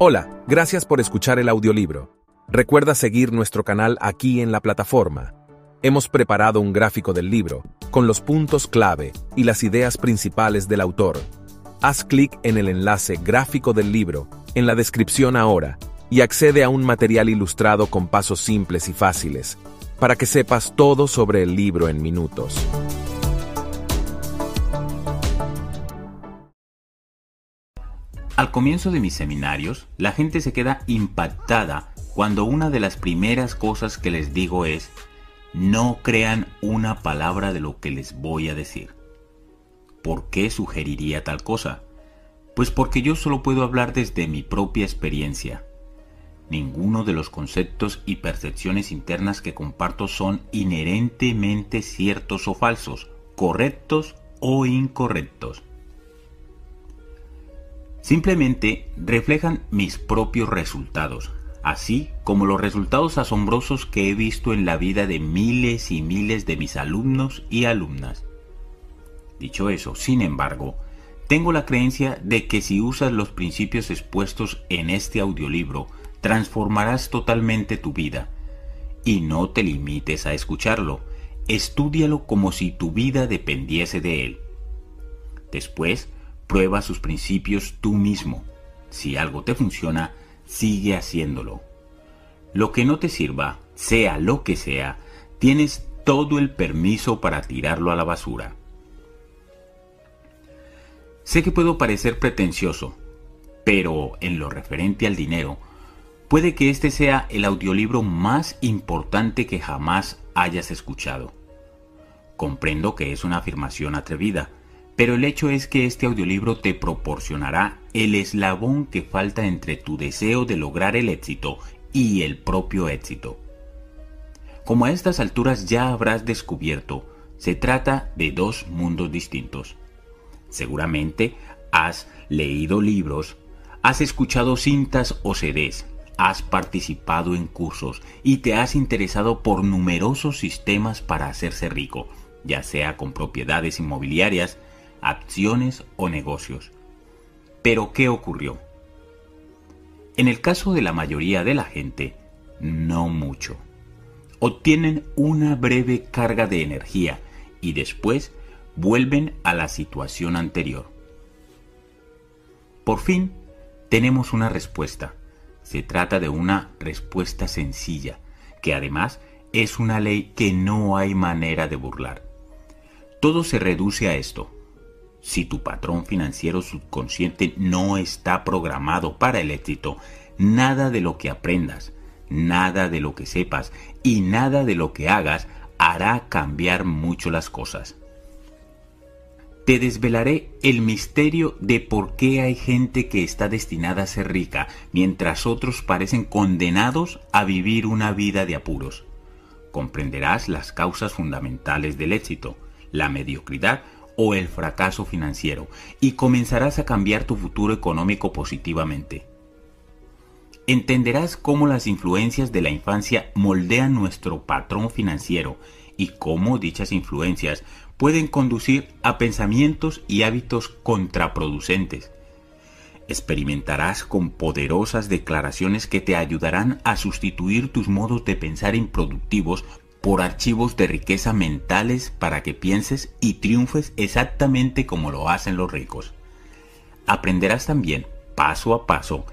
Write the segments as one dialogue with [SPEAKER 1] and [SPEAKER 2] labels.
[SPEAKER 1] Hola, gracias por escuchar el audiolibro. Recuerda seguir nuestro canal aquí en la plataforma. Hemos preparado un gráfico del libro, con los puntos clave y las ideas principales del autor. Haz clic en el enlace gráfico del libro en la descripción ahora y accede a un material ilustrado con pasos simples y fáciles, para que sepas todo sobre el libro en minutos.
[SPEAKER 2] Al comienzo de mis seminarios, la gente se queda impactada cuando una de las primeras cosas que les digo es, no crean una palabra de lo que les voy a decir. ¿Por qué sugeriría tal cosa? Pues porque yo solo puedo hablar desde mi propia experiencia. Ninguno de los conceptos y percepciones internas que comparto son inherentemente ciertos o falsos, correctos o incorrectos. Simplemente reflejan mis propios resultados, así como los resultados asombrosos que he visto en la vida de miles y miles de mis alumnos y alumnas. Dicho eso, sin embargo, tengo la creencia de que si usas los principios expuestos en este audiolibro, transformarás totalmente tu vida. Y no te limites a escucharlo, estúdialo como si tu vida dependiese de él. Después, Prueba sus principios tú mismo. Si algo te funciona, sigue haciéndolo. Lo que no te sirva, sea lo que sea, tienes todo el permiso para tirarlo a la basura. Sé que puedo parecer pretencioso, pero en lo referente al dinero, puede que este sea el audiolibro más importante que jamás hayas escuchado. Comprendo que es una afirmación atrevida, pero el hecho es que este audiolibro te proporcionará el eslabón que falta entre tu deseo de lograr el éxito y el propio éxito. Como a estas alturas ya habrás descubierto, se trata de dos mundos distintos. Seguramente has leído libros, has escuchado cintas o CDs, has participado en cursos y te has interesado por numerosos sistemas para hacerse rico, ya sea con propiedades inmobiliarias, acciones o negocios. Pero ¿qué ocurrió? En el caso de la mayoría de la gente, no mucho. Obtienen una breve carga de energía y después vuelven a la situación anterior. Por fin, tenemos una respuesta. Se trata de una respuesta sencilla, que además es una ley que no hay manera de burlar. Todo se reduce a esto. Si tu patrón financiero subconsciente no está programado para el éxito, nada de lo que aprendas, nada de lo que sepas y nada de lo que hagas hará cambiar mucho las cosas. Te desvelaré el misterio de por qué hay gente que está destinada a ser rica, mientras otros parecen condenados a vivir una vida de apuros. Comprenderás las causas fundamentales del éxito, la mediocridad o el fracaso financiero y comenzarás a cambiar tu futuro económico positivamente. Entenderás cómo las influencias de la infancia moldean nuestro patrón financiero y cómo dichas influencias pueden conducir a pensamientos y hábitos contraproducentes. Experimentarás con poderosas declaraciones que te ayudarán a sustituir tus modos de pensar improductivos por archivos de riqueza mentales para que pienses y triunfes exactamente como lo hacen los ricos. Aprenderás también, paso a paso,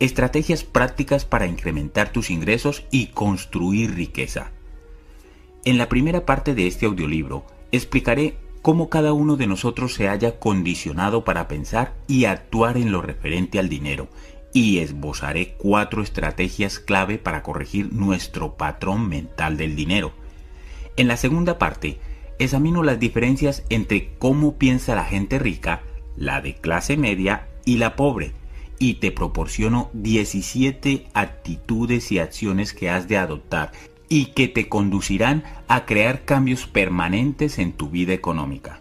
[SPEAKER 2] estrategias prácticas para incrementar tus ingresos y construir riqueza. En la primera parte de este audiolibro explicaré cómo cada uno de nosotros se haya condicionado para pensar y actuar en lo referente al dinero y esbozaré cuatro estrategias clave para corregir nuestro patrón mental del dinero. En la segunda parte, examino las diferencias entre cómo piensa la gente rica, la de clase media y la pobre, y te proporciono 17 actitudes y acciones que has de adoptar y que te conducirán a crear cambios permanentes en tu vida económica.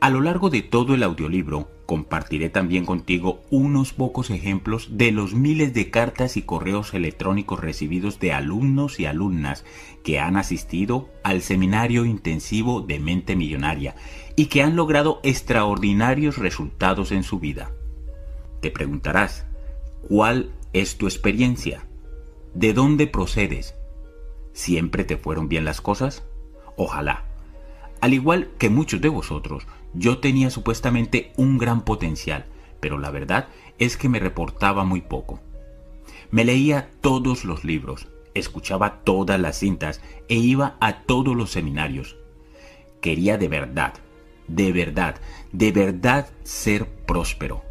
[SPEAKER 2] A lo largo de todo el audiolibro compartiré también contigo unos pocos ejemplos de los miles de cartas y correos electrónicos recibidos de alumnos y alumnas que han asistido al seminario intensivo de mente millonaria y que han logrado extraordinarios resultados en su vida. Te preguntarás, ¿Cuál es tu experiencia? ¿De dónde procedes? ¿Siempre te fueron bien las cosas? Ojalá. Al igual que muchos de vosotros, yo tenía supuestamente un gran potencial, pero la verdad es que me reportaba muy poco. Me leía todos los libros, escuchaba todas las cintas e iba a todos los seminarios. Quería de verdad, de verdad, de verdad ser próspero.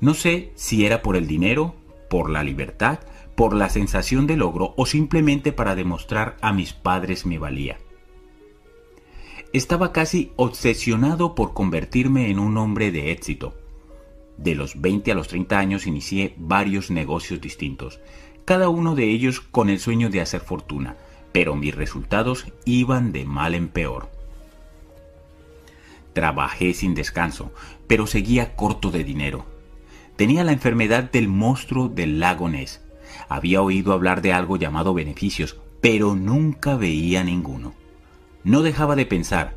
[SPEAKER 2] No sé si era por el dinero, por la libertad, por la sensación de logro o simplemente para demostrar a mis padres mi valía. Estaba casi obsesionado por convertirme en un hombre de éxito. De los 20 a los 30 años inicié varios negocios distintos, cada uno de ellos con el sueño de hacer fortuna, pero mis resultados iban de mal en peor. Trabajé sin descanso, pero seguía corto de dinero. Tenía la enfermedad del monstruo del lago Ness. Había oído hablar de algo llamado beneficios, pero nunca veía ninguno. No dejaba de pensar,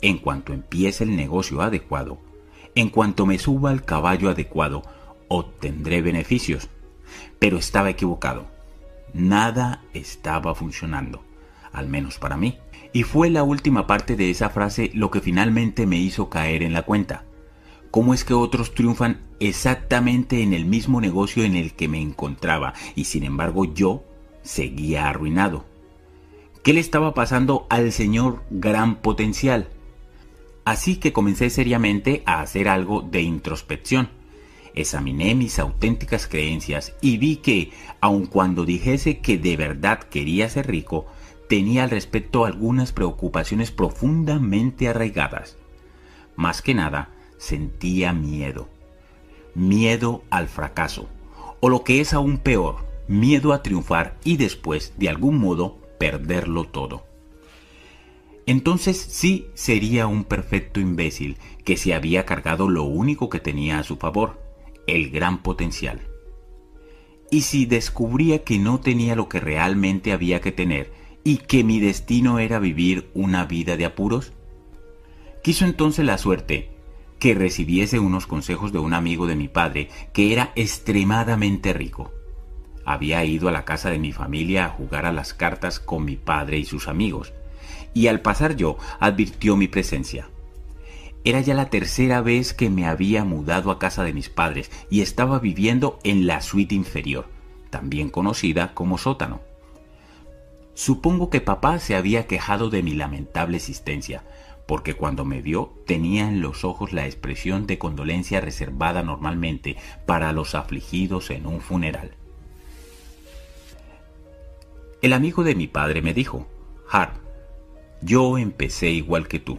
[SPEAKER 2] en cuanto empiece el negocio adecuado, en cuanto me suba al caballo adecuado, obtendré beneficios. Pero estaba equivocado. Nada estaba funcionando, al menos para mí. Y fue la última parte de esa frase lo que finalmente me hizo caer en la cuenta. ¿Cómo es que otros triunfan exactamente en el mismo negocio en el que me encontraba y sin embargo yo seguía arruinado? ¿Qué le estaba pasando al señor gran potencial? Así que comencé seriamente a hacer algo de introspección. Examiné mis auténticas creencias y vi que, aun cuando dijese que de verdad quería ser rico, tenía al respecto algunas preocupaciones profundamente arraigadas. Más que nada, sentía miedo. Miedo al fracaso. O lo que es aún peor, miedo a triunfar y después, de algún modo, perderlo todo. Entonces sí sería un perfecto imbécil que se había cargado lo único que tenía a su favor, el gran potencial. Y si descubría que no tenía lo que realmente había que tener y que mi destino era vivir una vida de apuros? Quiso entonces la suerte que recibiese unos consejos de un amigo de mi padre que era extremadamente rico. Había ido a la casa de mi familia a jugar a las cartas con mi padre y sus amigos, y al pasar yo advirtió mi presencia. Era ya la tercera vez que me había mudado a casa de mis padres y estaba viviendo en la suite inferior, también conocida como sótano. Supongo que papá se había quejado de mi lamentable existencia, porque cuando me vio tenía en los ojos la expresión de condolencia reservada normalmente para los afligidos en un funeral. El amigo de mi padre me dijo, Harp, yo empecé igual que tú,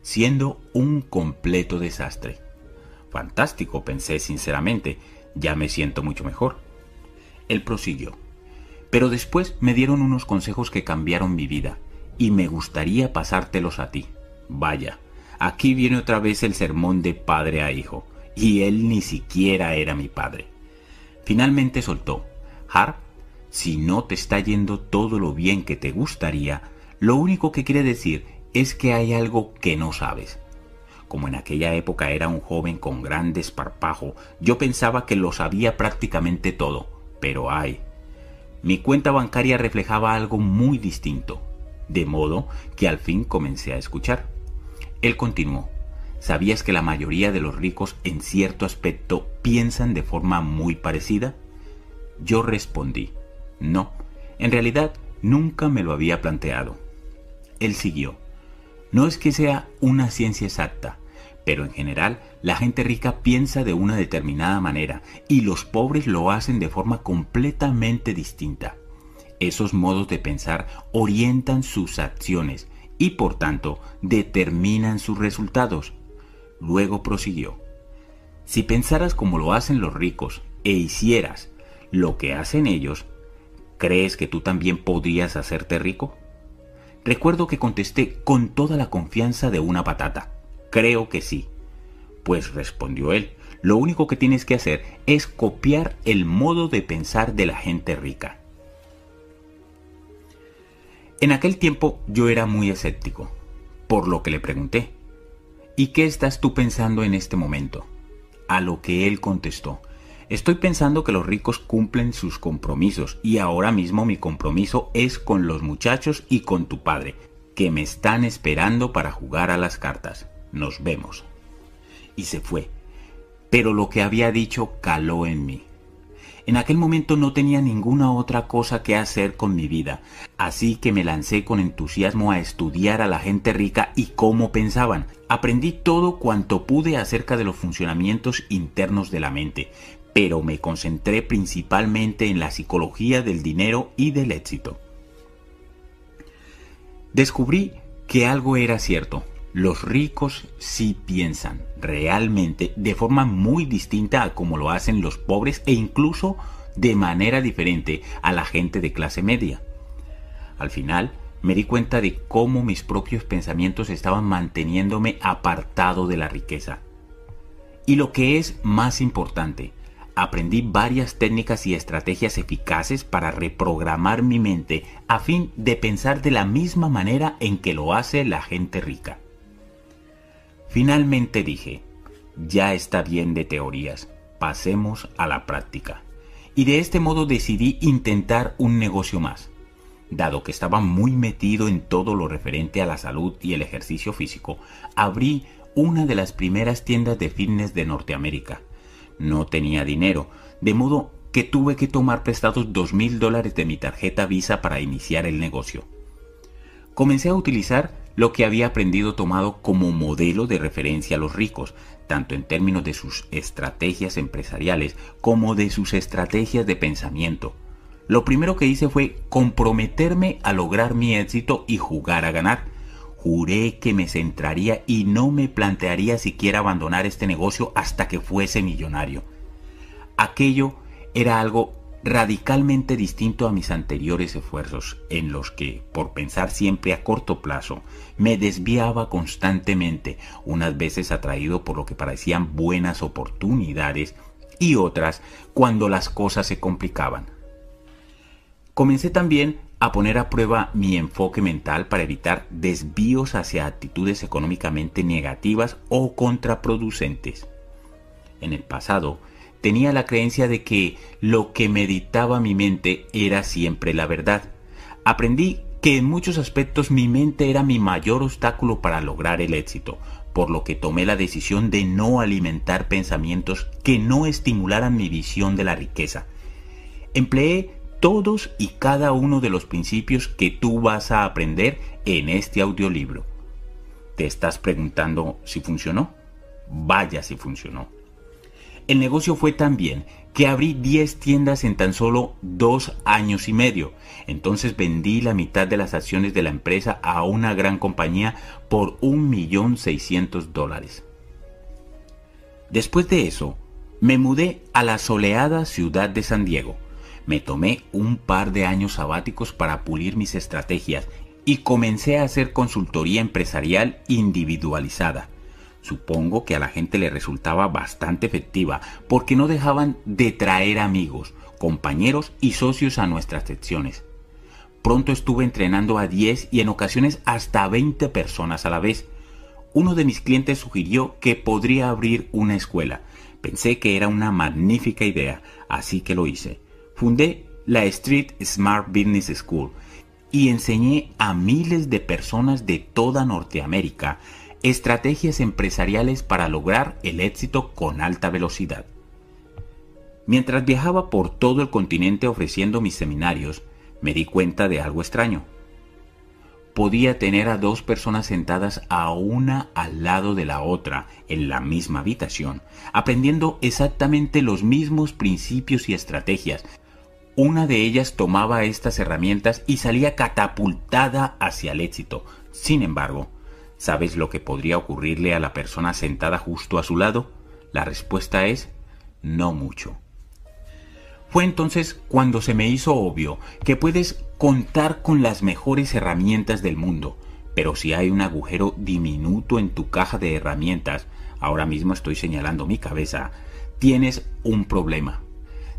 [SPEAKER 2] siendo un completo desastre. Fantástico, pensé sinceramente, ya me siento mucho mejor. Él prosiguió. Pero después me dieron unos consejos que cambiaron mi vida y me gustaría pasártelos a ti. Vaya, aquí viene otra vez el sermón de padre a hijo, y él ni siquiera era mi padre. Finalmente soltó, si no te está yendo todo lo bien que te gustaría, lo único que quiere decir es que hay algo que no sabes. Como en aquella época era un joven con gran desparpajo, yo pensaba que lo sabía prácticamente todo, pero ay, mi cuenta bancaria reflejaba algo muy distinto, de modo que al fin comencé a escuchar. Él continuó, ¿sabías que la mayoría de los ricos en cierto aspecto piensan de forma muy parecida? Yo respondí, no, en realidad nunca me lo había planteado. Él siguió, no es que sea una ciencia exacta, pero en general la gente rica piensa de una determinada manera y los pobres lo hacen de forma completamente distinta. Esos modos de pensar orientan sus acciones y por tanto determinan sus resultados. Luego prosiguió. Si pensaras como lo hacen los ricos e hicieras lo que hacen ellos, ¿crees que tú también podrías hacerte rico? Recuerdo que contesté con toda la confianza de una patata. Creo que sí. Pues respondió él, lo único que tienes que hacer es copiar el modo de pensar de la gente rica. En aquel tiempo yo era muy escéptico, por lo que le pregunté, ¿y qué estás tú pensando en este momento? A lo que él contestó, Estoy pensando que los ricos cumplen sus compromisos y ahora mismo mi compromiso es con los muchachos y con tu padre, que me están esperando para jugar a las cartas. Nos vemos. Y se fue. Pero lo que había dicho caló en mí. En aquel momento no tenía ninguna otra cosa que hacer con mi vida, así que me lancé con entusiasmo a estudiar a la gente rica y cómo pensaban. Aprendí todo cuanto pude acerca de los funcionamientos internos de la mente, pero me concentré principalmente en la psicología del dinero y del éxito. Descubrí que algo era cierto. Los ricos sí piensan realmente de forma muy distinta a como lo hacen los pobres e incluso de manera diferente a la gente de clase media. Al final, me di cuenta de cómo mis propios pensamientos estaban manteniéndome apartado de la riqueza. Y lo que es más importante, aprendí varias técnicas y estrategias eficaces para reprogramar mi mente a fin de pensar de la misma manera en que lo hace la gente rica. Finalmente dije, ya está bien de teorías, pasemos a la práctica. Y de este modo decidí intentar un negocio más. Dado que estaba muy metido en todo lo referente a la salud y el ejercicio físico, abrí una de las primeras tiendas de fitness de Norteamérica. No tenía dinero, de modo que tuve que tomar prestados dos mil dólares de mi tarjeta Visa para iniciar el negocio. Comencé a utilizar lo que había aprendido tomado como modelo de referencia a los ricos, tanto en términos de sus estrategias empresariales como de sus estrategias de pensamiento. Lo primero que hice fue comprometerme a lograr mi éxito y jugar a ganar. Juré que me centraría y no me plantearía siquiera abandonar este negocio hasta que fuese millonario. Aquello era algo radicalmente distinto a mis anteriores esfuerzos, en los que, por pensar siempre a corto plazo, me desviaba constantemente, unas veces atraído por lo que parecían buenas oportunidades y otras cuando las cosas se complicaban. Comencé también a poner a prueba mi enfoque mental para evitar desvíos hacia actitudes económicamente negativas o contraproducentes. En el pasado, tenía la creencia de que lo que meditaba mi mente era siempre la verdad. Aprendí que en muchos aspectos mi mente era mi mayor obstáculo para lograr el éxito, por lo que tomé la decisión de no alimentar pensamientos que no estimularan mi visión de la riqueza. Empleé todos y cada uno de los principios que tú vas a aprender en este audiolibro. ¿Te estás preguntando si funcionó? Vaya si funcionó. El negocio fue tan bien que abrí 10 tiendas en tan solo dos años y medio. Entonces vendí la mitad de las acciones de la empresa a una gran compañía por 1.600.000 dólares. Después de eso, me mudé a la soleada ciudad de San Diego. Me tomé un par de años sabáticos para pulir mis estrategias y comencé a hacer consultoría empresarial individualizada Supongo que a la gente le resultaba bastante efectiva porque no dejaban de traer amigos, compañeros y socios a nuestras secciones. Pronto estuve entrenando a 10 y en ocasiones hasta 20 personas a la vez. Uno de mis clientes sugirió que podría abrir una escuela. Pensé que era una magnífica idea, así que lo hice. Fundé la Street Smart Business School y enseñé a miles de personas de toda Norteamérica Estrategias empresariales para lograr el éxito con alta velocidad. Mientras viajaba por todo el continente ofreciendo mis seminarios, me di cuenta de algo extraño. Podía tener a dos personas sentadas a una al lado de la otra en la misma habitación, aprendiendo exactamente los mismos principios y estrategias. Una de ellas tomaba estas herramientas y salía catapultada hacia el éxito. Sin embargo, ¿Sabes lo que podría ocurrirle a la persona sentada justo a su lado? La respuesta es no mucho. Fue entonces cuando se me hizo obvio que puedes contar con las mejores herramientas del mundo, pero si hay un agujero diminuto en tu caja de herramientas, ahora mismo estoy señalando mi cabeza, tienes un problema.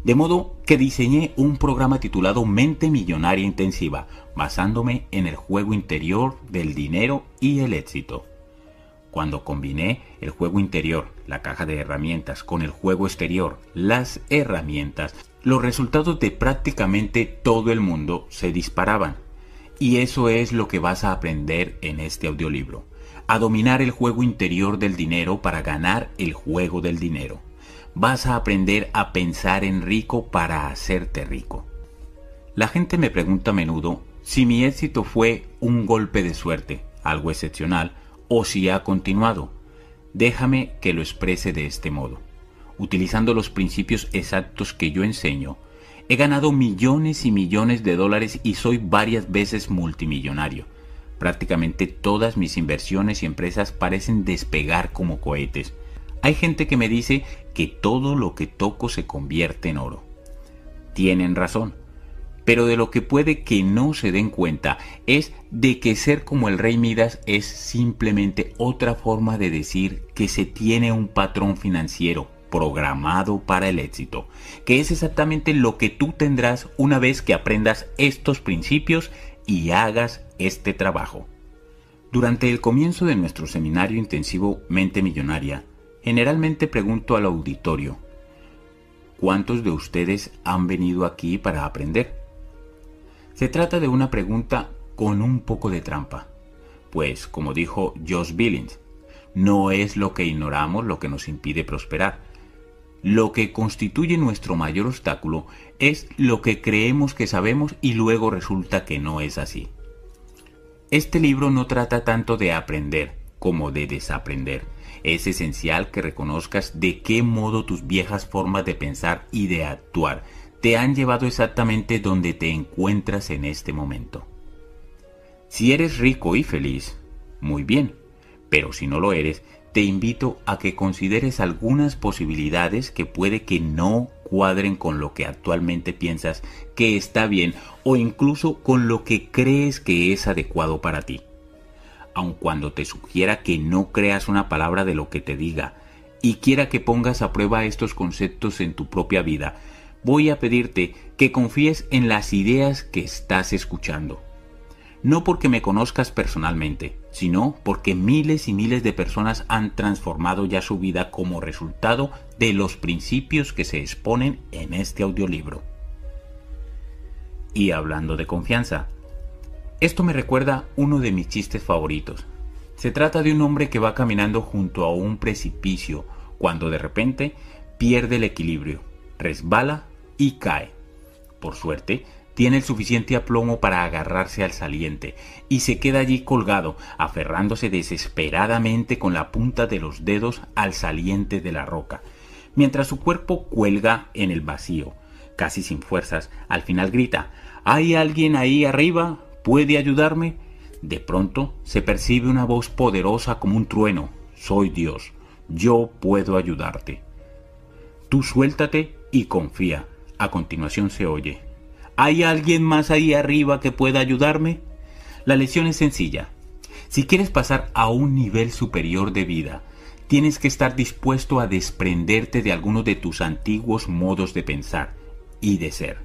[SPEAKER 2] De modo que diseñé un programa titulado Mente Millonaria Intensiva, basándome en el juego interior del dinero y el éxito. Cuando combiné el juego interior, la caja de herramientas, con el juego exterior, las herramientas, los resultados de prácticamente todo el mundo se disparaban. Y eso es lo que vas a aprender en este audiolibro. A dominar el juego interior del dinero para ganar el juego del dinero. Vas a aprender a pensar en rico para hacerte rico. La gente me pregunta a menudo si mi éxito fue un golpe de suerte, algo excepcional, o si ha continuado. Déjame que lo exprese de este modo. Utilizando los principios exactos que yo enseño, he ganado millones y millones de dólares y soy varias veces multimillonario. Prácticamente todas mis inversiones y empresas parecen despegar como cohetes. Hay gente que me dice que todo lo que toco se convierte en oro. Tienen razón pero de lo que puede que no se den cuenta es de que ser como el rey Midas es simplemente otra forma de decir que se tiene un patrón financiero programado para el éxito, que es exactamente lo que tú tendrás una vez que aprendas estos principios y hagas este trabajo. Durante el comienzo de nuestro seminario intensivo Mente Millonaria, generalmente pregunto al auditorio, ¿cuántos de ustedes han venido aquí para aprender? Se trata de una pregunta con un poco de trampa, pues como dijo Josh Billings, no es lo que ignoramos lo que nos impide prosperar. Lo que constituye nuestro mayor obstáculo es lo que creemos que sabemos y luego resulta que no es así. Este libro no trata tanto de aprender como de desaprender. Es esencial que reconozcas de qué modo tus viejas formas de pensar y de actuar te han llevado exactamente donde te encuentras en este momento. Si eres rico y feliz, muy bien, pero si no lo eres, te invito a que consideres algunas posibilidades que puede que no cuadren con lo que actualmente piensas que está bien o incluso con lo que crees que es adecuado para ti. Aun cuando te sugiera que no creas una palabra de lo que te diga y quiera que pongas a prueba estos conceptos en tu propia vida, voy a pedirte que confíes en las ideas que estás escuchando. No porque me conozcas personalmente, sino porque miles y miles de personas han transformado ya su vida como resultado de los principios que se exponen en este audiolibro. Y hablando de confianza, esto me recuerda uno de mis chistes favoritos. Se trata de un hombre que va caminando junto a un precipicio cuando de repente pierde el equilibrio, resbala y cae. Por suerte, tiene el suficiente aplomo para agarrarse al saliente y se queda allí colgado, aferrándose desesperadamente con la punta de los dedos al saliente de la roca, mientras su cuerpo cuelga en el vacío. Casi sin fuerzas, al final grita ¿Hay alguien ahí arriba? ¿Puede ayudarme? De pronto se percibe una voz poderosa como un trueno. Soy Dios. Yo puedo ayudarte. Tú suéltate y confía. A continuación se oye, ¿hay alguien más ahí arriba que pueda ayudarme? La lección es sencilla. Si quieres pasar a un nivel superior de vida, tienes que estar dispuesto a desprenderte de algunos de tus antiguos modos de pensar y de ser,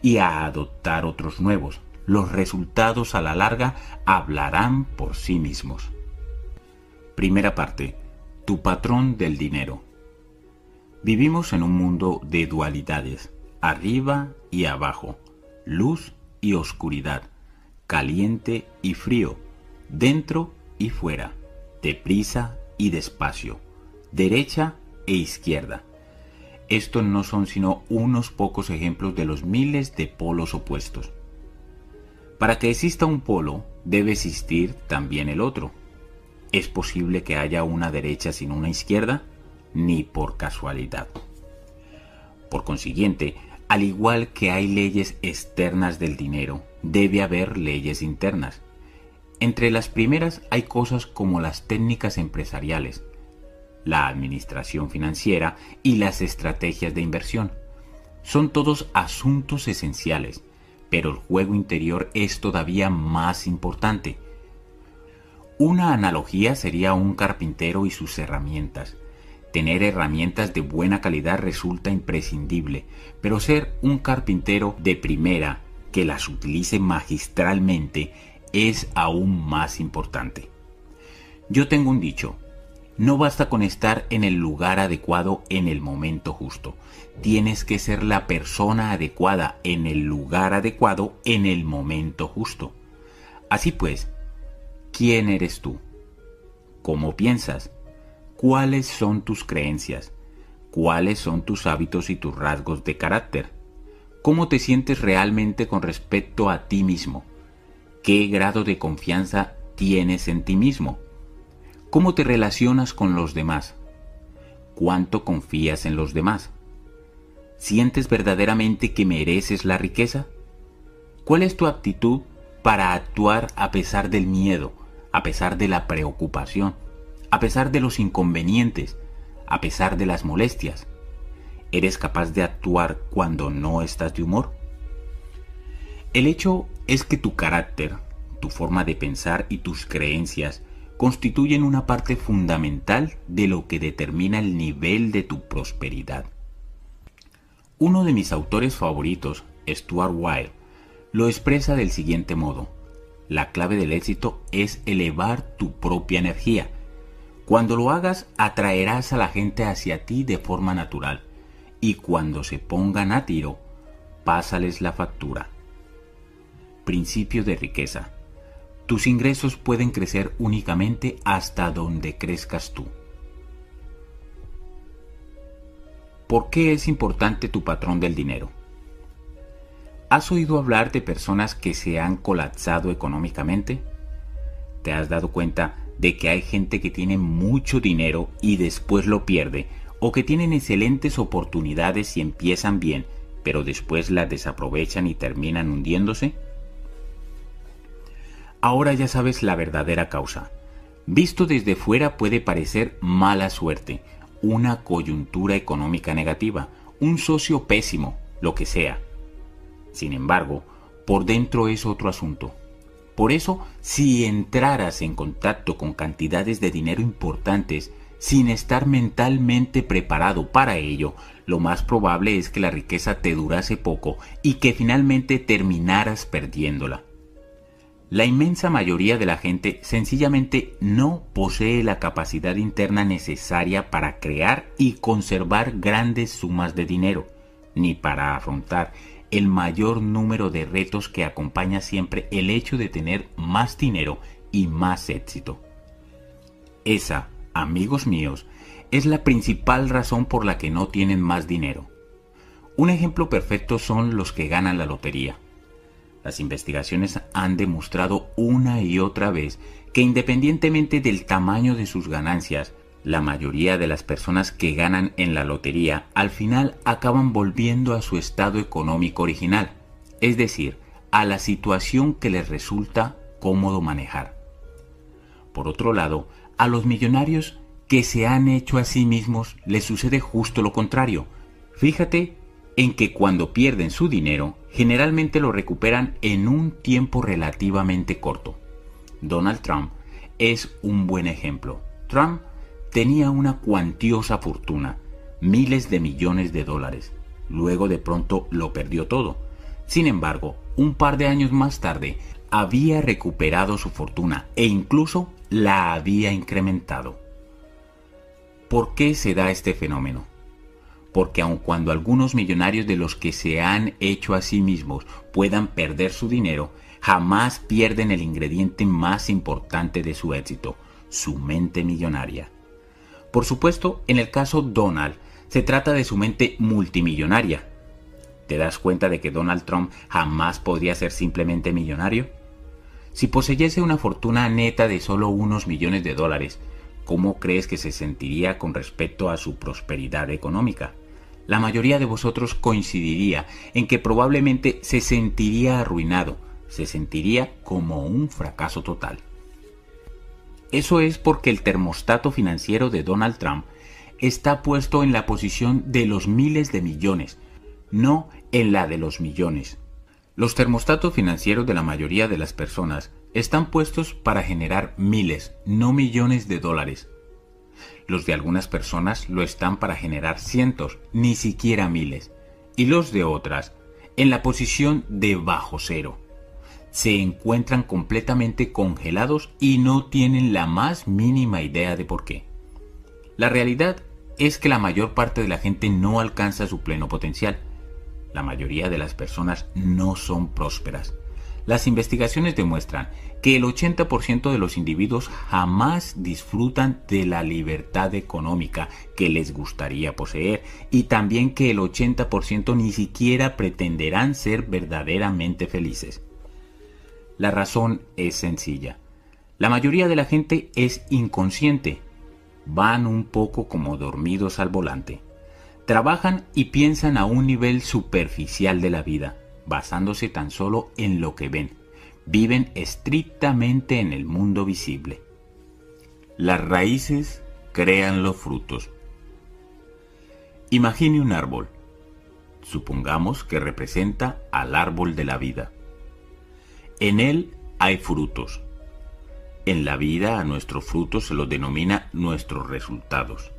[SPEAKER 2] y a adoptar otros nuevos. Los resultados a la larga hablarán por sí mismos. Primera parte. Tu patrón del dinero. Vivimos en un mundo de dualidades, arriba y abajo, luz y oscuridad, caliente y frío, dentro y fuera, deprisa y despacio, derecha e izquierda. Estos no son sino unos pocos ejemplos de los miles de polos opuestos. Para que exista un polo, debe existir también el otro. ¿Es posible que haya una derecha sin una izquierda? ni por casualidad. Por consiguiente, al igual que hay leyes externas del dinero, debe haber leyes internas. Entre las primeras hay cosas como las técnicas empresariales, la administración financiera y las estrategias de inversión. Son todos asuntos esenciales, pero el juego interior es todavía más importante. Una analogía sería un carpintero y sus herramientas. Tener herramientas de buena calidad resulta imprescindible, pero ser un carpintero de primera que las utilice magistralmente es aún más importante. Yo tengo un dicho, no basta con estar en el lugar adecuado en el momento justo. Tienes que ser la persona adecuada en el lugar adecuado en el momento justo. Así pues, ¿quién eres tú? ¿Cómo piensas? ¿Cuáles son tus creencias? ¿Cuáles son tus hábitos y tus rasgos de carácter? ¿Cómo te sientes realmente con respecto a ti mismo? ¿Qué grado de confianza tienes en ti mismo? ¿Cómo te relacionas con los demás? ¿Cuánto confías en los demás? ¿Sientes verdaderamente que mereces la riqueza? ¿Cuál es tu actitud para actuar a pesar del miedo, a pesar de la preocupación, a pesar de los inconvenientes, a pesar de las molestias? ¿Eres capaz de actuar cuando no estás de humor? El hecho es que tu carácter, tu forma de pensar y tus creencias constituyen una parte fundamental de lo que determina el nivel de tu prosperidad. Uno de mis autores favoritos, Stuart Wilde, lo expresa del siguiente modo. La clave del éxito es elevar tu propia energía. Cuando lo hagas, atraerás a la gente hacia ti de forma natural. Y cuando se pongan a tiro, pásales la factura. Principio de riqueza. Tus ingresos pueden crecer únicamente hasta donde crezcas tú. ¿Por qué es importante tu patrón del dinero? ¿Has oído hablar de personas que se han colapsado económicamente? ¿Te has dado cuenta de que hay gente que tiene mucho dinero y después lo pierde? ¿O que tienen excelentes oportunidades y empiezan bien, pero después las desaprovechan y terminan hundiéndose? Ahora ya sabes la verdadera causa. Visto desde fuera puede parecer mala suerte, una coyuntura económica negativa, un socio pésimo, lo que sea. Sin embargo, por dentro es otro asunto. Por eso, si entraras en contacto con cantidades de dinero importantes sin estar mentalmente preparado para ello, lo más probable es que la riqueza te durase poco y que finalmente terminaras perdiéndola. La inmensa mayoría de la gente sencillamente no posee la capacidad interna necesaria para crear y conservar grandes sumas de dinero, ni para afrontar el mayor número de retos que acompaña siempre el hecho de tener más dinero y más éxito. Esa, amigos míos, es la principal razón por la que no tienen más dinero. Un ejemplo perfecto son los que ganan la lotería. Las investigaciones han demostrado una y otra vez que independientemente del tamaño de sus ganancias, la mayoría de las personas que ganan en la lotería al final acaban volviendo a su estado económico original, es decir, a la situación que les resulta cómodo manejar. Por otro lado, a los millonarios que se han hecho a sí mismos les sucede justo lo contrario. Fíjate en que cuando pierden su dinero, generalmente lo recuperan en un tiempo relativamente corto. Donald Trump es un buen ejemplo. Trump tenía una cuantiosa fortuna, miles de millones de dólares. Luego de pronto lo perdió todo. Sin embargo, un par de años más tarde, había recuperado su fortuna e incluso la había incrementado. ¿Por qué se da este fenómeno? Porque aun cuando algunos millonarios de los que se han hecho a sí mismos puedan perder su dinero, jamás pierden el ingrediente más importante de su éxito, su mente millonaria. Por supuesto, en el caso Donald, se trata de su mente multimillonaria. ¿Te das cuenta de que Donald Trump jamás podría ser simplemente millonario? Si poseyese una fortuna neta de solo unos millones de dólares, ¿cómo crees que se sentiría con respecto a su prosperidad económica? La mayoría de vosotros coincidiría en que probablemente se sentiría arruinado, se sentiría como un fracaso total. Eso es porque el termostato financiero de Donald Trump está puesto en la posición de los miles de millones, no en la de los millones. Los termostatos financieros de la mayoría de las personas están puestos para generar miles, no millones de dólares, los de algunas personas lo están para generar cientos, ni siquiera miles. Y los de otras, en la posición de bajo cero. se encuentran completamente congelados y no tienen la más mínima idea de por qué. La realidad es que la mayor parte de la gente no alcanza su pleno potencial. La mayoría de las personas no son prósperas. Las investigaciones demuestran que el 80% de los individuos jamás disfrutan de la libertad económica que les gustaría poseer y también que el 80% ni siquiera pretenderán ser verdaderamente felices. La razón es sencilla. La mayoría de la gente es inconsciente. Van un poco como dormidos al volante. Trabajan y piensan a un nivel superficial de la vida basándose tan solo en lo que ven. Viven estrictamente en el mundo visible. Las raíces crean los frutos. Imagine un árbol. Supongamos que representa al árbol de la vida. En él hay frutos. En la vida a nuestros frutos se los denomina nuestros resultados.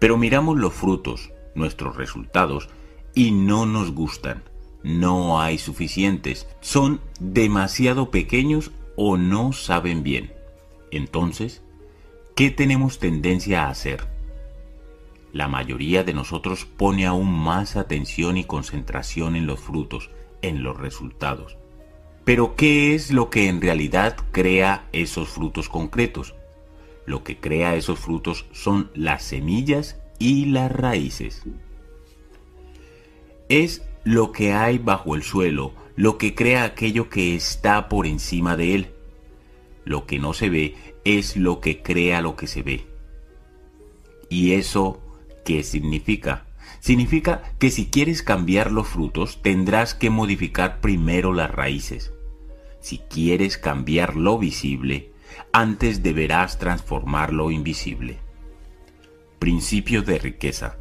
[SPEAKER 2] Pero miramos los frutos, nuestros resultados, y no nos gustan no hay suficientes, son demasiado pequeños o no saben bien. Entonces, ¿qué tenemos tendencia a hacer? La mayoría de nosotros pone aún más atención y concentración en los frutos, en los resultados. Pero ¿qué es lo que en realidad crea esos frutos concretos? Lo que crea esos frutos son las semillas y las raíces. Es lo que hay bajo el suelo, lo que crea aquello que está por encima de él. Lo que no se ve es lo que crea lo que se ve. ¿Y eso qué significa? Significa que si quieres cambiar los frutos tendrás que modificar primero las raíces. Si quieres cambiar lo visible, antes deberás transformar lo invisible. Principio de riqueza.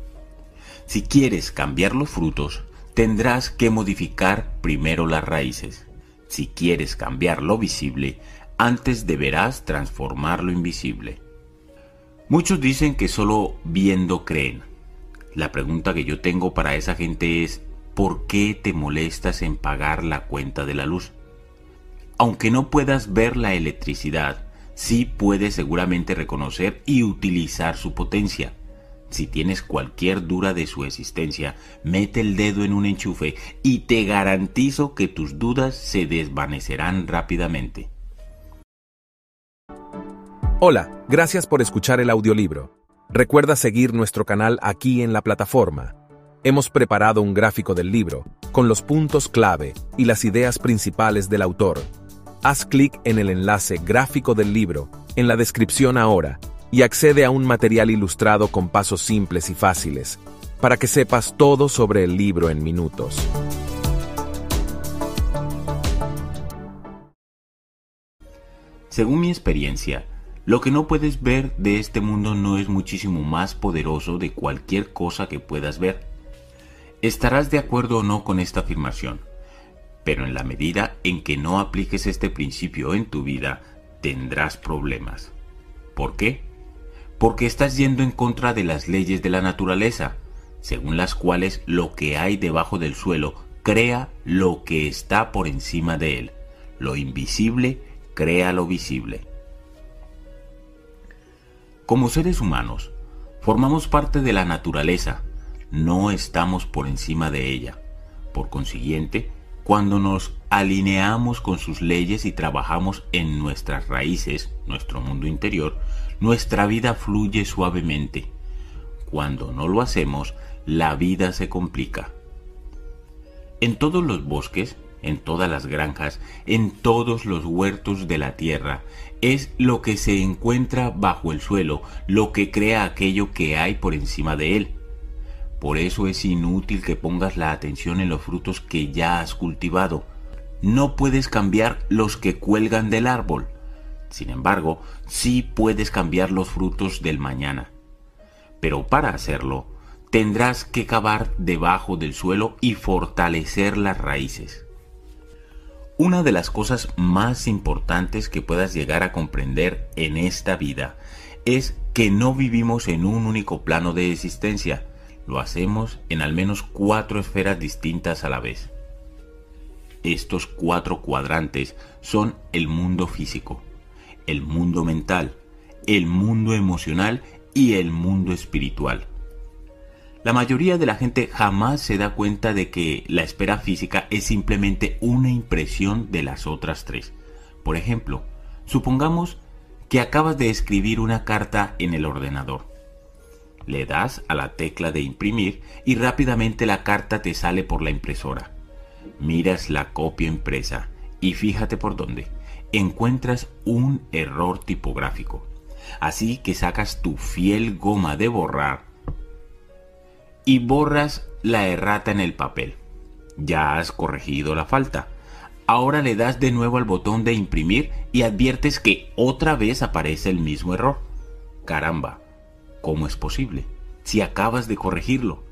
[SPEAKER 2] Si quieres cambiar los frutos, tendrás que modificar primero las raíces. Si quieres cambiar lo visible, antes deberás transformar lo invisible. Muchos dicen que solo viendo creen. La pregunta que yo tengo para esa gente es, ¿por qué te molestas en pagar la cuenta de la luz? Aunque no puedas ver la electricidad, sí puedes seguramente reconocer y utilizar su potencia. Si tienes cualquier duda de su existencia, mete el dedo en un enchufe y te garantizo que tus dudas se desvanecerán rápidamente.
[SPEAKER 1] Hola, gracias por escuchar el audiolibro. Recuerda seguir nuestro canal aquí en la plataforma. Hemos preparado un gráfico del libro, con los puntos clave y las ideas principales del autor. Haz clic en el enlace gráfico del libro en la descripción ahora y accede a un material ilustrado con pasos simples y fáciles, para que sepas todo sobre el libro en minutos.
[SPEAKER 2] Según mi experiencia, lo que no puedes ver de este mundo no es muchísimo más poderoso de cualquier cosa que puedas ver. Estarás de acuerdo o no con esta afirmación, pero en la medida en que no apliques este principio en tu vida, tendrás problemas. ¿Por qué? Porque estás yendo en contra de las leyes de la naturaleza, según las cuales lo que hay debajo del suelo crea lo que está por encima de él. Lo invisible crea lo visible. Como seres humanos, formamos parte de la naturaleza, no estamos por encima de ella. Por consiguiente, cuando nos alineamos con sus leyes y trabajamos en nuestras raíces, nuestro mundo interior, nuestra vida fluye suavemente. Cuando no lo hacemos, la vida se complica. En todos los bosques, en todas las granjas, en todos los huertos de la tierra, es lo que se encuentra bajo el suelo, lo que crea aquello que hay por encima de él. Por eso es inútil que pongas la atención en los frutos que ya has cultivado. No puedes cambiar los que cuelgan del árbol, sin embargo, sí puedes cambiar los frutos del mañana. Pero para hacerlo, tendrás que cavar debajo del suelo y fortalecer las raíces. Una de las cosas más importantes que puedas llegar a comprender en esta vida es que no vivimos en un único plano de existencia, lo hacemos en al menos cuatro esferas distintas a la vez. Estos cuatro cuadrantes son el mundo físico, el mundo mental, el mundo emocional y el mundo espiritual. La mayoría de la gente jamás se da cuenta de que la esfera física es simplemente una impresión de las otras tres. Por ejemplo, supongamos que acabas de escribir una carta en el ordenador. Le das a la tecla de imprimir y rápidamente la carta te sale por la impresora. Miras la copia impresa y fíjate por dónde. Encuentras un error tipográfico. Así que sacas tu fiel goma de borrar y borras la errata en el papel. Ya has corregido la falta. Ahora le das de nuevo al botón de imprimir y adviertes que otra vez aparece el mismo error. Caramba, ¿cómo es posible? Si acabas de corregirlo.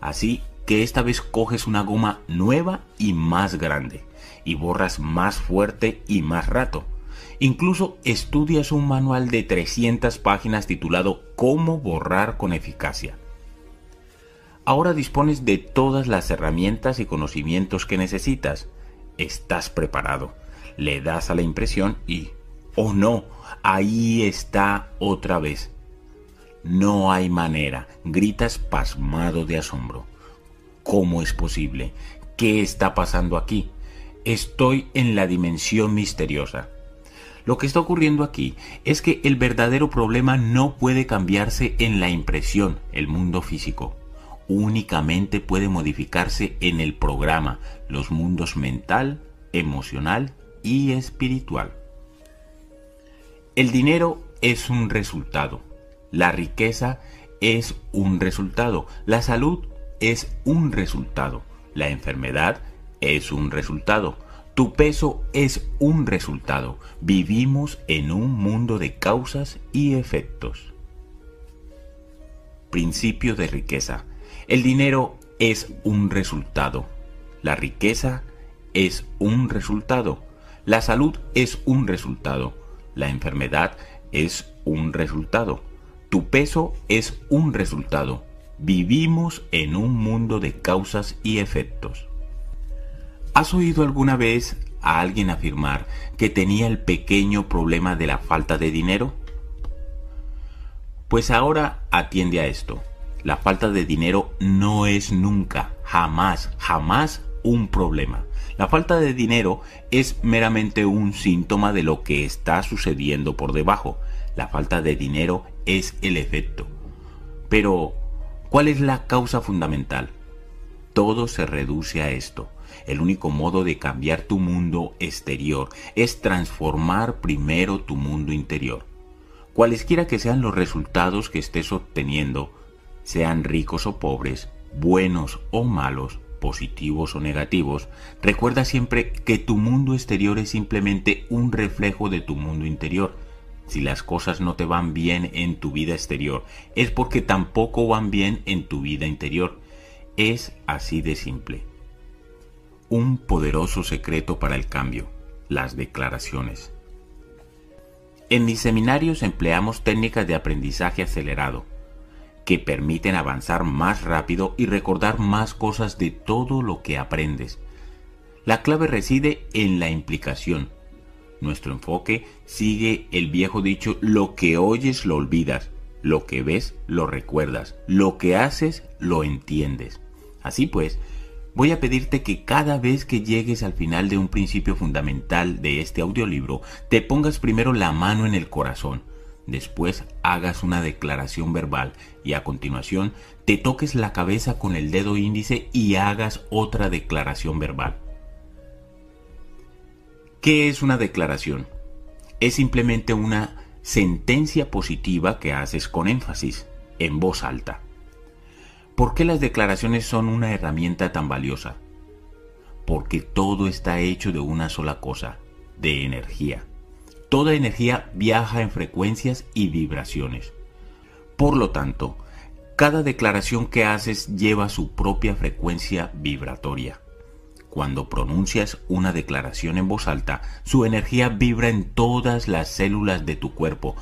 [SPEAKER 2] Así que esta vez coges una goma nueva y más grande y borras más fuerte y más rato. Incluso estudias un manual de 300 páginas titulado Cómo borrar con eficacia. Ahora dispones de todas las herramientas y conocimientos que necesitas. Estás preparado. Le das a la impresión y... ¡Oh no! Ahí está otra vez. No hay manera. Gritas pasmado de asombro. ¿Cómo es posible? ¿Qué está pasando aquí? Estoy en la dimensión misteriosa. Lo que está ocurriendo aquí es que el verdadero problema no puede cambiarse en la impresión, el mundo físico. Únicamente puede modificarse en el programa, los mundos mental, emocional y espiritual. El dinero es un resultado. La riqueza es un resultado. La salud es un resultado. La enfermedad es un resultado. Tu peso es un resultado. Vivimos en un mundo de causas y efectos. Principio de riqueza. El dinero es un resultado. La riqueza es un resultado. La salud es un resultado. La enfermedad es un resultado. Tu peso es un resultado. Vivimos en un mundo de causas y efectos. ¿Has oído alguna vez a alguien afirmar que tenía el pequeño problema de la falta de dinero? Pues ahora atiende a esto. La falta de dinero no es nunca, jamás, jamás un problema. La falta de dinero es meramente un síntoma de lo que está sucediendo por debajo. La falta de dinero es el efecto. Pero, ¿cuál es la causa fundamental? Todo se reduce a esto. El único modo de cambiar tu mundo exterior es transformar primero tu mundo interior. Cualesquiera que sean los resultados que estés obteniendo, sean ricos o pobres, buenos o malos, positivos o negativos, recuerda siempre que tu mundo exterior es simplemente un reflejo de tu mundo interior. Si las cosas no te van bien en tu vida exterior, es porque tampoco van bien en tu vida interior. Es así de simple un poderoso secreto para el cambio, las declaraciones. En mis seminarios empleamos técnicas de aprendizaje acelerado, que permiten avanzar más rápido y recordar más cosas de todo lo que aprendes. La clave reside en la implicación. Nuestro enfoque sigue el viejo dicho, lo que oyes lo olvidas, lo que ves lo recuerdas, lo que haces lo entiendes. Así pues, voy a pedirte que cada vez que llegues al final de un principio fundamental de este audiolibro, te pongas primero la mano en el corazón, después hagas una declaración verbal y a continuación te toques la cabeza con el dedo índice y hagas otra declaración verbal. ¿Qué es una declaración? Es simplemente una sentencia positiva que haces con énfasis, en voz alta. ¿Por qué las declaraciones son una herramienta tan valiosa? Porque todo está hecho de una sola cosa, de energía. Toda energía viaja en frecuencias y vibraciones. Por lo tanto, cada declaración que haces lleva su propia frecuencia vibratoria. Cuando pronuncias una declaración en voz alta, su energía vibra en todas las células de tu cuerpo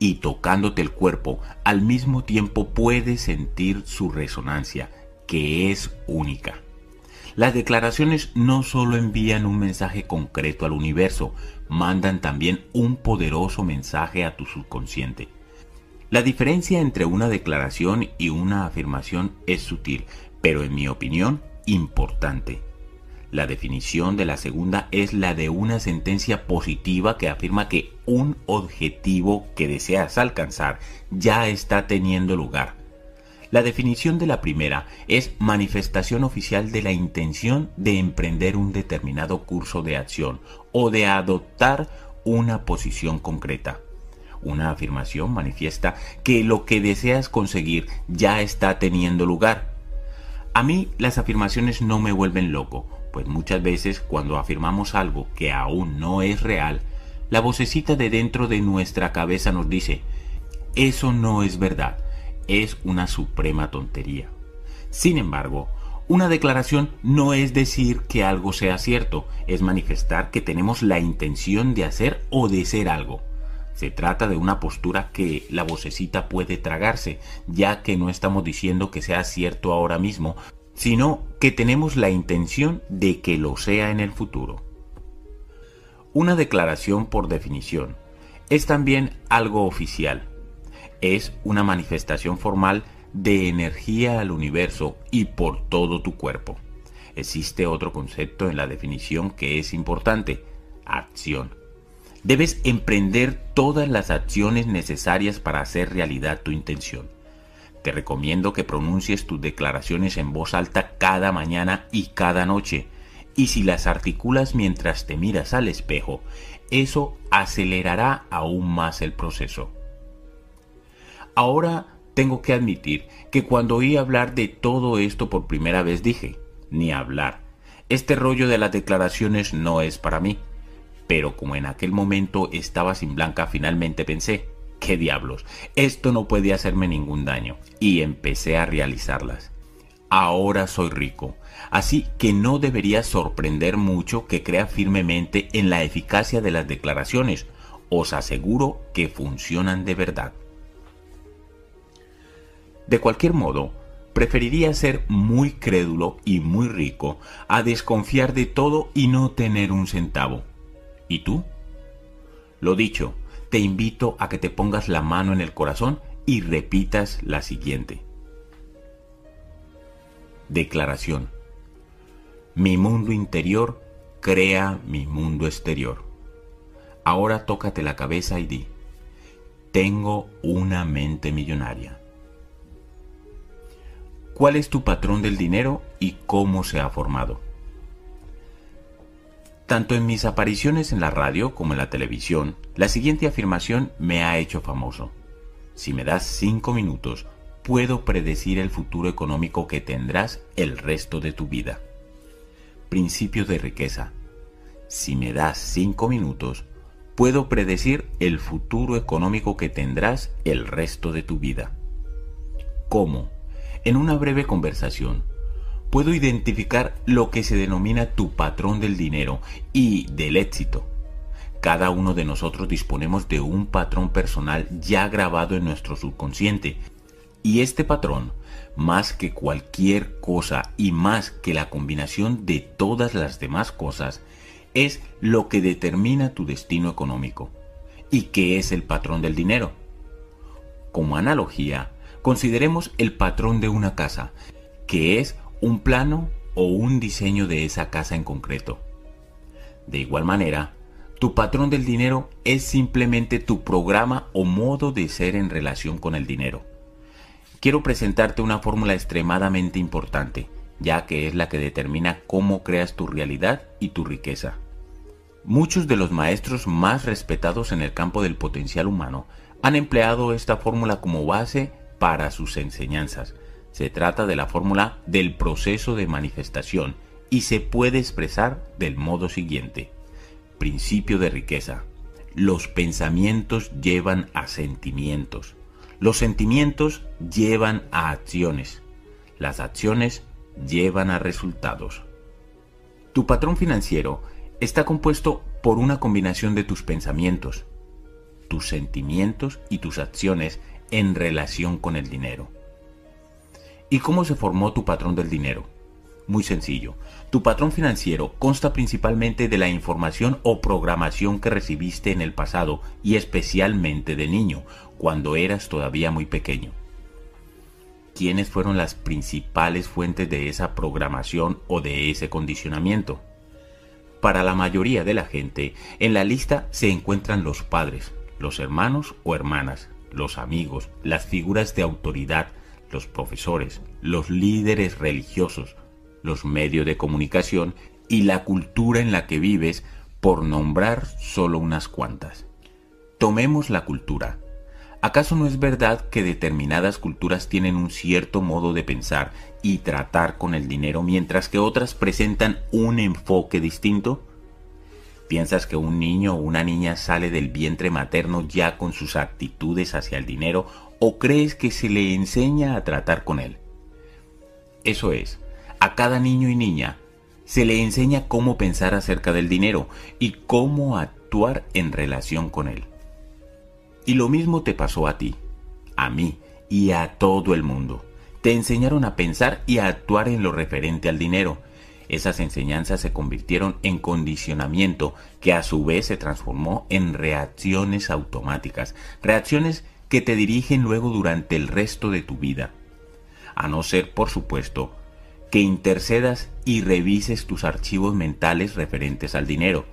[SPEAKER 2] y tocándote el cuerpo, al mismo tiempo puedes sentir su resonancia, que es única. Las declaraciones no solo envían un mensaje concreto al universo, mandan también un poderoso mensaje a tu subconsciente. La diferencia entre una declaración y una afirmación es sutil, pero en mi opinión importante. La definición de la segunda es la de una sentencia positiva que afirma que un objetivo que deseas alcanzar ya está teniendo lugar. La definición de la primera es manifestación oficial de la intención de emprender un determinado curso de acción o de adoptar una posición concreta. Una afirmación manifiesta que lo que deseas conseguir ya está teniendo lugar. A mí las afirmaciones no me vuelven loco, pues muchas veces cuando afirmamos algo que aún no es real, la vocecita de dentro de nuestra cabeza nos dice, eso no es verdad, es una suprema tontería. Sin embargo, una declaración no es decir que algo sea cierto, es manifestar que tenemos la intención de hacer o de ser algo. Se trata de una postura que la vocecita puede tragarse, ya que no estamos diciendo que sea cierto ahora mismo, sino que tenemos la intención de que lo sea en el futuro. Una declaración por definición es también algo oficial. Es una manifestación formal de energía al universo y por todo tu cuerpo. Existe otro concepto en la definición que es importante, acción. Debes emprender todas las acciones necesarias para hacer realidad tu intención. Te recomiendo que pronuncies tus declaraciones en voz alta cada mañana y cada noche. Y si las articulas mientras te miras al espejo, eso acelerará aún más el proceso. Ahora tengo que admitir que cuando oí hablar de todo esto por primera vez dije, ni hablar. Este rollo de las declaraciones no es para mí. Pero como en aquel momento estaba sin blanca, finalmente pensé, ¿qué diablos? Esto no puede hacerme ningún daño. Y empecé a realizarlas. Ahora soy rico, así que no debería sorprender mucho que crea firmemente en la eficacia de las declaraciones. Os aseguro que funcionan de verdad. De cualquier modo, preferiría ser muy crédulo y muy rico a desconfiar de todo y no tener un centavo. ¿Y tú? Lo dicho, te invito a que te pongas la mano en el corazón y repitas la siguiente. Declaración. Mi mundo interior crea mi mundo exterior. Ahora tócate la cabeza y di, tengo una mente millonaria. ¿Cuál es tu patrón del dinero y cómo se ha formado? Tanto en mis apariciones en la radio como en la televisión, la siguiente afirmación me ha hecho famoso. Si me das cinco minutos, puedo predecir el futuro económico que tendrás el resto de tu vida. Principio de riqueza. Si me das cinco minutos, puedo predecir el futuro económico que tendrás el resto de tu vida. ¿Cómo? En una breve conversación, puedo identificar lo que se denomina tu patrón del dinero y del éxito. Cada uno de nosotros disponemos de un patrón personal ya grabado en nuestro subconsciente. Y este patrón, más que cualquier cosa y más que la combinación de todas las demás cosas, es lo que determina tu destino económico. ¿Y qué es el patrón del dinero? Como analogía, consideremos el patrón de una casa, que es un plano o un diseño de esa casa en concreto. De igual manera, tu patrón del dinero es simplemente tu programa o modo de ser en relación con el dinero. Quiero presentarte una fórmula extremadamente importante, ya que es la que determina cómo creas tu realidad y tu riqueza. Muchos de los maestros más respetados en el campo del potencial humano han empleado esta fórmula como base para sus enseñanzas, se trata de la fórmula del proceso de manifestación y se puede expresar del modo siguiente. Principio de riqueza. Los pensamientos llevan a sentimientos. Los sentimientos llevan a acciones. Las acciones llevan a resultados. Tu patrón financiero está compuesto por una combinación de tus pensamientos, tus sentimientos y tus acciones en relación con el dinero. ¿Y cómo se formó tu patrón del dinero? Muy sencillo. Tu patrón financiero consta principalmente de la información o programación que recibiste en el pasado y especialmente de niño, cuando eras todavía muy pequeño. ¿Quiénes fueron las principales fuentes de esa programación o de ese condicionamiento? Para la mayoría de la gente, en la lista se encuentran los padres, los hermanos o hermanas, los amigos, las figuras de autoridad, los profesores, los líderes religiosos, los medios de comunicación y la cultura en la que vives, por nombrar solo unas cuantas. Tomemos la cultura. ¿Acaso no es verdad que determinadas culturas tienen un cierto modo de pensar y tratar con el dinero mientras que otras presentan un enfoque distinto? ¿Piensas que un niño o una niña sale del vientre materno ya con sus actitudes hacia el dinero o crees que se le enseña a tratar con él? Eso es, a cada niño y niña se le enseña cómo pensar acerca del dinero y cómo actuar en relación con él. Y lo mismo te pasó a ti, a mí y a todo el mundo. Te enseñaron a pensar y a actuar en lo referente al dinero. Esas enseñanzas se convirtieron en condicionamiento que a su vez se transformó en reacciones automáticas, reacciones que te dirigen luego durante el resto de tu vida. A no ser, por supuesto, que intercedas y revises tus archivos mentales referentes al dinero.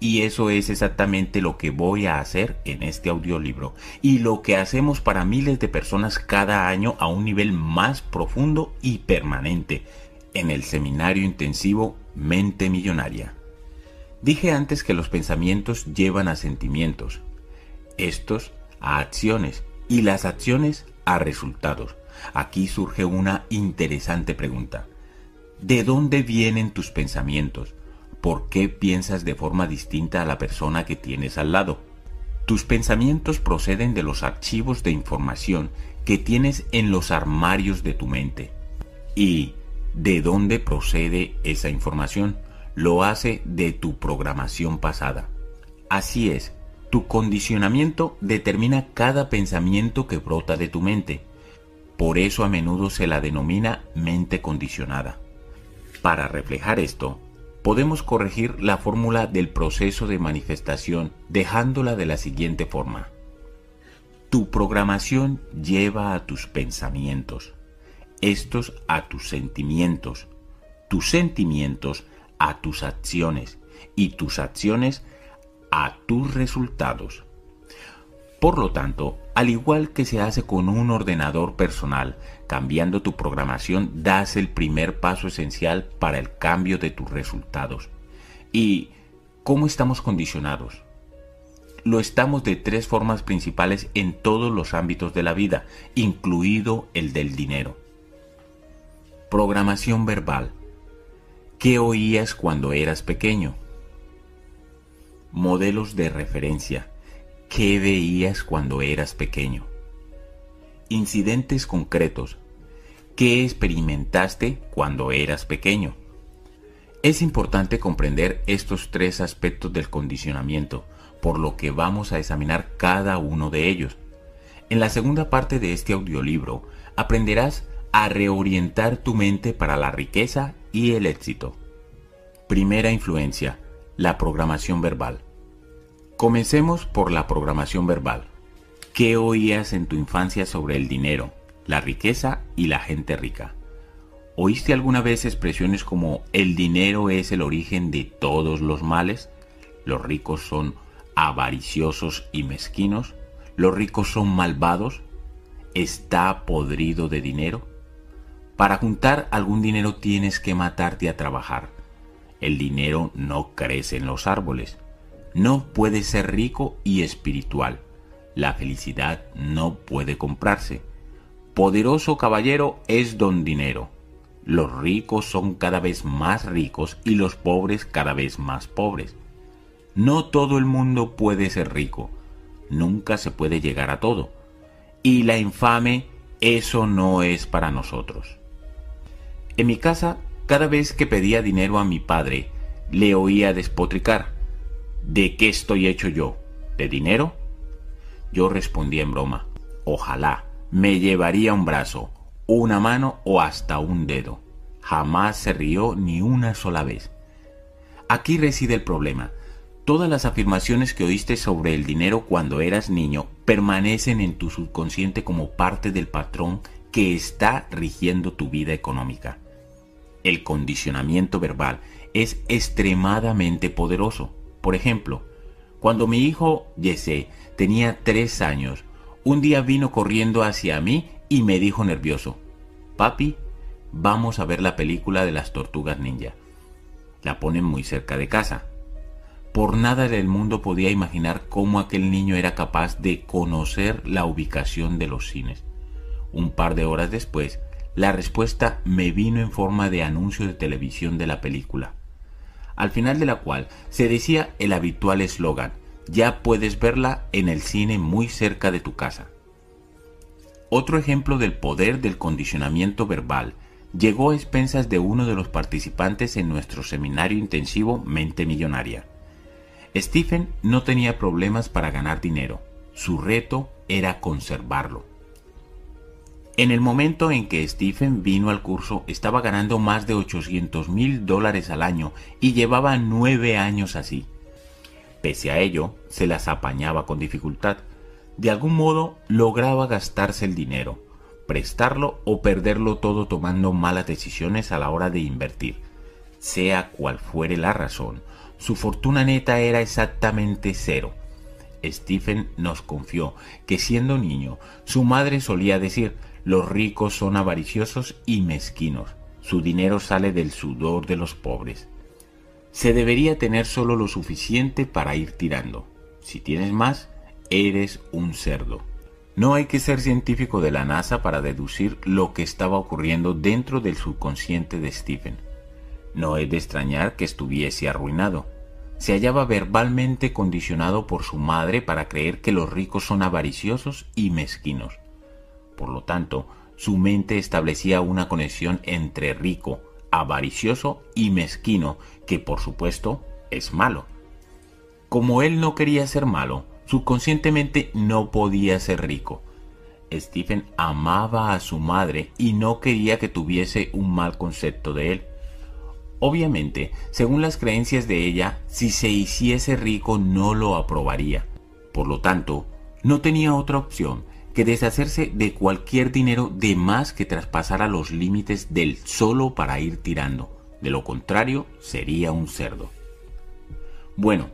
[SPEAKER 2] Y eso es exactamente lo que voy a hacer en este audiolibro y lo que hacemos para miles de personas cada año a un nivel más profundo y permanente en el seminario intensivo Mente Millonaria. Dije antes que los pensamientos llevan a sentimientos, estos a acciones y las acciones a resultados. Aquí surge una interesante pregunta. ¿De dónde vienen tus pensamientos? ¿Por qué piensas de forma distinta a la persona que tienes al lado? Tus pensamientos proceden de los archivos de información que tienes en los armarios de tu mente. ¿Y de dónde procede esa información? Lo hace de tu programación pasada. Así es, tu condicionamiento determina cada pensamiento que brota de tu mente. Por eso a menudo se la denomina mente condicionada. Para reflejar esto, podemos corregir la fórmula del proceso de manifestación dejándola de la siguiente forma. Tu programación lleva a tus pensamientos, estos a tus sentimientos, tus sentimientos a tus acciones y tus acciones a tus resultados. Por lo tanto, al igual que se hace con un ordenador personal, cambiando tu programación das el primer paso esencial para el cambio de tus resultados. ¿Y cómo estamos condicionados? Lo estamos de tres formas principales en todos los ámbitos de la vida, incluido el del dinero. Programación verbal. ¿Qué oías cuando eras pequeño? Modelos de referencia. ¿Qué veías cuando eras pequeño? Incidentes concretos. ¿Qué experimentaste cuando eras pequeño? Es importante comprender estos tres aspectos del condicionamiento, por lo que vamos a examinar cada uno de ellos. En la segunda parte de este audiolibro aprenderás a reorientar tu mente para la riqueza y el éxito. Primera influencia, la programación verbal. Comencemos por la programación verbal. ¿Qué oías en tu infancia sobre el dinero, la riqueza y la gente rica? ¿Oíste alguna vez expresiones como el dinero es el origen de todos los males? ¿Los ricos son avariciosos y mezquinos? ¿Los ricos son malvados? ¿Está podrido de dinero? Para juntar algún dinero tienes que matarte a trabajar. El dinero no crece en los árboles. No puede ser rico y espiritual. La felicidad no puede comprarse. Poderoso caballero es don dinero. Los ricos son cada vez más ricos y los pobres cada vez más pobres. No todo el mundo puede ser rico. Nunca se puede llegar a todo. Y la infame, eso no es para nosotros. En mi casa cada vez que pedía dinero a mi padre, le oía despotricar. ¿De qué estoy hecho yo? ¿De dinero? Yo respondí en broma. Ojalá me llevaría un brazo, una mano o hasta un dedo. Jamás se rió ni una sola vez. Aquí reside el problema. Todas las afirmaciones que oíste sobre el dinero cuando eras niño permanecen en tu subconsciente como parte del patrón que está rigiendo tu vida económica. El condicionamiento verbal es extremadamente poderoso. Por ejemplo, cuando mi hijo Jesse tenía tres años, un día vino corriendo hacia mí y me dijo nervioso, Papi, vamos a ver la película de las tortugas ninja. La ponen muy cerca de casa. Por nada del mundo podía imaginar cómo aquel niño era capaz de conocer la ubicación de los cines. Un par de horas después, la respuesta me vino en forma de anuncio de televisión de la película, al final de la cual se decía el habitual eslogan, ya puedes verla en el cine muy cerca de tu casa. Otro ejemplo del poder del condicionamiento verbal llegó a expensas de uno de los participantes en nuestro seminario intensivo Mente Millonaria. Stephen no tenía problemas para ganar dinero, su reto era conservarlo. En el momento en que Stephen vino al curso estaba ganando más de 800 mil dólares al año y llevaba nueve años así. Pese a ello, se las apañaba con dificultad. De algún modo lograba gastarse el dinero, prestarlo o perderlo todo tomando malas decisiones a la hora de invertir. Sea cual fuere la razón, su fortuna neta era exactamente cero. Stephen nos confió que siendo niño, su madre solía decir, los ricos son avariciosos y mezquinos, su dinero sale del sudor de los pobres. Se debería tener solo lo suficiente para ir tirando. Si tienes más, eres un cerdo. No hay que ser científico de la NASA para deducir lo que estaba ocurriendo dentro del subconsciente de Stephen. No es de extrañar que estuviese arruinado. Se hallaba verbalmente condicionado por su madre para creer que los ricos son avariciosos y mezquinos. Por lo tanto, su mente establecía una conexión entre rico, avaricioso y mezquino, que por supuesto es malo. Como él no quería ser malo, subconscientemente no podía ser rico. Stephen amaba a su madre y no quería que tuviese un mal concepto de él. Obviamente, según las creencias de ella, si se hiciese rico no lo aprobaría. Por lo tanto, no tenía otra opción que deshacerse de cualquier dinero de más que traspasara los límites del solo para ir tirando. De lo contrario, sería un cerdo. Bueno,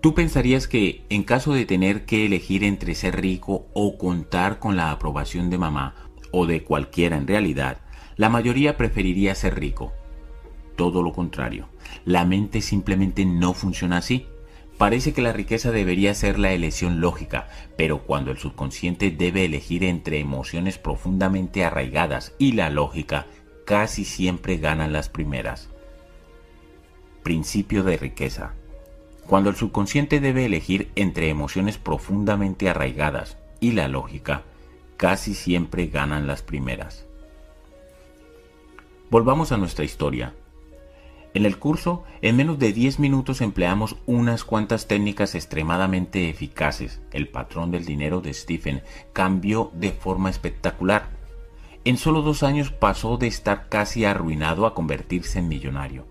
[SPEAKER 2] tú pensarías que en caso de tener que elegir entre ser rico o contar con la aprobación de mamá, o de cualquiera en realidad, la mayoría preferiría ser rico. Todo lo contrario, la mente simplemente no funciona así. Parece que la riqueza debería ser la elección lógica, pero cuando el subconsciente debe elegir entre emociones profundamente arraigadas y la lógica, casi siempre ganan las primeras. Principio de riqueza. Cuando el subconsciente debe elegir entre emociones profundamente arraigadas y la lógica, casi siempre ganan las primeras. Volvamos a nuestra historia. En el curso, en menos de 10 minutos empleamos unas cuantas técnicas extremadamente eficaces. El patrón del dinero de Stephen cambió de forma espectacular. En solo dos años pasó de estar casi arruinado a convertirse en millonario.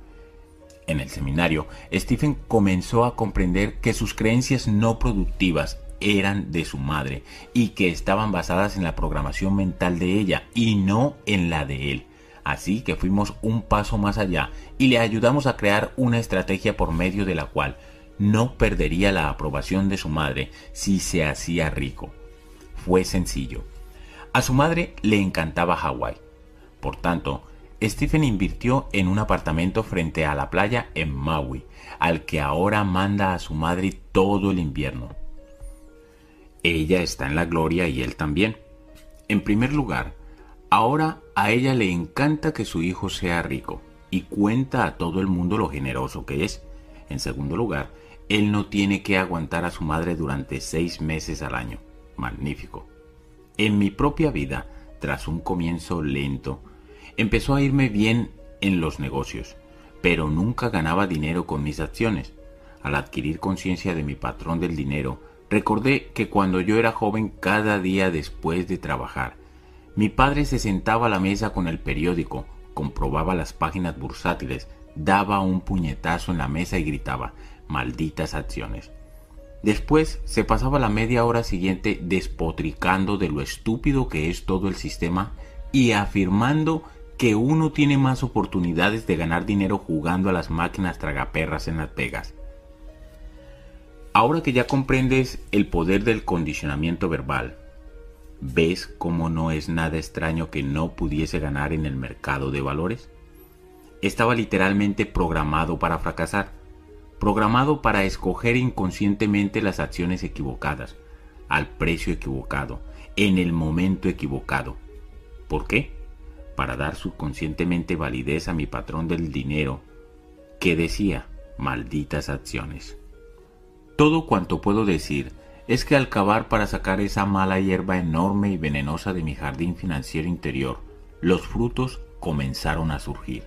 [SPEAKER 2] En el seminario, Stephen comenzó a comprender que sus creencias no productivas eran de su madre y que estaban basadas en la programación mental de ella y no en la de él. Así que fuimos un paso más allá y le ayudamos a crear una estrategia por medio de la cual no perdería la aprobación de su madre si se hacía rico. Fue sencillo. A su madre le encantaba Hawái. Por tanto, Stephen invirtió en un apartamento frente a la playa en Maui, al que ahora manda a su madre todo el invierno. Ella está en la gloria y él también. En primer lugar, Ahora a ella le encanta que su hijo sea rico y cuenta a todo el mundo lo generoso que es. En segundo lugar, él no tiene que aguantar a su madre durante seis meses al año. Magnífico. En mi propia vida, tras un comienzo lento, empezó a irme bien en los negocios, pero nunca ganaba dinero con mis acciones. Al adquirir conciencia de mi patrón del dinero, recordé que cuando yo era joven cada día después de trabajar, mi padre se sentaba a la mesa con el periódico, comprobaba las páginas bursátiles, daba un puñetazo en la mesa y gritaba, malditas acciones. Después se pasaba la media hora siguiente despotricando de lo estúpido que es todo el sistema y afirmando que uno tiene más oportunidades de ganar dinero jugando a las máquinas tragaperras en Las Vegas. Ahora que ya comprendes el poder del condicionamiento verbal, ¿ves cómo no es nada extraño que no pudiese ganar en el mercado de valores? Estaba literalmente programado para fracasar programado para escoger inconscientemente las acciones equivocadas, al precio equivocado, en el momento equivocado. ¿Por qué? Para dar subconscientemente validez a mi patrón del dinero, que decía, malditas acciones. Todo cuanto puedo decir es que al cavar para sacar esa mala hierba enorme y venenosa de mi jardín financiero interior, los frutos comenzaron a surgir.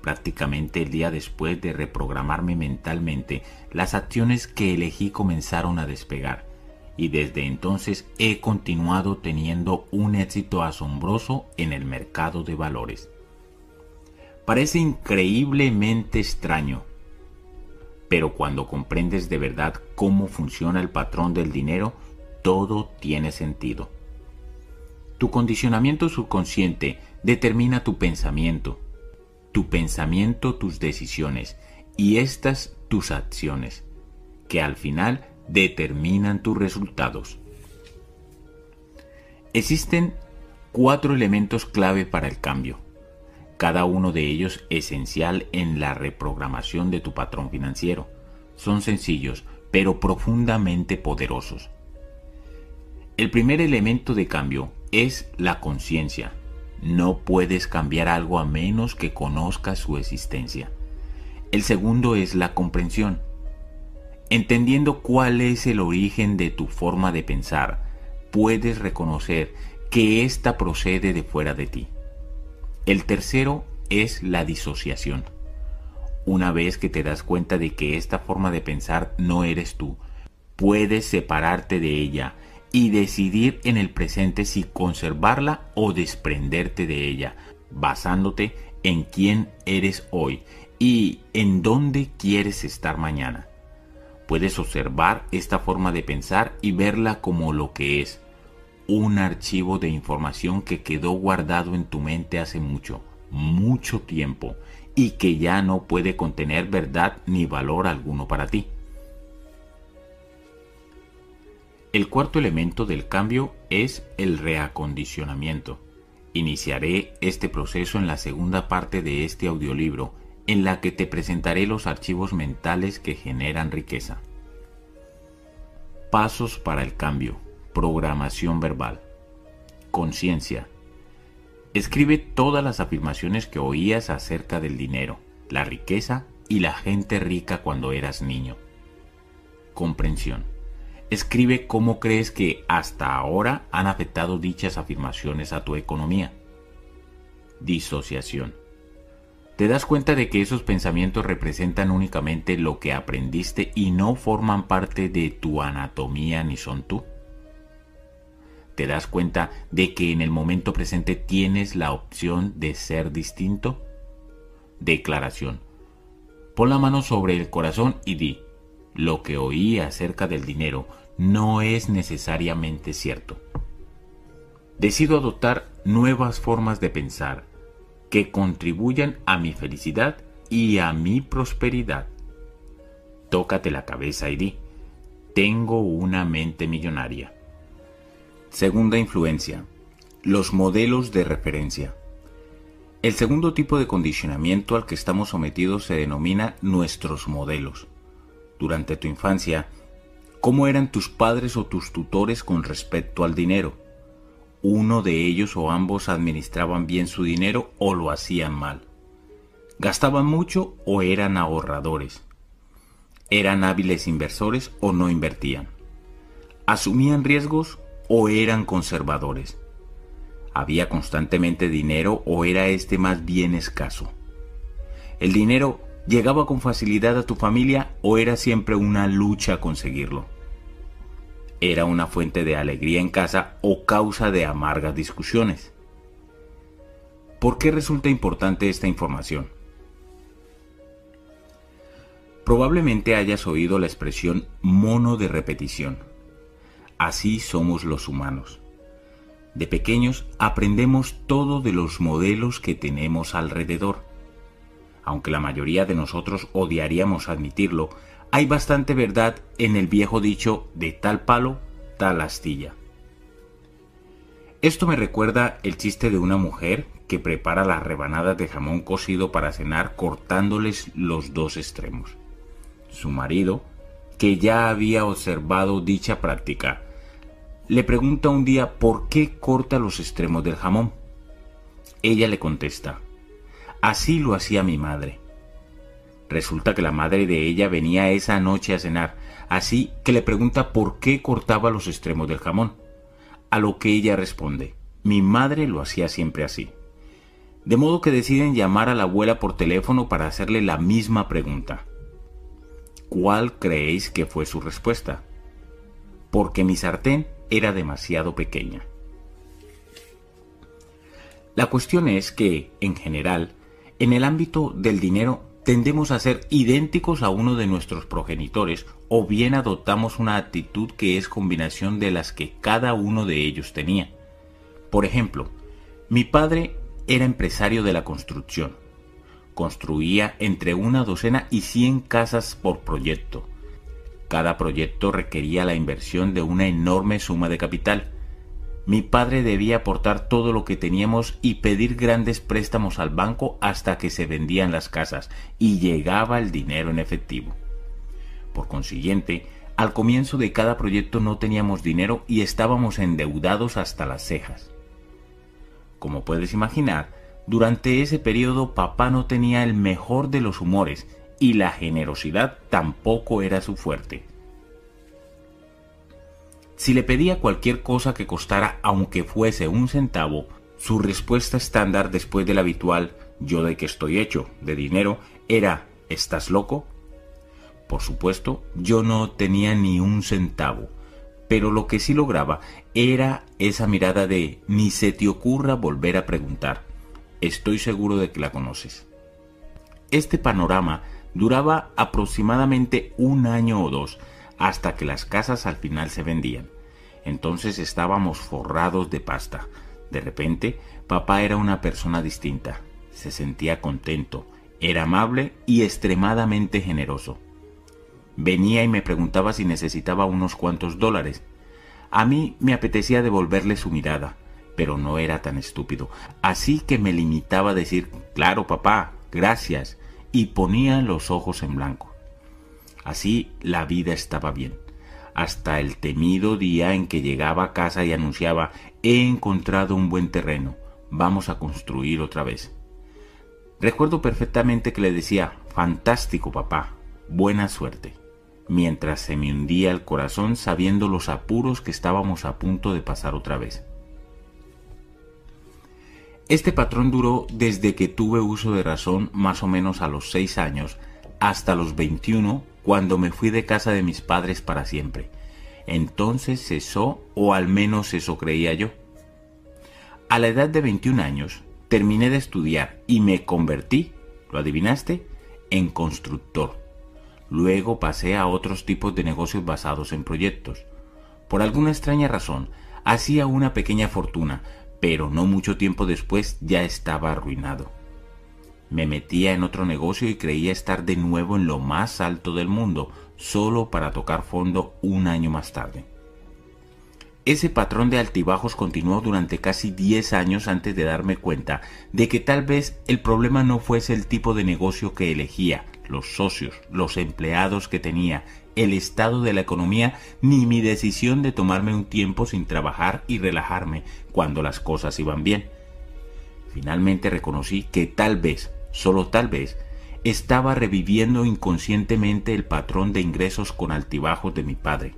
[SPEAKER 2] Prácticamente el día después de reprogramarme mentalmente, las acciones que elegí comenzaron a despegar y desde entonces he continuado teniendo un éxito asombroso en el mercado de valores. Parece increíblemente extraño, pero cuando comprendes de verdad cómo funciona el patrón del dinero, todo tiene sentido. Tu condicionamiento subconsciente determina tu pensamiento, tu pensamiento tus decisiones y estas tus acciones, que al final determinan tus resultados. Existen cuatro elementos clave para el cambio, cada uno de ellos esencial en la reprogramación de tu patrón financiero. Son sencillos, pero profundamente poderosos. El primer elemento de cambio es la conciencia, no puedes cambiar algo a menos que conozcas su existencia. El segundo es la comprensión. Entendiendo cuál es el origen de tu forma de pensar, puedes reconocer que ésta procede de fuera de ti. El tercero es la disociación. Una vez que te das cuenta de que esta forma de pensar no eres tú, puedes separarte de ella y decidir en el presente si conservarla o desprenderte de ella, basándote en quién eres hoy y en dónde quieres estar mañana. Puedes observar esta forma de pensar y verla como lo que es, un archivo de información que quedó guardado en tu mente hace mucho, mucho tiempo y que ya no puede contener verdad ni valor alguno para ti. El cuarto elemento del cambio es el reacondicionamiento. Iniciaré este proceso en la segunda parte de este audiolibro, en la que te presentaré los archivos mentales que generan riqueza. Pasos para el cambio. Programación verbal. Conciencia. Escribe todas las afirmaciones que oías acerca del dinero, la riqueza y la gente rica cuando eras niño. Comprensión Escribe cómo crees que hasta ahora han afectado dichas afirmaciones a tu economía. Disociación. Te das cuenta de que esos pensamientos representan únicamente lo que aprendiste y no forman parte de tu anatomía ni son tú. Te das cuenta de que en el momento presente tienes la opción de ser distinto. Declaración. Pon la mano sobre el corazón y di, lo que oí acerca del dinero no es necesariamente cierto. Decido adoptar nuevas formas de pensar que contribuyan a mi felicidad y a mi prosperidad. Tócate la cabeza y di, tengo una mente millonaria. Segunda influencia, los modelos de referencia. El segundo tipo de condicionamiento al que estamos sometidos se denomina nuestros modelos durante tu infancia, cómo eran tus padres o tus tutores con respecto al dinero. Uno de ellos o ambos administraban bien su dinero o lo hacían mal. Gastaban mucho o eran ahorradores. Eran hábiles inversores o no invertían. Asumían riesgos o eran conservadores. Había constantemente dinero o era este más bien escaso. El dinero ¿Llegaba con facilidad a tu familia o era siempre una lucha conseguirlo? ¿Era una fuente de alegría en casa o causa de amargas discusiones? ¿Por qué resulta importante esta información? Probablemente hayas oído la expresión mono de repetición. Así somos los humanos. De pequeños aprendemos todo de los modelos que tenemos alrededor. Aunque la mayoría de nosotros odiaríamos admitirlo, hay bastante verdad en el viejo dicho de tal palo, tal astilla. Esto me recuerda el chiste de una mujer que prepara las rebanadas de jamón cocido para cenar cortándoles los dos extremos su marido, que ya había observado dicha práctica, le pregunta un día por qué corta los extremos del jamón. Ella le contesta, así lo hacía mi madre. Resulta que la madre de ella venía esa noche a cenar, así que le pregunta por qué cortaba los extremos del jamón. A lo que ella responde, mi madre lo hacía siempre así. De modo que deciden llamar a la abuela por teléfono para hacerle la misma pregunta. ¿Cuál creéis que fue su respuesta? Porque mi sartén era demasiado pequeña. La cuestión es que, en general, en el ámbito del dinero tendemos a ser idénticos a uno de nuestros progenitores o bien adoptamos una actitud que es combinación de las que cada uno de ellos tenía. Por ejemplo, mi padre era empresario de la construcción construía entre una docena y cien casas por proyecto. Cada proyecto requería la inversión de una enorme suma de capital. Mi padre debía aportar todo lo que teníamos y pedir grandes préstamos al banco hasta que se vendían las casas y llegaba el dinero en efectivo. Por consiguiente, al comienzo de cada proyecto no teníamos dinero y estábamos endeudados hasta las cejas. Como puedes imaginar, durante ese periodo papá no tenía el mejor de los humores y la generosidad tampoco era su fuerte. Si le pedía cualquier cosa que costara aunque fuese un centavo, su respuesta estándar después del habitual yo de que estoy hecho de dinero era ¿estás loco? Por supuesto, yo no tenía ni un centavo, pero lo que sí lograba era esa mirada de ni se te ocurra volver a preguntar estoy seguro de que la conoces. Este panorama duraba aproximadamente un año o dos, hasta que las casas al final se vendían. Entonces estábamos forrados de pasta. De repente, papá era una persona distinta. Se sentía contento, era amable y extremadamente generoso. Venía y me preguntaba si necesitaba unos cuantos dólares. A mí me apetecía devolverle su mirada, pero no era tan estúpido. Así que me limitaba a decir, claro papá, gracias, y ponía los ojos en blanco. Así la vida estaba bien, hasta el temido día en que llegaba a casa y anunciaba, he encontrado un buen terreno, vamos a construir otra vez. Recuerdo perfectamente que le decía, fantástico papá, buena suerte, mientras se me hundía el corazón sabiendo los apuros que estábamos a punto de pasar otra vez. Este patrón duró desde que tuve uso de razón más o menos a los 6 años hasta los 21 cuando me fui de casa de mis padres para siempre. Entonces cesó o al menos eso creía yo. A la edad de 21 años terminé de estudiar y me convertí, ¿lo adivinaste?, en constructor. Luego pasé a otros tipos de negocios basados en proyectos. Por alguna extraña razón, hacía una pequeña fortuna, pero no mucho tiempo después ya estaba arruinado. Me metía en otro negocio y creía estar de nuevo en lo más alto del mundo, solo para tocar fondo un año más tarde. Ese patrón de altibajos continuó durante casi 10 años antes de darme cuenta de que tal vez el problema no fuese el tipo de negocio que elegía, los socios, los empleados que tenía, el estado de la economía ni mi decisión de tomarme un tiempo sin trabajar y relajarme cuando las cosas iban bien. Finalmente reconocí que tal vez, solo tal vez, estaba reviviendo inconscientemente el patrón de ingresos con altibajos de mi padre.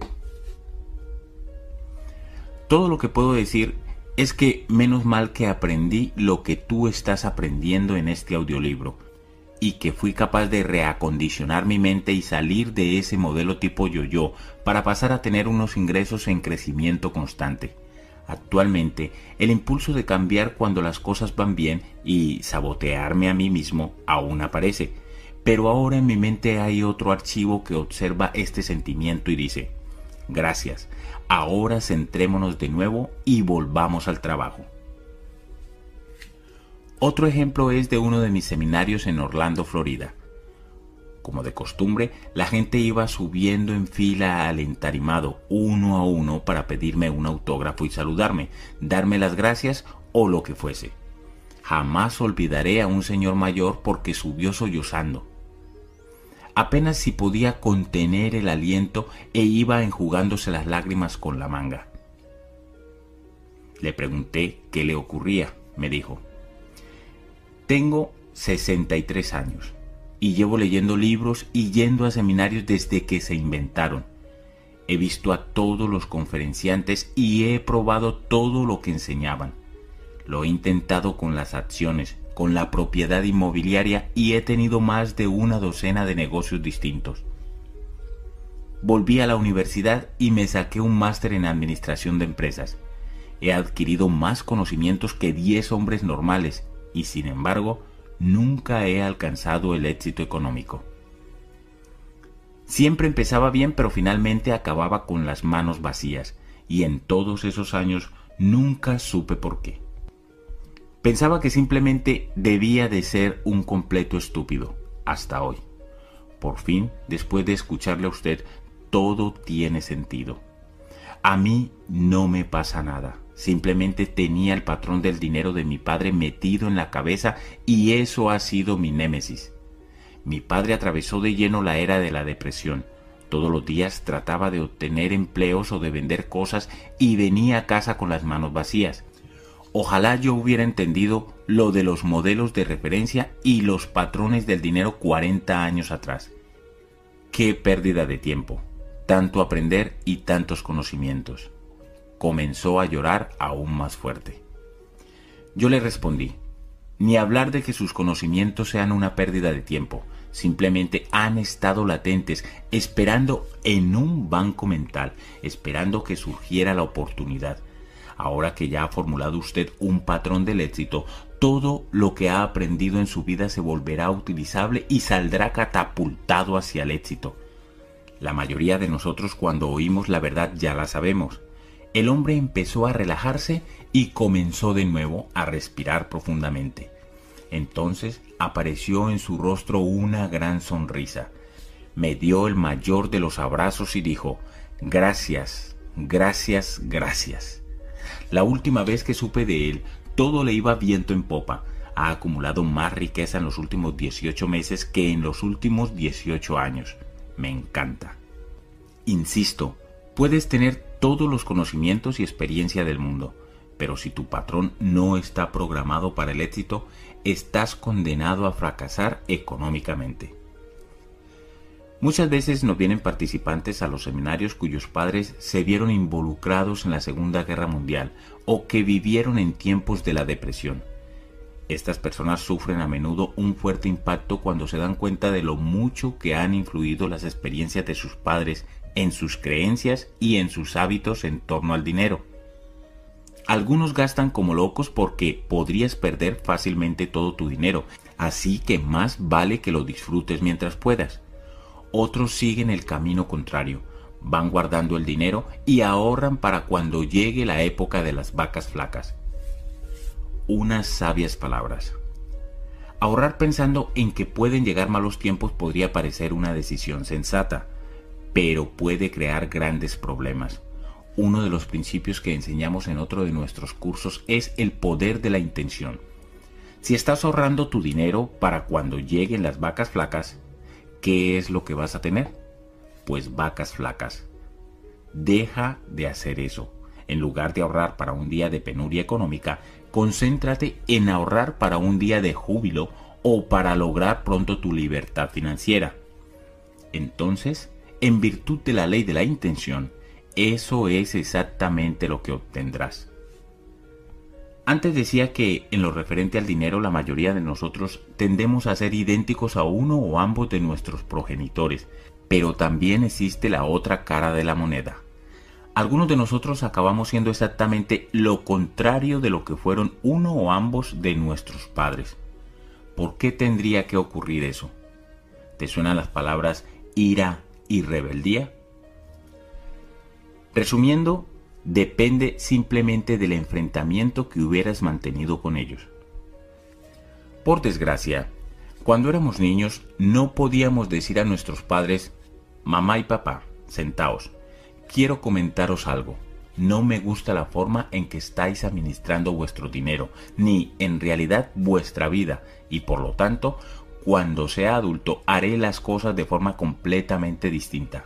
[SPEAKER 2] Todo lo que puedo decir es que menos mal que aprendí lo que tú estás aprendiendo en este audiolibro y que fui capaz de reacondicionar mi mente y salir de ese modelo tipo yo-yo para pasar a tener unos ingresos en crecimiento constante. Actualmente, el impulso de cambiar cuando las cosas van bien y sabotearme a mí mismo aún aparece. Pero ahora en mi mente hay otro archivo que observa este sentimiento y dice, gracias, ahora centrémonos de nuevo y volvamos al trabajo. Otro ejemplo es de uno de mis seminarios en Orlando, Florida. Como de costumbre, la gente iba subiendo en fila al entarimado, uno a uno, para pedirme un autógrafo y saludarme, darme las gracias o lo que fuese. Jamás olvidaré a un señor mayor porque subió sollozando. Apenas si podía contener el aliento e iba enjugándose las lágrimas con la manga. Le pregunté qué le ocurría. Me dijo, tengo 63 años y llevo leyendo libros y yendo a seminarios desde que se inventaron. He visto a todos los conferenciantes y he probado todo lo que enseñaban. Lo he intentado con las acciones, con la propiedad inmobiliaria y he tenido más de una docena de negocios distintos. Volví a la universidad y me saqué un máster en administración de empresas. He adquirido más conocimientos que 10 hombres normales y sin embargo nunca he alcanzado el éxito económico. Siempre empezaba bien, pero finalmente acababa con las manos vacías, y en todos esos años nunca supe por qué. Pensaba que simplemente debía de ser un completo estúpido, hasta hoy. Por fin, después de escucharle a usted, todo tiene sentido. A mí no me pasa nada. Simplemente tenía el patrón del dinero de mi padre metido en la cabeza y eso ha sido mi némesis. Mi padre atravesó de lleno la era de la depresión. Todos los días trataba de obtener empleos o de vender cosas y venía a casa con las manos vacías. Ojalá yo hubiera entendido lo de los modelos de referencia y los patrones del dinero 40 años atrás. Qué pérdida de tiempo, tanto aprender y tantos conocimientos comenzó a llorar aún más fuerte. Yo le respondí, ni hablar de que sus conocimientos sean una pérdida de tiempo, simplemente han estado latentes, esperando en un banco mental, esperando que surgiera la oportunidad. Ahora que ya ha formulado usted un patrón del éxito, todo lo que ha aprendido en su vida se volverá utilizable y saldrá catapultado hacia el éxito. La mayoría de nosotros cuando oímos la verdad ya la sabemos, el hombre empezó a relajarse y comenzó de nuevo a respirar profundamente. Entonces apareció en su rostro una gran sonrisa. Me dio el mayor de los abrazos y dijo, Gracias, gracias, gracias. La última vez que supe de él, todo le iba viento en popa. Ha acumulado más riqueza en los últimos 18 meses que en los últimos 18 años. Me encanta. Insisto, puedes tener todos los conocimientos y experiencia del mundo, pero si tu patrón no está programado para el éxito, estás condenado a fracasar económicamente. Muchas veces nos vienen participantes a los seminarios cuyos padres se vieron involucrados en la Segunda Guerra Mundial o que vivieron en tiempos de la depresión. Estas personas sufren a menudo un fuerte impacto cuando se dan cuenta de lo mucho que han influido las experiencias de sus padres en sus creencias y en sus hábitos en torno al dinero. Algunos gastan como locos porque podrías perder fácilmente todo tu dinero, así que más vale que lo disfrutes mientras puedas. Otros siguen el camino contrario, van guardando el dinero y ahorran para cuando llegue la época de las vacas flacas. Unas sabias palabras. Ahorrar pensando en que pueden llegar malos tiempos podría parecer una decisión sensata, pero puede crear grandes problemas. Uno de los principios que enseñamos en otro de nuestros cursos es el poder de la intención. Si estás ahorrando tu dinero para cuando lleguen las vacas flacas, ¿qué es lo que vas a tener? Pues vacas flacas. Deja de hacer eso. En lugar de ahorrar para un día de penuria económica, concéntrate en ahorrar para un día de júbilo o para lograr pronto tu libertad financiera. Entonces, en virtud de la ley de la intención, eso es exactamente lo que obtendrás. Antes decía que en lo referente al dinero la mayoría de nosotros tendemos a ser idénticos a uno o ambos de nuestros progenitores, pero también existe la otra cara de la moneda. algunos de nosotros acabamos siendo exactamente lo contrario de lo que fueron uno o ambos de nuestros padres. ¿Por qué tendría que ocurrir eso? ¿Te suenan las palabras ira y rebeldía? Resumiendo, depende simplemente del enfrentamiento que hubieras mantenido con ellos. Por desgracia, cuando éramos niños no podíamos decir a nuestros padres, mamá y papá, sentaos, quiero comentaros algo. No me gusta la forma en que estáis administrando vuestro dinero, ni en realidad vuestra vida, y por lo tanto, cuando sea adulto haré las cosas de forma completamente distinta.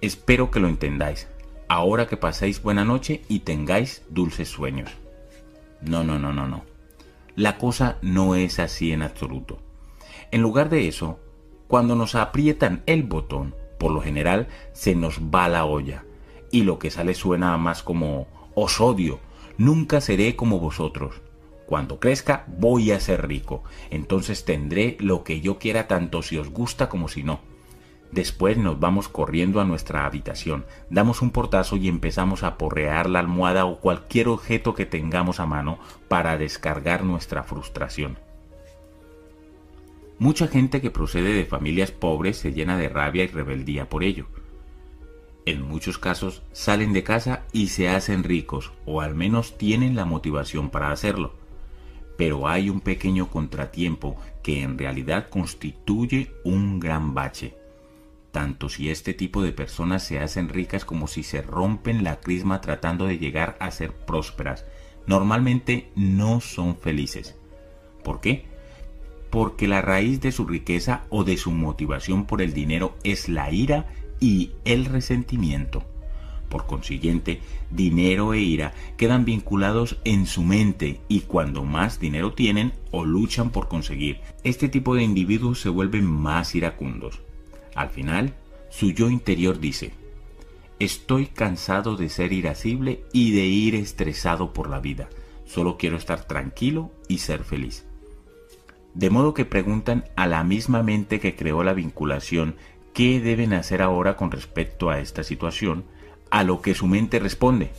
[SPEAKER 2] Espero que lo entendáis, ahora que paséis buena noche y tengáis dulces sueños. No, no, no, no, no. La cosa no es así en absoluto. En lugar de eso, cuando nos aprietan el botón, por lo general se nos va la olla y lo que sale suena más como os odio, nunca seré como vosotros. Cuando crezca voy a ser rico, entonces tendré lo que yo quiera tanto si os gusta como si no. Después nos vamos corriendo a nuestra habitación, damos un portazo y empezamos a porrear la almohada o cualquier objeto que tengamos a mano para descargar nuestra frustración. Mucha gente que procede de familias pobres se llena de rabia y rebeldía por ello. En muchos casos salen de casa y se hacen ricos, o al menos tienen la motivación para hacerlo. Pero hay un pequeño contratiempo que en realidad constituye un gran bache. Tanto si este tipo de personas se hacen ricas como si se rompen la crisma tratando de llegar a ser prósperas, normalmente no son felices. ¿Por qué? porque la raíz de su riqueza o de su motivación por el dinero es la ira y el resentimiento. Por consiguiente, dinero e ira quedan vinculados en su mente y cuando más dinero tienen o luchan por conseguir, este tipo de individuos se vuelven más iracundos. Al final, su yo interior dice, estoy cansado de ser irascible y de ir estresado por la vida, solo quiero estar tranquilo y ser feliz. De modo que preguntan a la misma mente que creó la vinculación qué deben hacer ahora con respecto a esta situación, a lo que su mente responde.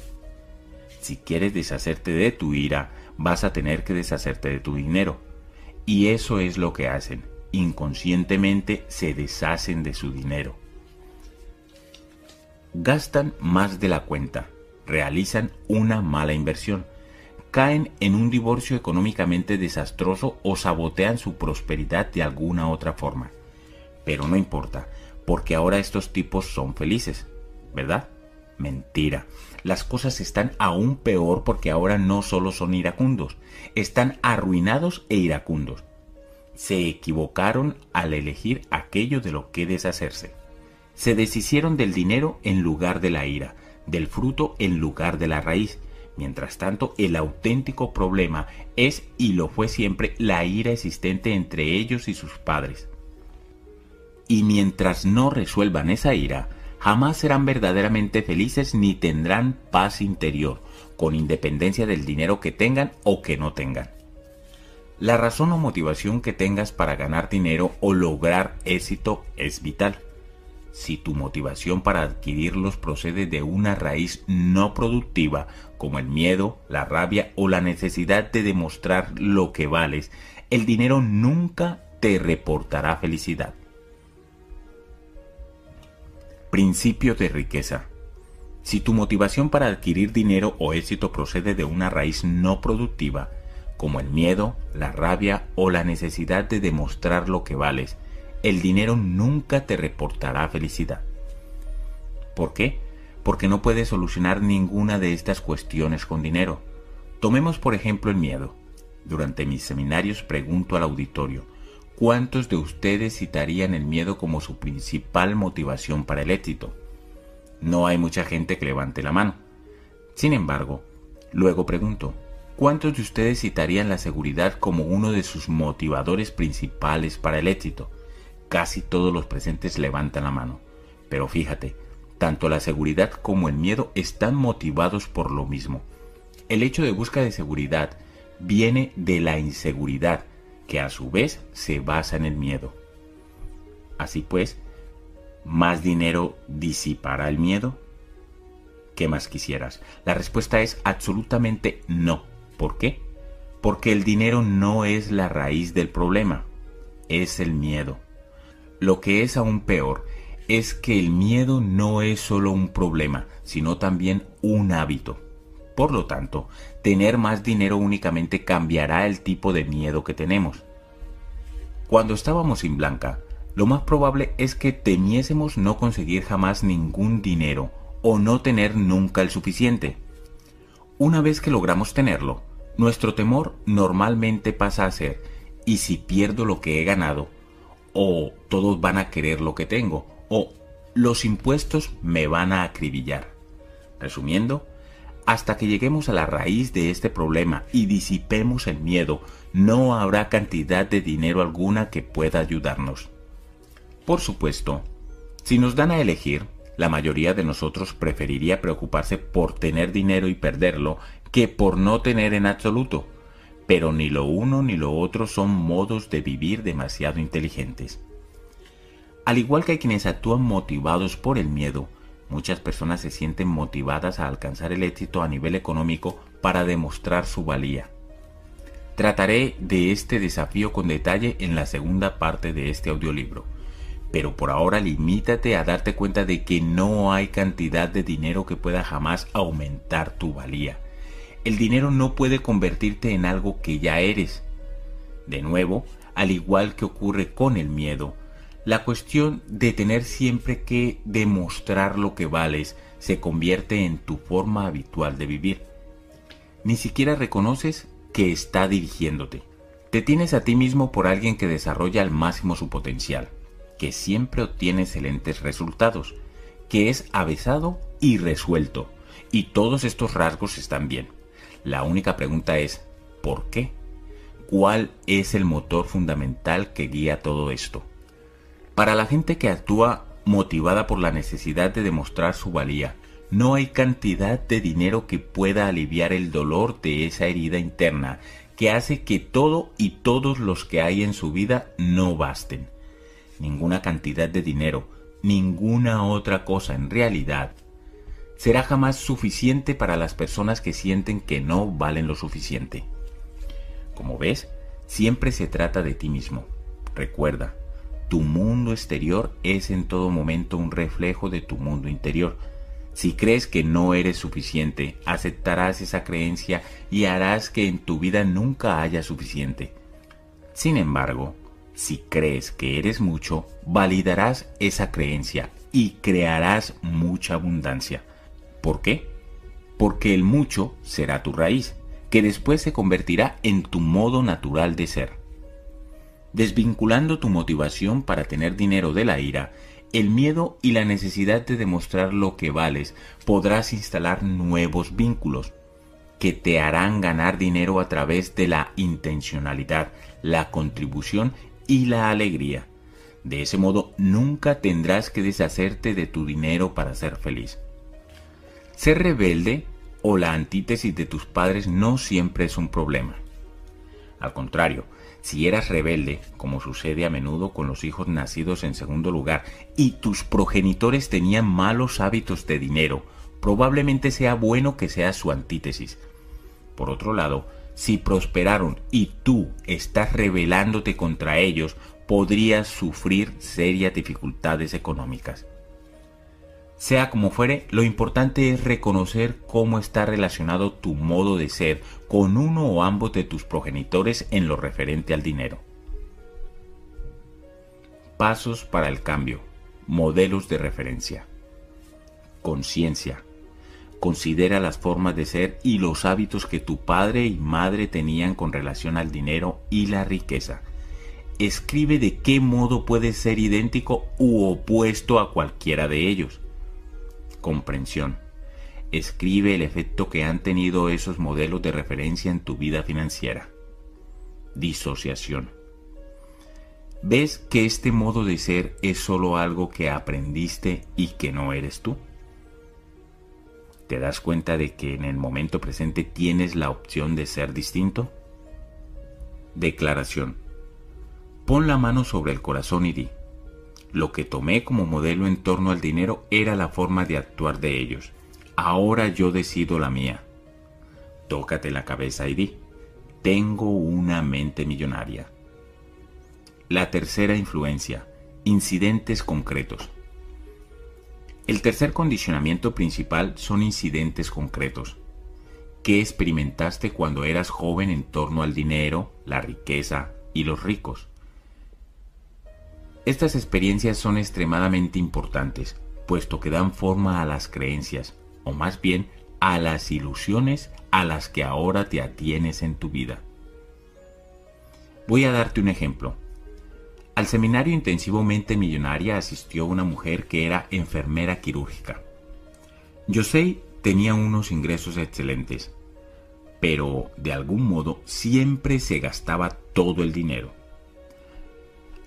[SPEAKER 2] Si quieres deshacerte de tu ira, vas a tener que deshacerte de tu dinero. Y eso es lo que hacen. Inconscientemente se deshacen de su dinero. Gastan más de la cuenta. Realizan una mala inversión caen en un divorcio económicamente desastroso o sabotean su prosperidad de alguna otra forma. Pero no importa, porque ahora estos tipos son felices, ¿verdad? Mentira. Las cosas están aún peor porque ahora no solo son iracundos, están arruinados e iracundos. Se equivocaron al elegir aquello de lo que deshacerse. Se deshicieron del dinero en lugar de la ira, del fruto en lugar de la raíz, Mientras tanto, el auténtico problema es y lo fue siempre la ira existente entre ellos y sus padres. Y mientras no resuelvan esa ira, jamás serán verdaderamente felices ni tendrán paz interior, con independencia del dinero que tengan o que no tengan. La razón o motivación que tengas para ganar dinero o lograr éxito es vital. Si tu motivación para adquirirlos procede de una raíz no productiva, como el miedo, la rabia o la necesidad de demostrar lo que vales, el dinero nunca te reportará felicidad. Principio de riqueza. Si tu motivación para adquirir dinero o éxito procede de una raíz no productiva, como el miedo, la rabia o la necesidad de demostrar lo que vales, el dinero nunca te reportará felicidad. ¿Por qué? Porque no puedes solucionar ninguna de estas cuestiones con dinero. Tomemos por ejemplo el miedo. Durante mis seminarios pregunto al auditorio, ¿cuántos de ustedes citarían el miedo como su principal motivación para el éxito? No hay mucha gente que levante la mano. Sin embargo, luego pregunto, ¿cuántos de ustedes citarían la seguridad como uno de sus motivadores principales para el éxito? Casi todos los presentes levantan la mano. Pero fíjate, tanto la seguridad como el miedo están motivados por lo mismo. El hecho de busca de seguridad viene de la inseguridad, que a su vez se basa en el miedo. Así pues, ¿más dinero disipará el miedo? ¿Qué más quisieras? La respuesta es absolutamente no. ¿Por qué? Porque el dinero no es la raíz del problema, es el miedo. Lo que es aún peor es que el miedo no es solo un problema, sino también un hábito. Por lo tanto, tener más dinero únicamente cambiará el tipo de miedo que tenemos. Cuando estábamos sin Blanca, lo más probable es que temiésemos no conseguir jamás ningún dinero o no tener nunca el suficiente. Una vez que logramos tenerlo, nuestro temor normalmente pasa a ser, ¿y si pierdo lo que he ganado? O todos van a querer lo que tengo, o los impuestos me van a acribillar. Resumiendo, hasta que lleguemos a la raíz de este problema y disipemos el miedo, no habrá cantidad de dinero alguna que pueda ayudarnos. Por supuesto, si nos dan a elegir, la mayoría de nosotros preferiría preocuparse por tener dinero y perderlo que por no tener en absoluto. Pero ni lo uno ni lo otro son modos de vivir demasiado inteligentes. Al igual que quienes actúan motivados por el miedo, Muchas personas se sienten motivadas a alcanzar el éxito a nivel económico para demostrar su valía. Trataré de este desafío con detalle en la segunda parte de este audiolibro, pero por ahora limítate a darte cuenta de que no hay cantidad de dinero que pueda jamás aumentar tu valía. El dinero no puede convertirte en algo que ya eres. De nuevo, al igual que ocurre con el miedo, la cuestión de tener siempre que demostrar lo que vales se convierte en tu forma habitual de vivir. Ni siquiera reconoces que está dirigiéndote. Te tienes a ti mismo por alguien que desarrolla al máximo su potencial, que siempre obtiene excelentes resultados, que es avesado y resuelto, y todos estos rasgos están bien. La única pregunta es, ¿por qué? ¿Cuál es el motor fundamental que guía todo esto? Para la gente que actúa motivada por la necesidad de demostrar su valía, no hay cantidad de dinero que pueda aliviar el dolor de esa herida interna que hace que todo y todos los que hay en su vida no basten. Ninguna cantidad de dinero, ninguna otra cosa en realidad será jamás suficiente para las personas que sienten que no valen lo suficiente. Como ves, siempre se trata de ti mismo. Recuerda, tu mundo exterior es en todo momento un reflejo de tu mundo interior. Si crees que no eres suficiente, aceptarás esa creencia y harás que en tu vida nunca haya suficiente. Sin embargo, si crees que eres mucho, validarás esa creencia y crearás mucha abundancia. ¿Por qué? Porque el mucho será tu raíz, que después se convertirá en tu modo natural de ser. Desvinculando tu motivación para tener dinero de la ira, el miedo y la necesidad de demostrar lo que vales, podrás instalar nuevos vínculos que te harán ganar dinero a través de la intencionalidad, la contribución y la alegría. De ese modo nunca tendrás que deshacerte de tu dinero para ser feliz. Ser rebelde o la antítesis de tus padres no siempre es un problema. Al contrario, si eras rebelde, como sucede a menudo con los hijos nacidos en segundo lugar, y tus progenitores tenían malos hábitos de dinero, probablemente sea bueno que seas su antítesis. Por otro lado, si prosperaron y tú estás rebelándote contra ellos, podrías sufrir serias dificultades económicas. Sea como fuere, lo importante es reconocer cómo está relacionado tu modo de ser con uno o ambos de tus progenitores en lo referente al dinero. Pasos para el cambio. Modelos de referencia. Conciencia. Considera las formas de ser y los hábitos que tu padre y madre tenían con relación al dinero y la riqueza. Escribe de qué modo puedes ser idéntico u opuesto a cualquiera de ellos comprensión. Escribe el efecto que han tenido esos modelos de referencia en tu vida financiera. Disociación. ¿Ves que este modo de ser es solo algo que aprendiste y que no eres tú? ¿Te das cuenta de que en el momento presente tienes la opción de ser distinto? Declaración. Pon la mano sobre el corazón y di, lo que tomé como modelo en torno al dinero era la forma de actuar de ellos. ahora yo decido la mía. Tócate la cabeza y di, tengo una mente millonaria. La tercera influencia, incidentes concretos. El tercer condicionamiento principal son incidentes concretos. ¿Qué experimentaste cuando eras joven en torno al dinero, la riqueza y los ricos? Estas experiencias son extremadamente importantes, puesto que dan forma a las creencias, o más bien a las ilusiones a las que ahora te atienes en tu vida. Voy a darte un ejemplo. Al seminario intensivo Mente Millonaria asistió una mujer que era enfermera quirúrgica. Yosei tenía unos ingresos excelentes, pero de algún modo siempre se gastaba todo el dinero.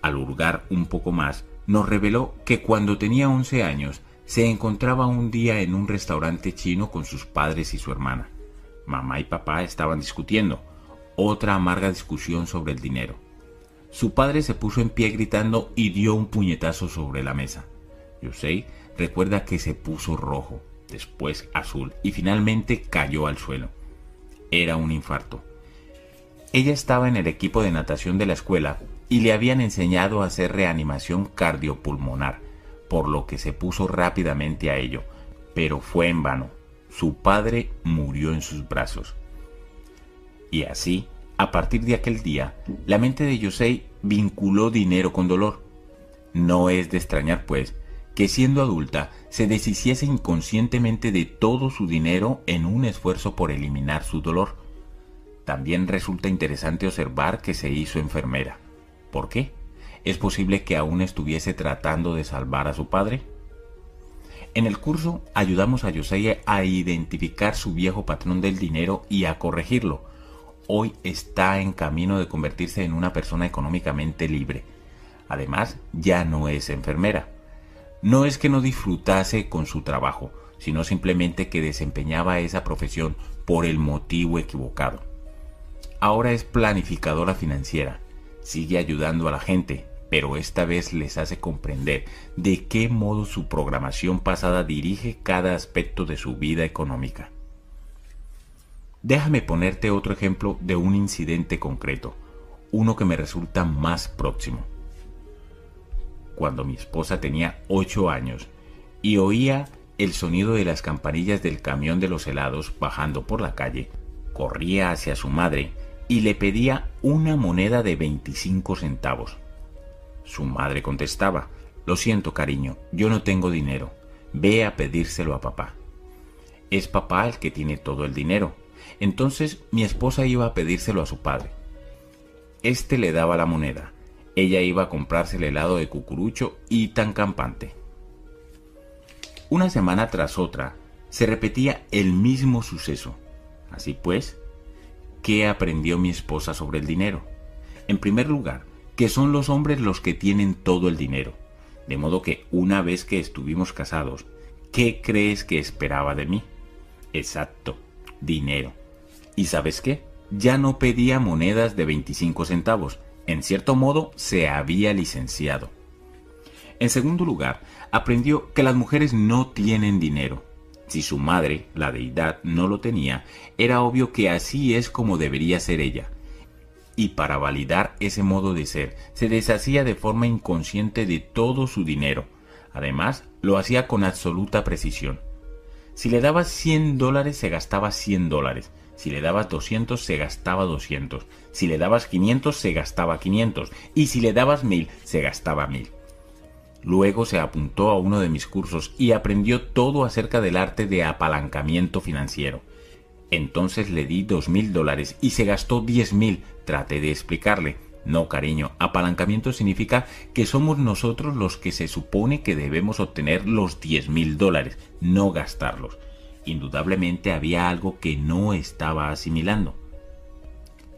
[SPEAKER 2] Al hurgar un poco más, nos reveló que cuando tenía 11 años se encontraba un día en un restaurante chino con sus padres y su hermana. Mamá y papá estaban discutiendo, otra amarga discusión sobre el dinero. Su padre se puso en pie gritando y dio un puñetazo sobre la mesa. Yosei recuerda que se puso rojo, después azul y finalmente cayó al suelo. Era un infarto. Ella estaba en el equipo de natación de la escuela y le habían enseñado a hacer reanimación cardiopulmonar, por lo que se puso rápidamente a ello, pero fue en vano. Su padre murió en sus brazos. Y así a partir de aquel día, la mente de Yosei vinculó dinero con dolor. No es de extrañar, pues, que siendo adulta se deshiciese inconscientemente de todo su dinero en un esfuerzo por eliminar su dolor. También resulta interesante observar que se hizo enfermera. ¿Por qué? ¿Es posible que aún estuviese tratando de salvar a su padre? En el curso ayudamos a Yosei a identificar su viejo patrón del dinero y a corregirlo, hoy está en camino de convertirse en una persona económicamente libre. Además, ya no es enfermera. No es que no disfrutase con su trabajo, sino simplemente que desempeñaba esa profesión por el motivo equivocado. Ahora es planificadora financiera, sigue ayudando a la gente, pero esta vez les hace comprender de qué modo su programación pasada dirige cada aspecto de su vida económica. Déjame ponerte otro ejemplo de un incidente concreto, uno que me resulta más próximo. Cuando mi esposa tenía 8 años y oía el sonido de las campanillas del camión de los helados bajando por la calle, corría hacia su madre y le pedía una moneda de 25 centavos. Su madre contestaba, Lo siento cariño, yo no tengo dinero, ve a pedírselo a papá. Es papá el que tiene todo el dinero, entonces mi esposa iba a pedírselo a su padre. Este le daba la moneda. Ella iba a comprarse el helado de cucurucho y tan campante. Una semana tras otra se repetía el mismo suceso. Así pues, ¿qué aprendió mi esposa sobre el dinero? En primer lugar, que son los hombres los que tienen todo el dinero. De modo que una vez que estuvimos casados, ¿qué crees que esperaba de mí? Exacto, dinero. ¿Y sabes qué? Ya no pedía monedas de 25 centavos. En cierto modo, se había licenciado. En segundo lugar, aprendió que las mujeres no tienen dinero. Si su madre, la deidad, no lo tenía, era obvio que así es como debería ser ella. Y para validar ese modo de ser, se deshacía de forma inconsciente de todo su dinero. Además, lo hacía con absoluta precisión. Si le daba 100 dólares, se gastaba 100 dólares. Si le dabas 200 se gastaba 200. Si le dabas 500 se gastaba 500. Y si le dabas 1000 se gastaba 1000. Luego se apuntó a uno de mis cursos y aprendió todo acerca del arte de apalancamiento financiero. Entonces le di dos mil dólares y se gastó diez mil. Traté de explicarle. No, cariño, apalancamiento significa que somos nosotros los que se supone que debemos obtener los diez mil dólares, no gastarlos indudablemente había algo que no estaba asimilando.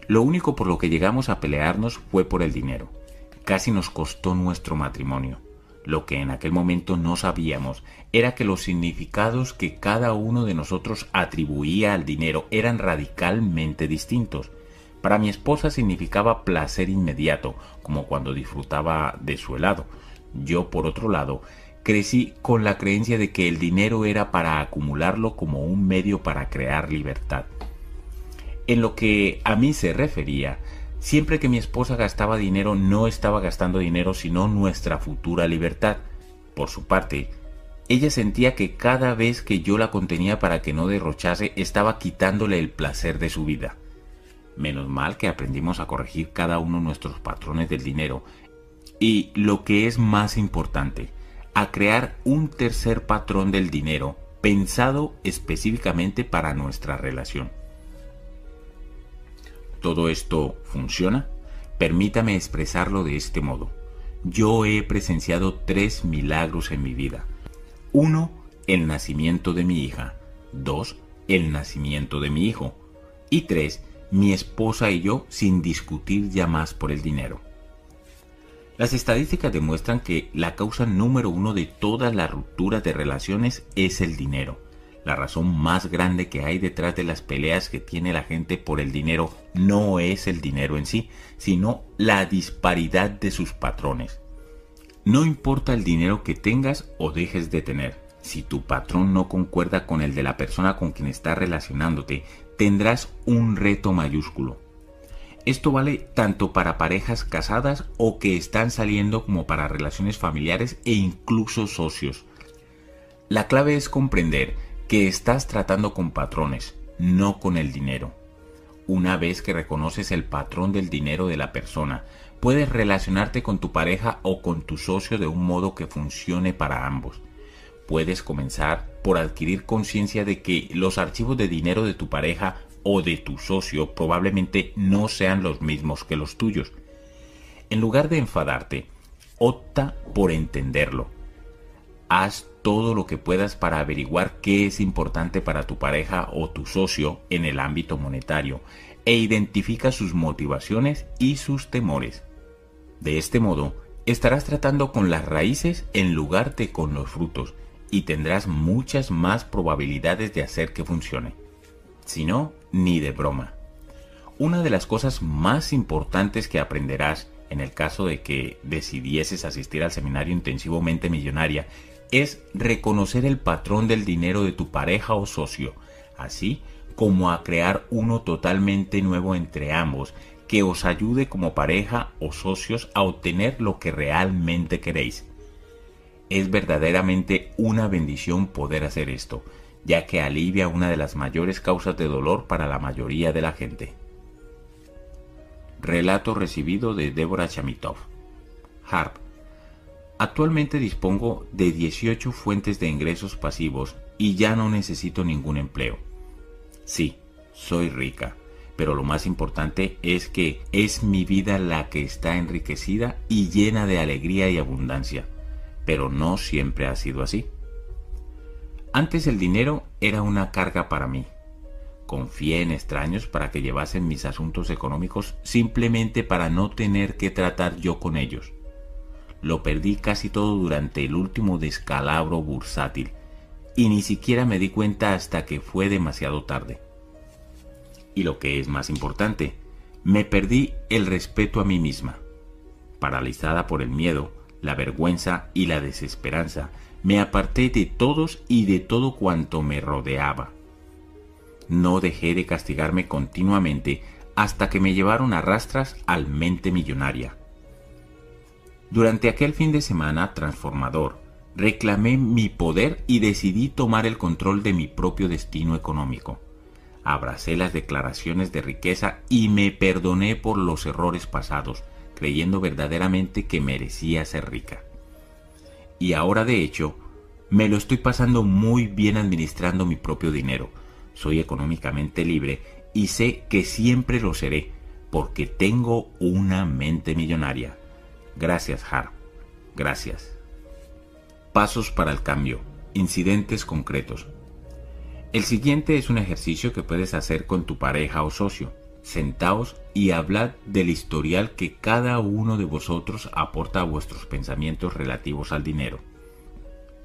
[SPEAKER 2] Lo único por lo que llegamos a pelearnos fue por el dinero. Casi nos costó nuestro matrimonio. Lo que en aquel momento no sabíamos era que los significados que cada uno de nosotros atribuía al dinero eran radicalmente distintos. Para mi esposa significaba placer inmediato, como cuando disfrutaba de su helado. Yo, por otro lado, crecí con la creencia de que el dinero era para acumularlo como un medio para crear libertad. En lo que a mí se refería, siempre que mi esposa gastaba dinero no estaba gastando dinero sino nuestra futura libertad. Por su parte, ella sentía que cada vez que yo la contenía para que no derrochase estaba quitándole el placer de su vida. Menos mal que aprendimos a corregir cada uno nuestros patrones del dinero y, lo que es más importante, a crear un tercer patrón del dinero pensado específicamente para nuestra relación. ¿Todo esto funciona? Permítame expresarlo de este modo. Yo he presenciado tres milagros en mi vida. Uno, el nacimiento de mi hija. Dos, el nacimiento de mi hijo. Y tres, mi esposa y yo sin discutir ya más por el dinero. Las estadísticas demuestran que la causa número uno de todas las rupturas de relaciones es el dinero. La razón más grande que hay detrás de las peleas que tiene la gente por el dinero no es el dinero en sí, sino la disparidad de sus patrones. No importa el dinero que tengas o dejes de tener, si tu patrón no concuerda con el de la persona con quien estás relacionándote, tendrás un reto mayúsculo. Esto vale tanto para parejas casadas o que están saliendo como para relaciones familiares e incluso socios. La clave es comprender que estás tratando con patrones, no con el dinero. Una vez que reconoces el patrón del dinero de la persona, puedes relacionarte con tu pareja o con tu socio de un modo que funcione para ambos. Puedes comenzar por adquirir conciencia de que los archivos de dinero de tu pareja o de tu socio probablemente no sean los mismos que los tuyos. En lugar de enfadarte, opta por entenderlo. Haz todo lo que puedas para averiguar qué es importante para tu pareja o tu socio en el ámbito monetario e identifica sus motivaciones y sus temores. De este modo, estarás tratando con las raíces en lugar de con los frutos y tendrás muchas más probabilidades de hacer que funcione. Si no, ni de broma. Una de las cosas más importantes que aprenderás en el caso de que decidieses asistir al seminario intensivamente millonaria es reconocer el patrón del dinero de tu pareja o socio, así como a crear uno totalmente nuevo entre ambos que os ayude como pareja o socios a obtener lo que realmente queréis. Es verdaderamente una bendición poder hacer esto, ya que alivia una de las mayores causas de dolor para la mayoría de la gente. Relato recibido de Débora Chamitov. Harp. Actualmente dispongo de 18 fuentes de ingresos pasivos y ya no necesito ningún empleo. Sí, soy rica, pero lo más importante es que es mi vida la que está enriquecida y llena de alegría y abundancia. Pero no siempre ha sido así. Antes el dinero era una carga para mí. Confié en extraños para que llevasen mis asuntos económicos simplemente para no tener que tratar yo con ellos. Lo perdí casi todo durante el último descalabro bursátil y ni siquiera me di cuenta hasta que fue demasiado tarde. Y lo que es más importante, me perdí el respeto a mí misma. Paralizada por el miedo, la vergüenza y la desesperanza, me aparté de todos y de todo cuanto me rodeaba. No dejé de castigarme continuamente hasta que me llevaron a rastras al mente millonaria. Durante aquel fin de semana transformador, reclamé mi poder y decidí tomar el control de mi propio destino económico. Abracé las declaraciones de riqueza y me perdoné por los errores pasados, creyendo verdaderamente que merecía ser rica y ahora de hecho me lo estoy pasando muy bien administrando mi propio dinero. Soy económicamente libre y sé que siempre lo seré porque tengo una mente millonaria. Gracias, Har. Gracias. Pasos para el cambio. Incidentes concretos. El siguiente es un ejercicio que puedes hacer con tu pareja o socio. Sentaos y hablad del historial que cada uno de vosotros aporta a vuestros pensamientos relativos al dinero.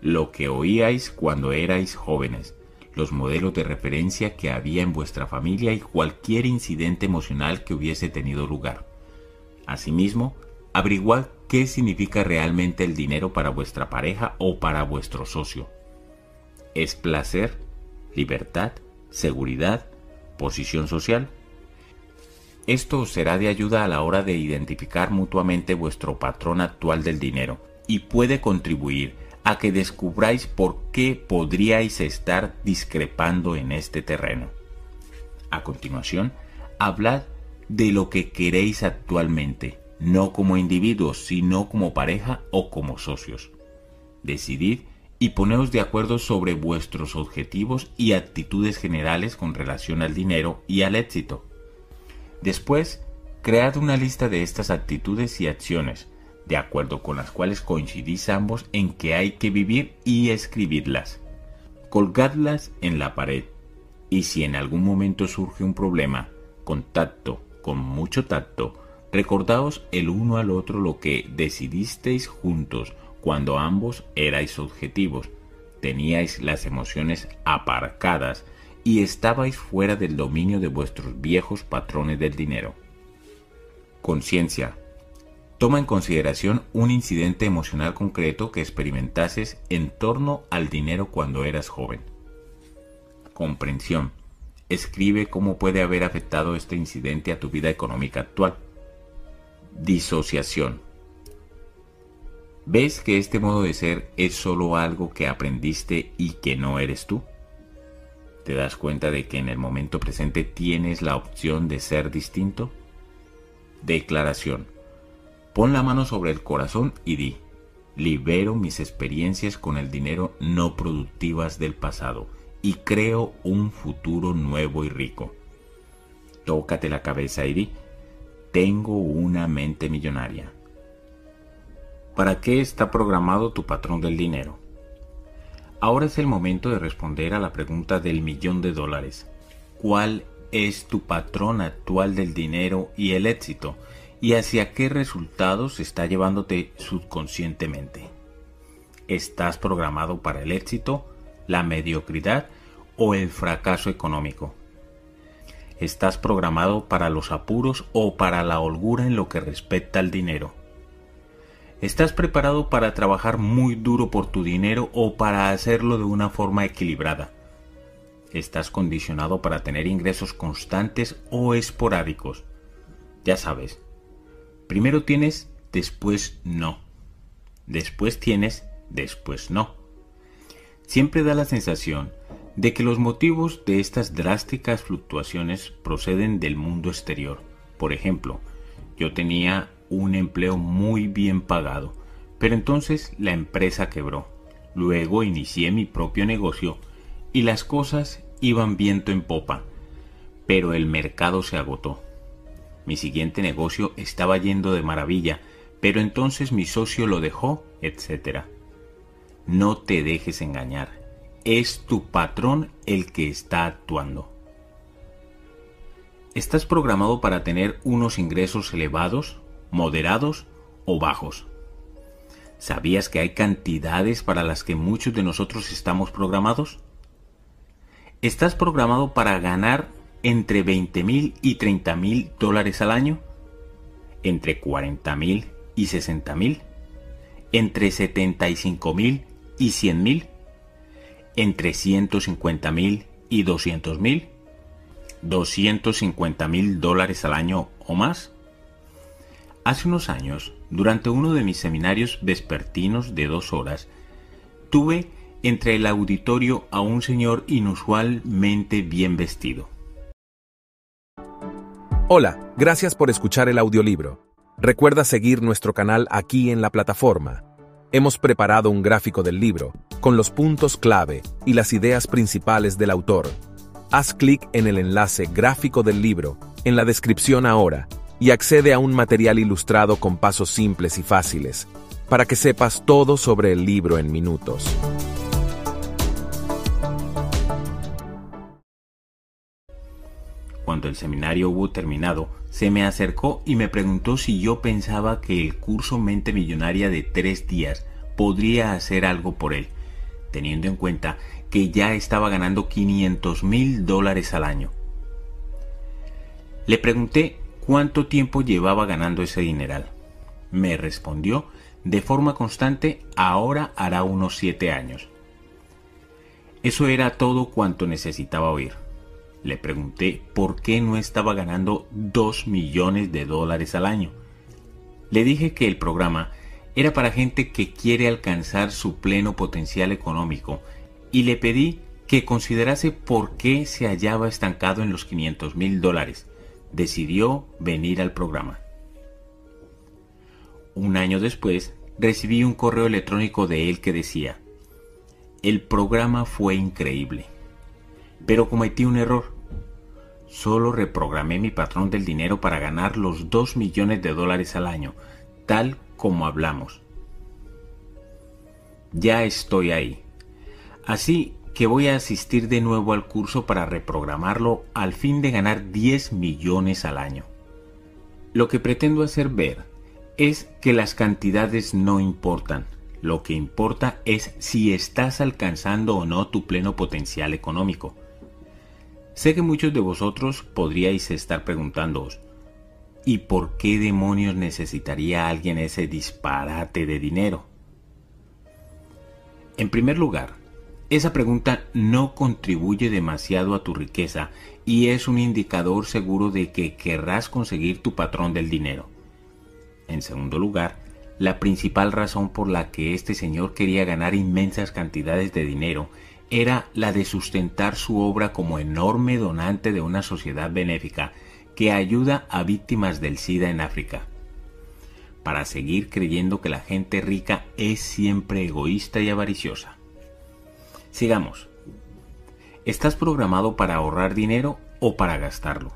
[SPEAKER 2] Lo que oíais cuando erais jóvenes, los modelos de referencia que había en vuestra familia y cualquier incidente emocional que hubiese tenido lugar. Asimismo, averiguad qué significa realmente el dinero para vuestra pareja o para vuestro socio. ¿Es placer, libertad, seguridad, posición social? Esto será de ayuda a la hora de identificar mutuamente vuestro patrón actual del dinero y puede contribuir a que descubráis por qué podríais estar discrepando en este terreno. A continuación, hablad de lo que queréis actualmente, no como individuos, sino como pareja o como socios. Decidid y poneos de acuerdo sobre vuestros objetivos y actitudes generales con relación al dinero y al éxito. Después, cread una lista de estas actitudes y acciones, de acuerdo con las cuales coincidís ambos en que hay que vivir y escribirlas. Colgadlas en la pared y si en algún momento surge un problema, contacto, con mucho tacto, recordaos el uno al otro lo que decidisteis juntos cuando ambos erais objetivos, teníais las emociones aparcadas y estabais fuera del dominio de vuestros viejos patrones del dinero. Conciencia. Toma en consideración un incidente emocional concreto que experimentases en torno al dinero cuando eras joven. Comprensión. Escribe cómo puede haber afectado este incidente a tu vida económica actual. Disociación. ¿Ves que este modo de ser es solo algo que aprendiste y que no eres tú? ¿Te das cuenta de que en el momento presente tienes la opción de ser distinto? Declaración. Pon la mano sobre el corazón y di, libero mis experiencias con el dinero no productivas del pasado y creo un futuro nuevo y rico. Tócate la cabeza y di, tengo una mente millonaria. ¿Para qué está programado tu patrón del dinero? Ahora es el momento de responder a la pregunta del millón de dólares. ¿Cuál es tu patrón actual del dinero y el éxito? ¿Y hacia qué resultados está llevándote subconscientemente? ¿Estás programado para el éxito, la mediocridad o el fracaso económico? ¿Estás programado para los apuros o para la holgura en lo que respecta al dinero? ¿Estás preparado para trabajar muy duro por tu dinero o para hacerlo de una forma equilibrada? ¿Estás condicionado para tener ingresos constantes o esporádicos? Ya sabes, primero tienes, después no. Después tienes, después no. Siempre da la sensación de que los motivos de estas drásticas fluctuaciones proceden del mundo exterior. Por ejemplo, yo tenía un empleo muy bien pagado, pero entonces la empresa quebró. Luego inicié mi propio negocio y las cosas iban viento en popa, pero el mercado se agotó. Mi siguiente negocio estaba yendo de maravilla, pero entonces mi socio lo dejó, etc. No te dejes engañar, es tu patrón el que está actuando. ¿Estás programado para tener unos ingresos elevados? moderados o bajos. ¿Sabías que hay cantidades para las que muchos de nosotros estamos programados? ¿Estás programado para ganar entre 20 mil y 30 mil dólares al año? ¿Entre 40 mil y 60 mil? ¿Entre 75 mil y 100 mil? ¿Entre 150 mil y 200 mil? ¿250 mil dólares al año o más? Hace unos años, durante uno de mis seminarios vespertinos de dos horas, tuve entre el auditorio a un señor inusualmente bien vestido.
[SPEAKER 1] Hola, gracias por escuchar el audiolibro. Recuerda seguir nuestro canal aquí en la plataforma. Hemos preparado un gráfico del libro, con los puntos clave y las ideas principales del autor. Haz clic en el enlace gráfico del libro en la descripción ahora y accede a un material ilustrado con pasos simples y fáciles, para que sepas todo sobre el libro en minutos.
[SPEAKER 2] Cuando el seminario hubo terminado, se me acercó y me preguntó si yo pensaba que el curso Mente Millonaria de tres días podría hacer algo por él, teniendo en cuenta que ya estaba ganando 500 mil dólares al año. Le pregunté cuánto tiempo llevaba ganando ese dineral. me respondió de forma constante ahora hará unos siete años. Eso era todo cuanto necesitaba oír. Le pregunté por qué no estaba ganando dos millones de dólares al año. Le dije que el programa era para gente que quiere alcanzar su pleno potencial económico y le pedí que considerase por qué se hallaba estancado en los 500 mil dólares. Decidió venir al programa. Un año después, recibí un correo electrónico de él que decía, el programa fue increíble, pero cometí un error. Solo reprogramé mi patrón del dinero para ganar los 2 millones de dólares al año, tal como hablamos. Ya estoy ahí. Así que voy a asistir de nuevo al curso para reprogramarlo al fin de ganar 10 millones al año. Lo que pretendo hacer ver es que las cantidades no importan. Lo que importa es si estás alcanzando o no tu pleno potencial económico. Sé que muchos de vosotros podríais estar preguntándoos, ¿y por qué demonios necesitaría alguien ese disparate de dinero? En primer lugar, esa pregunta no contribuye demasiado a tu riqueza y es un indicador seguro de que querrás conseguir tu patrón del dinero. En segundo lugar, la principal razón por la que este señor quería ganar inmensas cantidades de dinero era la de sustentar su obra como enorme donante de una sociedad benéfica que ayuda a víctimas del SIDA en África. Para seguir creyendo que la gente rica es siempre egoísta y avariciosa. Sigamos. ¿Estás programado para ahorrar dinero o para gastarlo?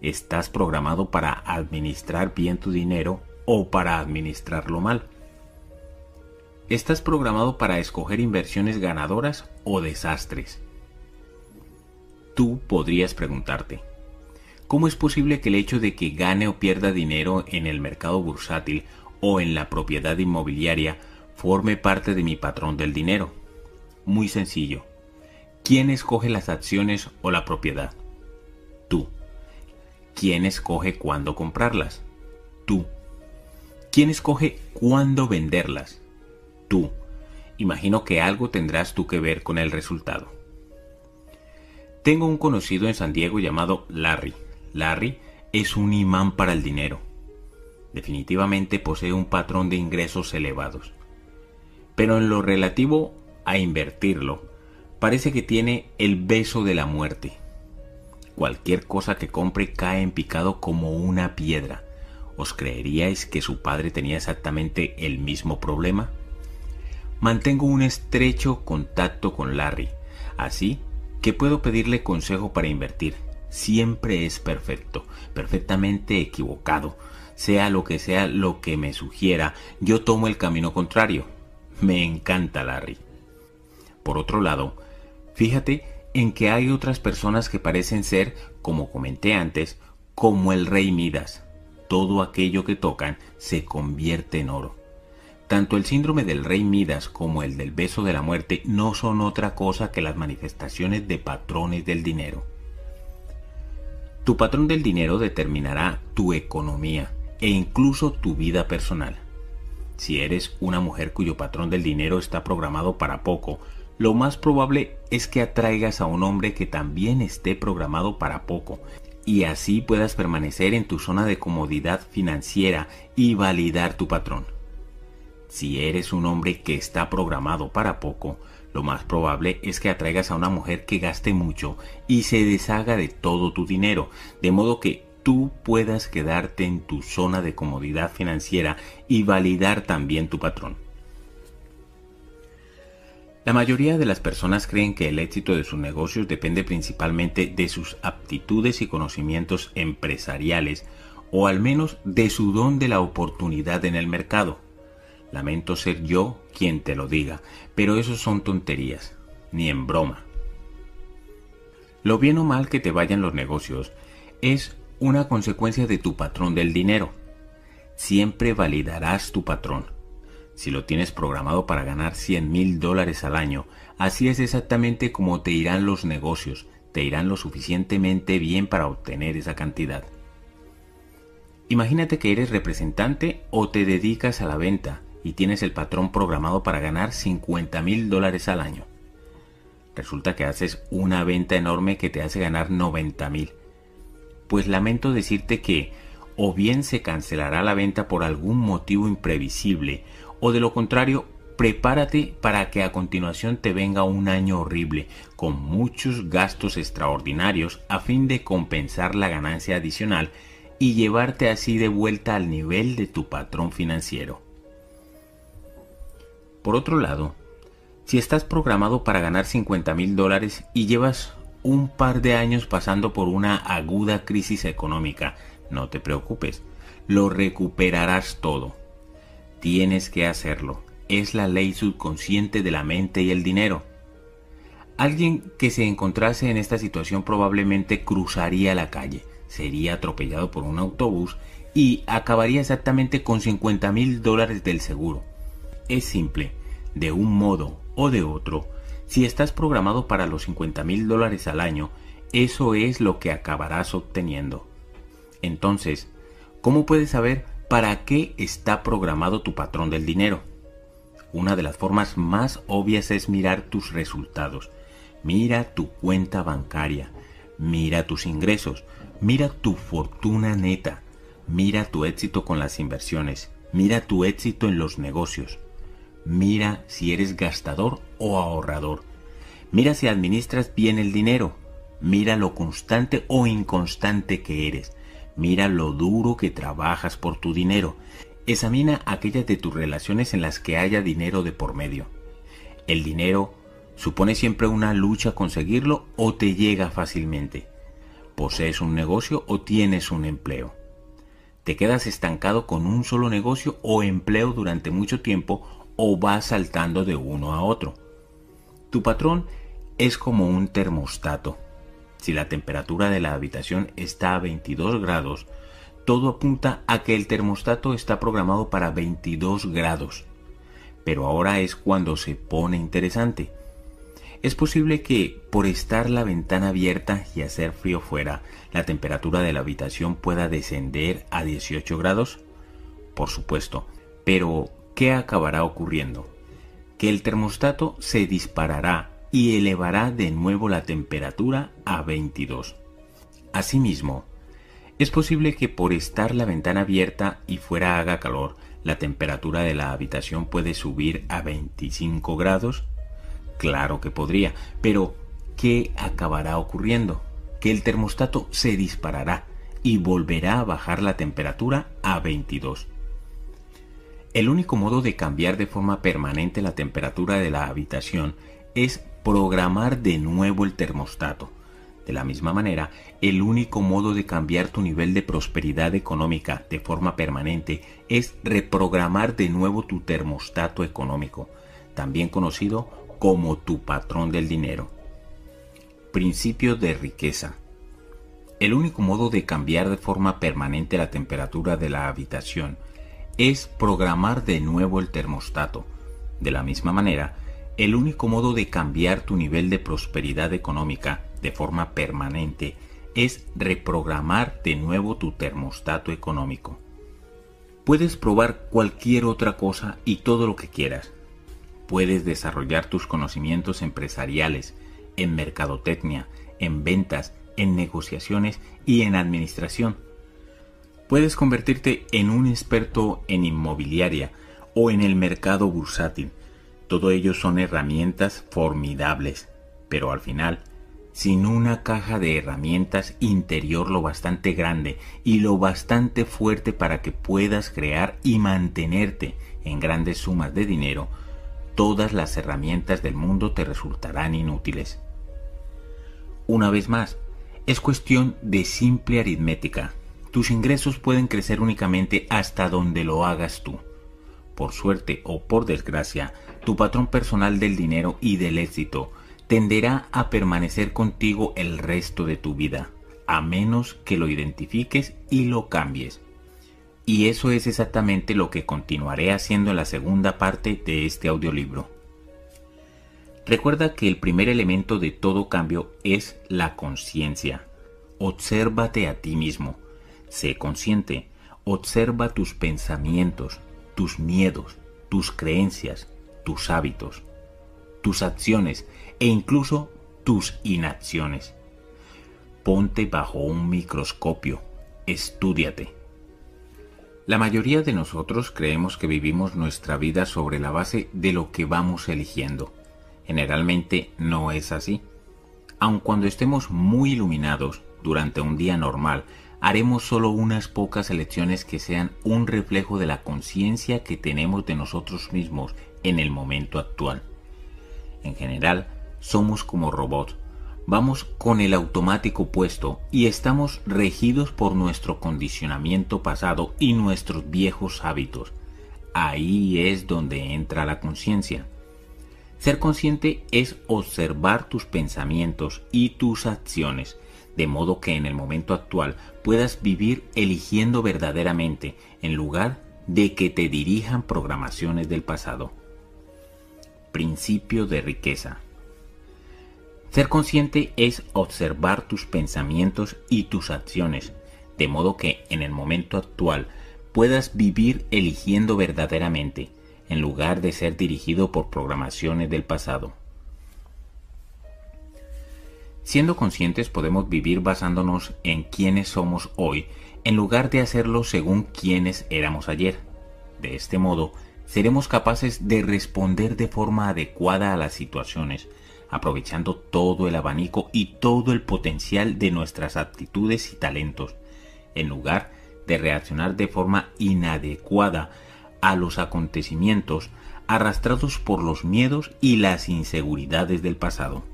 [SPEAKER 2] ¿Estás programado para administrar bien tu dinero o para administrarlo mal? ¿Estás programado para escoger inversiones ganadoras o desastres? Tú podrías preguntarte, ¿cómo es posible que el hecho de que gane o pierda dinero en el mercado bursátil o en la propiedad inmobiliaria forme parte de mi patrón del dinero? Muy sencillo. ¿Quién escoge las acciones o la propiedad? Tú. ¿Quién escoge cuándo comprarlas? Tú. ¿Quién escoge cuándo venderlas? Tú. Imagino que algo tendrás tú que ver con el resultado. Tengo un conocido en San Diego llamado Larry. Larry es un imán para el dinero. Definitivamente posee un patrón de ingresos elevados. Pero en lo relativo a invertirlo, parece que tiene el beso de la muerte. Cualquier cosa que compre cae en picado como una piedra. ¿Os creeríais que su padre tenía exactamente el mismo problema? Mantengo un estrecho contacto con Larry, así que puedo pedirle consejo para invertir. Siempre es perfecto, perfectamente equivocado. Sea lo que sea lo que me sugiera, yo tomo el camino contrario. Me encanta Larry. Por otro lado, fíjate en que hay otras personas que parecen ser, como comenté antes, como el rey Midas. Todo aquello que tocan se convierte en oro. Tanto el síndrome del rey Midas como el del beso de la muerte no son otra cosa que las manifestaciones de patrones del dinero. Tu patrón del dinero determinará tu economía e incluso tu vida personal. Si eres una mujer cuyo patrón del dinero está programado para poco, lo más probable es que atraigas a un hombre que también esté programado para poco y así puedas permanecer en tu zona de comodidad financiera y validar tu patrón. Si eres un hombre que está programado para poco, lo más probable es que atraigas a una mujer que gaste mucho y se deshaga de todo tu dinero, de modo que tú puedas quedarte en tu zona de comodidad financiera y validar también tu patrón. La mayoría de las personas creen que el éxito de sus negocios depende principalmente de sus aptitudes y conocimientos empresariales o al menos de su don de la oportunidad en el mercado. Lamento ser yo quien te lo diga, pero eso son tonterías, ni en broma. Lo bien o mal que te vayan los negocios es una consecuencia de tu patrón del dinero. Siempre validarás tu patrón. Si lo tienes programado para ganar 100 mil dólares al año, así es exactamente como te irán los negocios, te irán lo suficientemente bien para obtener esa cantidad. Imagínate que eres representante o te dedicas a la venta y tienes el patrón programado para ganar 50 mil dólares al año. Resulta que haces una venta enorme que te hace ganar 90 mil. Pues lamento decirte que o bien se cancelará la venta por algún motivo imprevisible, o de lo contrario, prepárate para que a continuación te venga un año horrible, con muchos gastos extraordinarios a fin de compensar la ganancia adicional y llevarte así de vuelta al nivel de tu patrón financiero. Por otro lado, si estás programado para ganar 50 mil dólares y llevas un par de años pasando por una aguda crisis económica, no te preocupes, lo recuperarás todo. Tienes que hacerlo. Es la ley subconsciente de la mente y el dinero. Alguien que se encontrase en esta situación probablemente cruzaría la calle, sería atropellado por un autobús y acabaría exactamente con 50 mil dólares del seguro. Es simple, de un modo o de otro, si estás programado para los 50 mil dólares al año, eso es lo que acabarás obteniendo. Entonces, ¿cómo puedes saber para qué está programado tu patrón del dinero? Una de las formas más obvias es mirar tus resultados. Mira tu cuenta bancaria, mira tus ingresos, mira tu fortuna neta, mira tu éxito con las inversiones, mira tu éxito en los negocios, mira si eres gastador o ahorrador, mira si administras bien el dinero, mira lo constante o inconstante que eres, Mira lo duro que trabajas por tu dinero. Examina aquellas de tus relaciones en las que haya dinero de por medio. El dinero supone siempre una lucha conseguirlo o te llega fácilmente. ¿Posees un negocio o tienes un empleo? ¿Te quedas estancado con un solo negocio o empleo durante mucho tiempo o vas saltando de uno a otro? Tu patrón es como un termostato si la temperatura de la habitación está a 22 grados, todo apunta a que el termostato está programado para 22 grados. Pero ahora es cuando se pone interesante. Es posible que, por estar la ventana abierta y hacer frío fuera, la temperatura de la habitación pueda descender a 18 grados. Por supuesto, pero ¿qué acabará ocurriendo? Que el termostato se disparará y elevará de nuevo la temperatura a 22. Asimismo, es posible que por estar la ventana abierta y fuera haga calor, la temperatura de la habitación puede subir a 25 grados. Claro que podría, pero ¿qué acabará ocurriendo? Que el termostato se disparará y volverá a bajar la temperatura a 22. El único modo de cambiar de forma permanente la temperatura de la habitación es programar de nuevo el termostato. De la misma manera, el único modo de cambiar tu nivel de prosperidad económica de forma permanente es reprogramar de nuevo tu termostato económico, también conocido como tu patrón del dinero. Principio de riqueza. El único modo de cambiar de forma permanente la temperatura de la habitación es programar de nuevo el termostato. De la misma manera, el único modo de cambiar tu nivel de prosperidad económica de forma permanente es reprogramar de nuevo tu termostato económico. Puedes probar cualquier otra cosa y todo lo que quieras. Puedes desarrollar tus conocimientos empresariales, en mercadotecnia, en ventas, en negociaciones y en administración. Puedes convertirte en un experto en inmobiliaria o en el mercado bursátil todo ello son herramientas formidables, pero al final, sin una caja de herramientas interior lo bastante grande y lo bastante fuerte para que puedas crear y mantenerte en grandes sumas de dinero, todas las herramientas del mundo te resultarán inútiles. Una vez más, es cuestión de simple aritmética. Tus ingresos pueden crecer únicamente hasta donde lo hagas tú. Por suerte o por desgracia, tu patrón personal del dinero y del éxito tenderá a permanecer contigo el resto de tu vida, a menos que lo identifiques y lo cambies. Y eso es exactamente lo que continuaré haciendo en la segunda parte de este audiolibro. Recuerda que el primer elemento de todo cambio es la conciencia. Obsérvate a ti mismo. Sé consciente. Observa tus pensamientos, tus miedos, tus creencias, tus hábitos, tus acciones e incluso tus inacciones. Ponte bajo un microscopio, estúdiate. La mayoría de nosotros creemos que vivimos nuestra vida sobre la base de lo que vamos eligiendo. Generalmente no es así. Aun cuando estemos muy iluminados durante un día normal, haremos solo unas pocas elecciones que sean un reflejo de la conciencia que tenemos de nosotros mismos en el momento actual. En general, somos como robots. Vamos con el automático puesto y estamos regidos por nuestro condicionamiento pasado y nuestros viejos hábitos. Ahí es donde entra la conciencia. Ser consciente es observar tus pensamientos y tus acciones, de modo que en el momento actual puedas vivir eligiendo verdaderamente en lugar de que te dirijan programaciones del pasado. Principio de riqueza. Ser consciente es observar tus pensamientos y tus acciones, de modo que en el momento actual puedas vivir eligiendo verdaderamente, en lugar de ser dirigido por programaciones del pasado. Siendo conscientes podemos vivir basándonos en quienes somos hoy, en lugar de hacerlo según quienes éramos ayer. De este modo, seremos capaces de responder de forma adecuada a las situaciones, aprovechando todo el abanico y todo el potencial de nuestras aptitudes y talentos, en lugar de reaccionar de forma inadecuada a los acontecimientos arrastrados por los miedos y las inseguridades del pasado.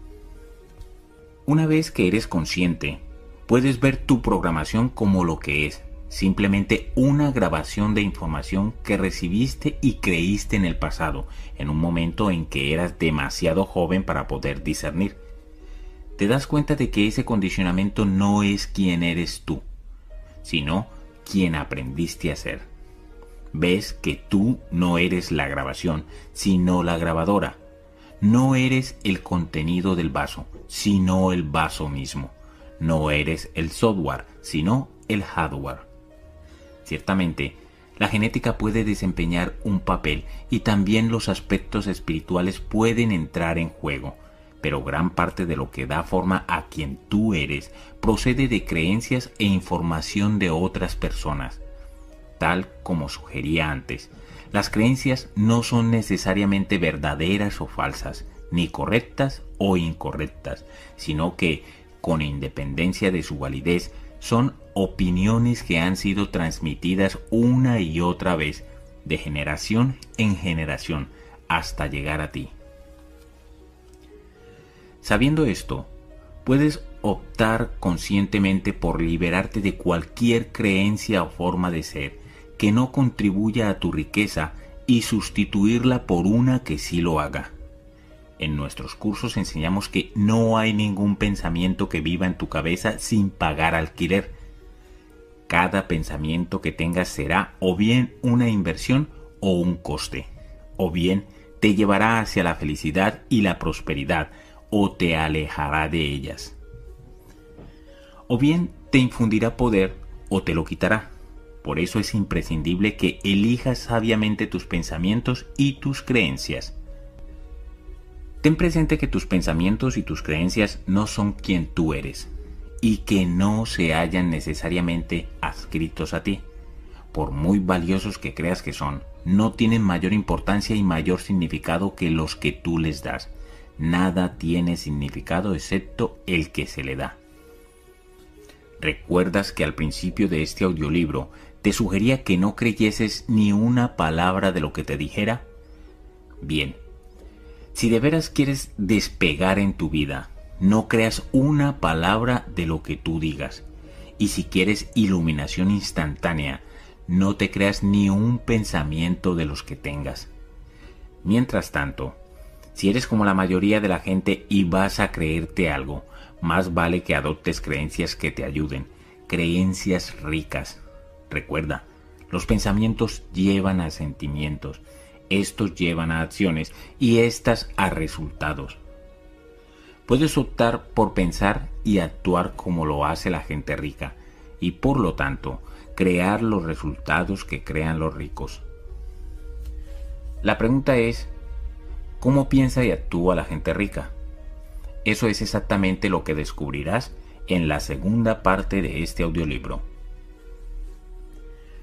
[SPEAKER 2] Una vez que eres consciente, puedes ver tu programación como lo que es, simplemente una grabación de información que recibiste y creíste en el pasado, en un momento en que eras demasiado joven para poder discernir. Te das cuenta de que ese condicionamiento no es quien eres tú, sino quien aprendiste a ser. Ves que tú no eres la grabación, sino la grabadora. No eres el contenido del vaso, sino el vaso mismo. No eres el software, sino el hardware. Ciertamente, la genética puede desempeñar un papel y también los aspectos espirituales pueden entrar en juego, pero gran parte de lo que da forma a quien tú eres procede de creencias e información de otras personas. Tal como sugería antes, las creencias no son necesariamente verdaderas o falsas, ni correctas o incorrectas, sino que, con independencia de su validez, son opiniones que han sido transmitidas una y otra vez, de generación en generación, hasta llegar a ti. Sabiendo esto, puedes optar conscientemente por liberarte de cualquier creencia o forma de ser que no contribuya a tu riqueza y sustituirla por una que sí lo haga. En nuestros cursos enseñamos que no hay ningún pensamiento que viva en tu cabeza sin pagar alquiler. Cada pensamiento que tengas será o bien una inversión o un coste, o bien te llevará hacia la felicidad y la prosperidad, o te alejará de ellas. O bien te infundirá poder o te lo quitará. Por eso es imprescindible que elijas sabiamente tus pensamientos y tus creencias. Ten presente que tus pensamientos y tus creencias no son quien tú eres y que no se hallan necesariamente adscritos a ti. Por muy valiosos que creas que son, no tienen mayor importancia y mayor significado que los que tú les das. Nada tiene significado excepto el que se le da. ¿Recuerdas que al principio de este audiolibro te sugería que no creyeses ni una palabra de lo que te dijera? Bien, si de veras quieres despegar en tu vida, no creas una palabra de lo que tú digas. Y si quieres iluminación instantánea, no te creas ni un pensamiento de los que tengas. Mientras tanto, si eres como la mayoría de la gente y vas a creerte algo, más vale que adoptes creencias que te ayuden, creencias ricas. Recuerda, los pensamientos llevan a sentimientos estos llevan a acciones y éstas a resultados. Puedes optar por pensar y actuar como lo hace la gente rica y por lo tanto crear los resultados que crean los ricos. La pregunta es, ¿cómo piensa y actúa la gente rica? Eso es exactamente lo que descubrirás en la segunda parte de este audiolibro.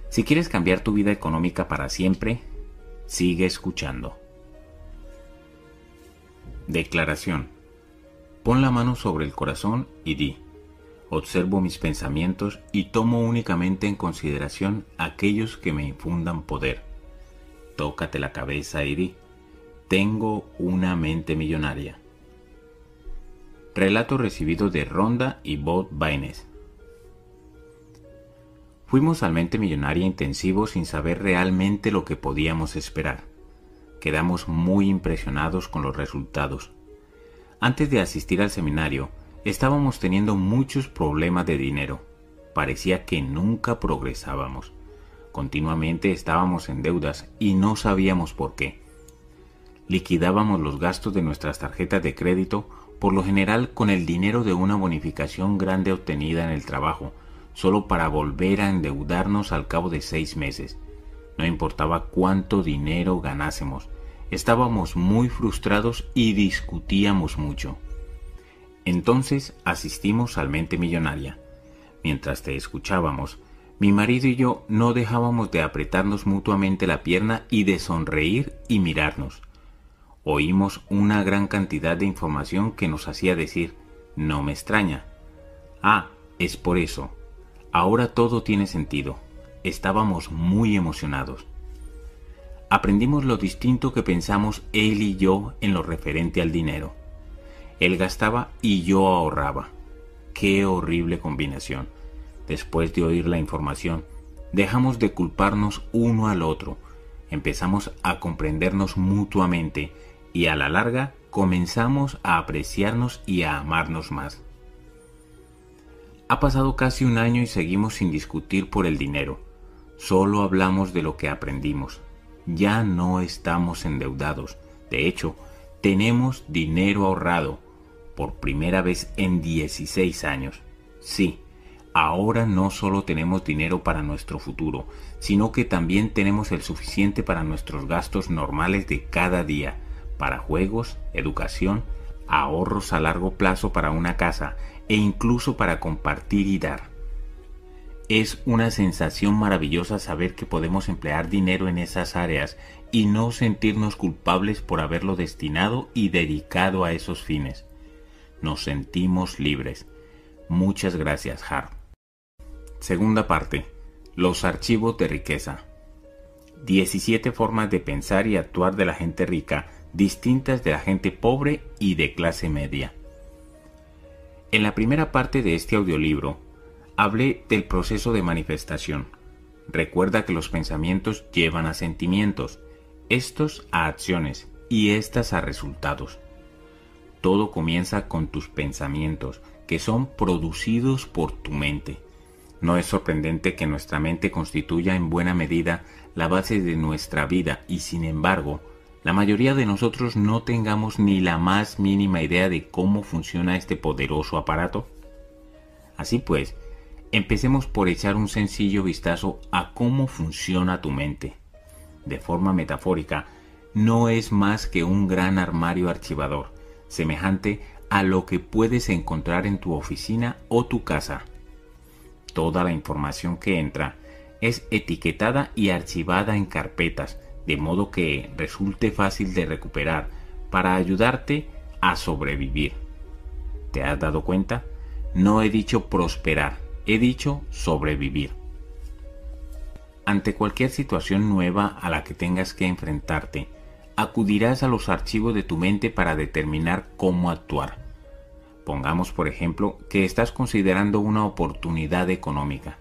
[SPEAKER 2] Si quieres cambiar tu vida económica para siempre, sigue escuchando. Declaración. Pon la mano sobre el corazón y di, observo mis pensamientos y tomo únicamente en consideración aquellos que me infundan poder. Tócate la cabeza y di, tengo una mente millonaria. Relato recibido de Ronda y Bob Baines. Fuimos al mente millonaria intensivo sin saber realmente lo que podíamos esperar. Quedamos muy impresionados con los resultados. Antes de asistir al seminario, estábamos teniendo muchos problemas de dinero. Parecía que nunca progresábamos. Continuamente estábamos en deudas y no sabíamos por qué. Liquidábamos los gastos de nuestras tarjetas de crédito por lo general con el dinero de una bonificación grande obtenida en el trabajo, solo para volver a endeudarnos al cabo de seis meses. No importaba cuánto dinero ganásemos, estábamos muy frustrados y discutíamos mucho. Entonces asistimos al mente millonaria. Mientras te escuchábamos, mi marido y yo no dejábamos de apretarnos mutuamente la pierna y de sonreír y mirarnos oímos una gran cantidad de información que nos hacía decir, no me extraña. Ah, es por eso. Ahora todo tiene sentido. Estábamos muy emocionados. Aprendimos lo distinto que pensamos él y yo en lo referente al dinero. Él gastaba y yo ahorraba. Qué horrible combinación. Después de oír la información, dejamos de culparnos uno al otro. Empezamos a comprendernos mutuamente y a la larga comenzamos a apreciarnos y a amarnos más. Ha pasado casi un año y seguimos sin discutir por el dinero. Solo hablamos de lo que aprendimos. Ya no estamos endeudados. De hecho, tenemos dinero ahorrado por primera vez en 16 años. Sí, ahora no solo tenemos dinero para nuestro futuro, sino que también tenemos el suficiente para nuestros gastos normales de cada día para juegos, educación, ahorros a largo plazo para una casa e incluso para compartir y dar. Es una sensación maravillosa saber que podemos emplear dinero en esas áreas y no sentirnos culpables por haberlo destinado y dedicado a esos fines. Nos sentimos libres. Muchas gracias, Har. Segunda parte. Los archivos de riqueza. 17 formas de pensar y actuar de la gente rica distintas de la gente pobre y de clase media. En la primera parte de este audiolibro hablé del proceso de manifestación. Recuerda que los pensamientos llevan a sentimientos, estos a acciones y estas a resultados. Todo comienza con tus pensamientos, que son producidos por tu mente. No es sorprendente que nuestra mente constituya en buena medida la base de nuestra vida y sin embargo la mayoría de nosotros no tengamos ni la más mínima idea de cómo funciona este poderoso aparato? Así pues, empecemos por echar un sencillo vistazo a cómo funciona tu mente. De forma metafórica, no es más que un gran armario archivador, semejante a lo que puedes encontrar en tu oficina o tu casa. Toda la información que entra es etiquetada y archivada en carpetas, de modo que resulte fácil de recuperar para ayudarte a sobrevivir. ¿Te has dado cuenta? No he dicho prosperar, he dicho sobrevivir. Ante cualquier situación nueva a la que tengas que enfrentarte, acudirás a los archivos de tu mente para determinar cómo actuar. Pongamos, por ejemplo, que estás considerando una oportunidad económica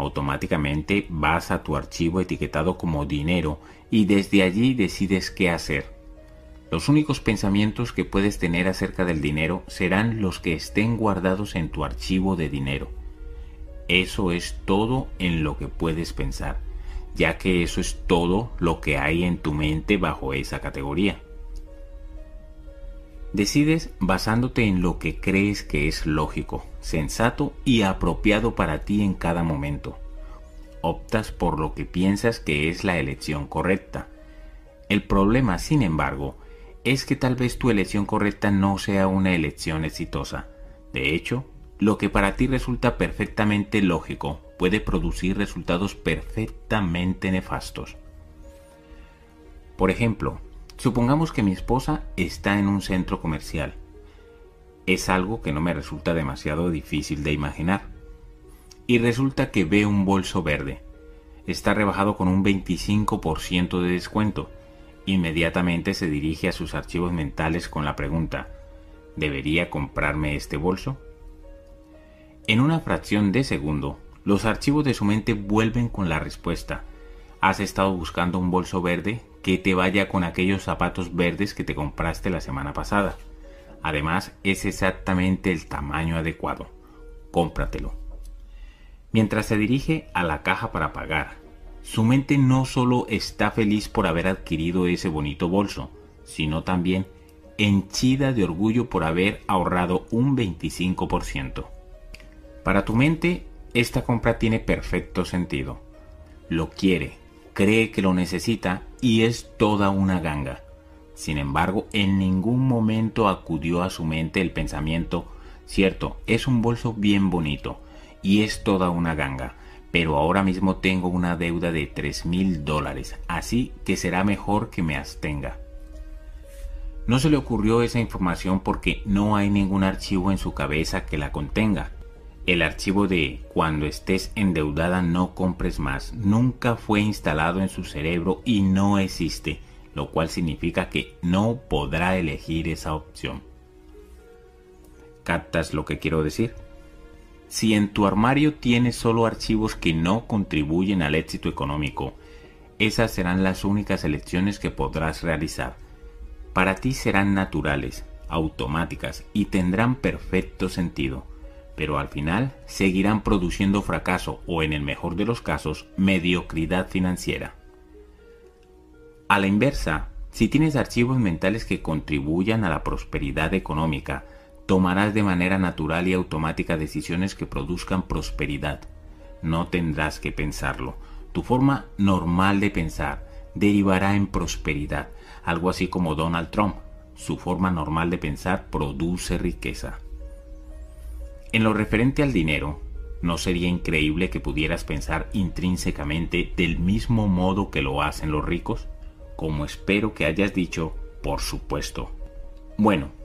[SPEAKER 2] automáticamente vas a tu archivo etiquetado como dinero y desde allí decides qué hacer. Los únicos pensamientos que puedes tener acerca del dinero serán los que estén guardados en tu archivo de dinero. Eso es todo en lo que puedes pensar, ya que eso es todo lo que hay en tu mente bajo esa categoría. Decides basándote en lo que crees que es lógico, sensato y apropiado para ti en cada momento. Optas por lo que piensas que es la elección correcta. El problema, sin embargo, es que tal vez tu elección correcta no sea una elección exitosa. De hecho, lo que para ti resulta perfectamente lógico puede producir resultados perfectamente nefastos. Por ejemplo, supongamos que mi esposa está en un centro comercial. Es algo que no me resulta demasiado difícil de imaginar. Y resulta que ve un bolso verde. Está rebajado con un 25% de descuento. Inmediatamente se dirige a sus archivos mentales con la pregunta, ¿debería comprarme este bolso? En una fracción de segundo, los archivos de su mente vuelven con la respuesta. Has estado buscando un bolso verde que te vaya con aquellos zapatos verdes que te compraste la semana pasada. Además, es exactamente el tamaño adecuado. Cómpratelo. Mientras se dirige a la caja para pagar, su mente no solo está feliz por haber adquirido ese bonito bolso, sino también henchida de orgullo por haber ahorrado un 25%. Para tu mente, esta compra tiene perfecto sentido. Lo quiere, cree que lo necesita y es toda una ganga. Sin embargo, en ningún momento acudió a su mente el pensamiento, cierto, es un bolso bien bonito y es toda una ganga, pero ahora mismo tengo una deuda de tres mil dólares, así que será mejor que me abstenga. No se le ocurrió esa información porque no hay ningún archivo en su cabeza que la contenga. El archivo de cuando estés endeudada no compres más nunca fue instalado en su cerebro y no existe, lo cual significa que no podrá elegir esa opción. ¿Captas lo que quiero decir? Si en tu armario tienes solo archivos que no contribuyen al éxito económico, esas serán las únicas elecciones que podrás realizar. Para ti serán naturales, automáticas y tendrán perfecto sentido, pero al final seguirán produciendo fracaso o en el mejor de los casos mediocridad financiera. A la inversa, si tienes archivos mentales que contribuyan a la prosperidad económica, tomarás de manera natural y automática decisiones que produzcan prosperidad. No tendrás que pensarlo. Tu forma normal de pensar derivará en prosperidad, algo así como Donald Trump. Su forma normal de pensar produce riqueza. En lo referente al dinero, ¿no sería increíble que pudieras pensar intrínsecamente del mismo modo que lo hacen los ricos? Como espero que hayas dicho, por supuesto. Bueno,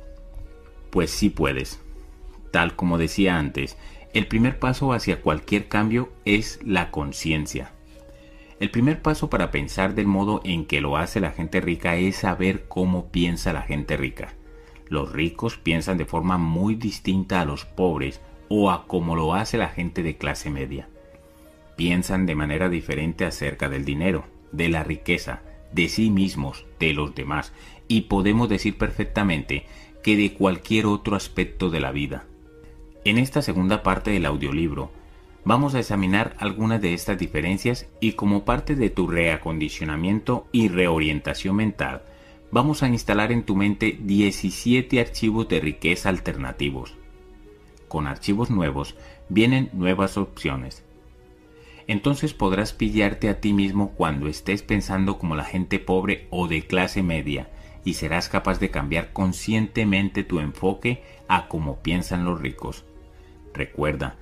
[SPEAKER 2] pues sí puedes. Tal como decía antes, el primer paso hacia cualquier cambio es la conciencia. El primer paso para pensar del modo en que lo hace la gente rica es saber cómo piensa la gente rica. Los ricos piensan de forma muy distinta a los pobres o a como lo hace la gente de clase media. Piensan de manera diferente acerca del dinero, de la riqueza, de sí mismos, de los demás, y podemos decir perfectamente que de cualquier otro aspecto de la vida. En esta segunda parte del audiolibro, vamos a examinar algunas de estas diferencias y como parte de tu reacondicionamiento y reorientación mental, vamos a instalar en tu mente 17 archivos de riqueza alternativos. Con archivos nuevos vienen nuevas opciones. Entonces podrás pillarte a ti mismo cuando estés pensando como la gente pobre o de clase media y serás capaz de cambiar conscientemente tu enfoque a cómo piensan los ricos. Recuerda,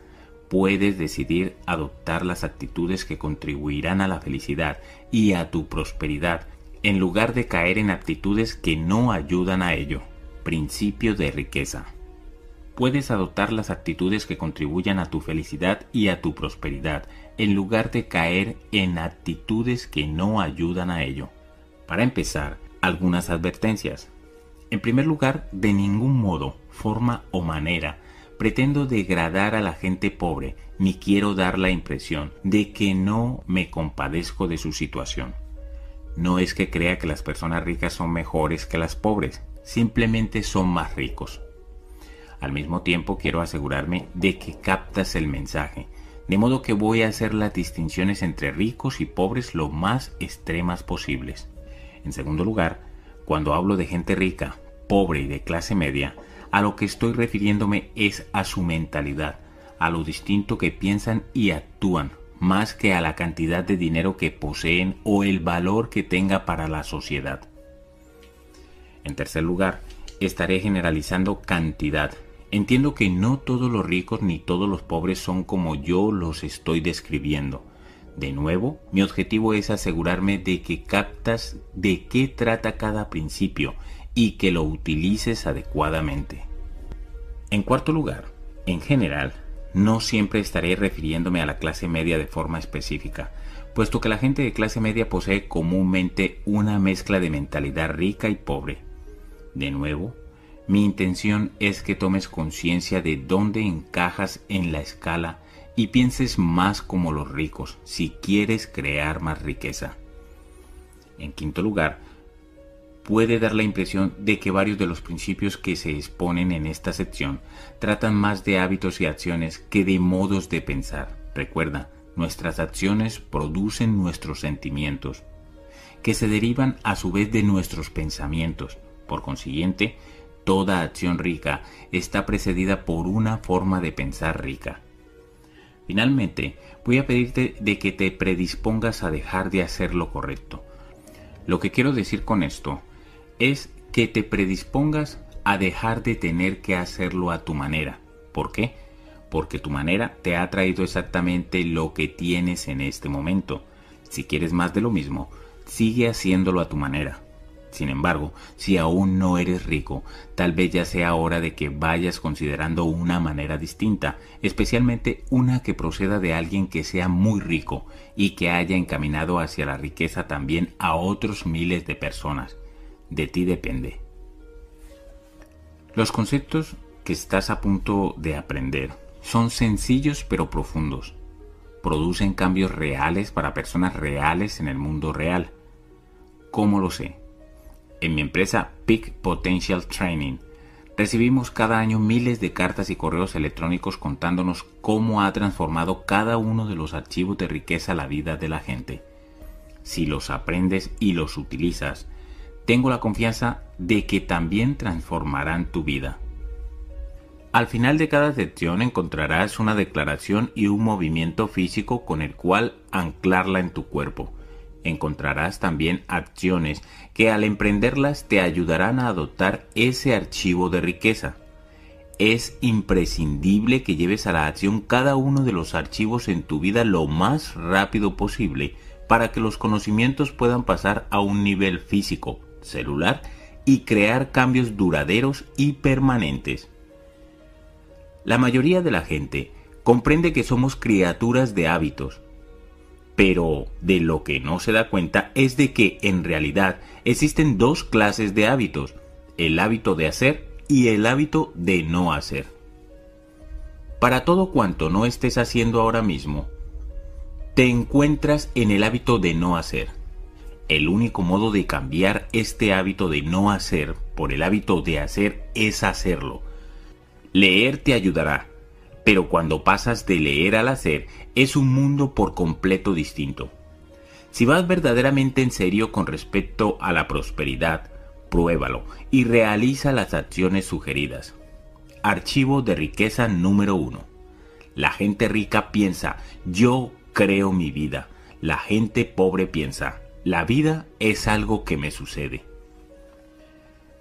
[SPEAKER 2] puedes decidir adoptar las actitudes que contribuirán a la felicidad y a tu prosperidad, en lugar de caer en actitudes que no ayudan a ello. Principio de riqueza. Puedes adoptar las actitudes que contribuyan a tu felicidad y a tu prosperidad, en lugar de caer en actitudes que no ayudan a ello. Para empezar, algunas advertencias. En primer lugar, de ningún modo, forma o manera pretendo degradar a la gente pobre, ni quiero dar la impresión de que no me compadezco de su situación. No es que crea que las personas ricas son mejores que las pobres, simplemente son más ricos. Al mismo tiempo quiero asegurarme de que captas el mensaje, de modo que voy a hacer las distinciones entre ricos y pobres lo más extremas posibles. En segundo lugar, cuando hablo de gente rica, pobre y de clase media, a lo que estoy refiriéndome es a su mentalidad, a lo distinto que piensan y actúan, más que a la cantidad de dinero que poseen o el valor que tenga para la sociedad. En tercer lugar, estaré generalizando cantidad. Entiendo que no todos los ricos ni todos los pobres son como yo los estoy describiendo. De nuevo, mi objetivo es asegurarme de que captas de qué trata cada principio y que lo utilices adecuadamente. En cuarto lugar, en general, no siempre estaré refiriéndome a la clase media de forma específica, puesto que la gente de clase media posee comúnmente una mezcla de mentalidad rica y pobre. De nuevo, mi intención es que tomes conciencia de dónde encajas en la escala y pienses más como los ricos si quieres crear más riqueza. En quinto lugar, puede dar la impresión de que varios de los principios que se exponen en esta sección tratan más de hábitos y acciones que de modos de pensar. Recuerda, nuestras acciones producen nuestros sentimientos, que se derivan a su vez de nuestros pensamientos. Por consiguiente, toda acción rica está precedida por una forma de pensar rica. Finalmente, voy a pedirte de que te predispongas a dejar de hacer lo correcto. Lo que quiero decir con esto es que te predispongas a dejar de tener que hacerlo a tu manera. ¿Por qué? Porque tu manera te ha traído exactamente lo que tienes en este momento. Si quieres más de lo mismo, sigue haciéndolo a tu manera. Sin embargo, si aún no eres rico, tal vez ya sea hora de que vayas considerando una manera distinta, especialmente una que proceda de alguien que sea muy rico y que haya encaminado hacia la riqueza también a otros miles de personas de ti depende. Los conceptos que estás a punto de aprender son sencillos pero profundos. Producen cambios reales para personas reales en el mundo real. ¿Cómo lo sé? En mi empresa Peak Potential Training recibimos cada año miles de cartas y correos electrónicos contándonos cómo ha transformado cada uno de los archivos de riqueza la vida de la gente. Si los aprendes y los utilizas, tengo la confianza de que también transformarán tu vida. Al final de cada sección encontrarás una declaración y un movimiento físico con el cual anclarla en tu cuerpo. Encontrarás también acciones que al emprenderlas te ayudarán a adoptar ese archivo de riqueza. Es imprescindible que lleves a la acción cada uno de los archivos en tu vida lo más rápido posible para que los conocimientos puedan pasar a un nivel físico, celular y crear cambios duraderos y permanentes. La mayoría de la gente comprende que somos criaturas de hábitos, pero de lo que no se da cuenta es de que en realidad existen dos clases de hábitos, el hábito de hacer y el hábito de no hacer. Para todo cuanto no estés haciendo ahora mismo, te encuentras en el hábito de no hacer el único modo de cambiar este hábito de no hacer por el hábito de hacer es hacerlo. Leer te ayudará, pero cuando pasas de leer al hacer es un mundo por completo distinto. Si vas verdaderamente en serio con respecto a la prosperidad, pruébalo y realiza las acciones sugeridas. Archivo de riqueza número 1. La gente rica piensa, yo creo mi vida. La gente pobre piensa, la vida es algo que me sucede.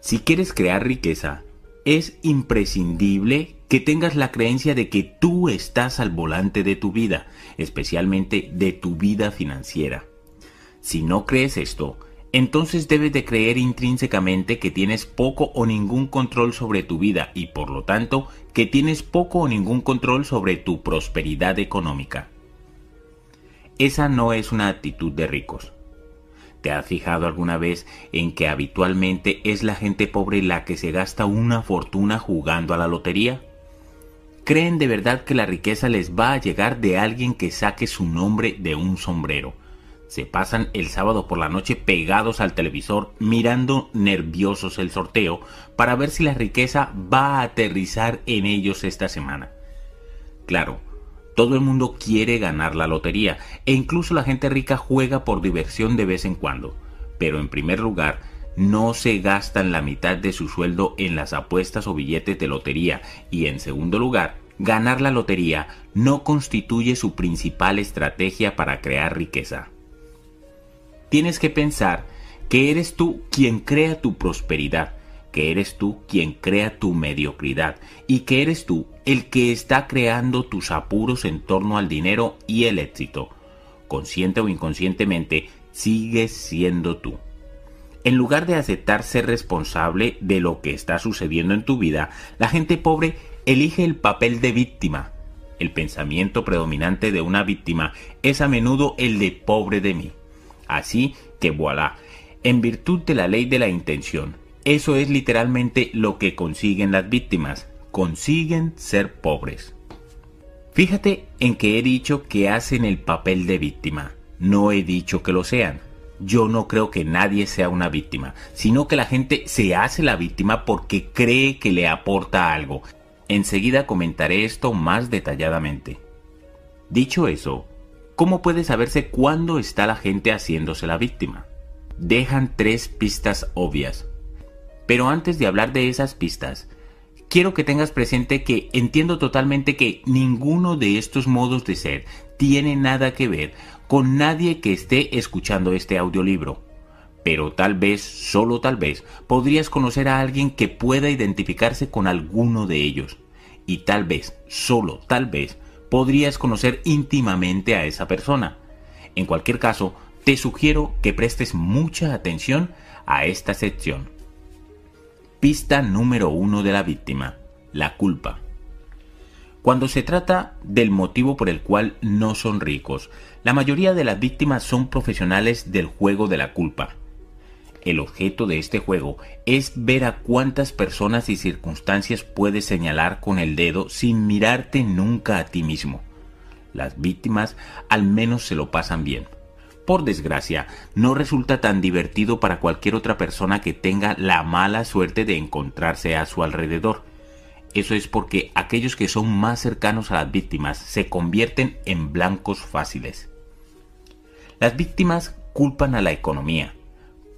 [SPEAKER 2] Si quieres crear riqueza, es imprescindible que tengas la creencia de que tú estás al volante de tu vida, especialmente de tu vida financiera. Si no crees esto, entonces debes de creer intrínsecamente que tienes poco o ningún control sobre tu vida y por lo tanto que tienes poco o ningún control sobre tu prosperidad económica. Esa no es una actitud de ricos. ¿Te has fijado alguna vez en que habitualmente es la gente pobre la que se gasta una fortuna jugando a la lotería? ¿Creen de verdad que la riqueza les va a llegar de alguien que saque su nombre de un sombrero? Se pasan el sábado por la noche pegados al televisor mirando nerviosos el sorteo para ver si la riqueza va a aterrizar en ellos esta semana. Claro, todo el mundo quiere ganar la lotería e incluso la gente rica juega por diversión de vez en cuando. Pero en primer lugar, no se gastan la mitad de su sueldo en las apuestas o billetes de lotería y en segundo lugar, ganar la lotería no constituye su principal estrategia para crear riqueza. Tienes que pensar que eres tú quien crea tu prosperidad, que eres tú quien crea tu mediocridad y que eres tú el que está creando tus apuros en torno al dinero y el éxito. Consciente o inconscientemente, sigues siendo tú. En lugar de aceptar ser responsable de lo que está sucediendo en tu vida, la gente pobre elige el papel de víctima. El pensamiento predominante de una víctima es a menudo el de pobre de mí. Así que voilà, en virtud de la ley de la intención, eso es literalmente lo que consiguen las víctimas, consiguen ser pobres. Fíjate en que he dicho que hacen el papel de víctima, no he dicho que lo sean yo no creo que nadie sea una víctima, sino que la gente se hace la víctima porque cree que le aporta algo. Enseguida comentaré esto más detalladamente. Dicho eso, ¿cómo puede saberse cuándo está la gente haciéndose la víctima? Dejan tres pistas obvias. Pero antes de hablar de esas pistas, quiero que tengas presente que entiendo totalmente que ninguno de estos modos de ser tiene nada que ver con nadie que esté escuchando este audiolibro. Pero tal vez, solo tal vez, podrías conocer a alguien que pueda identificarse con alguno de ellos. Y tal vez, solo tal vez, podrías conocer íntimamente a esa persona. En cualquier caso, te sugiero que prestes mucha atención a esta sección. Pista número uno de la víctima, la culpa. Cuando se trata del motivo por el cual no son ricos, la mayoría de las víctimas son profesionales del juego de la culpa. El objeto de este juego es ver a cuántas personas y circunstancias puedes señalar con el dedo sin mirarte nunca a ti mismo. Las víctimas al menos se lo pasan bien. Por desgracia, no resulta tan divertido para cualquier otra persona que tenga la mala suerte de encontrarse a su alrededor eso es porque aquellos que son más cercanos a las víctimas se convierten en blancos fáciles. Las víctimas culpan a la economía,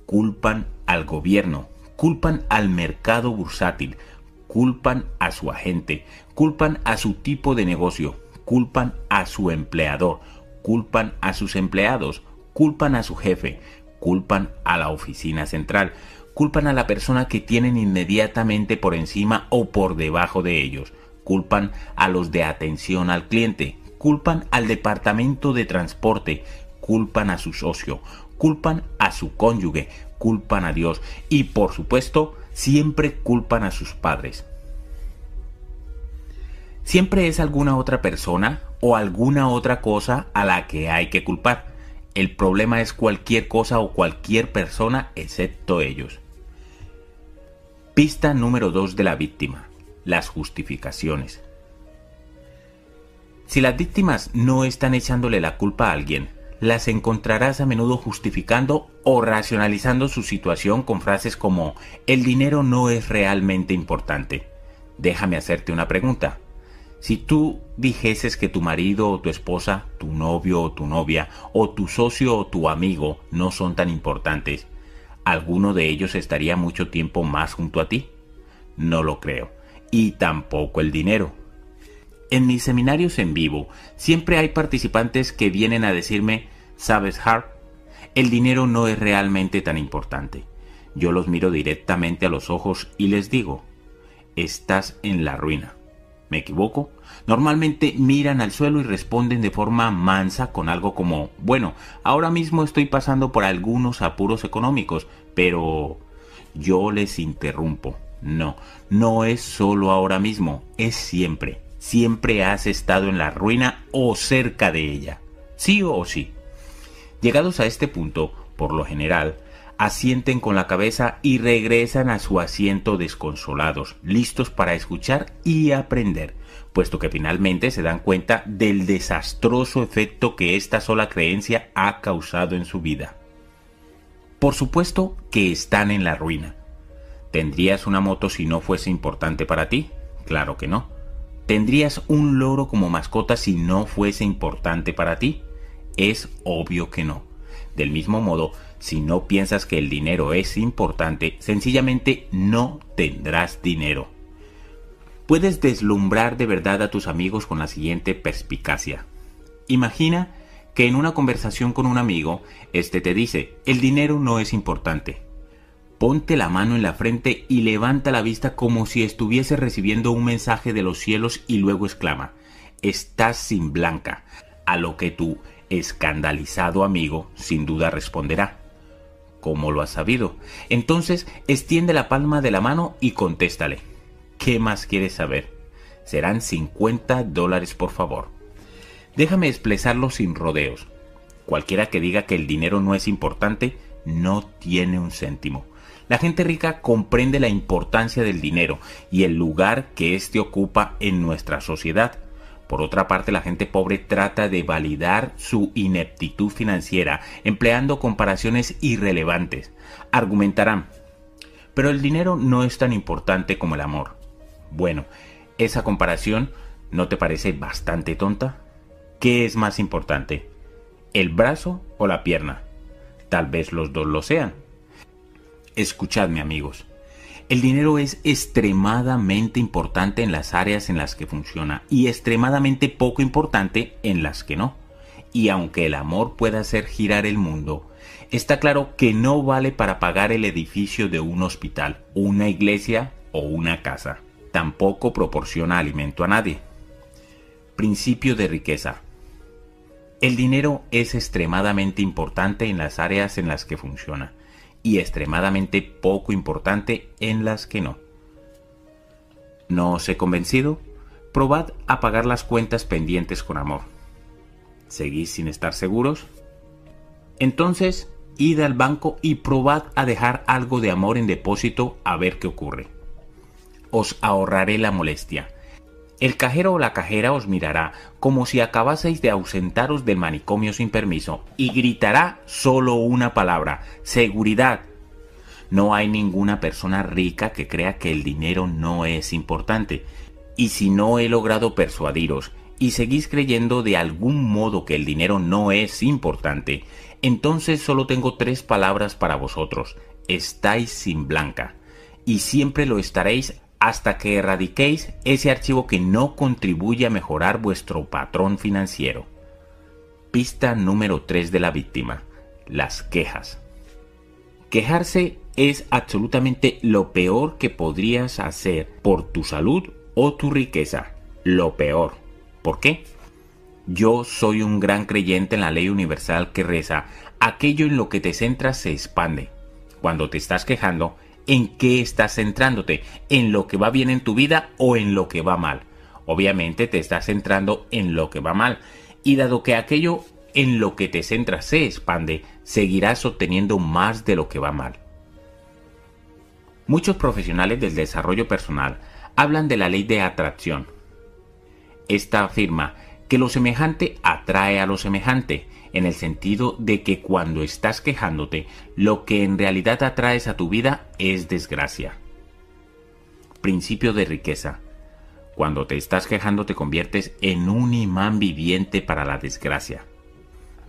[SPEAKER 2] culpan al gobierno, culpan al mercado bursátil, culpan a su agente, culpan a su tipo de negocio, culpan a su empleador, culpan a sus empleados, culpan a su jefe, culpan a la oficina central, culpan a la persona que tienen inmediatamente por encima o por debajo de ellos, culpan a los de atención al cliente, culpan al departamento de transporte, culpan a su socio, culpan a su cónyuge, culpan a Dios y por supuesto siempre culpan a sus padres. Siempre es alguna otra persona o alguna otra cosa a la que hay que culpar. El problema es cualquier cosa o cualquier persona excepto ellos. Pista número 2 de la víctima. Las justificaciones. Si las víctimas no están echándole la culpa a alguien, las encontrarás a menudo justificando o racionalizando su situación con frases como el dinero no es realmente importante. Déjame hacerte una pregunta. Si tú dijeses que tu marido o tu esposa, tu novio o tu novia, o tu socio o tu amigo no son tan importantes, ¿alguno de ellos estaría mucho tiempo más junto a ti? No lo creo. Y tampoco el dinero. En mis seminarios en vivo siempre hay participantes que vienen a decirme, sabes, Hart, el dinero no es realmente tan importante. Yo los miro directamente a los ojos y les digo, estás en la ruina. ¿Me equivoco? Normalmente miran al suelo y responden de forma mansa con algo como, bueno, ahora mismo estoy pasando por algunos apuros económicos, pero yo les interrumpo. No, no es solo ahora mismo, es siempre. Siempre has estado en la ruina o cerca de ella. Sí o sí. Llegados a este punto, por lo general, asienten con la cabeza y regresan a su asiento desconsolados, listos para escuchar y aprender, puesto que finalmente se dan cuenta del desastroso efecto que esta sola creencia ha causado en su vida. Por supuesto que están en la ruina. ¿Tendrías una moto si no fuese importante para ti? Claro que no. ¿Tendrías un loro como mascota si no fuese importante para ti? Es obvio que no. Del mismo modo, si no piensas que el dinero es importante, sencillamente no tendrás dinero. puedes deslumbrar de verdad a tus amigos con la siguiente perspicacia. Imagina que en una conversación con un amigo, este te dice, el dinero no es importante. Ponte la mano en la frente y levanta la vista como si estuviese recibiendo un mensaje de los cielos y luego exclama, estás sin blanca, a lo que tu escandalizado amigo sin duda responderá. ¿Cómo lo has sabido? Entonces extiende la palma de la mano y contéstale. ¿Qué más quieres saber? Serán 50 dólares por favor. Déjame expresarlo sin rodeos. Cualquiera que diga que el dinero no es importante, no tiene un céntimo. La gente rica comprende la importancia del dinero y el lugar que éste ocupa en nuestra sociedad. Por otra parte, la gente pobre trata de validar su ineptitud financiera empleando comparaciones irrelevantes. Argumentarán, pero el dinero no es tan importante como el amor. Bueno, ¿esa comparación no te parece bastante tonta? ¿Qué es más importante? ¿El brazo o la pierna? Tal vez los dos lo sean. Escuchadme amigos. El dinero es extremadamente importante en las áreas en las que funciona y extremadamente poco importante en las que no. Y aunque el amor pueda hacer girar el mundo, está claro que no vale para pagar el edificio de un hospital, una iglesia o una casa. Tampoco proporciona alimento a nadie. Principio de riqueza. El dinero es extremadamente importante en las áreas en las que funciona y extremadamente poco importante en las que no. ¿No os he convencido? Probad a pagar las cuentas pendientes con amor. ¿Seguís sin estar seguros? Entonces, id al banco y probad a dejar algo de amor en depósito a ver qué ocurre. Os ahorraré la molestia. El cajero o la cajera os mirará como si acabaseis de ausentaros del manicomio sin permiso y gritará solo una palabra, seguridad. No hay ninguna persona rica que crea que el dinero no es importante. Y si no he logrado persuadiros y seguís creyendo de algún modo que el dinero no es importante, entonces solo tengo tres palabras para vosotros. Estáis sin blanca. Y siempre lo estaréis hasta que erradiquéis ese archivo que no contribuye a mejorar vuestro patrón financiero. Pista número 3 de la víctima. Las quejas. Quejarse es absolutamente lo peor que podrías hacer por tu salud o tu riqueza. Lo peor. ¿Por qué? Yo soy un gran creyente en la ley universal que reza, aquello en lo que te centras se expande. Cuando te estás quejando, en qué estás centrándote, en lo que va bien en tu vida o en lo que va mal. Obviamente te estás centrando en lo que va mal. Y dado que aquello en lo que te centras se expande, seguirás obteniendo más de lo que va mal. Muchos profesionales del desarrollo personal hablan de la ley de atracción. Esta afirma que lo semejante atrae a lo semejante en el sentido de que cuando estás quejándote, lo que en realidad atraes a tu vida es desgracia. Principio de riqueza. Cuando te estás quejando te conviertes en un imán viviente para la desgracia.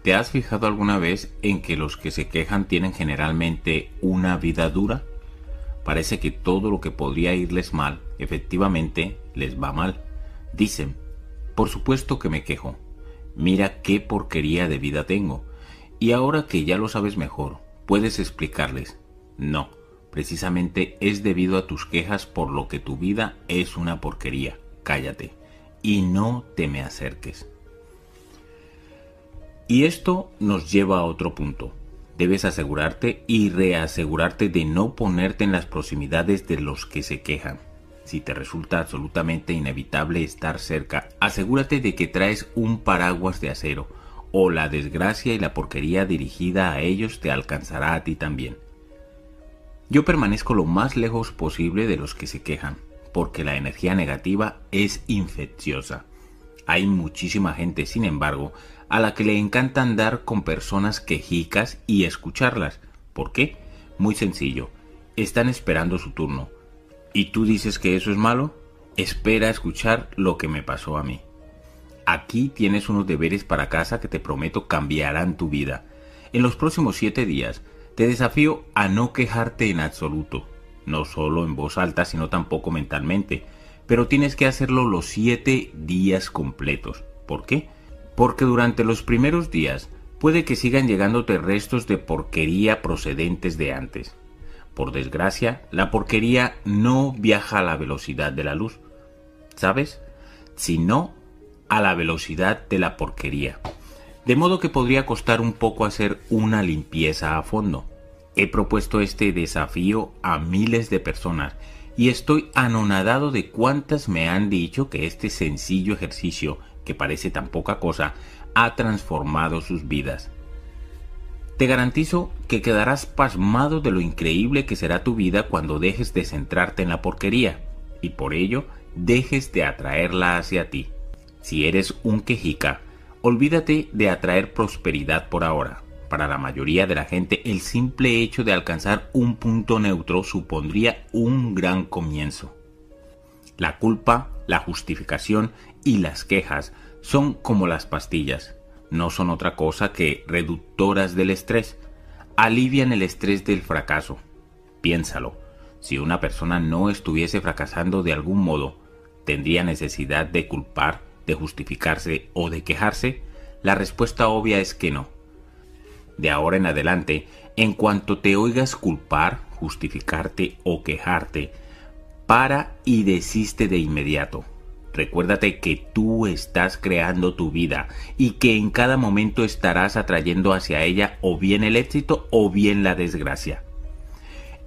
[SPEAKER 2] ¿Te has fijado alguna vez en que los que se quejan tienen generalmente una vida dura? Parece que todo lo que podría irles mal, efectivamente, les va mal. Dicen, por supuesto que me quejo, mira qué porquería de vida tengo. Y ahora que ya lo sabes mejor, puedes explicarles, no, precisamente es debido a tus quejas por lo que tu vida es una porquería. Cállate y no te me acerques. Y esto nos lleva a otro punto. Debes asegurarte y reasegurarte de no ponerte en las proximidades de los que se quejan. Si te resulta absolutamente inevitable estar cerca, asegúrate de que traes un paraguas de acero, o la desgracia y la porquería dirigida a ellos te alcanzará a ti también. Yo permanezco lo más lejos posible de los que se quejan, porque la energía negativa es infecciosa. Hay muchísima gente, sin embargo, a la que le encanta andar con personas quejicas y escucharlas. ¿Por qué? Muy sencillo. Están esperando su turno ¿Y tú dices que eso es malo? Espera a escuchar lo que me pasó a mí. Aquí tienes unos deberes para casa que te prometo cambiarán tu vida. En los próximos siete días te desafío a no quejarte en absoluto, no solo en voz alta, sino tampoco mentalmente. pero tienes que hacerlo los siete días completos. ¿Por qué? Porque durante los primeros días puede que sigan llegándote restos de porquería procedentes de antes. Por desgracia, la porquería no viaja a la velocidad de la luz, ¿sabes? Sino a la velocidad de la porquería. De modo que podría costar un poco hacer una limpieza a fondo. He propuesto este desafío a miles de personas y estoy anonadado de cuántas me han dicho que este sencillo ejercicio, que parece tan poca cosa, ha transformado sus vidas. Te garantizo que quedarás pasmado de lo increíble que será tu vida cuando dejes de centrarte en la porquería y por ello dejes de atraerla hacia ti. Si eres un quejica, olvídate de atraer prosperidad por ahora. Para la mayoría de la gente el simple hecho de alcanzar un punto neutro supondría un gran comienzo. La culpa, la justificación y las quejas son como las pastillas. No son otra cosa que reductoras del estrés. Alivian el estrés del fracaso. Piénsalo. Si una persona no estuviese fracasando de algún modo, ¿tendría necesidad de culpar, de justificarse o de quejarse? La respuesta obvia es que no. De ahora en adelante, en cuanto te oigas culpar, justificarte o quejarte, para y desiste de inmediato. Recuérdate que tú estás creando tu vida y que en cada momento estarás atrayendo hacia ella o bien el éxito o bien la desgracia.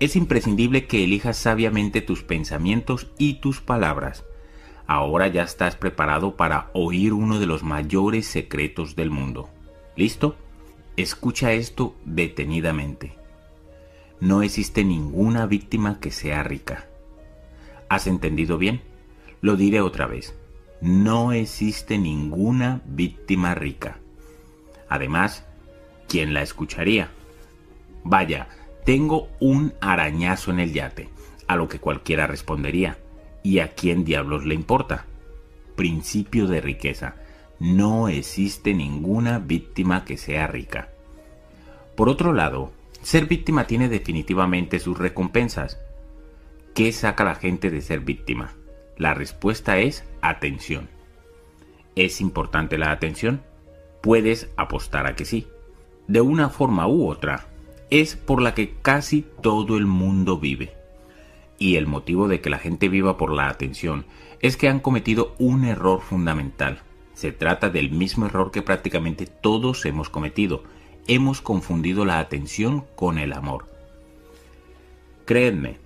[SPEAKER 2] Es imprescindible que elijas sabiamente tus pensamientos y tus palabras. Ahora ya estás preparado para oír uno de los mayores secretos del mundo. ¿Listo? Escucha esto detenidamente. No existe ninguna víctima que sea rica. ¿Has entendido bien? Lo diré otra vez. No existe ninguna víctima rica. Además, ¿quién la escucharía? Vaya, tengo un arañazo en el yate, a lo que cualquiera respondería. ¿Y a quién diablos le importa? Principio de riqueza no existe ninguna víctima que sea rica. Por otro lado, ser víctima tiene definitivamente sus recompensas. ¿Qué saca la gente de ser víctima? La respuesta es atención. ¿Es importante la atención? Puedes apostar a que sí. De una forma u otra, es por la que casi todo el mundo vive. Y el motivo de que la gente viva por la atención es que han cometido un error fundamental se trata del mismo error que prácticamente todos hemos cometido. Hemos confundido la atención con el amor. Creedme,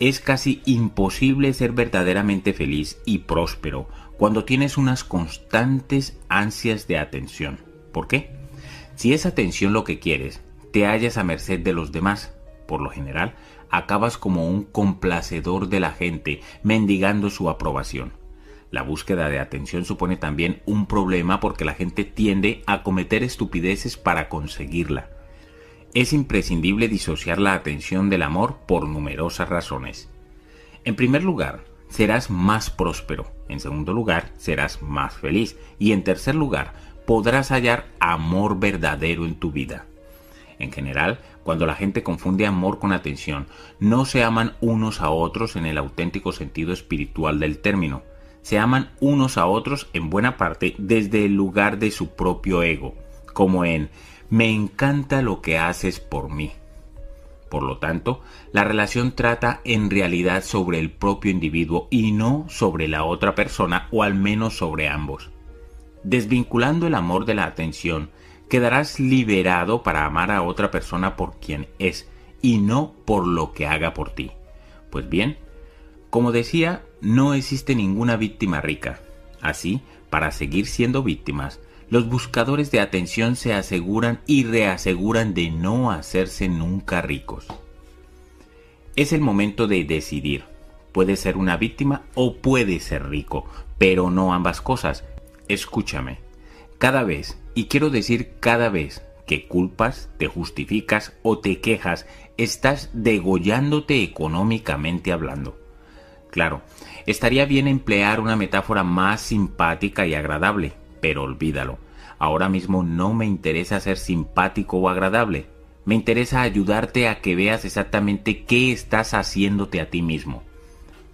[SPEAKER 2] es casi imposible ser verdaderamente feliz y próspero cuando tienes unas constantes ansias de atención. ¿Por qué? Si es atención lo que quieres, te hallas a merced de los demás. Por lo general, acabas como un complacedor de la gente, mendigando su aprobación. La búsqueda de atención supone también un problema porque la gente tiende a cometer estupideces para conseguirla. Es imprescindible disociar la atención del amor por numerosas razones. En primer lugar, serás más próspero. En segundo lugar, serás más feliz. Y en tercer lugar, podrás hallar amor verdadero en tu vida. En general, cuando la gente confunde amor con atención, no se aman unos a otros en el auténtico sentido espiritual del término, se aman unos a otros en buena parte desde el lugar de su propio ego, como en me encanta lo que haces por mí. Por lo tanto, la relación trata en realidad sobre el propio individuo y no sobre la otra persona o al menos sobre ambos. Desvinculando el amor de la atención, quedarás liberado para amar a otra persona por quien es y no por lo que haga por ti. Pues bien, como decía, no existe ninguna víctima rica. Así, para seguir siendo víctimas, los buscadores de atención se aseguran y reaseguran de no hacerse nunca ricos. Es el momento de decidir. Puede ser una víctima o puede ser rico, pero no ambas cosas. Escúchame. Cada vez, y quiero decir cada vez, que culpas, te justificas o te quejas, estás degollándote económicamente hablando. Claro, estaría bien emplear una metáfora más simpática y agradable, pero olvídalo. Ahora mismo no me interesa ser simpático o agradable. Me interesa ayudarte a que veas exactamente qué estás haciéndote a ti mismo.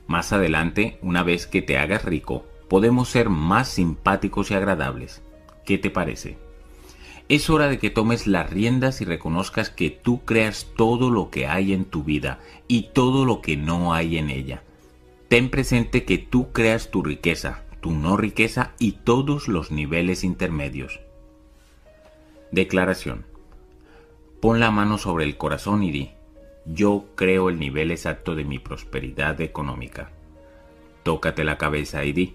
[SPEAKER 2] Más adelante, una vez que te hagas rico, podemos ser más simpáticos y agradables. ¿Qué te parece? Es hora de que tomes las riendas y reconozcas que tú creas todo lo que hay en tu vida y todo lo que no hay en ella. Ten presente que tú creas tu riqueza, tu no riqueza y todos los niveles intermedios. Declaración. Pon la mano sobre el corazón y di, yo creo el nivel exacto de mi prosperidad económica. Tócate la cabeza y di,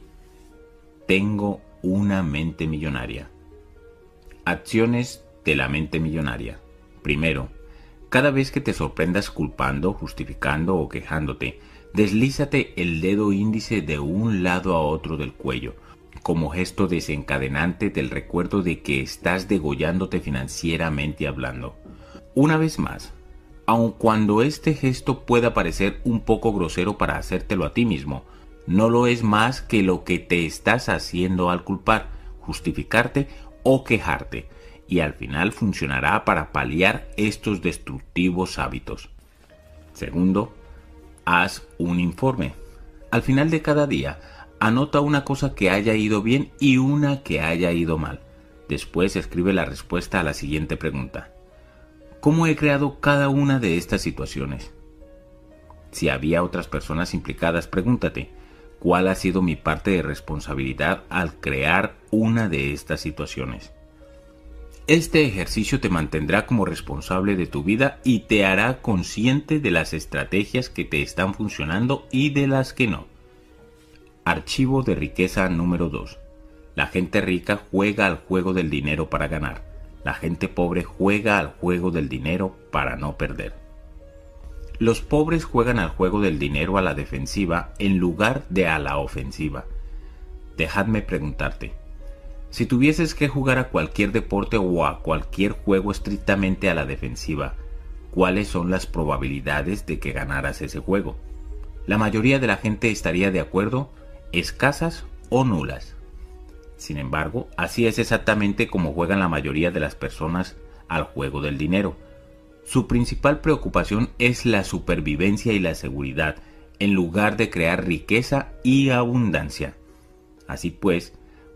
[SPEAKER 2] tengo una mente millonaria. Acciones de la mente millonaria. Primero, cada vez que te sorprendas culpando, justificando o quejándote, deslízate el dedo índice de un lado a otro del cuello, como gesto desencadenante del recuerdo de que estás degollándote financieramente hablando. Una vez más, aun cuando este gesto pueda parecer un poco grosero para hacértelo a ti mismo, no lo es más que lo que te estás haciendo al culpar, justificarte o quejarte, y al final funcionará para paliar estos destructivos hábitos. Segundo, haz un informe. Al final de cada día, anota una cosa que haya ido bien y una que haya ido mal. Después escribe la respuesta a la siguiente pregunta. ¿Cómo he creado cada una de estas situaciones? Si había otras personas implicadas, pregúntate, ¿cuál ha sido mi parte de responsabilidad al crear una de estas situaciones? Este ejercicio te mantendrá como responsable de tu vida y te hará consciente de las estrategias que te están funcionando y de las que no. Archivo de riqueza número 2. La gente rica juega al juego del dinero para ganar. La gente pobre juega al juego del dinero para no perder. Los pobres juegan al juego del dinero a la defensiva en lugar de a la ofensiva. Dejadme preguntarte, si tuvieses que jugar a cualquier deporte o a cualquier juego estrictamente a la defensiva, ¿cuáles son las probabilidades de que ganaras ese juego? La mayoría de la gente estaría de acuerdo, escasas o nulas. Sin embargo, así es exactamente como juegan la mayoría de las personas al juego del dinero. Su principal preocupación es la supervivencia y la seguridad, en lugar de crear riqueza y abundancia. Así pues,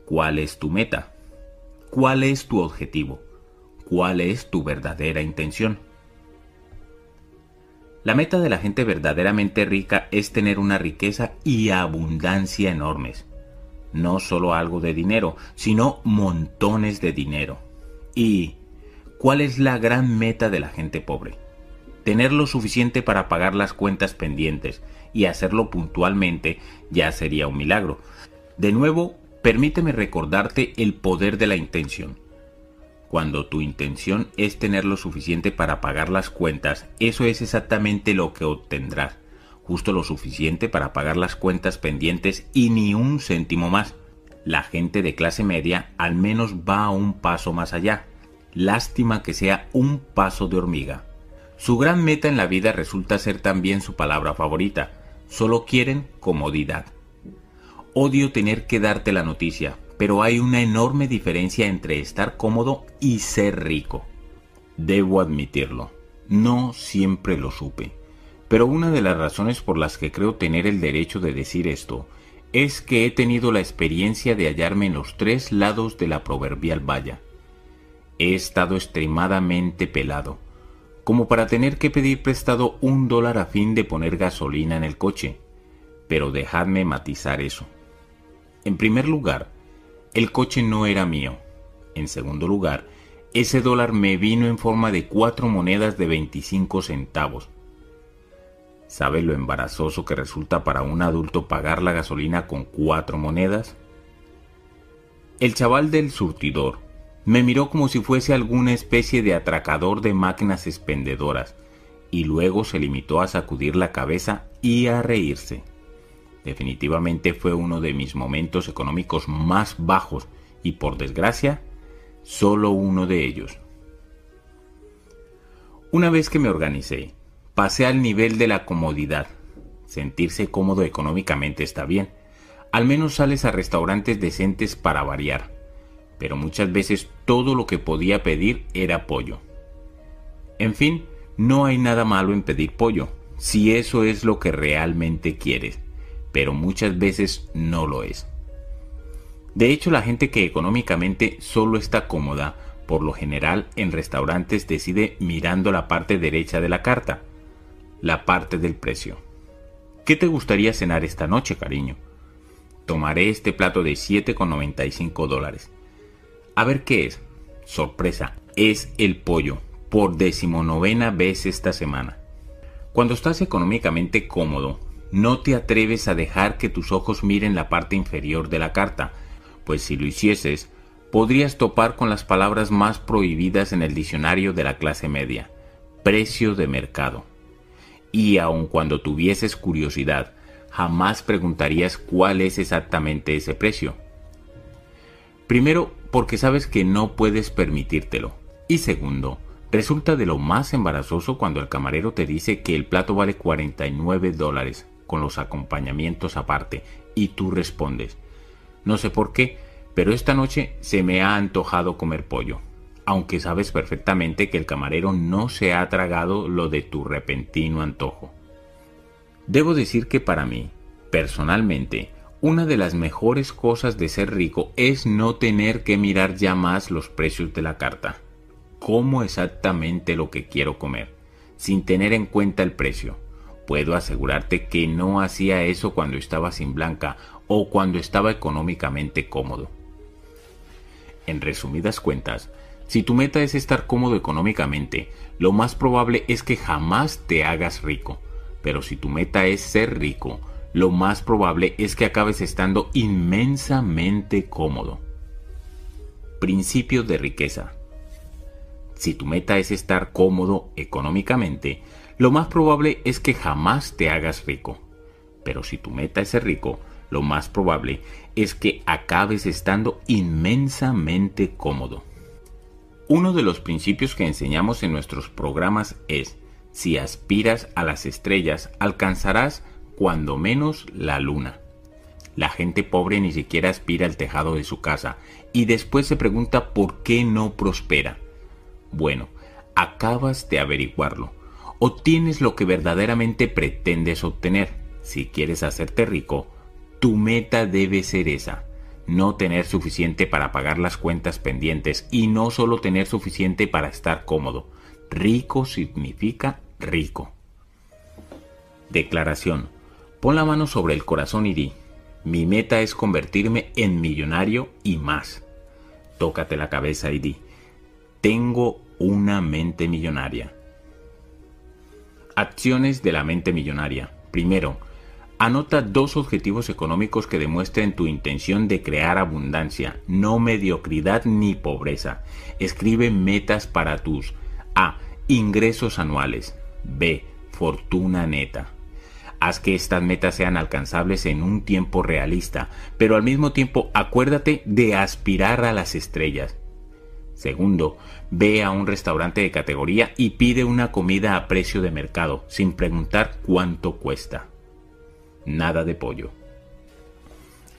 [SPEAKER 2] ¿cuál es tu meta? ¿Cuál es tu objetivo? ¿Cuál es tu verdadera intención? La meta de la gente verdaderamente rica es tener una riqueza y abundancia enormes no solo algo de dinero, sino montones de dinero. ¿Y cuál es la gran meta de la gente pobre? Tener lo suficiente para pagar las cuentas pendientes y hacerlo puntualmente ya sería un milagro. De nuevo, permíteme recordarte el poder de la intención. Cuando tu intención es tener lo suficiente para pagar las cuentas, eso es exactamente lo que obtendrás justo lo suficiente para pagar las cuentas pendientes y ni un céntimo más. La gente de clase media al menos va un paso más allá. Lástima que sea un paso de hormiga. Su gran meta en la vida resulta ser también su palabra favorita. Solo quieren comodidad. Odio tener que darte la noticia, pero hay una enorme diferencia entre estar cómodo y ser rico. Debo admitirlo, no siempre lo supe. Pero una de las razones por las que creo tener el derecho de decir esto es que he tenido la experiencia de hallarme en los tres lados de la proverbial valla. He estado extremadamente pelado, como para tener que pedir prestado un dólar a fin de poner gasolina en el coche. Pero dejadme matizar eso. En primer lugar, el coche no era mío. En segundo lugar, ese dólar me vino en forma de cuatro monedas de 25 centavos ¿Sabe lo embarazoso que resulta para un adulto pagar la gasolina con cuatro monedas? El chaval del surtidor me miró como si fuese alguna especie de atracador de máquinas expendedoras y luego se limitó a sacudir la cabeza y a reírse. Definitivamente fue uno de mis momentos económicos más bajos y por desgracia, solo uno de ellos. Una vez que me organicé pasé al nivel de la comodidad. Sentirse cómodo económicamente está bien. Al menos sales a restaurantes decentes para variar. Pero muchas veces todo lo que podía pedir era pollo. En fin, no hay nada malo en pedir pollo, si eso es lo que realmente quieres. Pero muchas veces no lo es. De hecho, la gente que económicamente solo está cómoda, por lo general en restaurantes decide mirando la parte derecha de la carta, la parte del precio. ¿Qué te gustaría cenar esta noche, cariño? Tomaré este plato de 7,95 dólares. A ver qué es. Sorpresa, es el pollo, por decimonovena vez esta semana. Cuando estás económicamente cómodo, no te atreves a dejar que tus ojos miren la parte inferior de la carta, pues si lo hicieses, podrías topar con las palabras más prohibidas en el diccionario de la clase media, precio de mercado. Y aun cuando tuvieses curiosidad, jamás preguntarías cuál es exactamente ese precio. Primero, porque sabes que no puedes permitírtelo. Y segundo, resulta de lo más embarazoso cuando el camarero te dice que el plato vale 49 dólares, con los acompañamientos aparte, y tú respondes, no sé por qué, pero esta noche se me ha antojado comer pollo, aunque sabes perfectamente que el camarero no se ha tragado lo de tu repentino antojo. Debo decir que para mí, personalmente, una de las mejores cosas de ser rico es no tener que mirar ya más los precios de la carta. Como exactamente lo que quiero comer, sin tener en cuenta el precio. Puedo asegurarte que no hacía eso cuando estaba sin blanca o cuando estaba económicamente cómodo. En resumidas cuentas, si tu meta es estar cómodo económicamente, lo más probable es que jamás te hagas rico. Pero si tu meta es ser rico, lo más probable es que acabes estando inmensamente cómodo. Principio de riqueza. Si tu meta es estar cómodo económicamente, lo más probable es que jamás te hagas rico. Pero si tu meta es ser rico, lo más probable es que acabes estando inmensamente cómodo. Uno de los principios que enseñamos en nuestros programas es, si aspiras a las estrellas, alcanzarás cuando menos la luna. La gente pobre ni siquiera aspira al tejado de su casa y después se pregunta por qué no prospera. Bueno, acabas de averiguarlo. Obtienes lo que verdaderamente pretendes obtener. Si quieres hacerte rico, tu meta debe ser esa. No tener suficiente para pagar las cuentas pendientes y no solo tener suficiente para estar cómodo. Rico significa rico. Declaración. Pon la mano sobre el corazón y di, mi meta es convertirme en millonario y más. Tócate la cabeza y di, tengo una mente millonaria. Acciones de la mente millonaria. Primero, anota dos objetivos económicos que demuestren tu intención de crear abundancia, no mediocridad ni pobreza. Escribe metas para tus A. Ingresos anuales. B. Fortuna neta. Haz que estas metas sean alcanzables en un tiempo realista, pero al mismo tiempo acuérdate de aspirar a las estrellas. Segundo, ve a un restaurante de categoría y pide una comida a precio de mercado, sin preguntar cuánto cuesta. Nada de pollo.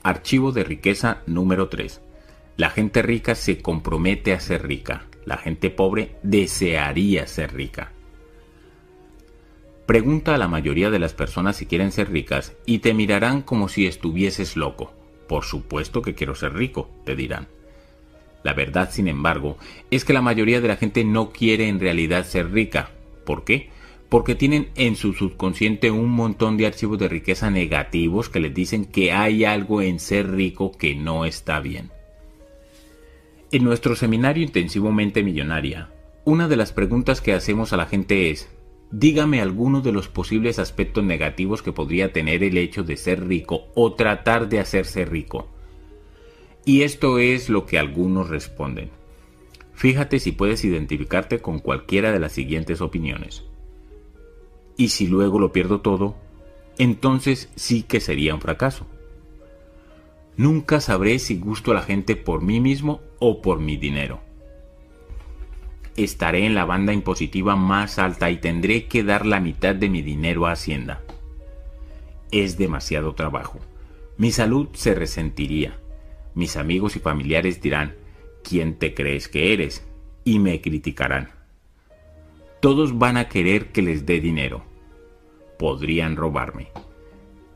[SPEAKER 2] Archivo de riqueza número 3. La gente rica se compromete a ser rica. La gente pobre desearía ser rica. Pregunta a la mayoría de las personas si quieren ser ricas y te mirarán como si estuvieses loco. Por supuesto que quiero ser rico, te dirán. La verdad, sin embargo, es que la mayoría de la gente no quiere en realidad ser rica. ¿Por qué? Porque tienen en su subconsciente un montón de archivos de riqueza negativos que les dicen que hay algo en ser rico que no está bien. En nuestro seminario intensivamente millonaria, una de las preguntas que hacemos a la gente es, dígame algunos de los posibles aspectos negativos que podría tener el hecho de ser rico o tratar de hacerse rico. Y esto es lo que algunos responden. Fíjate si puedes identificarte con cualquiera de las siguientes opiniones. Y si luego lo pierdo todo, entonces sí que sería un fracaso. Nunca sabré si gusto a la gente por mí mismo o por mi dinero estaré en la banda impositiva más alta y tendré que dar la mitad de mi dinero a Hacienda. Es demasiado trabajo. Mi salud se resentiría. Mis amigos y familiares dirán, ¿quién te crees que eres? y me criticarán. Todos van a querer que les dé dinero. Podrían robarme.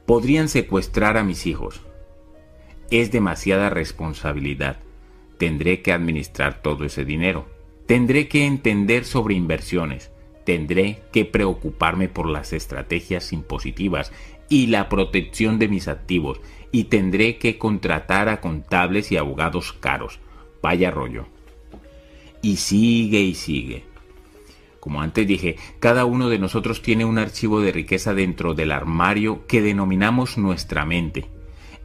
[SPEAKER 2] Podrían secuestrar a mis hijos. Es demasiada responsabilidad. Tendré que administrar todo ese dinero. Tendré que entender sobre inversiones. Tendré que preocuparme por las estrategias impositivas y la protección de mis activos. Y tendré que contratar a contables y abogados caros. Vaya rollo. Y sigue y sigue. Como antes dije, cada uno de nosotros tiene un archivo de riqueza dentro del armario que denominamos nuestra mente.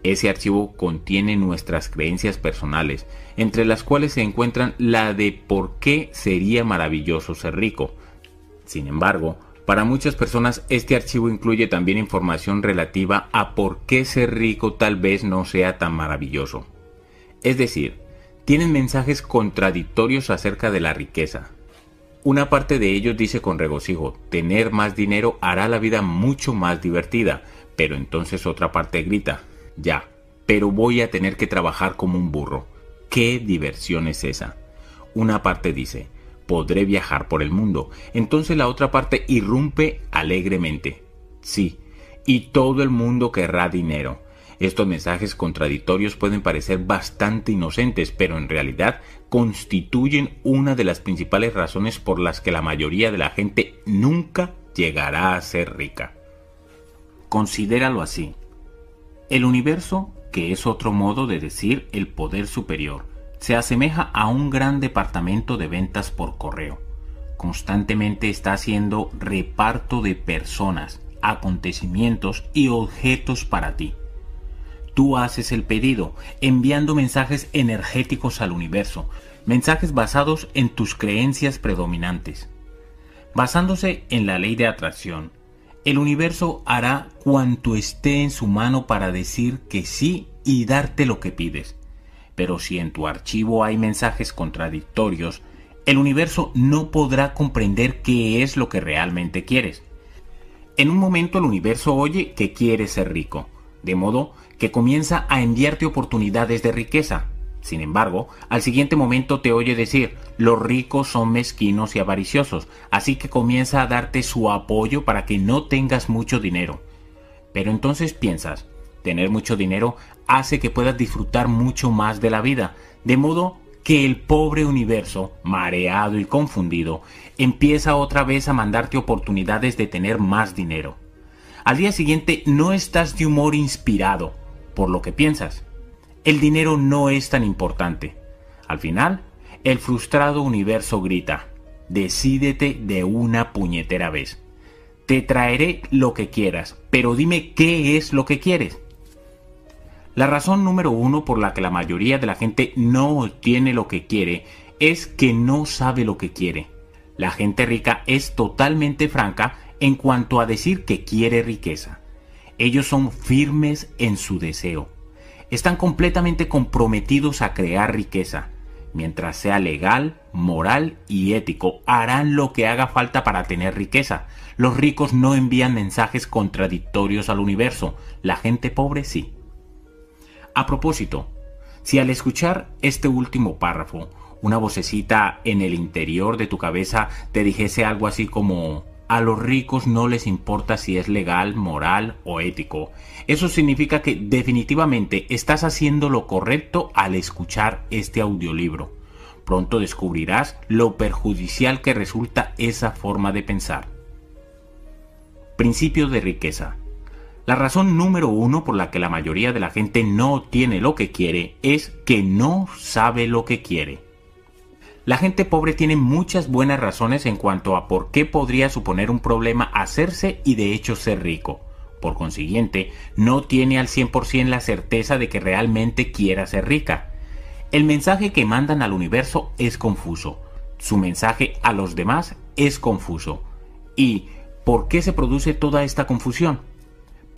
[SPEAKER 2] Ese archivo contiene nuestras creencias personales, entre las cuales se encuentran la de por qué sería maravilloso ser rico. Sin embargo, para muchas personas este archivo incluye también información relativa a por qué ser rico tal vez no sea tan maravilloso. Es decir, tienen mensajes contradictorios acerca de la riqueza, una parte de ellos dice con regocijo, tener más dinero hará la vida mucho más divertida, pero entonces otra parte grita, ya, pero voy a tener que trabajar como un burro. ¿Qué diversión es esa? Una parte dice, podré viajar por el mundo. Entonces la otra parte irrumpe alegremente. Sí, y todo el mundo querrá dinero. Estos mensajes contradictorios pueden parecer bastante inocentes, pero en realidad constituyen una de las principales razones por las que la mayoría de la gente nunca llegará a ser rica. Considéralo así. El universo, que es otro modo de decir el poder superior, se asemeja a un gran departamento de ventas por correo. Constantemente está haciendo reparto de personas, acontecimientos y objetos para ti. Tú haces el pedido, enviando mensajes energéticos al universo, mensajes basados en tus creencias predominantes. Basándose en la ley de atracción, el universo hará cuanto esté en su mano para decir que sí y darte lo que pides. Pero si en tu archivo hay mensajes contradictorios, el universo no podrá comprender qué es lo que realmente quieres. En un momento el universo oye que quieres ser rico, de modo que comienza a enviarte oportunidades de riqueza. Sin embargo, al siguiente momento te oye decir, los ricos son mezquinos y avariciosos, así que comienza a darte su apoyo para que no tengas mucho dinero. Pero entonces piensas, tener mucho dinero hace que puedas disfrutar mucho más de la vida, de modo que el pobre universo, mareado y confundido, empieza otra vez a mandarte oportunidades de tener más dinero. Al día siguiente no estás de humor inspirado por lo que piensas. El dinero no es tan importante. Al final, el frustrado universo grita, decídete de una puñetera vez. Te traeré lo que quieras, pero dime qué es lo que quieres. La razón número uno por la que la mayoría de la gente no obtiene lo que quiere es que no sabe lo que quiere. La gente rica es totalmente franca en cuanto a decir que quiere riqueza. Ellos son firmes en su deseo. Están completamente comprometidos a crear riqueza. Mientras sea legal, moral y ético, harán lo que haga falta para tener riqueza. Los ricos no envían mensajes contradictorios al universo, la gente pobre sí. A propósito, si al escuchar este último párrafo, una vocecita en el interior de tu cabeza te dijese algo así como a los ricos no les importa si es legal, moral o ético. Eso significa que definitivamente estás haciendo lo correcto al escuchar este audiolibro. Pronto descubrirás lo perjudicial que resulta esa forma de pensar. Principio de riqueza. La razón número uno por la que la mayoría de la gente no obtiene lo que quiere es que no sabe lo que quiere. La gente pobre tiene muchas buenas razones en cuanto a por qué podría suponer un problema hacerse y de hecho ser rico. Por consiguiente, no tiene al 100% la certeza de que realmente quiera ser rica. El mensaje que mandan al universo es confuso. Su mensaje a los demás es confuso. ¿Y por qué se produce toda esta confusión?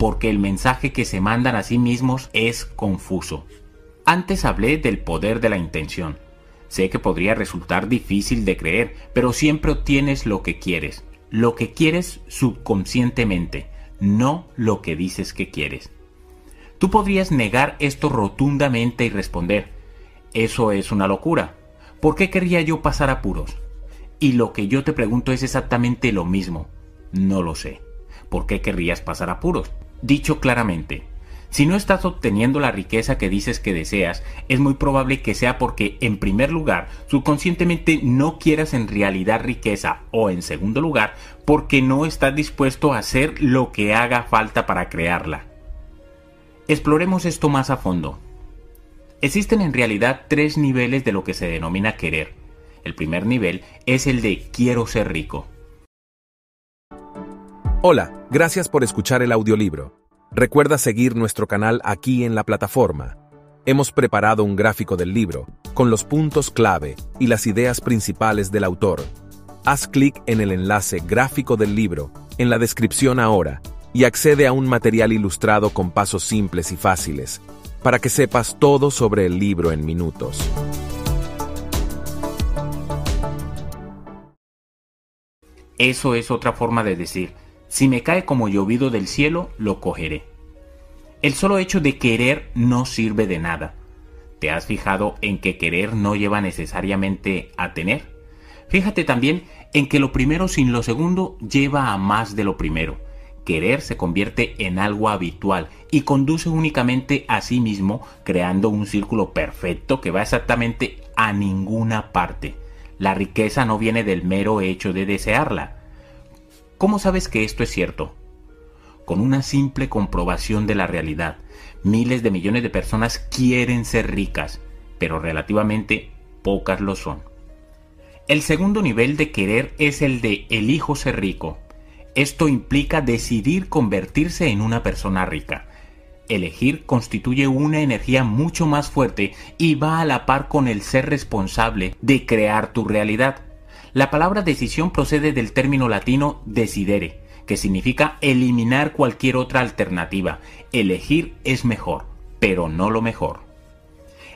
[SPEAKER 2] Porque el mensaje que se mandan a sí mismos es confuso. Antes hablé del poder de la intención. Sé que podría resultar difícil de creer, pero siempre obtienes lo que quieres, lo que quieres subconscientemente, no lo que dices que quieres. Tú podrías negar esto rotundamente y responder, eso es una locura. ¿Por qué querría yo pasar apuros? Y lo que yo te pregunto es exactamente lo mismo. No lo sé. ¿Por qué querrías pasar apuros? Dicho claramente, si no estás obteniendo la riqueza que dices que deseas, es muy probable que sea porque, en primer lugar, subconscientemente no quieras en realidad riqueza o, en segundo lugar, porque no estás dispuesto a hacer lo que haga falta para crearla. Exploremos esto más a fondo. Existen en realidad tres niveles de lo que se denomina querer. El primer nivel es el de quiero ser rico.
[SPEAKER 1] Hola, gracias por escuchar el audiolibro. Recuerda seguir nuestro canal aquí en la plataforma. Hemos preparado un gráfico del libro, con los puntos clave y las ideas principales del autor. Haz clic en el enlace gráfico del libro, en la descripción ahora, y accede a un material ilustrado con pasos simples y fáciles, para que sepas todo sobre el libro en minutos.
[SPEAKER 2] Eso es otra forma de decir, si me cae como llovido del cielo, lo cogeré. El solo hecho de querer no sirve de nada. ¿Te has fijado en que querer no lleva necesariamente a tener? Fíjate también en que lo primero sin lo segundo lleva a más de lo primero. Querer se convierte en algo habitual y conduce únicamente a sí mismo, creando un círculo perfecto que va exactamente a ninguna parte. La riqueza no viene del mero hecho de desearla, ¿Cómo sabes que esto es cierto? Con una simple comprobación de la realidad. Miles de millones de personas quieren ser ricas, pero relativamente pocas lo son. El segundo nivel de querer es el de elijo ser rico. Esto implica decidir convertirse en una persona rica. Elegir constituye una energía mucho más fuerte y va a la par con el ser responsable de crear tu realidad. La palabra decisión procede del término latino decidere, que significa eliminar cualquier otra alternativa. Elegir es mejor, pero no lo mejor.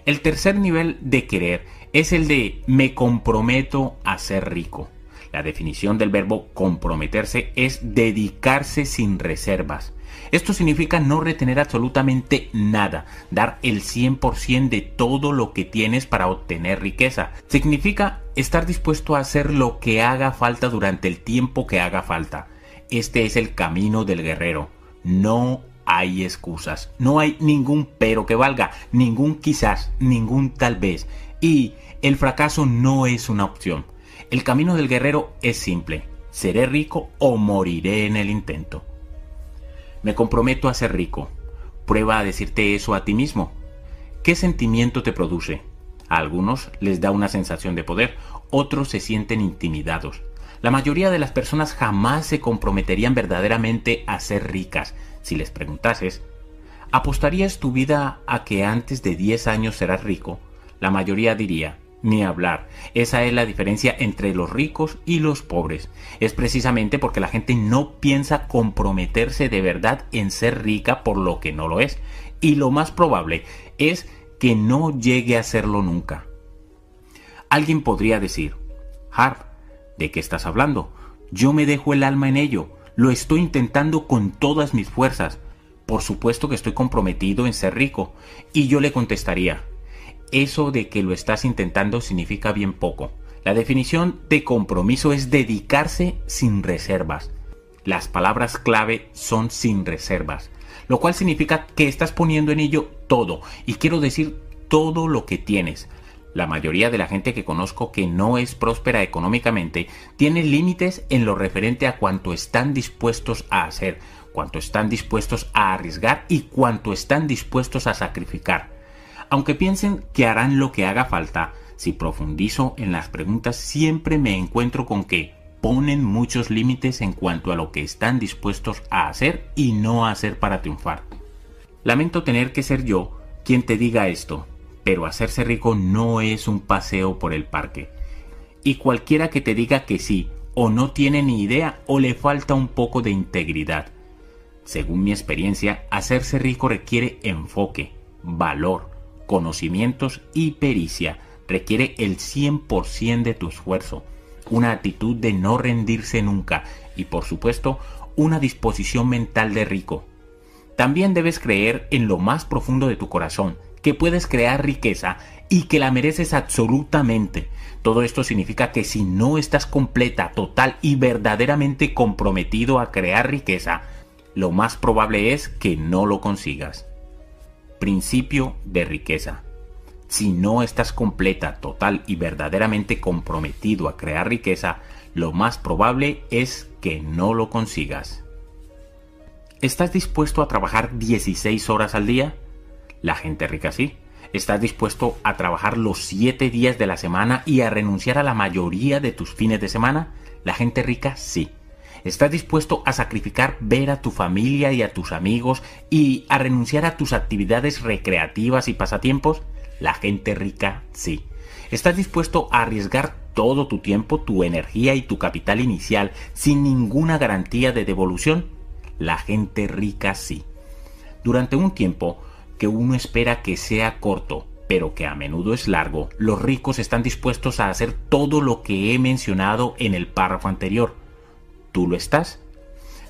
[SPEAKER 2] El tercer nivel de querer es el de me comprometo a ser rico. La definición del verbo comprometerse es dedicarse sin reservas. Esto significa no retener absolutamente nada, dar el 100% de todo lo que tienes para obtener riqueza. Significa estar dispuesto a hacer lo que haga falta durante el tiempo que haga falta. Este es el camino del guerrero. No hay excusas, no hay ningún pero que valga, ningún quizás, ningún tal vez. Y el fracaso no es una opción. El camino del guerrero es simple. Seré rico o moriré en el intento. Me comprometo a ser rico. Prueba a decirte eso a ti mismo. ¿Qué sentimiento te produce? A algunos les da una sensación de poder, otros se sienten intimidados. La mayoría de las personas jamás se comprometerían verdaderamente a ser ricas. Si les preguntases, ¿apostarías tu vida a que antes de 10 años serás rico? La mayoría diría, ni hablar. Esa es la diferencia entre los ricos y los pobres. Es precisamente porque la gente no piensa comprometerse de verdad en ser rica por lo que no lo es. Y lo más probable es que no llegue a serlo nunca. Alguien podría decir, Harp, ¿de qué estás hablando? Yo me dejo el alma en ello, lo estoy intentando con todas mis fuerzas. Por supuesto que estoy comprometido en ser rico. Y yo le contestaría, eso de que lo estás intentando significa bien poco. La definición de compromiso es dedicarse sin reservas. Las palabras clave son sin reservas, lo cual significa que estás poniendo en ello todo, y quiero decir todo lo que tienes. La mayoría de la gente que conozco que no es próspera económicamente tiene límites en lo referente a cuánto están dispuestos a hacer, cuánto están dispuestos a arriesgar y cuánto están dispuestos a sacrificar. Aunque piensen que harán lo que haga falta, si profundizo en las preguntas siempre me encuentro con que ponen muchos límites en cuanto a lo que están dispuestos a hacer y no a hacer para triunfar. Lamento tener que ser yo quien te diga esto, pero hacerse rico no es un paseo por el parque. Y cualquiera que te diga que sí, o no tiene ni idea o le falta un poco de integridad. Según mi experiencia, hacerse rico requiere enfoque, valor, conocimientos y pericia. Requiere el 100% de tu esfuerzo, una actitud de no rendirse nunca y por supuesto una disposición mental de rico. También debes creer en lo más profundo de tu corazón, que puedes crear riqueza y que la mereces absolutamente. Todo esto significa que si no estás completa, total y verdaderamente comprometido a crear riqueza, lo más probable es que no lo consigas. Principio de riqueza. Si no estás completa, total y verdaderamente comprometido a crear riqueza, lo más probable es que no lo consigas. ¿Estás dispuesto a trabajar 16 horas al día? La gente rica sí. ¿Estás dispuesto a trabajar los 7 días de la semana y a renunciar a la mayoría de tus fines de semana? La gente rica sí. ¿Estás dispuesto a sacrificar ver a tu familia y a tus amigos y a renunciar a tus actividades recreativas y pasatiempos? La gente rica sí. ¿Estás dispuesto a arriesgar todo tu tiempo, tu energía y tu capital inicial sin ninguna garantía de devolución? La gente rica sí. Durante un tiempo que uno espera que sea corto, pero que a menudo es largo, los ricos están dispuestos a hacer todo lo que he mencionado en el párrafo anterior. ¿Tú lo estás?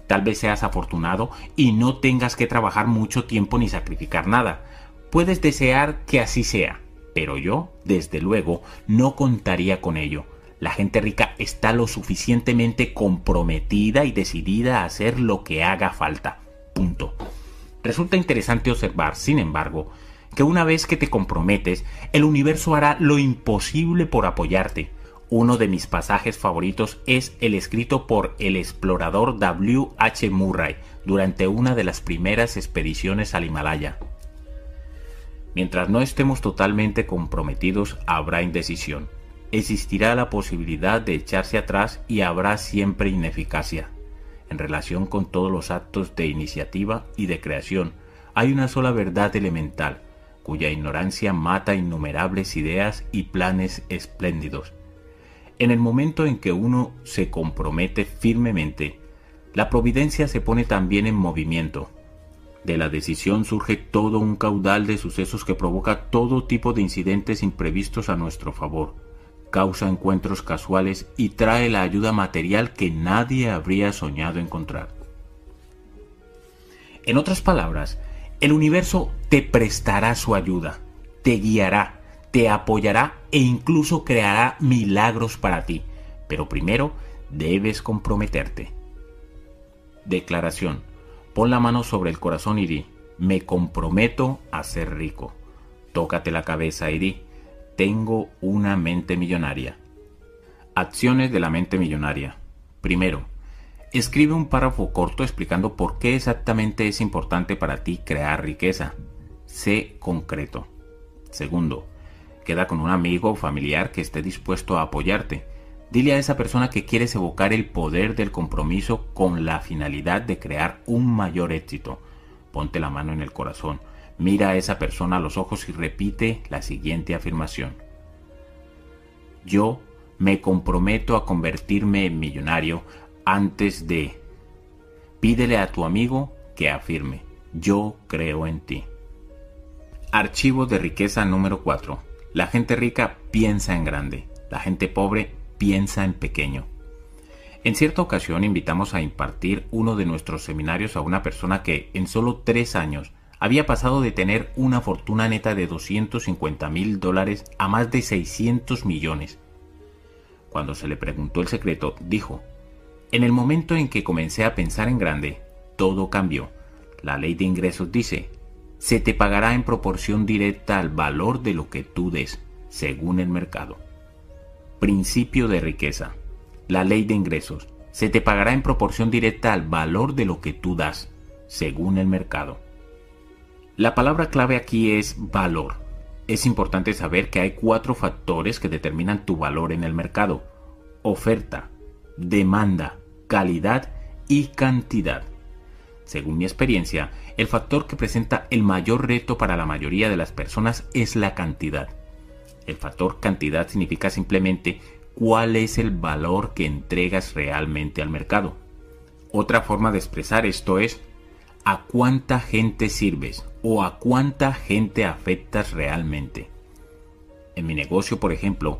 [SPEAKER 2] Tal vez seas afortunado y no tengas que trabajar mucho tiempo ni sacrificar nada. Puedes desear que así sea, pero yo, desde luego, no contaría con ello. La gente rica está lo suficientemente comprometida y decidida a hacer lo que haga falta. Punto. Resulta interesante observar, sin embargo, que una vez que te comprometes, el universo hará lo imposible por apoyarte. Uno de mis pasajes favoritos es el escrito por el explorador W. H. Murray durante una de las primeras expediciones al Himalaya. Mientras no estemos totalmente comprometidos, habrá indecisión. Existirá la posibilidad de echarse atrás y habrá siempre ineficacia. En relación con todos los actos de iniciativa y de creación, hay una sola verdad elemental, cuya ignorancia mata innumerables ideas y planes espléndidos. En el momento en que uno se compromete firmemente, la providencia se pone también en movimiento. De la decisión surge todo un caudal de sucesos que provoca todo tipo de incidentes imprevistos a nuestro favor causa encuentros casuales y trae la ayuda material que nadie habría soñado encontrar. En otras palabras, el universo te prestará su ayuda, te guiará, te apoyará e incluso creará milagros para ti, pero primero debes comprometerte. Declaración. Pon la mano sobre el corazón y di, me comprometo a ser rico. Tócate la cabeza y di, tengo una mente millonaria. Acciones de la mente millonaria. Primero, escribe un párrafo corto explicando por qué exactamente es importante para ti crear riqueza. Sé concreto. Segundo, queda con un amigo o familiar que esté dispuesto a apoyarte. Dile a esa persona que quieres evocar el poder del compromiso con la finalidad de crear un mayor éxito. Ponte la mano en el corazón Mira a esa persona a los ojos y repite la siguiente afirmación. Yo me comprometo a convertirme en millonario antes de... Pídele a tu amigo que afirme. Yo creo en ti. Archivo de riqueza número 4. La gente rica piensa en grande. La gente pobre piensa en pequeño. En cierta ocasión invitamos a impartir uno de nuestros seminarios a una persona que en solo tres años había pasado de tener una fortuna neta de 250 mil dólares a más de 600 millones. Cuando se le preguntó el secreto, dijo, en el momento en que comencé a pensar en grande, todo cambió. La ley de ingresos dice, se te pagará en proporción directa al valor de lo que tú des, según el mercado. Principio de riqueza. La ley de ingresos. Se te pagará en proporción directa al valor de lo que tú das, según el mercado. La palabra clave aquí es valor. Es importante saber que hay cuatro factores que determinan tu valor en el mercado. Oferta, demanda, calidad y cantidad. Según mi experiencia, el factor que presenta el mayor reto para la mayoría de las personas es la cantidad. El factor cantidad significa simplemente cuál es el valor que entregas realmente al mercado. Otra forma de expresar esto es a cuánta gente sirves o a cuánta gente afectas realmente. En mi negocio, por ejemplo,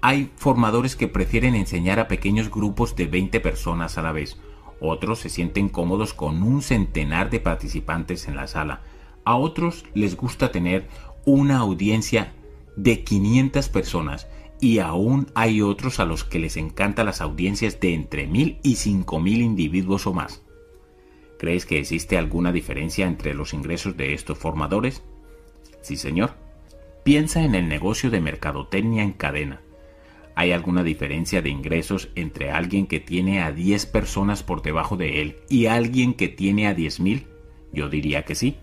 [SPEAKER 2] hay formadores que prefieren enseñar a pequeños grupos de 20 personas a la vez. Otros se sienten cómodos con un centenar de participantes en la sala. A otros les gusta tener una audiencia de 500 personas y aún hay otros a los que les encantan las audiencias de entre 1000 y 5000 individuos o más. ¿Crees que existe alguna diferencia entre los ingresos de estos formadores? Sí, señor. Piensa en el negocio de mercadotecnia en cadena. ¿Hay alguna diferencia de ingresos entre alguien que tiene a 10 personas por debajo de él y alguien que tiene a 10.000? Yo diría que sí.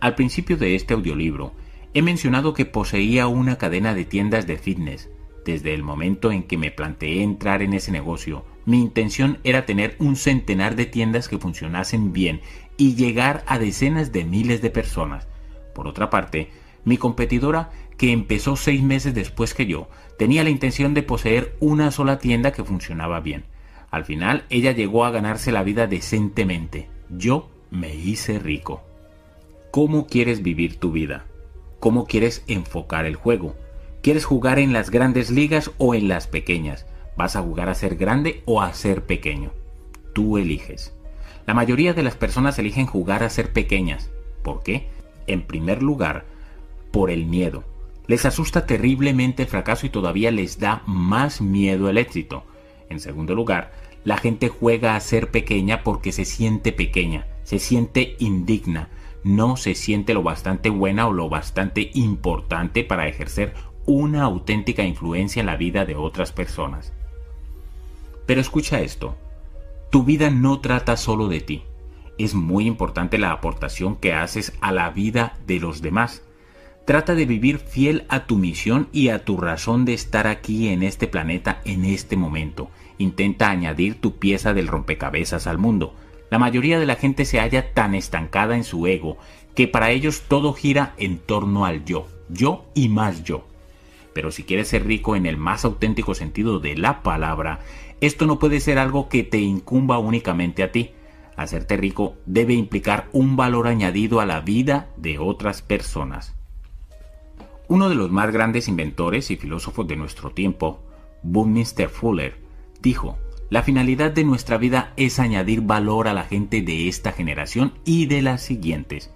[SPEAKER 2] Al principio de este audiolibro, he mencionado que poseía una cadena de tiendas de fitness. Desde el momento en que me planteé entrar en ese negocio, mi intención era tener un centenar de tiendas que funcionasen bien y llegar a decenas de miles de personas. Por otra parte, mi competidora, que empezó seis meses después que yo, tenía la intención de poseer una sola tienda que funcionaba bien. Al final, ella llegó a ganarse la vida decentemente. Yo me hice rico. ¿Cómo quieres vivir tu vida? ¿Cómo quieres enfocar el juego? ¿Quieres jugar en las grandes ligas o en las pequeñas? ¿Vas a jugar a ser grande o a ser pequeño? Tú eliges. La mayoría de las personas eligen jugar a ser pequeñas. ¿Por qué? En primer lugar, por el miedo. Les asusta terriblemente el fracaso y todavía les da más miedo el éxito. En segundo lugar, la gente juega a ser pequeña porque se siente pequeña, se siente indigna, no se siente lo bastante buena o lo bastante importante para ejercer una auténtica influencia en la vida de otras personas. Pero escucha esto, tu vida no trata solo de ti. Es muy importante la aportación que haces a la vida de los demás. Trata de vivir fiel a tu misión y a tu razón de estar aquí en este planeta en este momento. Intenta añadir tu pieza del rompecabezas al mundo. La mayoría de la gente se halla tan estancada en su ego que para ellos todo gira en torno al yo, yo y más yo. Pero si quieres ser rico en el más auténtico sentido de la palabra, esto no puede ser algo que te incumba únicamente a ti. Hacerte rico debe implicar un valor añadido a la vida de otras personas. Uno de los más grandes inventores y filósofos de nuestro tiempo, Buckminster Fuller, dijo, la finalidad de nuestra vida es añadir valor a la gente de esta generación y de las siguientes.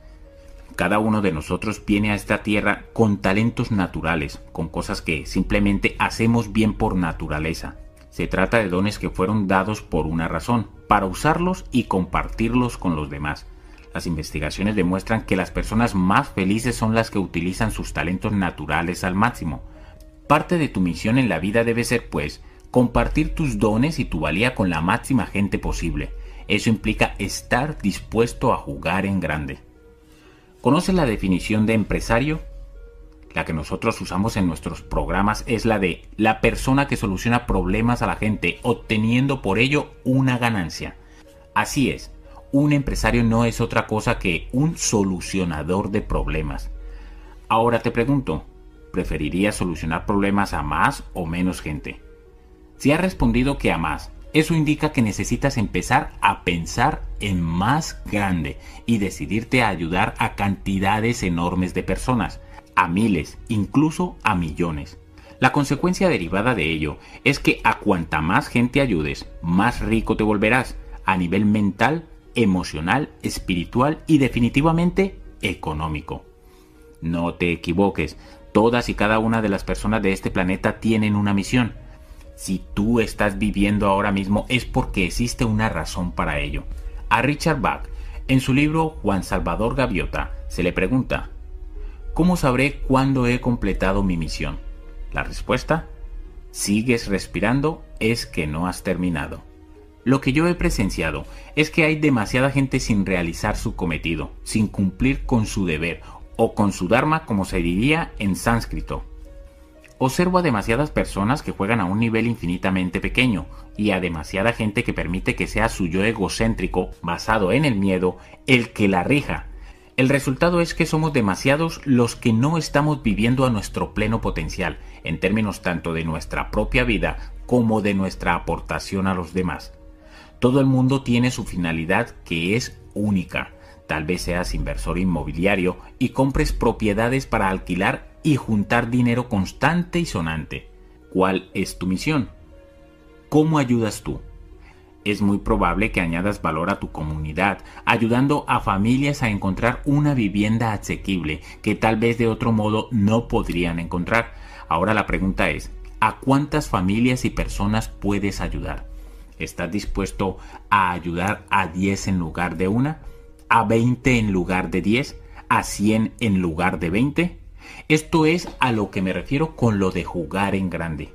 [SPEAKER 2] Cada uno de nosotros viene a esta tierra con talentos naturales, con cosas que simplemente hacemos bien por naturaleza. Se trata de dones que fueron dados por una razón, para usarlos y compartirlos con los demás. Las investigaciones demuestran que las personas más felices son las que utilizan sus talentos naturales al máximo. Parte de tu misión en la vida debe ser, pues, compartir tus dones y tu valía con la máxima gente posible. Eso implica estar dispuesto a jugar en grande. ¿Conoces la definición de empresario? la que nosotros usamos en nuestros programas es la de la persona que soluciona problemas a la gente, obteniendo por ello una ganancia. Así es, un empresario no es otra cosa que un solucionador de problemas. Ahora te pregunto, ¿preferirías solucionar problemas a más o menos gente? Si has respondido que a más, eso indica que necesitas empezar a pensar en más grande y decidirte a ayudar a cantidades enormes de personas a miles, incluso a millones. La consecuencia derivada de ello es que a cuanta más gente ayudes, más rico te volverás a nivel mental, emocional, espiritual y definitivamente económico. No te equivoques, todas y cada una de las personas de este planeta tienen una misión. Si tú estás viviendo ahora mismo es porque existe una razón para ello. A Richard Bach, en su libro Juan Salvador Gaviota, se le pregunta, ¿Cómo sabré cuándo he completado mi misión? La respuesta, sigues respirando, es que no has terminado. Lo que yo he presenciado es que hay demasiada gente sin realizar su cometido, sin cumplir con su deber o con su dharma como se diría en sánscrito. Observo a demasiadas personas que juegan a un nivel infinitamente pequeño y a demasiada gente que permite que sea su yo egocéntrico, basado en el miedo, el que la rija el resultado es que somos demasiados los que no estamos viviendo a nuestro pleno potencial, en términos tanto de nuestra propia vida como de nuestra aportación a los demás. Todo el mundo tiene su finalidad que es única. Tal vez seas inversor inmobiliario y compres propiedades para alquilar y juntar dinero constante y sonante. ¿Cuál es tu misión? ¿Cómo ayudas tú? es muy probable que añadas valor a tu comunidad, ayudando a familias a encontrar una vivienda asequible que tal vez de otro modo no podrían encontrar. Ahora la pregunta es, ¿a cuántas familias y personas puedes ayudar? ¿Estás dispuesto a ayudar a 10 en lugar de una? ¿A 20 en lugar de 10? ¿A 100 en lugar de 20? Esto es a lo que me refiero con lo de jugar en grande.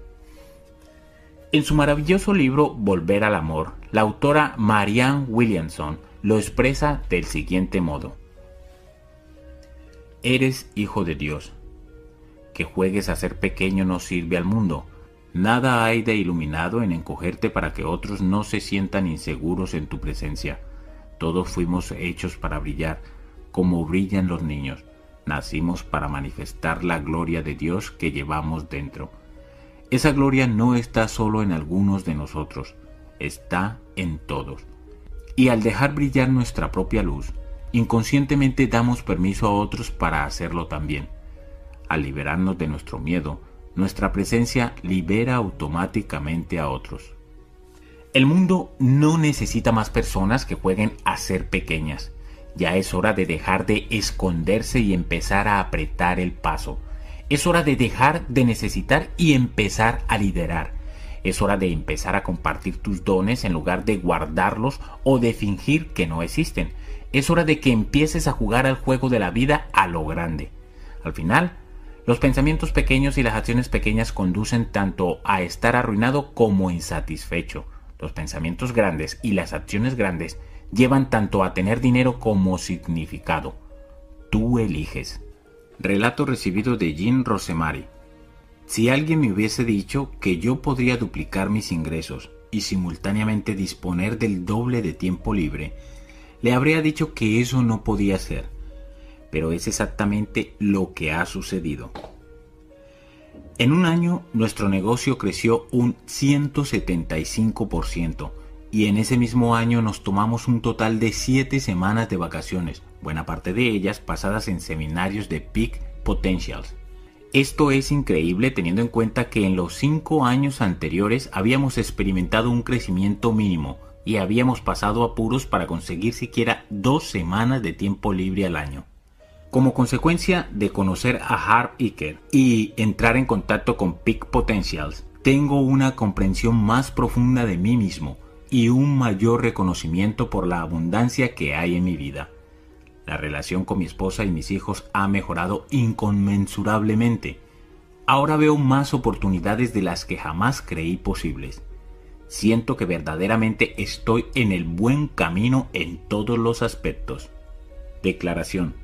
[SPEAKER 2] En su maravilloso libro Volver al Amor, la autora Marianne Williamson lo expresa del siguiente modo. Eres hijo de Dios. Que juegues a ser pequeño no sirve al mundo. Nada hay de iluminado en encogerte para que otros no se sientan inseguros en tu presencia. Todos fuimos hechos para brillar, como brillan los niños. Nacimos para manifestar la gloria de Dios que llevamos dentro. Esa gloria no está solo en algunos de nosotros, está en todos. Y al dejar brillar nuestra propia luz, inconscientemente damos permiso a otros para hacerlo también. Al liberarnos de nuestro miedo, nuestra presencia libera automáticamente a otros. El mundo no necesita más personas que jueguen a ser pequeñas. Ya es hora de dejar de esconderse y empezar a apretar el paso. Es hora de dejar de necesitar y empezar a liderar. Es hora de empezar a compartir tus dones en lugar de guardarlos o de fingir que no existen. Es hora de que empieces a jugar al juego de la vida a lo grande. Al final, los pensamientos pequeños y las acciones pequeñas conducen tanto a estar arruinado como insatisfecho. Los pensamientos grandes y las acciones grandes llevan tanto a tener dinero como significado. Tú eliges. Relato recibido de Jean Rosemary. Si alguien me hubiese dicho que yo podría duplicar mis ingresos y simultáneamente disponer del doble de tiempo libre, le habría dicho que eso no podía ser. Pero es exactamente lo que ha sucedido. En un año nuestro negocio creció un 175% y en ese mismo año nos tomamos un total de 7 semanas de vacaciones, buena parte de ellas pasadas en seminarios de Peak Potentials. Esto es increíble teniendo en cuenta que en los 5 años anteriores habíamos experimentado un crecimiento mínimo y habíamos pasado apuros para conseguir siquiera dos semanas de tiempo libre al año. Como consecuencia de conocer a Harv y entrar en contacto con Peak Potentials, tengo una comprensión más profunda de mí mismo y un mayor reconocimiento por la abundancia que hay en mi vida. La relación con mi esposa y mis hijos ha mejorado inconmensurablemente. Ahora veo más oportunidades de las que jamás creí posibles. Siento que verdaderamente estoy en el buen camino en todos los aspectos. Declaración.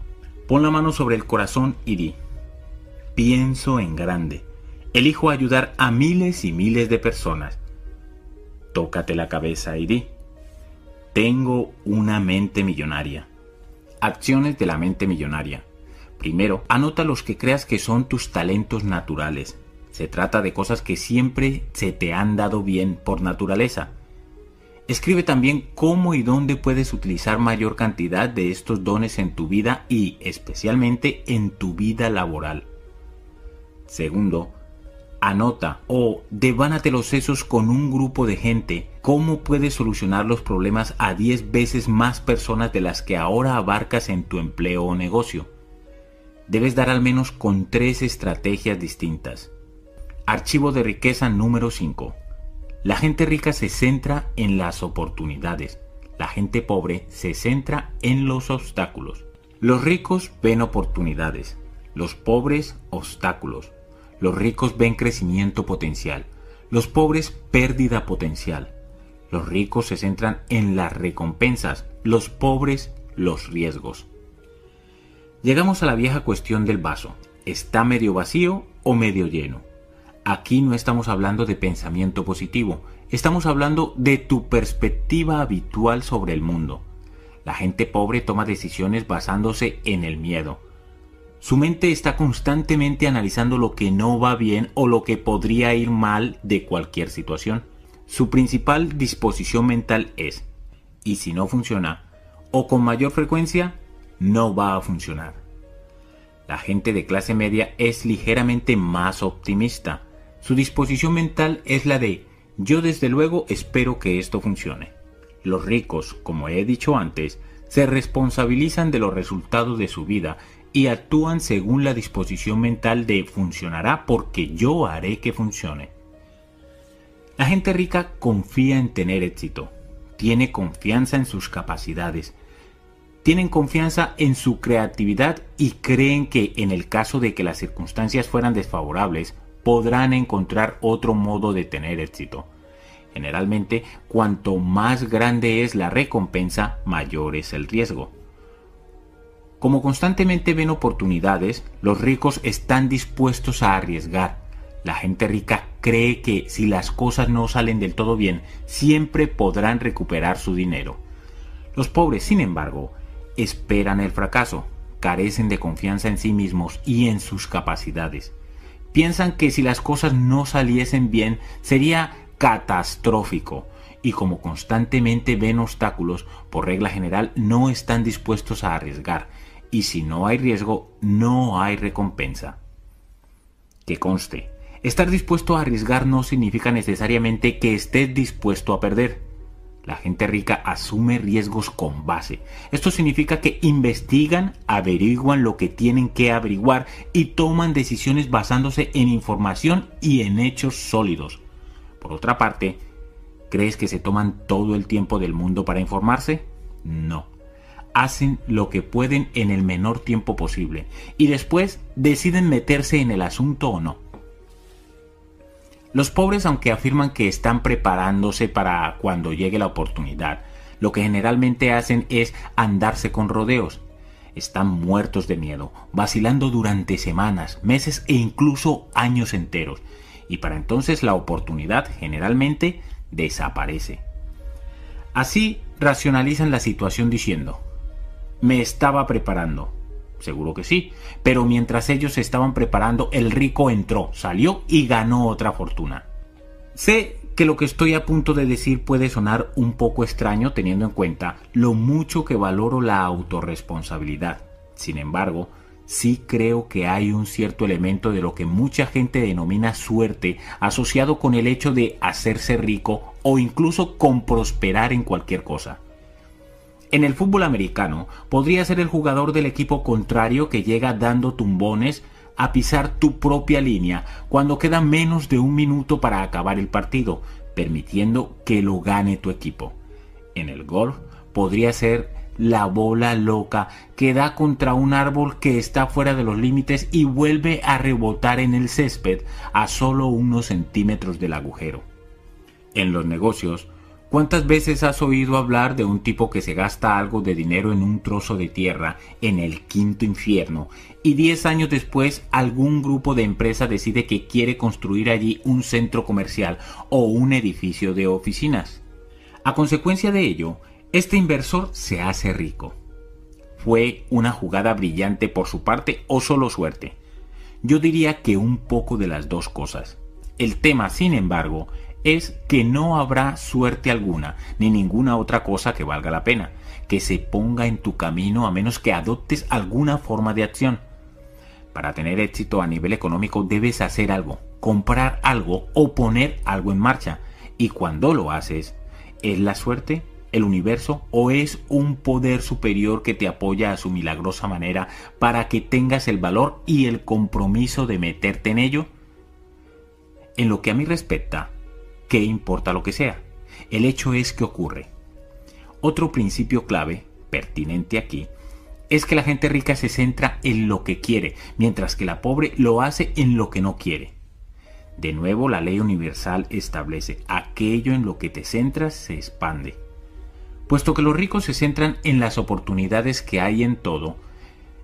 [SPEAKER 2] Pon la mano sobre el corazón y di. Pienso en grande. Elijo ayudar a miles y miles de personas tócate la cabeza y di, tengo una mente millonaria. Acciones de la mente millonaria. Primero, anota los que creas que son tus talentos naturales. Se trata de cosas que siempre se te han dado bien por naturaleza. Escribe también cómo y dónde puedes utilizar mayor cantidad de estos dones en tu vida y especialmente en tu vida laboral. Segundo, anota o devánate los sesos con un grupo de gente, cómo puedes solucionar los problemas a 10 veces más personas de las que ahora abarcas en tu empleo o negocio. Debes dar al menos con tres estrategias distintas. Archivo de riqueza número 5. La gente rica se centra en las oportunidades. La gente pobre se centra en los obstáculos. Los ricos ven oportunidades. Los pobres obstáculos. Los ricos ven crecimiento potencial, los pobres pérdida potencial. Los ricos se centran en las recompensas, los pobres los riesgos. Llegamos a la vieja cuestión del vaso. ¿Está medio vacío o medio lleno? Aquí no estamos hablando de pensamiento positivo, estamos hablando de tu perspectiva habitual sobre el mundo. La gente pobre toma decisiones basándose en el miedo, su mente está constantemente analizando lo que no va bien o lo que podría ir mal de cualquier situación. Su principal disposición mental es, y si no funciona, o con mayor frecuencia, no va a funcionar. La gente de clase media es ligeramente más optimista. Su disposición mental es la de, yo desde luego espero que esto funcione. Los ricos, como he dicho antes, se responsabilizan de los resultados de su vida y actúan según la disposición mental de funcionará porque yo haré que funcione. La gente rica confía en tener éxito, tiene confianza en sus capacidades, tienen confianza en su creatividad y creen que en el caso de que las circunstancias fueran desfavorables, podrán encontrar otro modo de tener éxito. Generalmente, cuanto más grande es la recompensa, mayor es el riesgo. Como constantemente ven oportunidades, los ricos están dispuestos a arriesgar. La gente rica cree que si las cosas no salen del todo bien, siempre podrán recuperar su dinero. Los pobres, sin embargo, esperan el fracaso, carecen de confianza en sí mismos y en sus capacidades. Piensan que si las cosas no saliesen bien sería catastrófico y como constantemente ven obstáculos, por regla general no están dispuestos a arriesgar y si no hay riesgo no hay recompensa. Que conste, estar dispuesto a arriesgar no significa necesariamente que estés dispuesto a perder. La gente rica asume riesgos con base. Esto significa que investigan, averiguan lo que tienen que averiguar y toman decisiones basándose en información y en hechos sólidos. Por otra parte, ¿crees que se toman todo el tiempo del mundo para informarse? No. Hacen lo que pueden en el menor tiempo posible y después deciden meterse en el asunto o no. Los pobres, aunque afirman que están preparándose para cuando llegue la oportunidad, lo que generalmente hacen es andarse con rodeos. Están muertos de miedo, vacilando durante semanas, meses e incluso años enteros. Y para entonces la oportunidad generalmente desaparece. Así racionalizan la situación diciendo, me estaba preparando, Seguro que sí. Pero mientras ellos se estaban preparando, el rico entró, salió y ganó otra fortuna. Sé que lo que estoy a punto de decir puede sonar un poco extraño teniendo en cuenta lo mucho que valoro la autorresponsabilidad. Sin embargo, sí creo que hay un cierto elemento de lo que mucha gente denomina suerte asociado con el hecho de hacerse rico o incluso con prosperar en cualquier cosa. En el fútbol americano, podría ser el jugador del equipo contrario que llega dando tumbones a pisar tu propia línea cuando queda menos de un minuto para acabar el partido, permitiendo que lo gane tu equipo. En el golf, podría ser la bola loca que da contra un árbol que está fuera de los límites y vuelve a rebotar en el césped a solo unos centímetros del agujero. En los negocios, ¿Cuántas veces has oído hablar de un tipo que se gasta algo de dinero en un trozo de tierra en el quinto infierno y diez años después algún grupo de empresa decide que quiere construir allí un centro comercial o un edificio de oficinas? A consecuencia de ello, este inversor se hace rico. ¿Fue una jugada brillante por su parte o solo suerte? Yo diría que un poco de las dos cosas. El tema, sin embargo, es que no habrá suerte alguna, ni ninguna otra cosa que valga la pena, que se ponga en tu camino a menos que adoptes alguna forma de acción. Para tener éxito a nivel económico debes hacer algo, comprar algo o poner algo en marcha. Y cuando lo haces, ¿es la suerte, el universo o es un poder superior que te apoya a su milagrosa manera para que tengas el valor y el compromiso de meterte en ello? En lo que a mí respecta, ¿Qué importa lo que sea? El hecho es que ocurre. Otro principio clave, pertinente aquí, es que la gente rica se centra en lo que quiere, mientras que la pobre lo hace en lo que no quiere. De nuevo, la ley universal establece, aquello en lo que te centras se expande. Puesto que los ricos se centran en las oportunidades que hay en todo,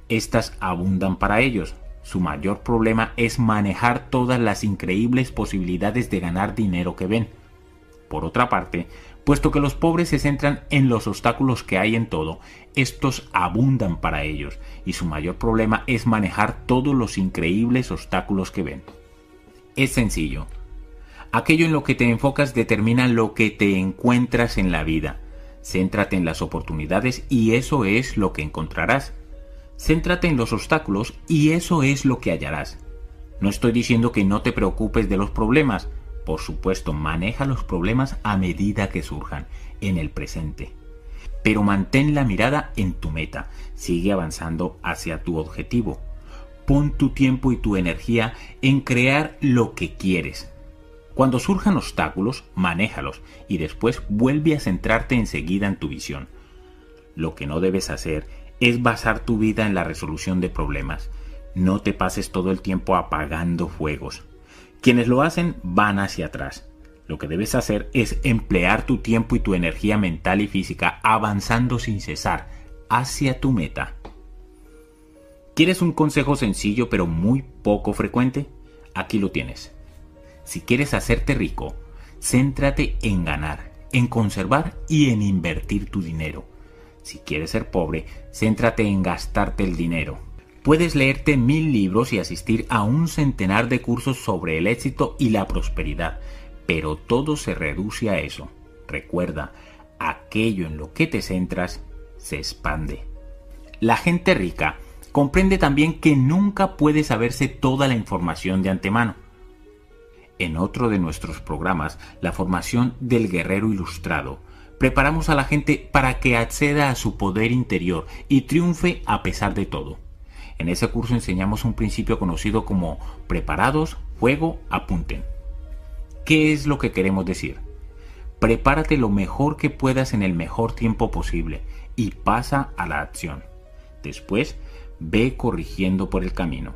[SPEAKER 2] estas abundan para ellos, su mayor problema es manejar todas las increíbles posibilidades de ganar dinero que ven. Por otra parte, puesto que los pobres se centran en los obstáculos que hay en todo, estos abundan para ellos y su mayor problema es manejar todos los increíbles obstáculos que ven. Es sencillo. Aquello en lo que te enfocas determina lo que te encuentras en la vida. Céntrate en las oportunidades y eso es lo que encontrarás. Céntrate en los obstáculos y eso es lo que hallarás. No estoy diciendo que no te preocupes de los problemas. Por supuesto, maneja los problemas a medida que surjan, en el presente. Pero mantén la mirada en tu meta. Sigue avanzando hacia tu objetivo. Pon tu tiempo y tu energía en crear lo que quieres. Cuando surjan obstáculos, manéjalos y después vuelve a centrarte enseguida en tu visión. Lo que no debes hacer es basar tu vida en la resolución de problemas. No te pases todo el tiempo apagando fuegos. Quienes lo hacen van hacia atrás. Lo que debes hacer es emplear tu tiempo y tu energía mental y física avanzando sin cesar hacia tu meta. ¿Quieres un consejo sencillo pero muy poco frecuente? Aquí lo tienes. Si quieres hacerte rico, céntrate en ganar, en conservar y en invertir tu dinero. Si quieres ser pobre, céntrate en gastarte el dinero. Puedes leerte mil libros y asistir a un centenar de cursos sobre el éxito y la prosperidad, pero todo se reduce a eso. Recuerda, aquello en lo que te centras se expande. La gente rica comprende también que nunca puede saberse toda la información de antemano. En otro de nuestros programas, la formación del guerrero ilustrado, preparamos a la gente para que acceda a su poder interior y triunfe a pesar de todo. En ese curso enseñamos un principio conocido como preparados, fuego, apunten. ¿Qué es lo que queremos decir? Prepárate lo mejor que puedas en el mejor tiempo posible y pasa a la acción. Después, ve corrigiendo por el camino.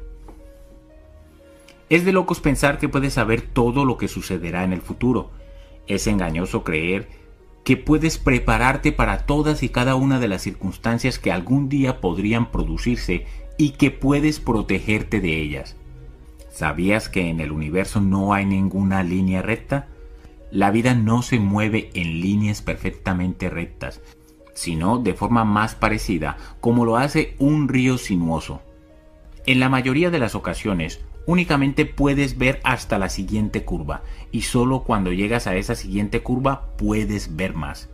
[SPEAKER 2] Es de locos pensar que puedes saber todo lo que sucederá en el futuro. Es engañoso creer que puedes prepararte para todas y cada una de las circunstancias que algún día podrían producirse y que puedes protegerte de ellas. ¿Sabías que en el universo no hay ninguna línea recta? La vida no se mueve en líneas perfectamente rectas, sino de forma más parecida, como lo hace un río sinuoso. En la mayoría de las ocasiones, únicamente puedes ver hasta la siguiente curva, y solo cuando llegas a esa siguiente curva puedes ver más.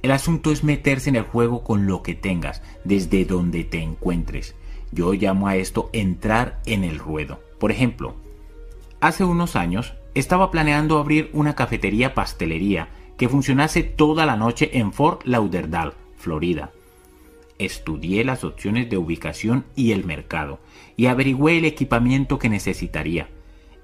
[SPEAKER 2] El asunto es meterse en el juego con lo que tengas, desde donde te encuentres. Yo llamo a esto entrar en el ruedo. Por ejemplo, hace unos años estaba planeando abrir una cafetería pastelería que funcionase toda la noche en Fort Lauderdale, Florida. Estudié las opciones de ubicación y el mercado y averigüé el equipamiento que necesitaría.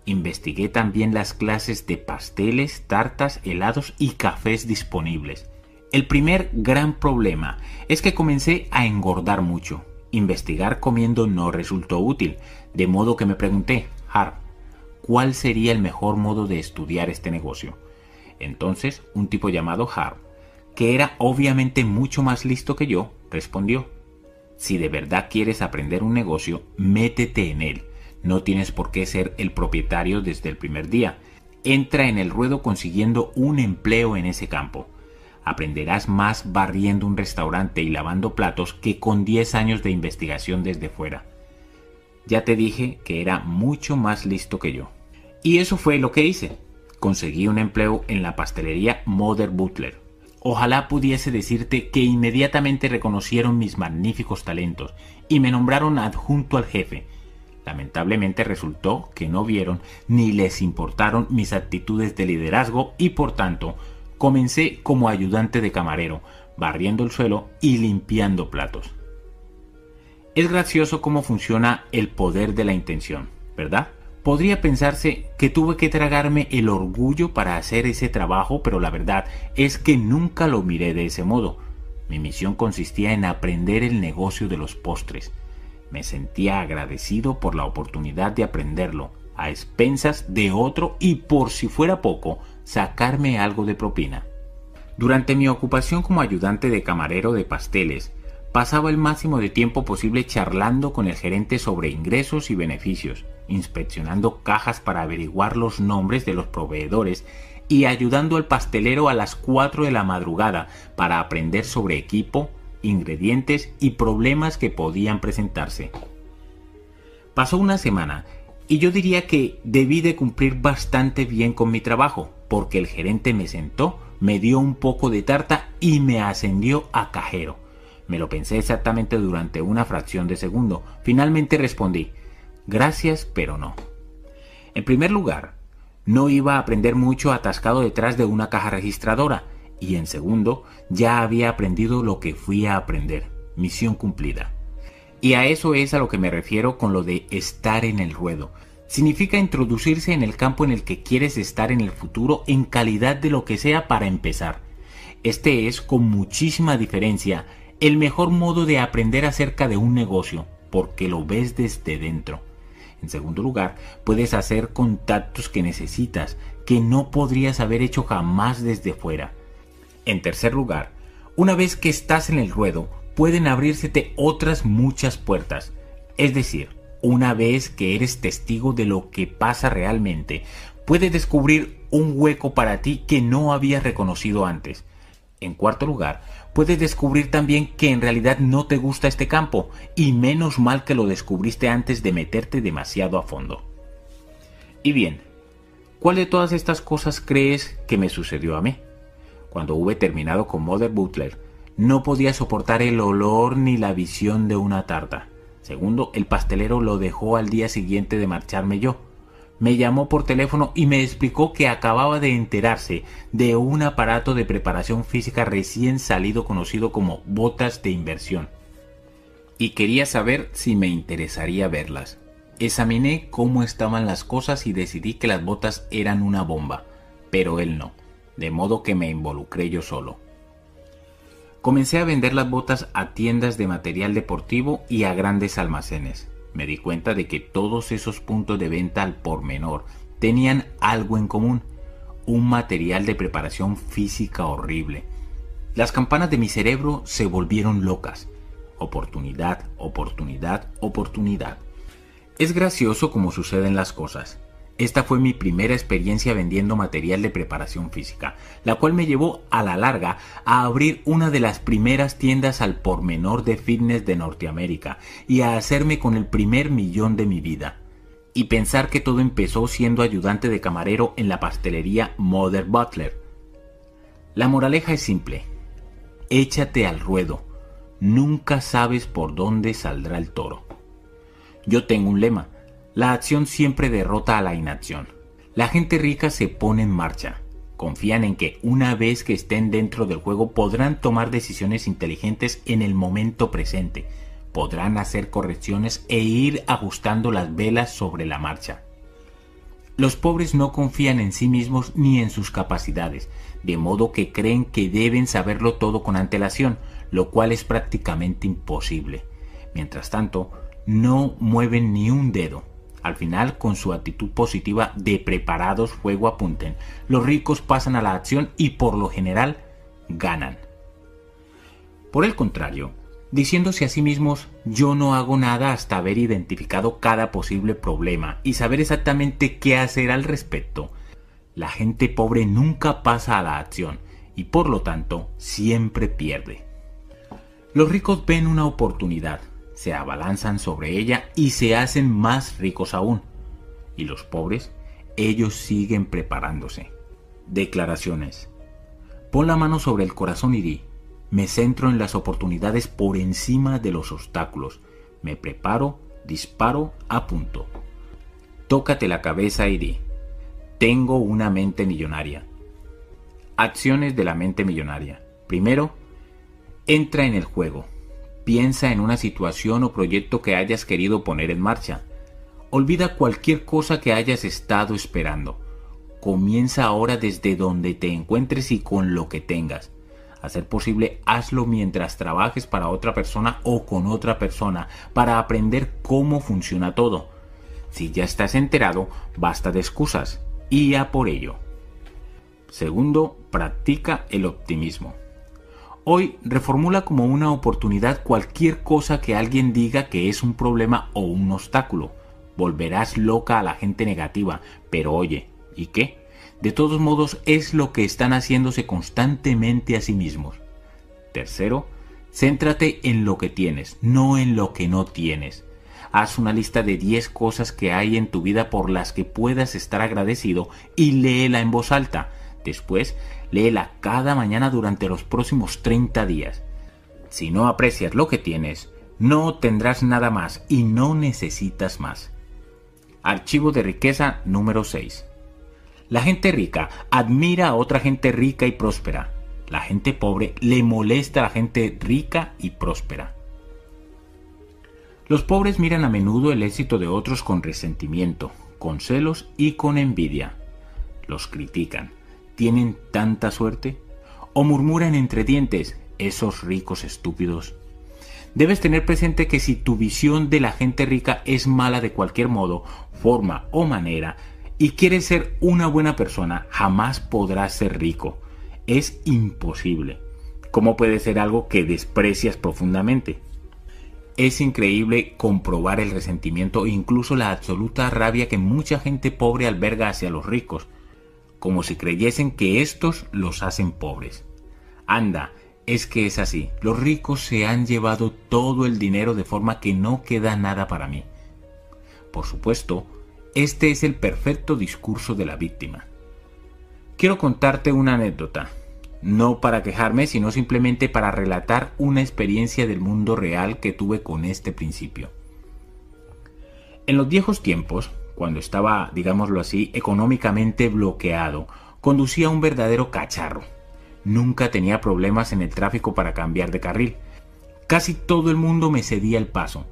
[SPEAKER 2] Investigué también las clases de pasteles, tartas, helados y cafés disponibles. El primer gran problema es que comencé a engordar mucho. Investigar comiendo no resultó útil, de modo que me pregunté, Har, ¿cuál sería el mejor modo de estudiar este negocio? Entonces, un tipo llamado Harp, que era obviamente mucho más listo que yo, respondió, si de verdad quieres aprender un negocio, métete en él. No tienes por qué ser el propietario desde el primer día. Entra en el ruedo consiguiendo un empleo en ese campo. Aprenderás más barriendo un restaurante y lavando platos que con 10 años de investigación desde fuera. Ya te dije que era mucho más listo que yo. Y eso fue lo que hice conseguí un empleo en la pastelería Mother Butler. Ojalá pudiese decirte que inmediatamente reconocieron mis magníficos talentos y me nombraron adjunto al jefe. Lamentablemente resultó que no vieron ni les importaron mis actitudes de liderazgo y por tanto comencé como ayudante de camarero, barriendo el suelo y limpiando platos. Es gracioso cómo funciona el poder de la intención, ¿verdad? Podría pensarse que tuve que tragarme el orgullo para hacer ese trabajo, pero la verdad es que nunca lo miré de ese modo. Mi misión consistía en aprender el negocio de los postres. Me sentía agradecido por la oportunidad de aprenderlo, a expensas de otro y por si fuera poco, sacarme algo de propina. Durante mi ocupación como ayudante de camarero de pasteles, pasaba el máximo de tiempo posible charlando con el gerente sobre ingresos y beneficios inspeccionando cajas para averiguar los nombres de los proveedores y ayudando al pastelero a las 4 de la madrugada para aprender sobre equipo, ingredientes y problemas que podían presentarse. Pasó una semana y yo diría que debí de cumplir bastante bien con mi trabajo, porque el gerente me sentó, me dio un poco de tarta y me ascendió a cajero. Me lo pensé exactamente durante una fracción de segundo. Finalmente respondí, Gracias, pero no. En primer lugar, no iba a aprender mucho atascado detrás de una caja registradora, y en segundo, ya había aprendido lo que fui a aprender. Misión cumplida. Y a eso es a lo que me refiero con lo de estar en el ruedo. significa introducirse en el campo en el que quieres estar en el futuro en calidad de lo que sea para empezar. Este es, con muchísima diferencia, el mejor modo de aprender acerca de un negocio, porque lo ves desde dentro. En segundo lugar, puedes hacer contactos que necesitas, que no podrías haber hecho jamás desde fuera. En tercer lugar, una vez que estás en el ruedo, pueden abrírsete otras muchas puertas. Es decir, una vez que eres testigo de lo que pasa realmente, puedes descubrir un hueco para ti que no habías reconocido antes. En cuarto lugar, puedes descubrir también que en realidad no te gusta este campo, y menos mal que lo descubriste antes de meterte demasiado a fondo. Y bien, ¿cuál de todas estas cosas crees que me sucedió a mí? Cuando hube terminado con Mother Butler, no podía soportar el olor ni la visión de una tarta. Segundo, el pastelero lo dejó al día siguiente de marcharme yo. Me llamó por teléfono y me explicó que acababa de enterarse de un aparato de preparación física recién salido conocido como botas de inversión. Y quería saber si me interesaría verlas. Examiné cómo estaban las cosas y decidí que las botas eran una bomba, pero él no, de modo que me involucré yo solo. Comencé a vender las botas a tiendas de material deportivo y a grandes almacenes. Me di cuenta de que todos esos puntos de venta al por menor tenían algo en común, un material de preparación física horrible. Las campanas de mi cerebro se volvieron locas. Oportunidad, oportunidad, oportunidad. Es gracioso como suceden las cosas. Esta fue mi primera experiencia vendiendo material de preparación física, la cual me llevó a la larga a abrir una de las primeras tiendas al por menor de fitness de Norteamérica y a hacerme con el primer millón de mi vida. Y pensar que todo empezó siendo ayudante de camarero en la pastelería Mother Butler. La moraleja es simple. Échate al ruedo. Nunca sabes por dónde saldrá el toro. Yo tengo un lema la acción siempre derrota a la inacción. La gente rica se pone en marcha. Confían en que una vez que estén dentro del juego podrán tomar decisiones inteligentes en el momento presente. Podrán hacer correcciones e ir ajustando las velas sobre la marcha. Los pobres no confían en sí mismos ni en sus capacidades, de modo que creen que deben saberlo todo con antelación, lo cual es prácticamente imposible. Mientras tanto, no mueven ni un dedo, al final, con su actitud positiva de preparados fuego apunten, los ricos pasan a la acción y por lo general ganan. Por el contrario, diciéndose a sí mismos yo no hago nada hasta haber identificado cada posible problema y saber exactamente qué hacer al respecto, la gente pobre nunca pasa a la acción y por lo tanto siempre pierde. Los ricos ven una oportunidad, se abalanzan sobre ella y se hacen más ricos aún. Y los pobres, ellos siguen preparándose. Declaraciones. Pon la mano sobre el corazón y di, me centro en las oportunidades por encima de los obstáculos. Me preparo, disparo, apunto. Tócate la cabeza y di, tengo una mente millonaria. Acciones de la mente millonaria. Primero, entra en el juego. Piensa en una situación o proyecto que hayas querido poner en marcha. Olvida cualquier cosa que hayas estado esperando. Comienza ahora desde donde te encuentres y con lo que tengas. A ser posible, hazlo mientras trabajes para otra persona o con otra persona para aprender cómo funciona todo. Si ya estás enterado, basta de excusas y a por ello. Segundo, practica el optimismo. Hoy reformula como una oportunidad cualquier cosa que alguien diga que es un problema o un obstáculo. Volverás loca a la gente negativa, pero oye, ¿y qué? De todos modos es lo que están haciéndose constantemente a sí mismos. Tercero, céntrate en lo que tienes, no en lo que no tienes. Haz una lista de 10 cosas que hay en tu vida por las que puedas estar agradecido y léela en voz alta. Después, léela cada mañana durante los próximos 30 días. Si no aprecias lo que tienes, no tendrás nada más y no necesitas más. Archivo de riqueza número 6. La gente rica admira a otra gente rica y próspera. La gente pobre le molesta a la gente rica y próspera. Los pobres miran a menudo el éxito de otros con resentimiento, con celos y con envidia. Los critican. ¿Tienen tanta suerte? O murmuran entre dientes, esos ricos estúpidos. Debes tener presente que si tu visión de la gente rica es mala de cualquier modo, forma o manera, y quieres ser una buena persona, jamás podrás ser rico. Es imposible. ¿Cómo puede ser algo que desprecias profundamente? Es increíble comprobar el resentimiento e incluso la absoluta rabia que mucha gente pobre alberga hacia los ricos, como si creyesen que estos los hacen pobres. Anda, es que es así. Los ricos se han llevado todo el dinero de forma que no queda nada para mí. Por supuesto, este es el perfecto discurso de la víctima. Quiero contarte una anécdota, no para quejarme, sino simplemente para relatar una experiencia del mundo real que tuve con este principio. En los viejos tiempos, cuando estaba, digámoslo así, económicamente bloqueado, conducía un verdadero cacharro Nunca tenía problemas en el tráfico para cambiar de carril. Casi todo el mundo me cedía el paso.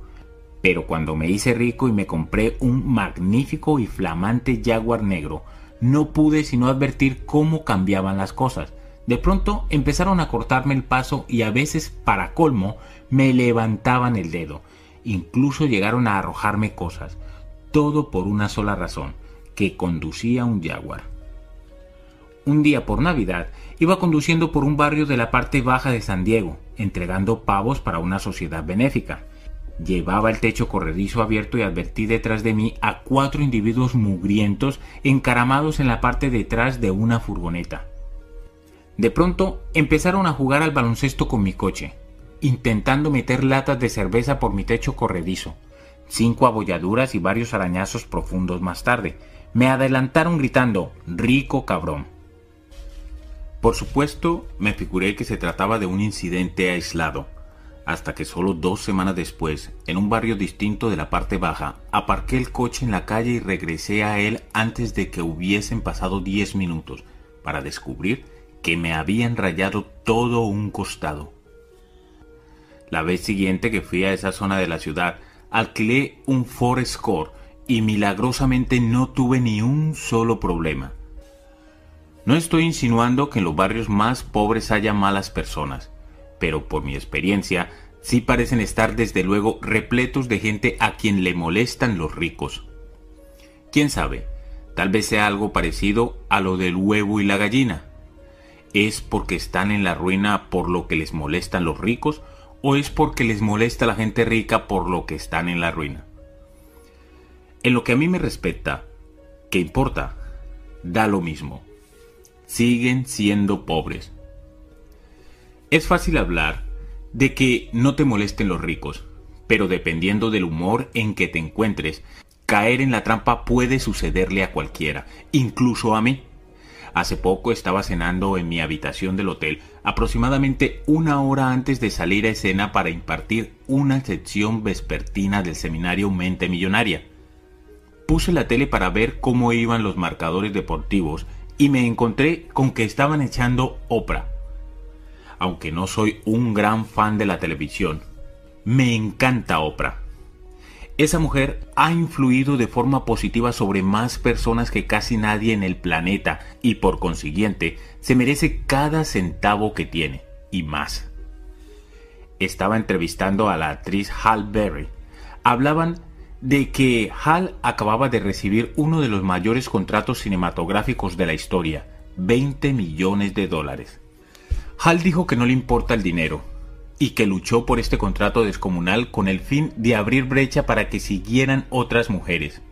[SPEAKER 2] Pero cuando me hice rico y me compré un magnífico y flamante Jaguar negro, no pude sino advertir cómo cambiaban las cosas. De pronto empezaron a cortarme el paso y a veces, para colmo, me levantaban el dedo. Incluso llegaron a arrojarme cosas. Todo por una sola razón, que conducía un Jaguar un día por Navidad, iba conduciendo por un barrio de la parte baja de San Diego, entregando pavos para una sociedad benéfica. Llevaba el techo corredizo abierto y advertí detrás de mí a cuatro individuos mugrientos encaramados en la parte detrás de una furgoneta. De pronto empezaron a jugar al baloncesto con mi coche, intentando meter latas de cerveza por mi techo corredizo. Cinco abolladuras y varios arañazos profundos más tarde, me adelantaron gritando, rico cabrón. Por supuesto, me figuré que se trataba de un incidente aislado, hasta que solo dos semanas después, en un barrio distinto de la parte baja, aparqué el coche en la calle y regresé a él antes de que hubiesen pasado diez minutos, para descubrir que me habían rayado todo un costado. La vez siguiente que fui a esa zona de la ciudad, alquilé un Ford y milagrosamente no tuve ni un solo problema. No estoy insinuando que en los barrios más pobres haya malas personas, pero por mi experiencia sí parecen estar desde luego repletos de gente a quien le molestan los ricos. ¿Quién sabe? Tal vez sea algo parecido a lo del huevo y la gallina. ¿Es porque están en la ruina por lo que les molestan los ricos o es porque les molesta la gente rica por lo que están en la ruina? En lo que a mí me respecta, ¿qué importa? Da lo mismo siguen siendo pobres. Es fácil hablar de que no te molesten los ricos, pero dependiendo del humor en que te encuentres, caer en la trampa puede sucederle a cualquiera, incluso a mí. Hace poco estaba cenando en mi habitación del hotel, aproximadamente una hora antes de salir a escena para impartir una sección vespertina del seminario Mente Millonaria. Puse la tele para ver cómo iban los marcadores deportivos y me encontré con que estaban echando Oprah. Aunque no soy un gran fan de la televisión, me encanta Oprah. Esa mujer ha influido de forma positiva sobre más personas que casi nadie en el planeta y por consiguiente se merece cada centavo que tiene y más. Estaba entrevistando a la actriz Hal Berry. Hablaban de que Hal acababa de recibir uno de los mayores contratos cinematográficos de la historia, 20 millones de dólares. Hal dijo que no le importa el dinero y que luchó por este contrato descomunal con el fin de abrir brecha para que siguieran otras mujeres.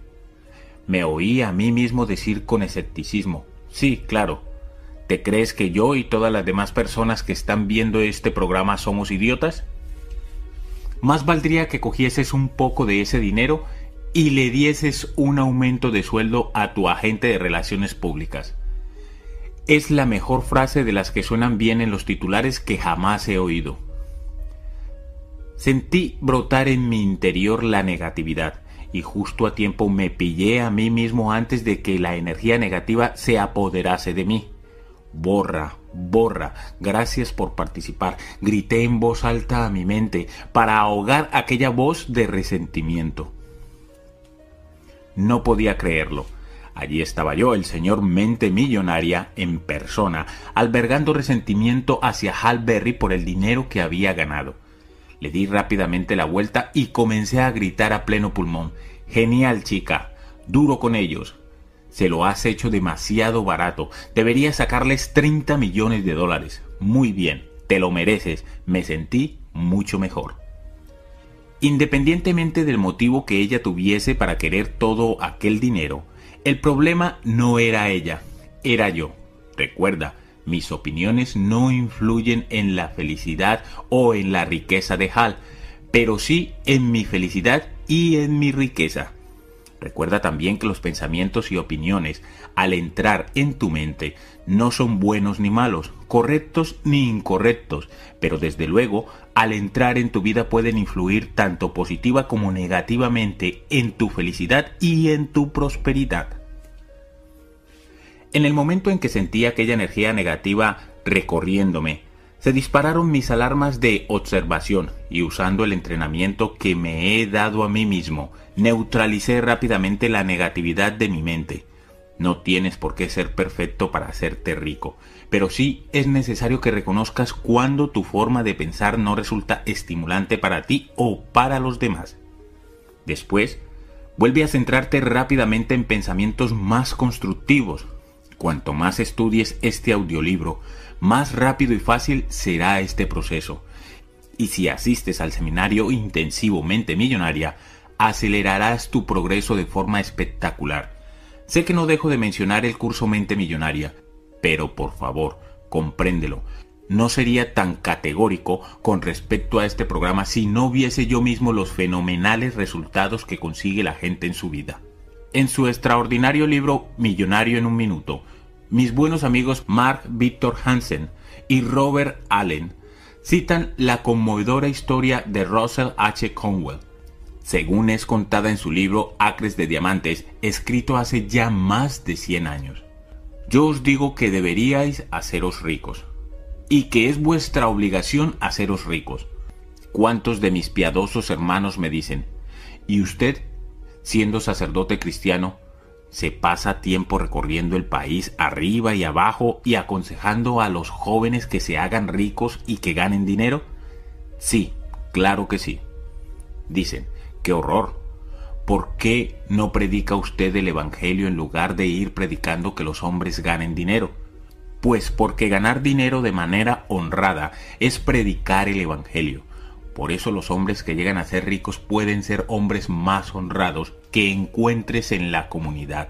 [SPEAKER 2] Me oí a mí mismo decir con escepticismo, sí, claro, ¿te crees que yo y todas las demás personas que están viendo este programa somos idiotas? más valdría que cogieses un poco de ese dinero y le dieses un aumento de sueldo a tu agente de relaciones públicas. Es la mejor frase de las que suenan bien en los titulares que jamás he oído. Sentí brotar en mi interior la negatividad y justo a tiempo me pillé a mí mismo antes de que la energía negativa se apoderase de mí. Borra, borra, gracias por participar. Grité en voz alta a mi mente para ahogar aquella voz de resentimiento. No podía creerlo. Allí estaba yo, el señor mente millonaria, en persona, albergando resentimiento hacia Hal Berry por el dinero que había ganado. Le di rápidamente la vuelta y comencé a gritar a pleno pulmón. Genial, chica. Duro con ellos. Se lo has hecho demasiado barato. Deberías sacarles 30 millones de dólares. Muy bien, te lo mereces. Me sentí mucho mejor. Independientemente del motivo que ella tuviese para querer todo aquel dinero, el problema no era ella, era yo. Recuerda, mis opiniones no influyen en la felicidad o en la riqueza de Hal, pero sí en mi felicidad y en mi riqueza. Recuerda también que los pensamientos y opiniones, al entrar en tu mente, no son buenos ni malos, correctos ni incorrectos, pero desde luego, al entrar en tu vida pueden influir tanto positiva como negativamente en tu felicidad y en tu prosperidad. En el momento en que sentí aquella energía negativa recorriéndome, se dispararon mis alarmas de observación y usando el entrenamiento que me he dado a mí mismo, neutralicé rápidamente la negatividad de mi mente. No tienes por qué ser perfecto para hacerte rico, pero sí es necesario que reconozcas cuando tu forma de pensar no resulta estimulante para ti o para los demás. Después, vuelve a centrarte rápidamente en pensamientos más constructivos. Cuanto más estudies este audiolibro, más rápido y fácil será este proceso. Y si asistes al seminario intensivo Mente Millonaria, acelerarás tu progreso de forma espectacular. Sé que no dejo de mencionar el curso Mente Millonaria, pero por favor, compréndelo. No sería tan categórico con respecto a este programa si no viese yo mismo los fenomenales resultados que consigue la gente en su vida. En su extraordinario libro Millonario en un Minuto, mis buenos amigos Mark Victor Hansen y Robert Allen citan la conmovedora historia de Russell H. Conwell, según es contada en su libro Acres de Diamantes, escrito hace ya más de 100 años. Yo os digo que deberíais haceros ricos, y que es vuestra obligación haceros ricos. ¿Cuántos de mis piadosos hermanos me dicen, ¿y usted, siendo sacerdote cristiano, se pasa tiempo recorriendo el país arriba y abajo y aconsejando a los jóvenes que se hagan ricos y que ganen dinero? Sí, claro que sí. Dicen, qué horror. ¿Por qué no predica usted el Evangelio en lugar de ir predicando que los hombres ganen dinero? Pues porque ganar dinero de manera honrada es predicar el Evangelio. Por eso los hombres que llegan a ser ricos pueden ser hombres más honrados que encuentres en la comunidad.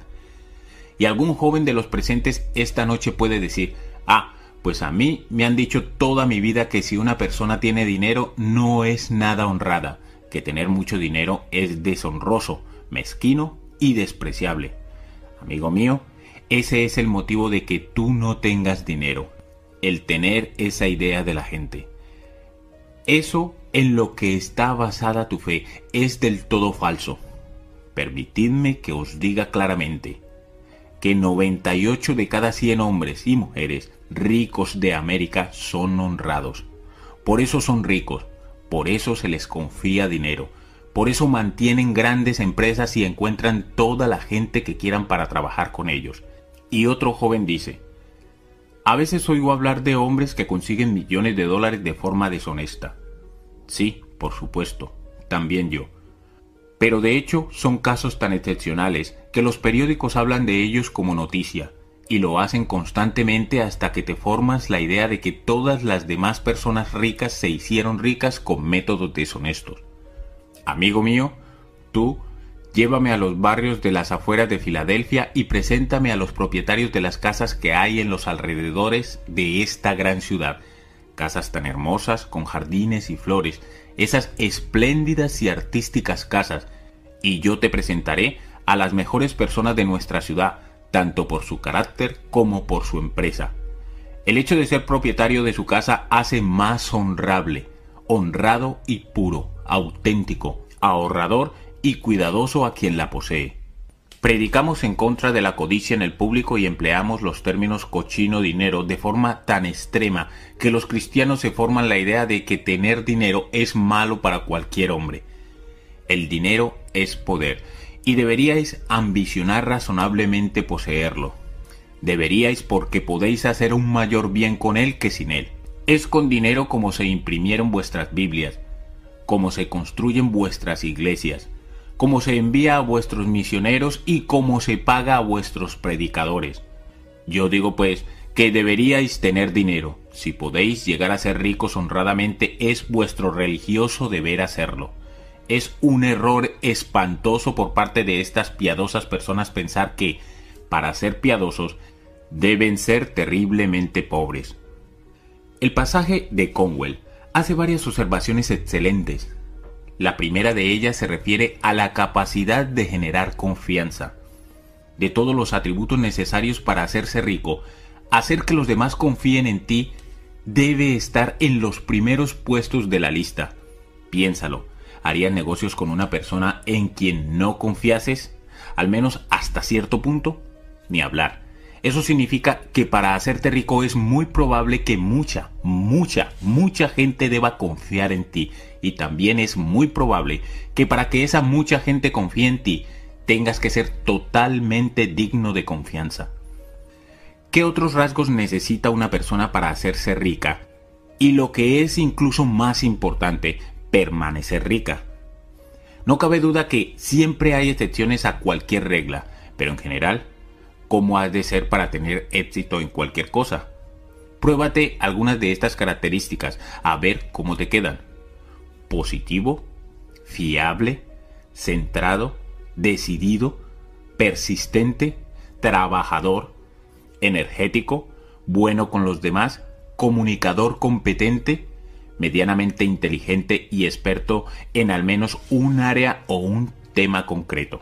[SPEAKER 2] Y algún joven de los presentes esta noche puede decir, ah, pues a mí me han dicho toda mi vida que si una persona tiene dinero no es nada honrada, que tener mucho dinero es deshonroso, mezquino y despreciable. Amigo mío, ese es el motivo de que tú no tengas dinero, el tener esa idea de la gente. Eso en lo que está basada tu fe es del todo falso. Permitidme que os diga claramente que 98 de cada 100 hombres y mujeres ricos de América son honrados. Por eso son ricos, por eso se les confía dinero, por eso mantienen grandes empresas y encuentran toda la gente que quieran para trabajar con ellos. Y otro joven dice, a veces oigo hablar de hombres que consiguen millones de dólares de forma deshonesta. Sí, por supuesto, también yo. Pero de hecho son casos tan excepcionales que los periódicos hablan de ellos como noticia, y lo hacen constantemente hasta que te formas la idea de que todas las demás personas ricas se hicieron ricas con métodos deshonestos. Amigo mío, tú llévame a los barrios de las afueras de Filadelfia y preséntame a los propietarios de las casas que hay en los alrededores de esta gran ciudad casas tan hermosas, con jardines y flores, esas espléndidas y artísticas casas, y yo te presentaré a las mejores personas de nuestra ciudad, tanto por su carácter como por su empresa. El hecho de ser propietario de su casa hace más honrable, honrado y puro, auténtico, ahorrador y cuidadoso a quien la posee. Predicamos en contra de la codicia en el público y empleamos los términos cochino dinero de forma tan extrema que los cristianos se forman la idea de que tener dinero es malo para cualquier hombre. El dinero es poder y deberíais ambicionar razonablemente poseerlo. Deberíais porque podéis hacer un mayor bien con él que sin él. Es con dinero como se imprimieron vuestras Biblias, como se construyen vuestras iglesias, como se envía a vuestros misioneros y como se paga a vuestros predicadores. Yo digo pues que deberíais tener dinero. Si podéis llegar a ser ricos honradamente, es vuestro religioso deber hacerlo. Es un error espantoso por parte de estas piadosas personas pensar que, para ser piadosos, deben ser terriblemente pobres. El pasaje de Conwell hace varias observaciones excelentes. La primera de ellas se refiere a la capacidad de generar confianza. De todos los atributos necesarios para hacerse rico, hacer que los demás confíen en ti debe estar en los primeros puestos de la lista. Piénsalo, ¿harías negocios con una persona en quien no confiases? Al menos hasta cierto punto. Ni hablar. Eso significa que para hacerte rico es muy probable que mucha, mucha, mucha gente deba confiar en ti. Y también es muy probable que para que esa mucha gente confíe en ti, tengas que ser totalmente digno de confianza. ¿Qué otros rasgos necesita una persona para hacerse rica? Y lo que es incluso más importante, permanecer rica. No cabe duda que siempre hay excepciones a cualquier regla, pero en general, ¿cómo has de ser para tener éxito en cualquier cosa? Pruébate algunas de estas características a ver cómo te quedan. Positivo, fiable, centrado, decidido, persistente, trabajador, energético, bueno con los demás, comunicador competente, medianamente inteligente y experto en al menos un área o un tema concreto.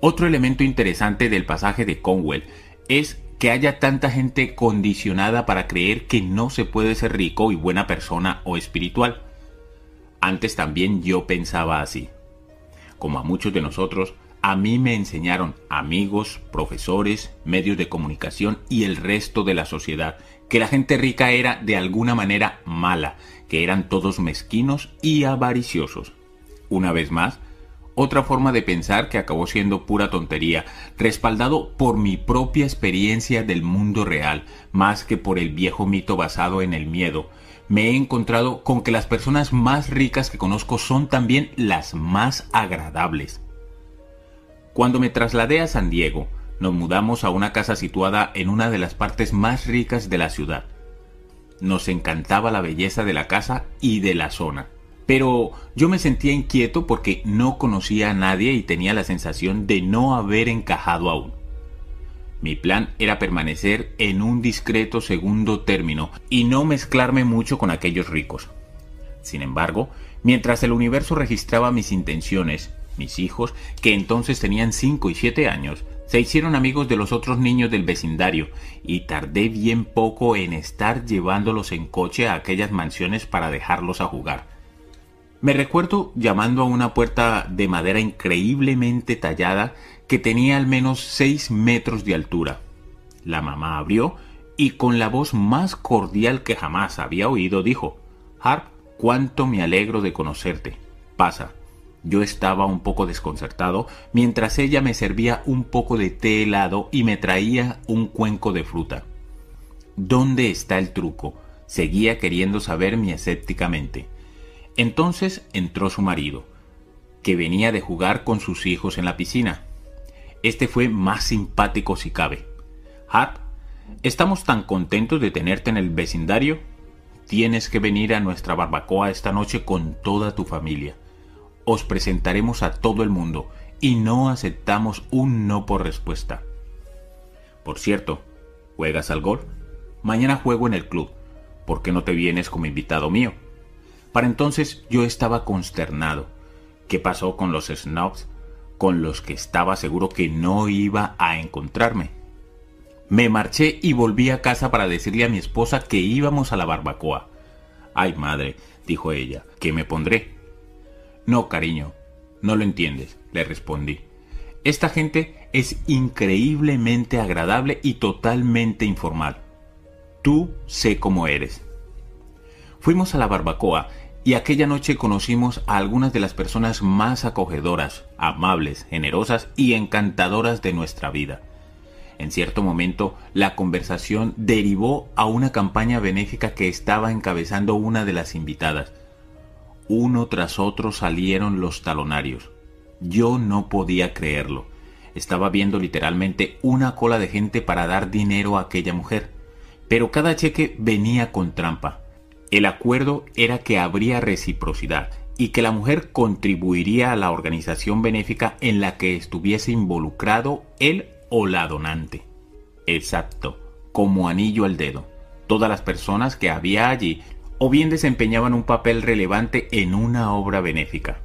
[SPEAKER 2] Otro elemento interesante del pasaje de Conwell es que haya tanta gente condicionada para creer que no se puede ser rico y buena persona o espiritual. Antes también yo pensaba así. Como a muchos de nosotros, a mí me enseñaron amigos, profesores, medios de comunicación y el resto de la sociedad que la gente rica era de alguna manera mala, que eran todos mezquinos y avariciosos. Una vez más, otra forma de pensar que acabó siendo pura tontería, respaldado por mi propia experiencia del mundo real, más que por el viejo mito basado en el miedo. Me he encontrado con que las personas más ricas que conozco son también las más agradables. Cuando me trasladé a San Diego, nos mudamos a una casa situada en una de las partes más ricas de la ciudad. Nos encantaba la belleza de la casa y de la zona. Pero yo me sentía inquieto porque no conocía a nadie y tenía la sensación de no haber encajado aún. Mi plan era permanecer en un discreto segundo término y no mezclarme mucho con aquellos ricos. Sin embargo, mientras el universo registraba mis intenciones, mis hijos, que entonces tenían 5 y 7 años, se hicieron amigos de los otros niños del vecindario y tardé bien poco en estar llevándolos en coche a aquellas mansiones para dejarlos a jugar. Me recuerdo llamando a una puerta de madera increíblemente tallada que tenía al menos 6 metros de altura. La mamá abrió y con la voz más cordial que jamás había oído dijo, Harp, cuánto me alegro de conocerte. Pasa, yo estaba un poco desconcertado mientras ella me servía un poco de té helado y me traía un cuenco de fruta. ¿Dónde está el truco? Seguía queriendo saberme escépticamente. Entonces entró su marido, que venía de jugar con sus hijos en la piscina. Este fue más simpático si cabe. Hart, estamos tan contentos de tenerte en el vecindario. Tienes que venir a nuestra barbacoa esta noche con toda tu familia os presentaremos a todo el mundo y no aceptamos un no por respuesta. Por cierto, ¿juegas al golf? Mañana juego en el club. ¿Por qué no te vienes como invitado mío? Para entonces yo estaba consternado. ¿Qué pasó con los snobs con los que estaba seguro que no iba a encontrarme? Me marché y volví a casa para decirle a mi esposa que íbamos a la barbacoa. Ay madre, dijo ella, ¿qué me pondré? No, cariño, no lo entiendes, le respondí. Esta gente es increíblemente agradable y totalmente informal. Tú sé cómo eres. Fuimos a la barbacoa y aquella noche conocimos a algunas de las personas más acogedoras, amables, generosas y encantadoras de nuestra vida. En cierto momento, la conversación derivó a una campaña benéfica que estaba encabezando una de las invitadas. Uno tras otro salieron los talonarios. Yo no podía creerlo. Estaba viendo literalmente una cola de gente para dar dinero a aquella mujer. Pero cada cheque venía con trampa. El acuerdo era que habría reciprocidad y que la mujer contribuiría a la organización benéfica en la que estuviese involucrado él o la donante. Exacto, como anillo al dedo. Todas las personas que había allí o bien desempeñaban un papel relevante en una obra benéfica.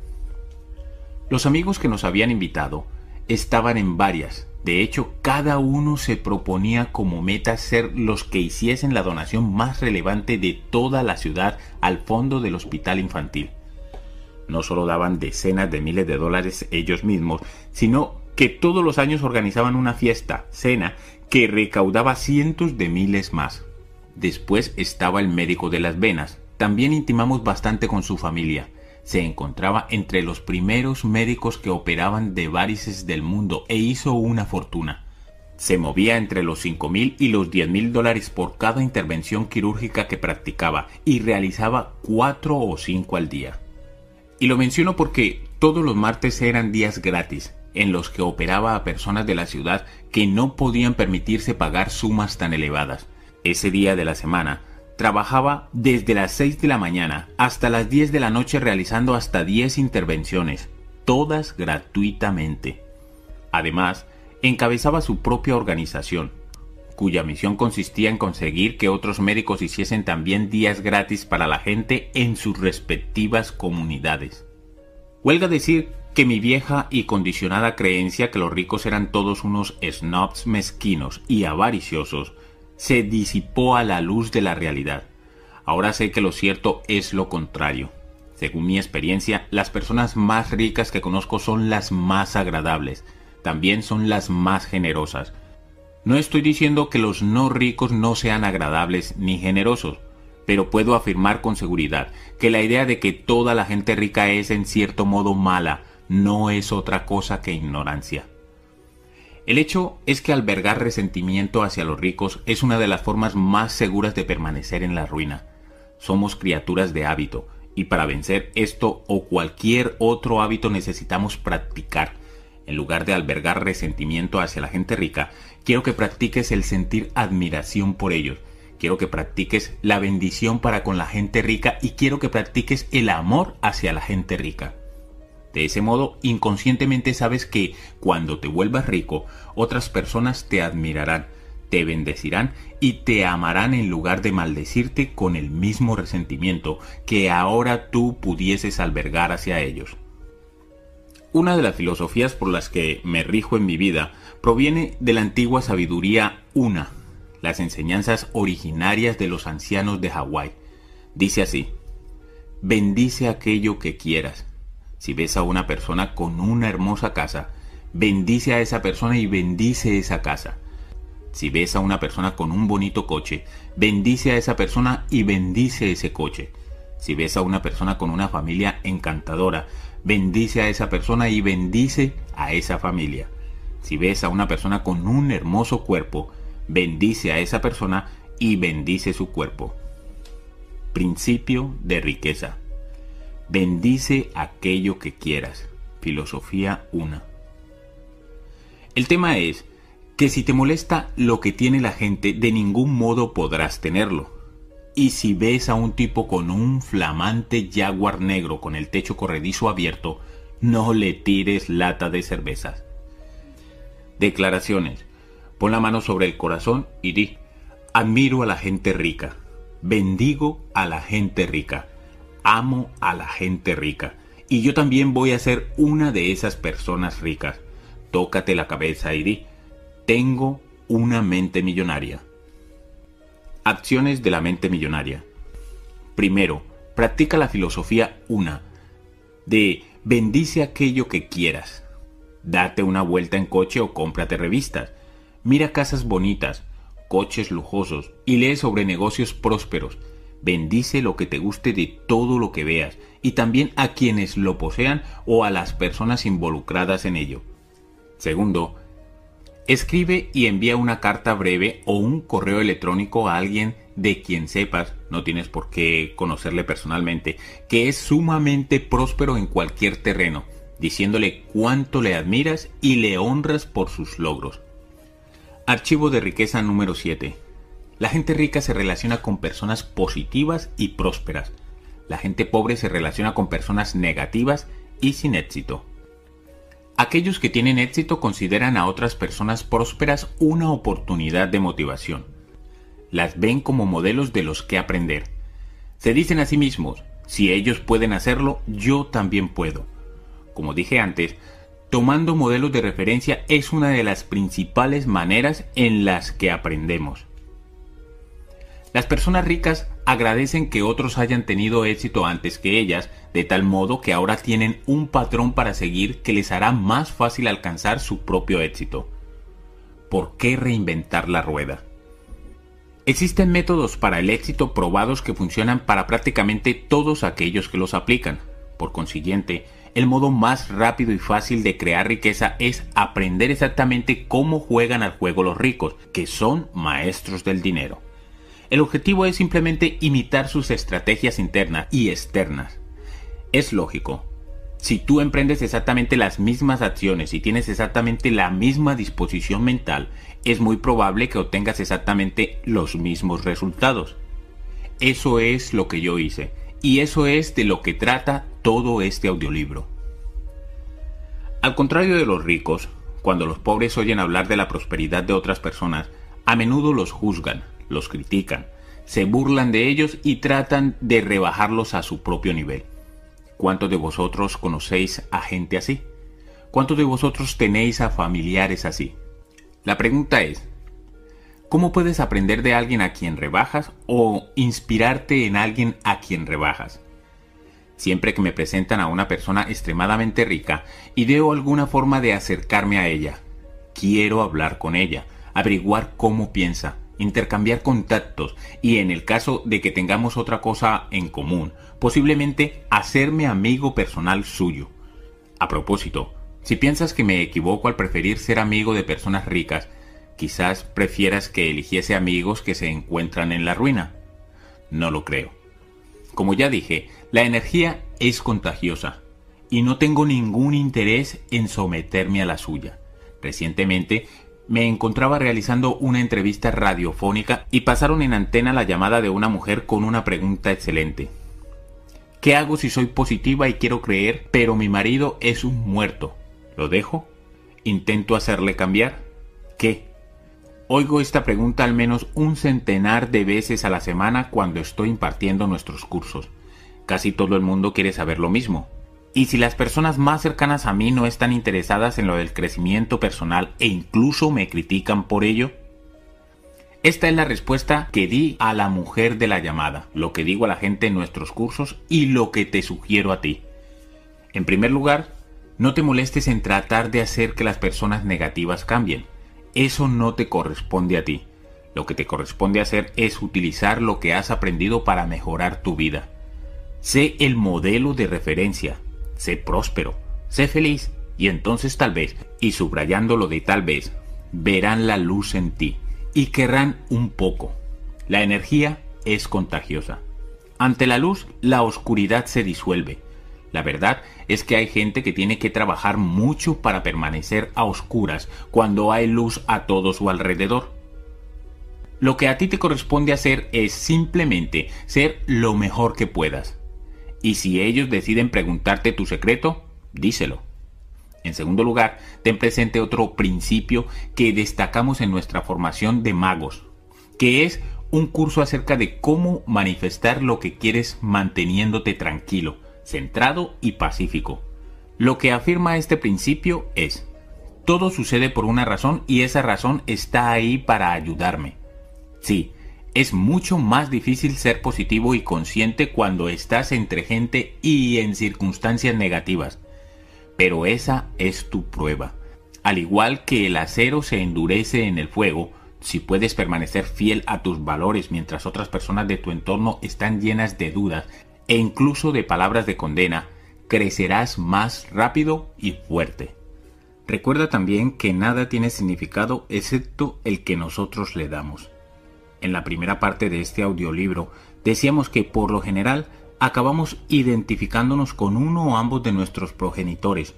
[SPEAKER 2] Los amigos que nos habían invitado estaban en varias. De hecho, cada uno se proponía como meta ser los que hiciesen la donación más relevante de toda la ciudad al fondo del hospital infantil. No solo daban decenas de miles de dólares ellos mismos, sino que todos los años organizaban una fiesta, cena, que recaudaba cientos de miles más. Después estaba el médico de las venas. También intimamos bastante con su familia. Se encontraba entre los primeros médicos que operaban de varices del mundo e hizo una fortuna. Se movía entre los cinco mil y los diez mil dólares por cada intervención quirúrgica que practicaba y realizaba cuatro o cinco al día. Y lo menciono porque todos los martes eran días gratis en los que operaba a personas de la ciudad que no podían permitirse pagar sumas tan elevadas. Ese día de la semana, trabajaba desde las 6 de la mañana hasta las 10 de la noche realizando hasta 10 intervenciones, todas gratuitamente. Además, encabezaba su propia organización, cuya misión consistía en conseguir que otros médicos hiciesen también días gratis para la gente en sus respectivas comunidades. Huelga decir que mi vieja y condicionada creencia que los ricos eran todos unos snobs mezquinos y avariciosos se disipó a la luz de la realidad. Ahora sé que lo cierto es lo contrario. Según mi experiencia, las personas más ricas que conozco son las más agradables, también son las más generosas. No estoy diciendo que los no ricos no sean agradables ni generosos, pero puedo afirmar con seguridad que la idea de que toda la gente rica es en cierto modo mala no es otra cosa que ignorancia. El hecho es que albergar resentimiento hacia los ricos es una de las formas más seguras de permanecer en la ruina. Somos criaturas de hábito, y para vencer esto o cualquier otro hábito necesitamos practicar. En lugar de albergar resentimiento hacia la gente rica, quiero que practiques el sentir admiración por ellos. Quiero que practiques la bendición para con la gente rica y quiero que practiques el amor hacia la gente rica. De ese modo, inconscientemente sabes que cuando te vuelvas rico, otras personas te admirarán, te bendecirán y te amarán en lugar de maldecirte con el mismo resentimiento que ahora tú pudieses albergar hacia ellos. Una de las filosofías por las que me rijo en mi vida proviene de la antigua sabiduría una, las enseñanzas originarias de los ancianos de Hawái. Dice así, bendice aquello que quieras si ves a una persona con una hermosa casa, bendice a esa persona y bendice esa casa. Si ves a una persona con un bonito coche, bendice a esa persona y bendice ese coche. Si ves a una persona con una familia encantadora, bendice a esa persona y bendice a esa familia. Si ves a una persona con un hermoso cuerpo, bendice a esa persona y bendice su cuerpo. Principio de riqueza. Bendice aquello que quieras. Filosofía 1. El tema es que si te molesta lo que tiene la gente, de ningún modo podrás tenerlo. Y si ves a un tipo con un flamante jaguar negro con el techo corredizo abierto, no le tires lata de cervezas. Declaraciones. Pon la mano sobre el corazón y di, admiro a la gente rica, bendigo a la gente rica amo a la gente rica. Y yo también voy a ser una de esas personas ricas. Tócate la cabeza y di, tengo una mente millonaria. Acciones de la mente millonaria. Primero, practica la filosofía una de bendice aquello que quieras. Date una vuelta en coche o cómprate revistas. Mira casas bonitas, coches lujosos y lee sobre negocios prósperos Bendice lo que te guste de todo lo que veas y también a quienes lo posean o a las personas involucradas en ello. Segundo, escribe y envía una carta breve o un correo electrónico a alguien de quien sepas, no tienes por qué conocerle personalmente, que es sumamente próspero en cualquier terreno, diciéndole cuánto le admiras y le honras por sus logros. Archivo de riqueza número 7. La gente rica se relaciona con personas positivas y prósperas. La gente pobre se relaciona con personas negativas y sin éxito. Aquellos que tienen éxito consideran a otras personas prósperas una oportunidad de motivación. Las ven como modelos de los que aprender. Se dicen a sí mismos, si ellos pueden hacerlo, yo también puedo. Como dije antes, tomando modelos de referencia es una de las principales maneras en las que aprendemos. Las personas ricas agradecen que otros hayan tenido éxito antes que ellas, de tal modo que ahora tienen un patrón para seguir que les hará más fácil alcanzar su propio éxito. ¿Por qué reinventar la rueda? Existen métodos para el éxito probados que funcionan para prácticamente todos aquellos que los aplican. Por consiguiente, el modo más rápido y fácil de crear riqueza es aprender exactamente cómo juegan al juego los ricos, que son maestros del dinero. El objetivo es simplemente imitar sus estrategias internas y externas. Es lógico. Si tú emprendes exactamente las mismas acciones y tienes exactamente la misma disposición mental, es muy probable que obtengas exactamente los mismos resultados. Eso es lo que yo hice y eso es de lo que trata todo este audiolibro. Al contrario de los ricos, cuando los pobres oyen hablar de la prosperidad de otras personas, a menudo los juzgan, los critican, se burlan de ellos y tratan de rebajarlos a su propio nivel. ¿Cuántos de vosotros conocéis a gente así? ¿Cuántos de vosotros tenéis a familiares así? La pregunta es, ¿cómo puedes aprender de alguien a quien rebajas o inspirarte en alguien a quien rebajas? Siempre que me presentan a una persona extremadamente rica, ideo alguna forma de acercarme a ella. Quiero hablar con ella, averiguar cómo piensa, intercambiar contactos y en el caso de que tengamos otra cosa en común, posiblemente hacerme amigo personal suyo. A propósito, si piensas que me equivoco al preferir ser amigo de personas ricas, quizás prefieras que eligiese amigos que se encuentran en la ruina. No lo creo. Como ya dije, la energía es contagiosa y no tengo ningún interés en someterme a la suya. Recientemente me encontraba realizando una entrevista radiofónica y pasaron en antena la llamada de una mujer con una pregunta excelente. ¿Qué hago si soy positiva y quiero creer, pero mi marido es un muerto? ¿Lo dejo? ¿Intento hacerle cambiar? ¿Qué? Oigo esta pregunta al menos un centenar de veces a la semana cuando estoy impartiendo nuestros cursos. Casi todo el mundo quiere saber lo mismo. Y si las personas más cercanas a mí no están interesadas en lo del crecimiento personal e incluso me critican por ello, esta es la respuesta que di a la mujer de la llamada, lo que digo a la gente en nuestros cursos y lo que te sugiero a ti. En primer lugar, no te molestes en tratar de hacer que las personas negativas cambien. Eso no te corresponde a ti. Lo que te corresponde hacer es utilizar lo que has aprendido para mejorar tu vida. Sé el modelo de referencia, sé próspero, sé feliz, y entonces tal vez, y subrayando lo de tal vez, verán la luz en ti y querrán un poco. La energía es contagiosa. Ante la luz, la oscuridad se disuelve. La verdad es que hay gente que tiene que trabajar mucho para permanecer a oscuras cuando hay luz a todo su alrededor. Lo que a ti te corresponde hacer es simplemente ser lo mejor que puedas. Y si ellos deciden preguntarte tu secreto, díselo. En segundo lugar, ten presente otro principio que destacamos en nuestra formación de magos, que es un curso acerca de cómo manifestar lo que quieres manteniéndote tranquilo, centrado y pacífico. Lo que afirma este principio es, todo sucede por una razón y esa razón está ahí para ayudarme. Sí, es mucho más difícil ser positivo y consciente cuando estás entre gente y en circunstancias negativas. Pero esa es tu prueba. Al igual que el acero se endurece en el fuego, si puedes permanecer fiel a tus valores mientras otras personas de tu entorno están llenas de dudas e incluso de palabras de condena, crecerás más rápido y fuerte. Recuerda también que nada tiene significado excepto el que nosotros le damos. En la primera parte de este audiolibro decíamos que por lo general acabamos identificándonos con uno o ambos de nuestros progenitores,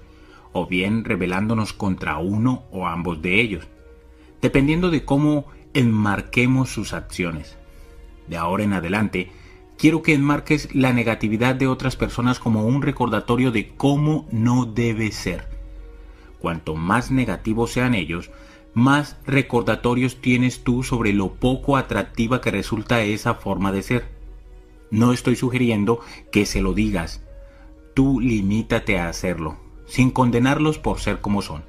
[SPEAKER 2] o bien rebelándonos contra uno o ambos de ellos, dependiendo de cómo enmarquemos sus acciones. De ahora en adelante, quiero que enmarques la negatividad de otras personas como un recordatorio de cómo no debe ser Cuanto más negativos sean ellos, más recordatorios tienes tú sobre lo poco atractiva que resulta esa forma de ser. No estoy sugiriendo que se lo digas. Tú limítate a hacerlo, sin condenarlos por ser como son.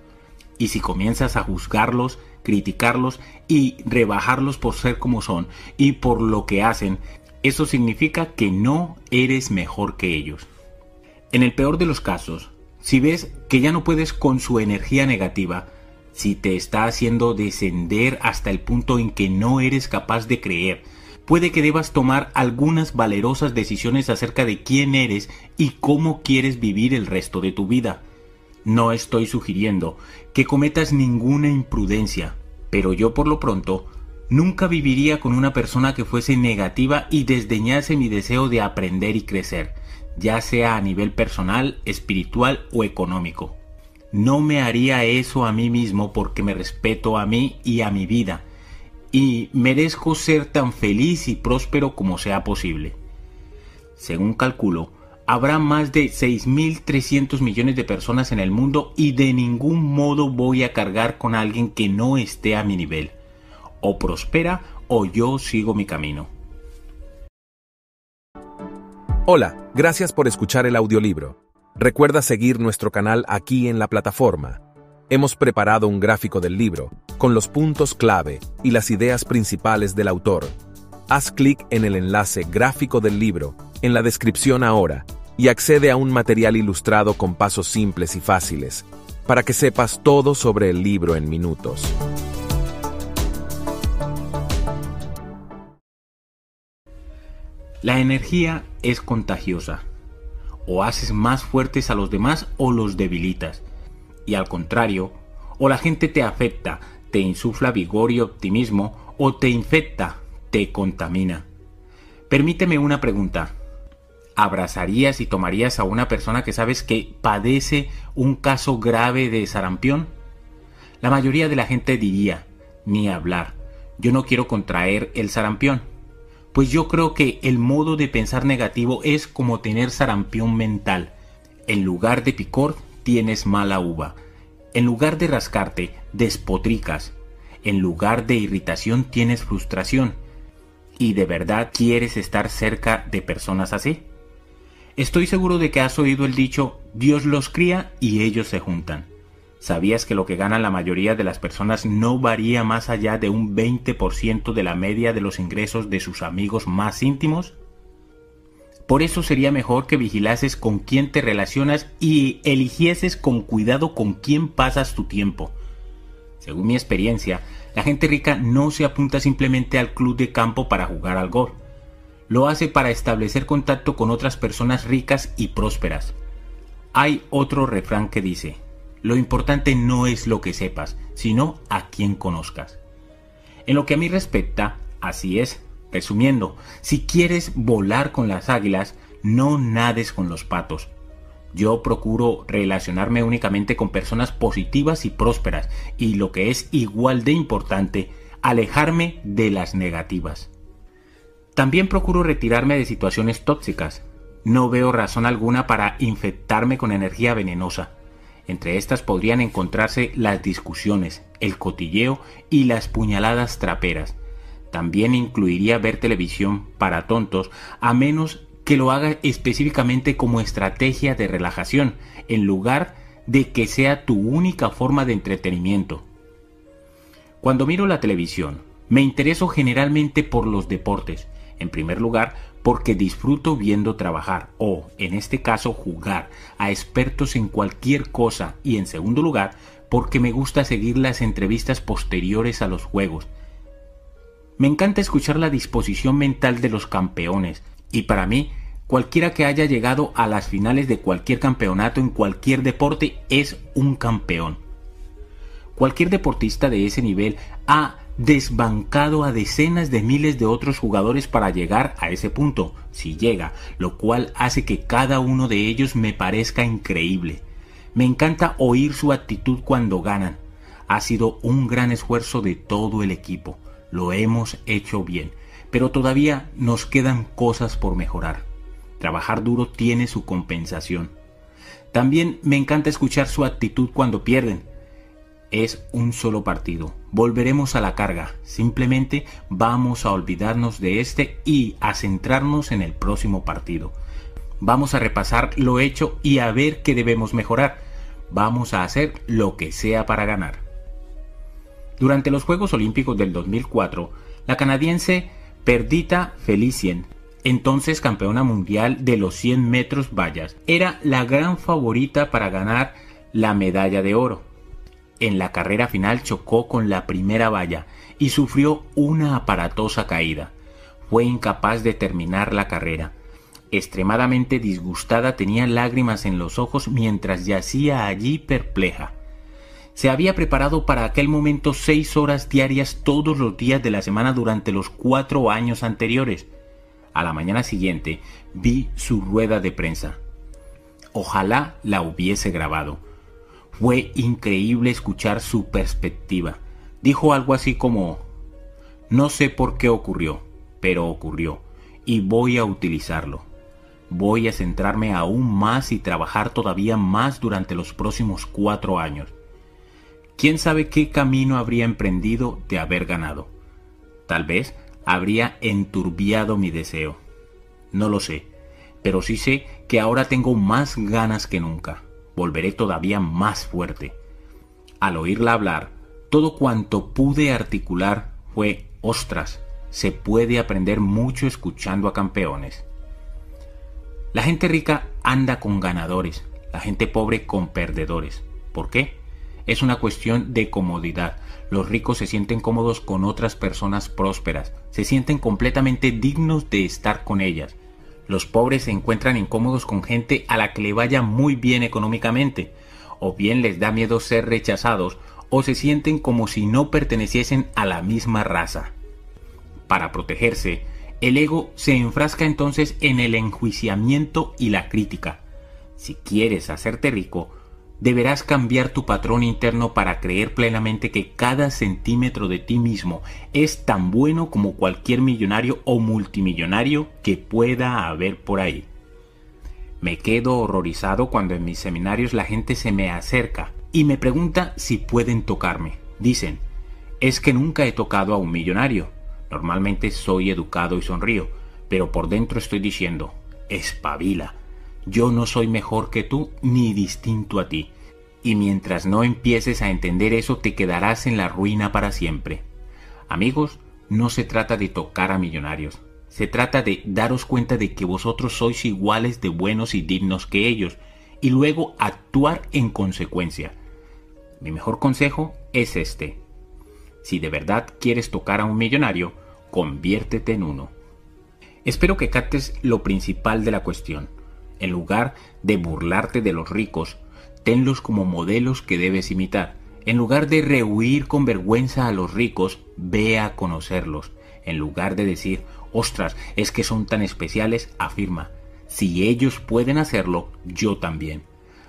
[SPEAKER 2] Y si comienzas a juzgarlos, criticarlos y rebajarlos por ser como son y por lo que hacen, eso significa que no eres mejor que ellos. En el peor de los casos, si ves que ya no puedes con su energía negativa, si te está haciendo descender hasta el punto en que no eres capaz de creer, puede que debas tomar algunas valerosas decisiones acerca de quién eres y cómo quieres vivir el resto de tu vida. No estoy sugiriendo que cometas ninguna imprudencia, pero yo por lo pronto nunca viviría con una persona que fuese negativa y desdeñase mi deseo de aprender y crecer ya sea a nivel personal, espiritual o económico. No me haría eso a mí mismo porque me respeto a mí y a mi vida, y merezco ser tan feliz y próspero como sea posible. Según calculo, habrá más de 6.300 millones de personas en el mundo y de ningún modo voy a cargar con alguien que no esté a mi nivel. O prospera o yo sigo mi camino.
[SPEAKER 1] Hola, gracias por escuchar el audiolibro. Recuerda seguir nuestro canal aquí en la plataforma. Hemos preparado un gráfico del libro, con los puntos clave y las ideas principales del autor. Haz clic en el enlace gráfico del libro, en la descripción ahora, y accede a un material ilustrado con pasos simples y fáciles, para que sepas todo sobre el libro en minutos.
[SPEAKER 2] La energía es contagiosa. O haces más fuertes a los demás o los debilitas. Y al contrario, o la gente te afecta, te insufla vigor y optimismo, o te infecta, te contamina. Permíteme una pregunta. ¿Abrazarías y tomarías a una persona que sabes que padece un caso grave de sarampión? La mayoría de la gente diría, ni hablar, yo no quiero contraer el sarampión pues yo creo que el modo de pensar negativo es como tener sarampión mental. En lugar de picor, tienes mala uva. En lugar de rascarte, despotricas. En lugar de irritación, tienes frustración. ¿Y de verdad quieres estar cerca de personas así? Estoy seguro de que has oído el dicho Dios los cría y ellos se juntan. ¿Sabías que lo que gana la mayoría de las personas no varía más allá de un 20% de la media de los ingresos de sus amigos más íntimos? Por eso sería mejor que vigilases con quién te relacionas y eligieses con cuidado con quién pasas tu tiempo. Según mi experiencia, la gente rica no se apunta simplemente al club de campo para jugar al golf. Lo hace para establecer contacto con otras personas ricas y prósperas. Hay otro refrán que dice, lo importante no es lo que sepas, sino a quién conozcas. En lo que a mí respecta, así es. Resumiendo, si quieres volar con las águilas, no nades con los patos. Yo procuro relacionarme únicamente con personas positivas y prósperas, y lo que es igual de importante, alejarme de las negativas. También procuro retirarme de situaciones tóxicas. No veo razón alguna para infectarme con energía venenosa. Entre estas podrían encontrarse las discusiones, el cotilleo y las puñaladas traperas. También incluiría ver televisión para tontos, a menos que lo haga específicamente como estrategia de relajación, en lugar de que sea tu única forma de entretenimiento. Cuando miro la televisión, me intereso generalmente por los deportes, en primer lugar porque disfruto viendo trabajar o, en este caso, jugar a expertos en cualquier cosa y, en segundo lugar, porque me gusta seguir las entrevistas posteriores a los juegos. Me encanta escuchar la disposición mental de los campeones y para mí cualquiera que haya llegado a las finales de cualquier campeonato en cualquier deporte es un campeón. Cualquier deportista de ese nivel ha desbancado a decenas de miles de otros jugadores para llegar a ese punto, si llega, lo cual hace que cada uno de ellos me parezca increíble. Me encanta oír su actitud cuando ganan. Ha sido un gran esfuerzo de todo el equipo. Lo hemos hecho bien, pero todavía nos quedan cosas por mejorar. Trabajar duro tiene su compensación. También me encanta escuchar su actitud cuando pierden es un solo partido. Volveremos a la carga. Simplemente vamos a olvidarnos de este y a centrarnos en el próximo partido. Vamos a repasar lo hecho y a ver qué debemos mejorar. Vamos a hacer lo que sea para ganar. Durante los Juegos Olímpicos del 2004, la canadiense Perdita Felicien, entonces campeona mundial de los 100 metros vallas, era la gran favorita para ganar la medalla de oro en la carrera final chocó con la primera valla y sufrió una aparatosa caída. Fue incapaz de terminar la carrera. Extremadamente disgustada tenía lágrimas en los ojos mientras yacía allí perpleja. Se había preparado para aquel momento seis horas diarias todos los días de la semana durante los cuatro años anteriores. A la mañana siguiente vi su rueda de prensa. Ojalá la hubiese grabado fue increíble escuchar su perspectiva. Dijo algo así como, no sé por qué ocurrió, pero ocurrió, y voy a utilizarlo. Voy a centrarme aún más y trabajar todavía más durante los próximos cuatro años. ¿Quién sabe qué camino habría emprendido de haber ganado? Tal vez habría enturbiado mi deseo. No lo sé, pero sí sé que ahora tengo más ganas que nunca volveré todavía más fuerte. Al oírla hablar, todo cuanto pude articular fue, ostras, se puede aprender mucho escuchando a campeones. La gente rica anda con ganadores, la gente pobre con perdedores. ¿Por qué? Es una cuestión de comodidad. Los ricos se sienten cómodos con otras personas prósperas, se sienten completamente dignos de estar con ellas, los pobres se encuentran incómodos con gente a la que le vaya muy bien económicamente, o bien les da miedo ser rechazados, o se sienten como si no perteneciesen a la misma raza. Para protegerse, el ego se enfrasca entonces en el enjuiciamiento y la crítica. Si quieres hacerte rico, deberás cambiar tu patrón interno para creer plenamente que cada centímetro de ti mismo es tan bueno como cualquier millonario o multimillonario que pueda haber por ahí. Me quedo horrorizado cuando en mis seminarios la gente se me acerca y me pregunta si pueden tocarme. Dicen, es que nunca he tocado a un millonario. Normalmente soy educado y sonrío, pero por dentro estoy diciendo, espabila yo no soy mejor que tú ni distinto a ti. Y mientras no empieces a entender eso te quedarás en la ruina para siempre. Amigos, no se trata de tocar a millonarios. Se trata de daros cuenta de que vosotros sois iguales de buenos y dignos que ellos y luego actuar en consecuencia. Mi mejor consejo es este. Si de verdad quieres tocar a un millonario, conviértete en uno. Espero que captes lo principal de la cuestión en lugar de burlarte de los ricos, tenlos como modelos que debes imitar. En lugar de rehuir con vergüenza a los ricos, ve a conocerlos. En lugar de decir, ostras, es que son tan especiales, afirma, si ellos pueden hacerlo, yo también.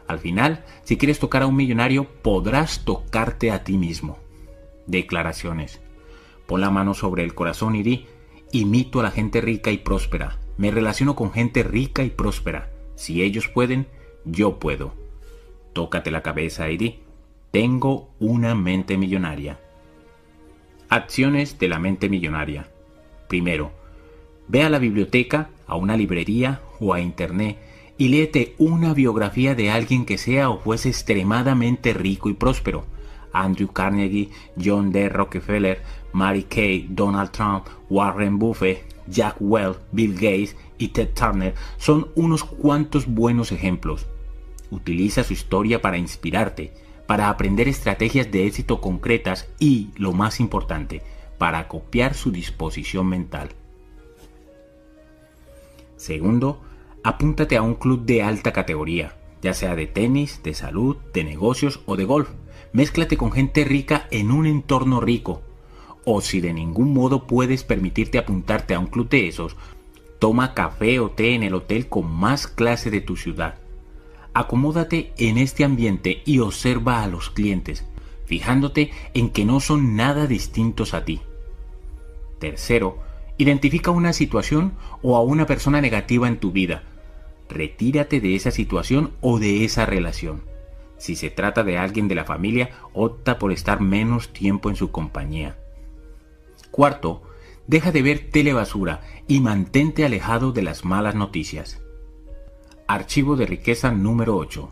[SPEAKER 2] Al final, si quieres tocar a un millonario, podrás tocarte a ti mismo. Declaraciones. Pon la mano sobre el corazón y di, imito a la gente rica y próspera. Me relaciono con gente rica y próspera. Si ellos pueden, yo puedo. Tócate la cabeza y di, tengo una mente millonaria. Acciones de la mente millonaria. Primero, ve a la biblioteca, a una librería o a internet y léete una biografía de alguien que sea o fuese extremadamente rico y próspero. Andrew Carnegie, John D. Rockefeller, Mary Kay, Donald Trump, Warren Buffett, Jack Welch, Bill Gates y Ted Turner son unos cuantos buenos ejemplos. Utiliza su historia para inspirarte, para aprender estrategias de éxito concretas y, lo más importante, para copiar su disposición mental. Segundo, apúntate a un club de alta categoría, ya sea de tenis, de salud, de negocios o de golf. Mézclate con gente rica en un entorno rico. O si de ningún modo puedes permitirte apuntarte a un club de esos, toma café o té en el hotel con más clase de tu ciudad. Acomódate en este ambiente y observa a los clientes, fijándote en que no son nada distintos a ti. Tercero, Identifica una situación o a una persona negativa en tu vida. Retírate de esa situación o de esa relación. Si se trata de alguien de la familia, opta por estar menos tiempo en su compañía. Cuarto, deja de ver telebasura y mantente alejado de las malas noticias. Archivo de riqueza número 8.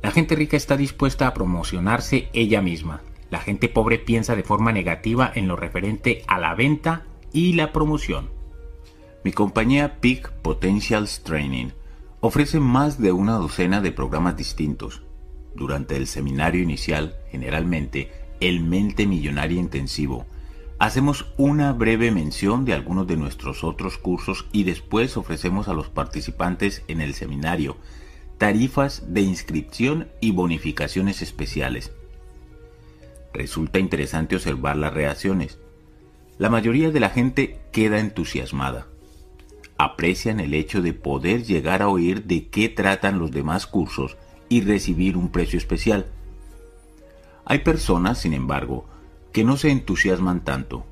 [SPEAKER 2] La gente rica está dispuesta a promocionarse ella misma. La gente pobre piensa de forma negativa en lo referente a la venta y la promoción. Mi compañía Peak Potentials Training ofrece más de una docena de programas distintos. Durante el seminario inicial, generalmente el Mente Millonaria Intensivo, hacemos una breve mención de algunos de nuestros otros cursos y después ofrecemos a los participantes en el seminario tarifas de inscripción y bonificaciones especiales. Resulta interesante observar las reacciones la mayoría de la gente queda entusiasmada. Aprecian el hecho de poder llegar a oír de qué tratan los demás cursos y recibir un precio especial. Hay personas, sin embargo, que no se entusiasman tanto.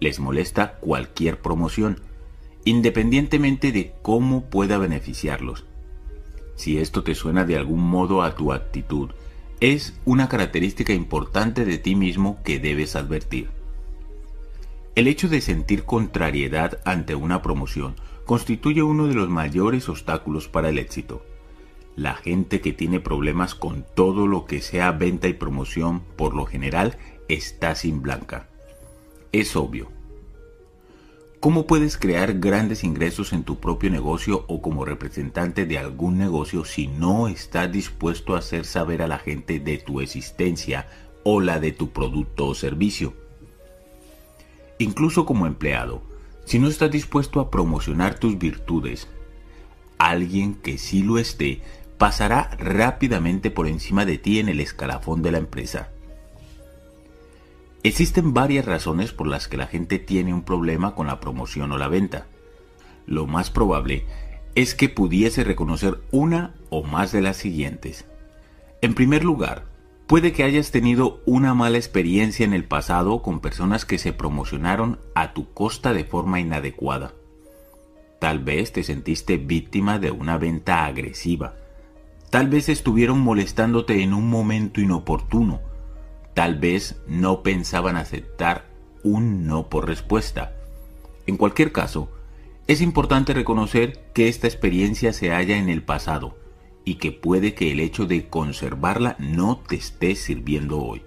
[SPEAKER 2] Les molesta cualquier promoción, independientemente de cómo pueda beneficiarlos. Si esto te suena de algún modo a tu actitud, es una característica importante de ti mismo que debes advertir. El hecho de sentir contrariedad ante una promoción constituye uno de los mayores obstáculos para el éxito. La gente que tiene problemas con todo lo que sea venta y promoción, por lo general, está sin blanca. Es obvio. ¿Cómo puedes crear grandes ingresos en tu propio negocio o como representante de algún negocio si no estás dispuesto a hacer saber a la gente de tu existencia o la de tu producto o servicio? Incluso como empleado, si no estás dispuesto a promocionar tus virtudes, alguien que sí lo esté pasará rápidamente por encima de ti en el escalafón de la empresa. Existen varias razones por las que la gente tiene un problema con la promoción o la venta. Lo más probable es que pudiese reconocer una o más de las siguientes. En primer lugar, Puede que hayas tenido una mala experiencia en el pasado con personas que se promocionaron a tu costa de forma inadecuada. Tal vez te sentiste víctima de una venta agresiva. Tal vez estuvieron molestándote en un momento inoportuno. Tal vez no pensaban aceptar un no por respuesta. En cualquier caso, es importante reconocer que esta experiencia se halla en el pasado y que puede que el hecho de conservarla no te esté sirviendo hoy.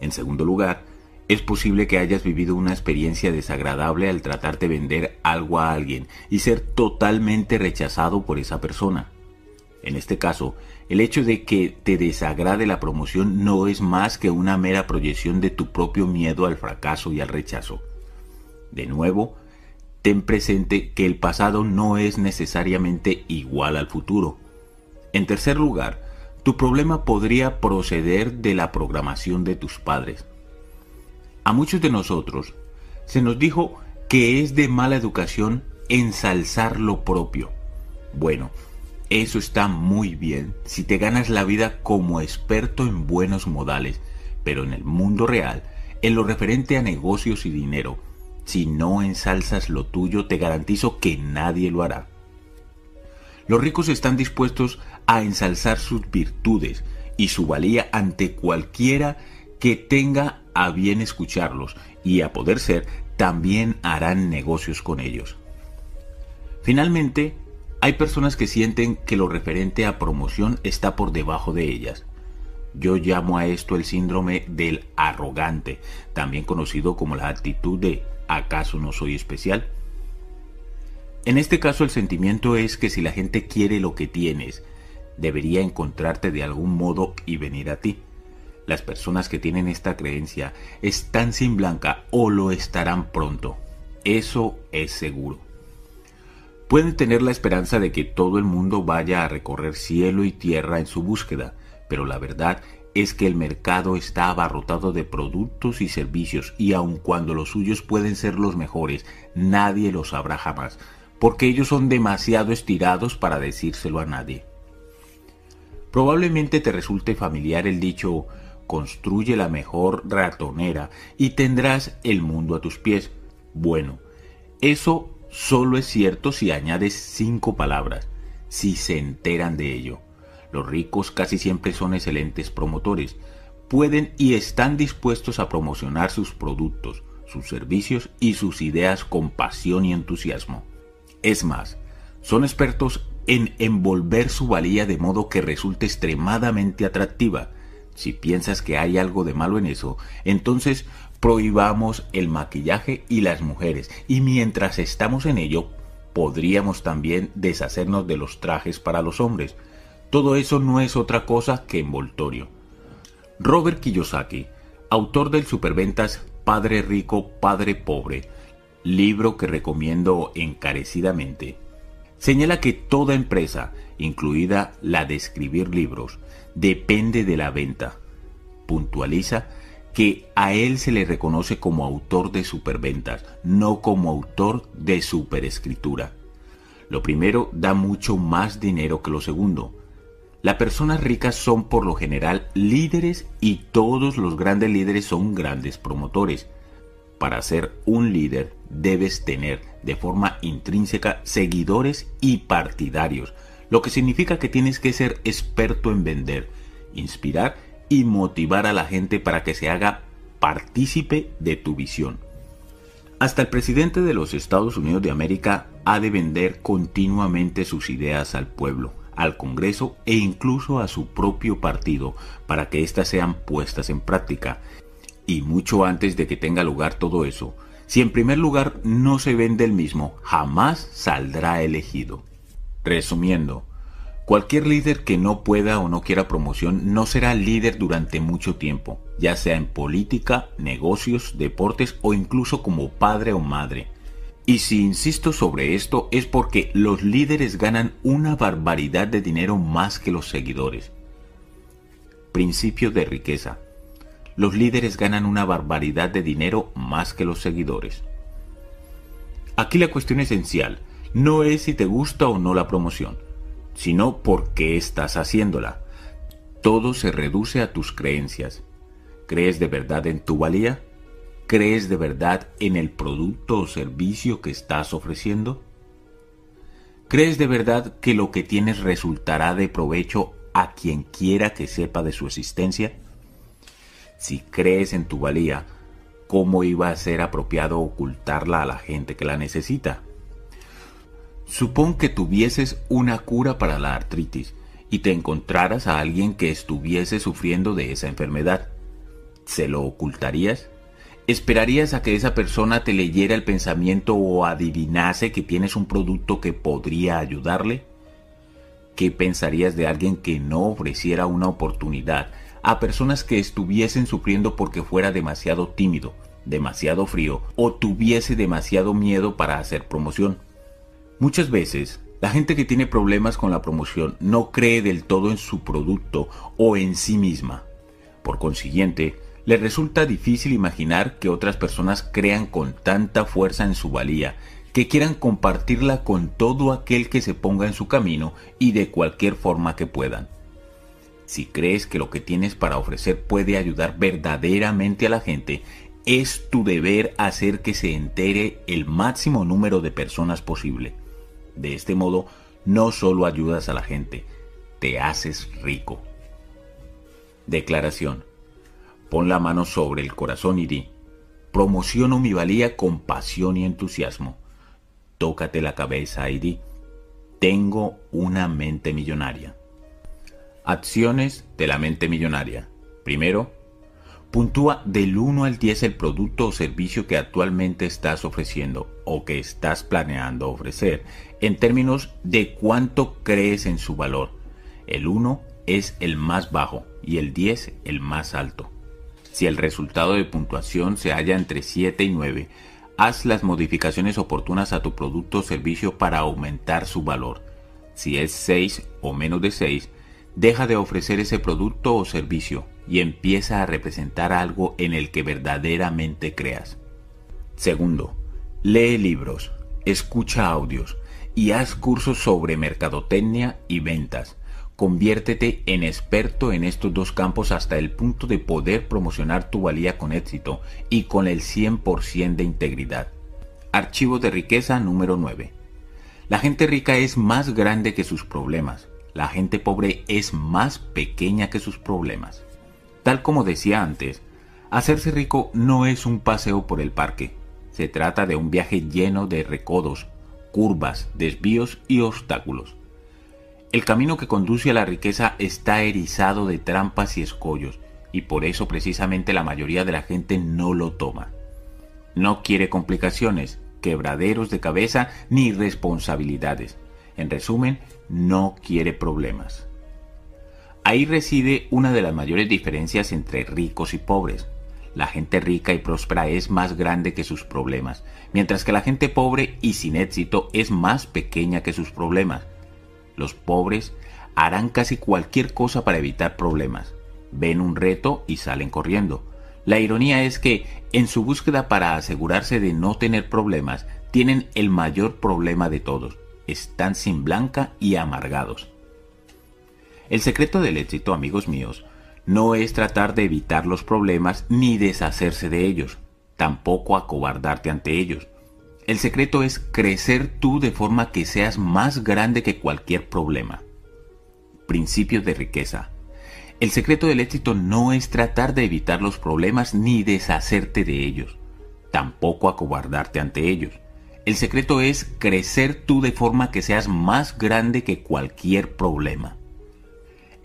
[SPEAKER 2] En segundo lugar, es posible que hayas vivido una experiencia desagradable al tratar de vender algo a alguien y ser totalmente rechazado por esa persona. En este caso, el hecho de que te desagrade la promoción no es más que una mera proyección de tu propio miedo al fracaso y al rechazo. De nuevo, ten presente que el pasado no es necesariamente igual al futuro. En tercer lugar, tu problema podría proceder de la programación de tus padres. A muchos de nosotros se nos dijo que es de mala educación ensalzar lo propio. Bueno, eso está muy bien si te ganas la vida como experto en buenos modales, pero en el mundo real, en lo referente a negocios y dinero, si no ensalzas lo tuyo, te garantizo que nadie lo hará. Los ricos están dispuestos a ensalzar sus virtudes y su valía ante cualquiera que tenga a bien escucharlos y a poder ser también harán negocios con ellos. Finalmente, hay personas que sienten que lo referente a promoción está por debajo de ellas. Yo llamo a esto el síndrome del arrogante, también conocido como la actitud de ¿acaso no soy especial? En este caso el sentimiento es que si la gente quiere lo que tienes, debería encontrarte de algún modo y venir a ti. Las personas que tienen esta creencia están sin blanca o lo estarán pronto. Eso es seguro. Pueden tener la esperanza de que todo el mundo vaya a recorrer cielo y tierra en su búsqueda, pero la verdad es que el mercado está abarrotado de productos y servicios y aun cuando los suyos pueden ser los mejores, nadie los sabrá jamás, porque ellos son demasiado estirados para decírselo a nadie. Probablemente te resulte familiar el dicho construye la mejor ratonera y tendrás el mundo a tus pies. Bueno, eso solo es cierto si añades cinco palabras, si se enteran de ello. Los ricos casi siempre son excelentes promotores, pueden y están dispuestos a promocionar sus productos, sus servicios y sus ideas con pasión y entusiasmo. Es más, son expertos en envolver su valía de modo que resulte extremadamente atractiva, si piensas que hay algo de malo en eso, entonces prohibamos el maquillaje y las mujeres. Y mientras estamos en ello, podríamos también deshacernos de los trajes para los hombres. Todo eso no es otra cosa que envoltorio. Robert Kiyosaki, autor del superventas Padre Rico, Padre Pobre, libro que recomiendo encarecidamente, señala que toda empresa, incluida la de escribir libros, depende de la venta. Puntualiza que a él se le reconoce como autor de superventas, no como autor de superescritura. Lo primero da mucho más dinero que lo segundo. Las personas ricas son por lo general líderes y todos los grandes líderes son grandes promotores. Para ser un líder debes tener de forma intrínseca seguidores y partidarios, lo que significa que tienes que ser experto en vender, inspirar y motivar a la gente para que se haga partícipe de tu visión. Hasta el presidente de los Estados Unidos de América ha de vender continuamente sus ideas al pueblo, al Congreso e incluso a su propio partido para que éstas sean puestas en práctica. Y mucho antes de que tenga lugar todo eso, si en primer lugar no se vende el mismo, jamás saldrá elegido. Resumiendo, cualquier líder que no pueda o no quiera promoción no será líder durante mucho tiempo, ya sea en política, negocios, deportes o incluso como padre o madre. Y si insisto sobre esto es porque los líderes ganan una barbaridad de dinero más que los seguidores. Principio de riqueza. Los líderes ganan una barbaridad de dinero más que los seguidores. Aquí la cuestión esencial no es si te gusta o no la promoción, sino por qué estás haciéndola. Todo se reduce a tus creencias. ¿Crees de verdad en tu valía? ¿Crees de verdad en el producto o servicio que estás ofreciendo? ¿Crees de verdad que lo que tienes resultará de provecho a quien quiera que sepa de su existencia? Si crees en tu valía, ¿cómo iba a ser apropiado ocultarla a la gente que la necesita? Supón que tuvieses una cura para la artritis y te encontraras a alguien que estuviese sufriendo de esa enfermedad. ¿Se lo ocultarías? ¿Esperarías a que esa persona te leyera el pensamiento o adivinase que tienes un producto que podría ayudarle? ¿Qué pensarías de alguien que no ofreciera una oportunidad a personas que estuviesen sufriendo porque fuera demasiado tímido, demasiado frío o tuviese demasiado miedo para hacer promoción? Muchas veces, la gente que tiene problemas con la promoción no cree del todo en su producto o en sí misma. Por consiguiente, le resulta difícil imaginar que otras personas crean con tanta fuerza en su valía, que quieran compartirla con todo aquel que se ponga en su camino y de cualquier forma que puedan. Si crees que lo que tienes para ofrecer puede ayudar verdaderamente a la gente, es tu deber hacer que se entere el máximo número de personas posible. De este modo, no solo ayudas a la gente, te haces rico. Declaración. Pon la mano sobre el corazón y di, promociono mi valía con pasión y entusiasmo. Tócate la cabeza y di, tengo una mente millonaria. Acciones de la mente millonaria. Primero, Puntúa del 1 al 10 el producto o servicio que actualmente estás ofreciendo o que estás planeando ofrecer en términos de cuánto crees en su valor. El 1 es el más bajo y el 10 el más alto. Si el resultado de puntuación se halla entre 7 y 9, haz las modificaciones oportunas a tu producto o servicio para aumentar su valor. Si es 6 o menos de 6, deja de ofrecer ese producto o servicio y empieza a representar algo en el que verdaderamente creas. Segundo, lee libros, escucha audios y haz cursos sobre mercadotecnia y ventas. Conviértete en experto en estos dos campos hasta el punto de poder promocionar tu valía con éxito y con el 100% de integridad. Archivo de riqueza número 9. La gente rica es más grande que sus problemas. La gente pobre es más pequeña que sus problemas. Tal como decía antes, hacerse rico no es un paseo por el parque. Se trata de un viaje lleno de recodos, curvas, desvíos y obstáculos. El camino que conduce a la riqueza está erizado de trampas y escollos, y por eso precisamente la mayoría de la gente no lo toma. No quiere complicaciones, quebraderos de cabeza ni responsabilidades. En resumen, no quiere problemas. Ahí reside una de las mayores diferencias entre ricos y pobres. La gente rica y próspera es más grande que sus problemas, mientras que la gente pobre y sin éxito es más pequeña que sus problemas. Los pobres harán casi cualquier cosa para evitar problemas. Ven un reto y salen corriendo. La ironía es que, en su búsqueda para asegurarse de no tener problemas, tienen el mayor problema de todos. Están sin blanca y amargados. El secreto del éxito, amigos míos, no es tratar de evitar los problemas ni deshacerse de ellos, tampoco acobardarte ante ellos. El secreto es crecer tú de forma que seas más grande que cualquier problema. Principios de riqueza. El secreto del éxito no es tratar de evitar los problemas ni deshacerte de ellos, tampoco acobardarte ante ellos. El secreto es crecer tú de forma que seas más grande que cualquier problema.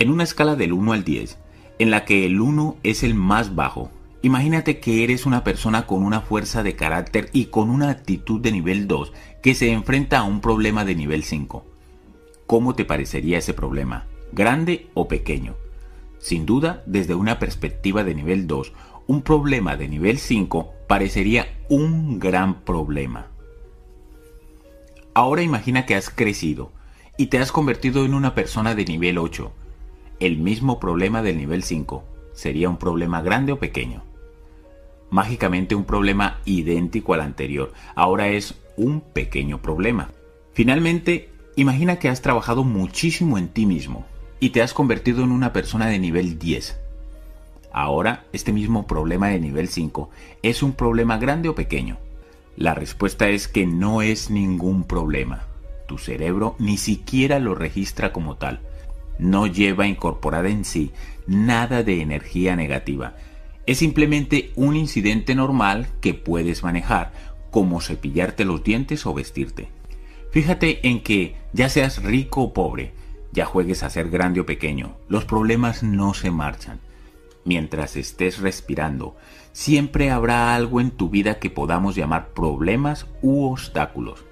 [SPEAKER 2] En una escala del 1 al 10, en la que el 1 es el más bajo Imagínate que eres una persona con una fuerza de carácter y con una actitud de nivel 2 que se enfrenta a un problema de nivel 5. ¿Cómo te parecería ese problema? ¿Grande o pequeño? Sin duda, desde una perspectiva de nivel 2, un problema de nivel 5 parecería un gran problema. Ahora imagina que has crecido y te has convertido en una persona de nivel 8. El mismo problema del nivel 5. ¿Sería un problema grande o pequeño? mágicamente un problema idéntico al anterior. Ahora es un pequeño problema. Finalmente, imagina que has trabajado muchísimo en ti mismo y te has convertido en una persona de nivel 10. Ahora, este mismo problema de nivel 5 es un problema grande o pequeño. La respuesta es que no es ningún problema. Tu cerebro ni siquiera lo registra como tal. No lleva incorporada en sí nada de energía negativa es simplemente un incidente normal que puedes manejar, como cepillarte los dientes o vestirte. Fíjate en que, ya seas rico o pobre, ya juegues a ser grande o pequeño, los problemas no se marchan. Mientras estés respirando, siempre habrá algo en tu vida que podamos llamar problemas u obstáculos.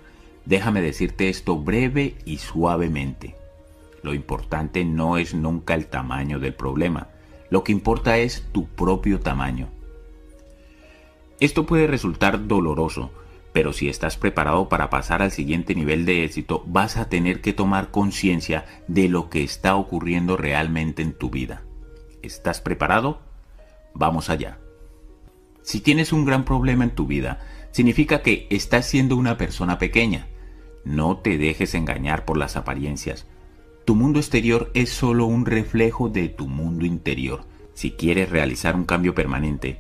[SPEAKER 2] Déjame decirte esto breve y suavemente. Lo importante no es nunca el tamaño del problema, lo que importa es tu propio tamaño. Esto puede resultar doloroso, pero si estás preparado para pasar al siguiente nivel de éxito, vas a tener que tomar conciencia de lo que está ocurriendo realmente en tu vida. ¿Estás preparado? Vamos allá. Si tienes un gran problema en tu vida, significa que estás siendo una persona pequeña. No te dejes engañar por las apariencias. Tu mundo exterior es solo un reflejo de tu mundo interior. Si quieres realizar un cambio permanente,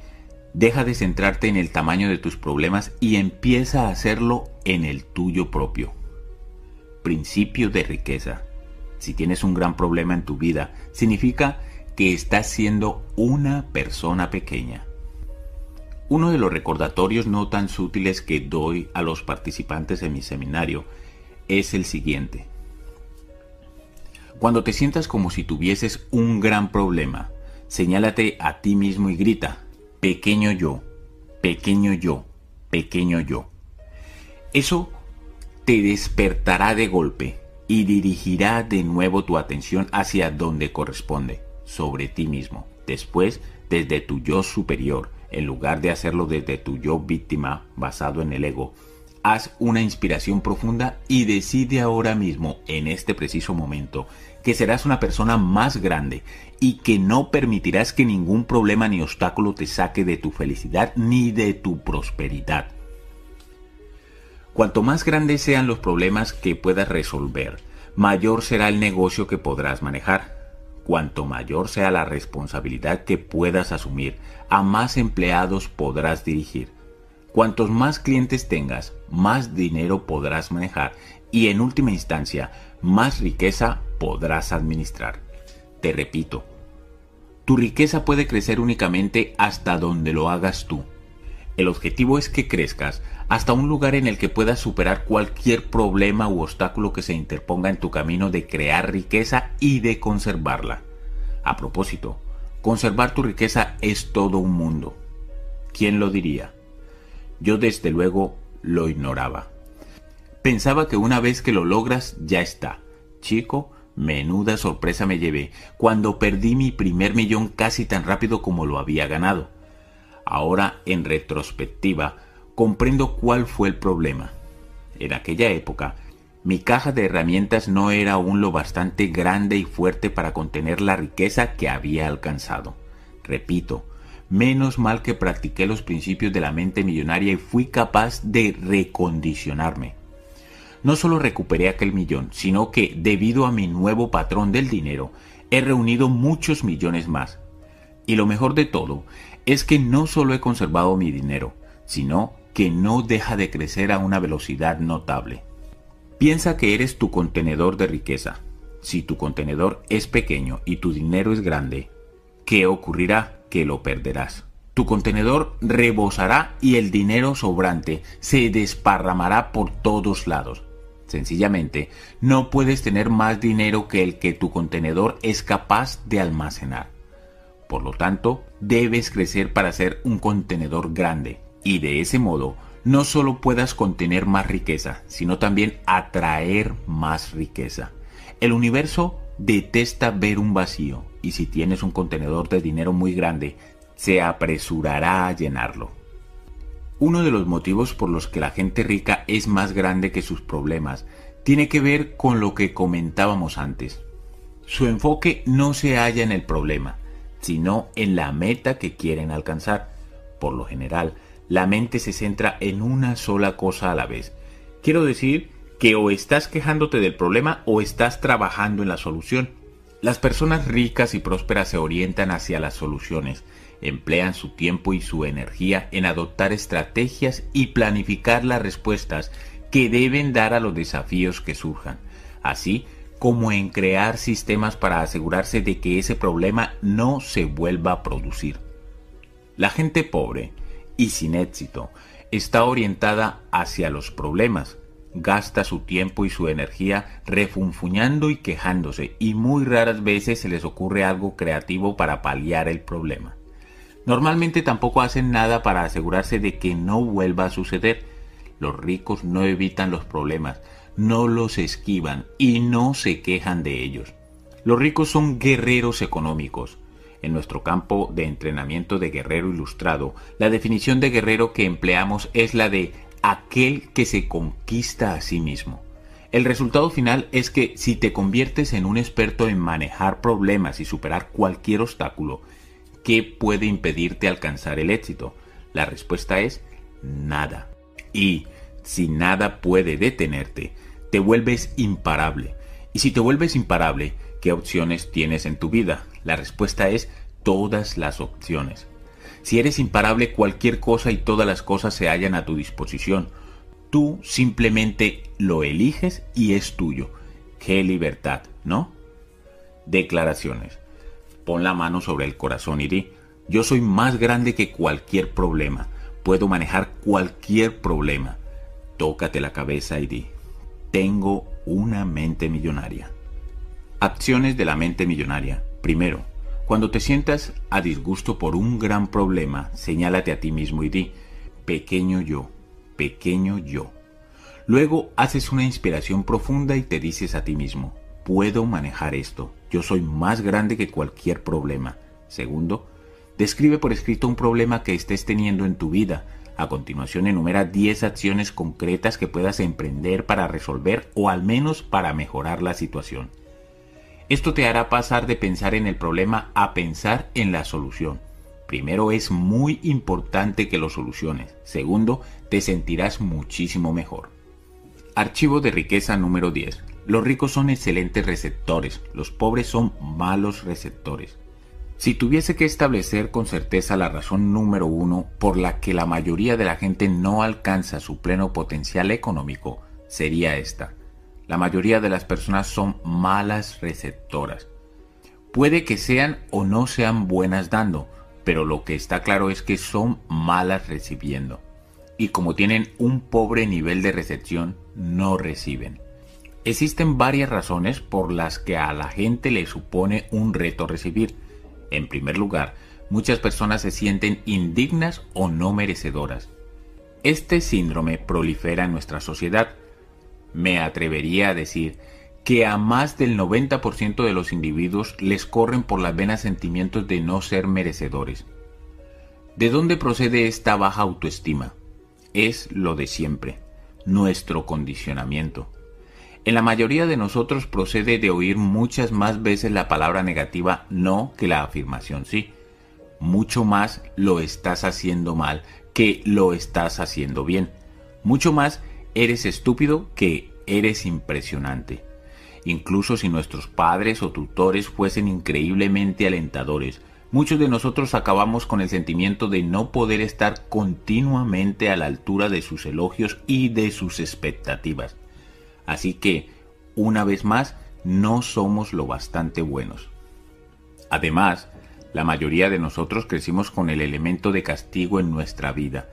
[SPEAKER 2] deja de centrarte en el tamaño de tus problemas y empieza a hacerlo en el tuyo propio. Principio de riqueza. Si tienes un gran problema en tu vida, significa que estás siendo una persona pequeña. Uno de los recordatorios no tan sutiles que doy a los participantes de mi seminario es el siguiente. Cuando te sientas como si tuvieses un gran problema, señálate a ti mismo y grita, pequeño yo, pequeño yo, pequeño yo. Eso te despertará de golpe y dirigirá de nuevo tu atención hacia donde corresponde. sobre ti mismo. Después, desde tu yo superior, en lugar de hacerlo desde tu yo víctima basado en el ego, haz una inspiración profunda y decide ahora mismo, en este preciso momento, que serás una persona más grande y que no permitirás que ningún problema ni obstáculo te saque de tu felicidad ni de tu prosperidad. Cuanto más grandes sean los problemas que puedas resolver, mayor será el negocio que podrás manejar. Cuanto mayor sea la responsabilidad que puedas asumir, a más empleados podrás dirigir. Cuantos más clientes tengas, más dinero podrás manejar y en última instancia, más riqueza podrás administrar. Te repito, tu riqueza puede crecer únicamente hasta donde lo hagas tú. El objetivo es que crezcas hasta un lugar en el que puedas superar cualquier problema u obstáculo que se interponga en tu camino de crear riqueza y de conservarla. A propósito, conservar tu riqueza es todo un mundo. ¿Quién lo diría? Yo desde luego lo ignoraba. Pensaba que una vez que lo logras ya está. Chico, menuda sorpresa me llevé cuando perdí mi primer millón casi tan rápido como lo había ganado. Ahora, en retrospectiva, comprendo cuál fue el problema. En aquella época, mi caja de herramientas no era aún lo bastante grande y fuerte para contener la riqueza que había alcanzado. Repito, Menos mal que practiqué los principios de la mente millonaria y fui capaz de recondicionarme. No solo recuperé aquel millón, sino que, debido a mi nuevo patrón del dinero, he reunido muchos millones más. Y lo mejor de todo es que no solo he conservado mi dinero, sino que no deja de crecer a una velocidad notable. Piensa que eres tu contenedor de riqueza. Si tu contenedor es pequeño y tu dinero es grande, ¿qué ocurrirá? que lo perderás. Tu contenedor rebosará y el dinero sobrante se desparramará por todos lados. Sencillamente, no puedes tener más dinero que el que tu contenedor es capaz de almacenar. Por lo tanto, debes crecer para ser un contenedor grande y de ese modo no solo puedas contener más riqueza, sino también atraer más riqueza. El universo detesta ver un vacío y si tienes un contenedor de dinero muy grande, se apresurará a llenarlo. Uno de los motivos por los que la gente rica es más grande que sus problemas tiene que ver con lo que comentábamos antes. Su enfoque no se halla en el problema, sino en la meta que quieren alcanzar. Por lo general, la mente se centra en una sola cosa a la vez. Quiero decir que o estás quejándote del problema o estás trabajando en la solución. Las personas ricas y prósperas se orientan hacia las soluciones, emplean su tiempo y su energía en adoptar estrategias y planificar las respuestas que deben dar a los desafíos que surjan, así como en crear sistemas para asegurarse de que ese problema no se vuelva a producir. La gente pobre y sin éxito está orientada hacia los problemas, gasta su tiempo y su energía refunfuñando y quejándose y muy raras veces se les ocurre algo creativo para paliar el problema. Normalmente tampoco hacen nada para asegurarse de que no vuelva a suceder. Los ricos no evitan los problemas, no los esquivan y no se quejan de ellos. Los ricos son guerreros económicos. En nuestro campo de entrenamiento de guerrero ilustrado, la definición de guerrero que empleamos es la de aquel que se conquista a sí mismo. El resultado final es que si te conviertes en un experto en manejar problemas y superar cualquier obstáculo, ¿qué puede impedirte alcanzar el éxito? La respuesta es nada. Y si nada puede detenerte, te vuelves imparable. Y si te vuelves imparable, ¿qué opciones tienes en tu vida? La respuesta es todas las opciones. Si eres imparable, cualquier cosa y todas las cosas se hallan a tu disposición. Tú simplemente lo eliges y es tuyo. Qué libertad, ¿no? Declaraciones. Pon la mano sobre el corazón y di, yo soy más grande que cualquier problema. Puedo manejar cualquier problema. Tócate la cabeza y di, tengo una mente millonaria. Acciones de la mente millonaria. Primero, cuando te sientas a disgusto por un gran problema, señálate a ti mismo y di, pequeño yo, pequeño yo. Luego haces una inspiración profunda y te dices a ti mismo, puedo manejar esto, yo soy más grande que cualquier problema. Segundo, describe por escrito un problema que estés teniendo en tu vida. A continuación enumera 10 acciones concretas que puedas emprender para resolver o al menos para mejorar la situación. Esto te hará pasar de pensar en el problema a pensar en la solución. Primero es muy importante que lo soluciones. Segundo, te sentirás muchísimo mejor. Archivo de riqueza número 10. Los ricos son excelentes receptores, los pobres son malos receptores. Si tuviese que establecer con certeza la razón número uno por la que la mayoría de la gente no alcanza su pleno potencial económico, sería esta. La mayoría de las personas son malas receptoras. Puede que sean o no sean buenas dando, pero lo que está claro es que son malas recibiendo. Y como tienen un pobre nivel de recepción, no reciben. Existen varias razones por las que a la gente le supone un reto recibir. En primer lugar, muchas personas se sienten indignas o no merecedoras. Este síndrome prolifera en nuestra sociedad. Me atrevería a decir que a más del 90% de los individuos les corren por las venas sentimientos de no ser merecedores. ¿De dónde procede esta baja autoestima? Es lo de siempre, nuestro condicionamiento. En la mayoría de nosotros procede de oír muchas más veces la palabra negativa no que la afirmación sí. Mucho más lo estás haciendo mal que lo estás haciendo bien. Mucho más eres estúpido que eres impresionante. Incluso si nuestros padres o tutores fuesen increíblemente alentadores, muchos de nosotros acabamos con el sentimiento de no poder estar continuamente a la altura de sus elogios y de sus expectativas. Así que, una vez más, no somos lo bastante buenos. Además, la mayoría de nosotros crecimos con el elemento de castigo en nuestra vida.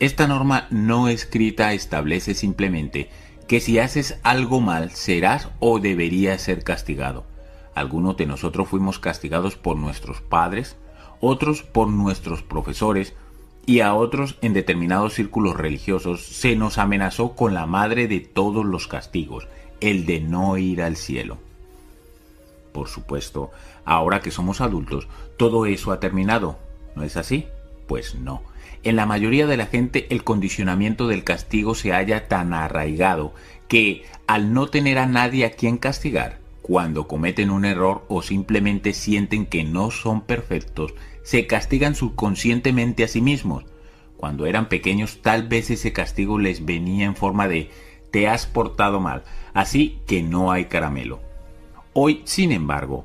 [SPEAKER 2] Esta norma no escrita establece simplemente que si haces algo mal serás o deberías ser castigado. Algunos de nosotros fuimos castigados por nuestros padres, otros por nuestros profesores, y a otros en determinados círculos religiosos se nos amenazó con la madre de todos los castigos, el de no ir al cielo. Por supuesto, ahora que somos adultos, todo eso ha terminado. ¿No es así? Pues no. En la mayoría de la gente el condicionamiento del castigo se halla tan arraigado que, al no tener a nadie a quien castigar, cuando cometen un error o simplemente sienten que no son perfectos, se castigan subconscientemente a sí mismos. Cuando eran pequeños tal vez ese castigo les venía en forma de te has portado mal, así que no hay caramelo. Hoy, sin embargo,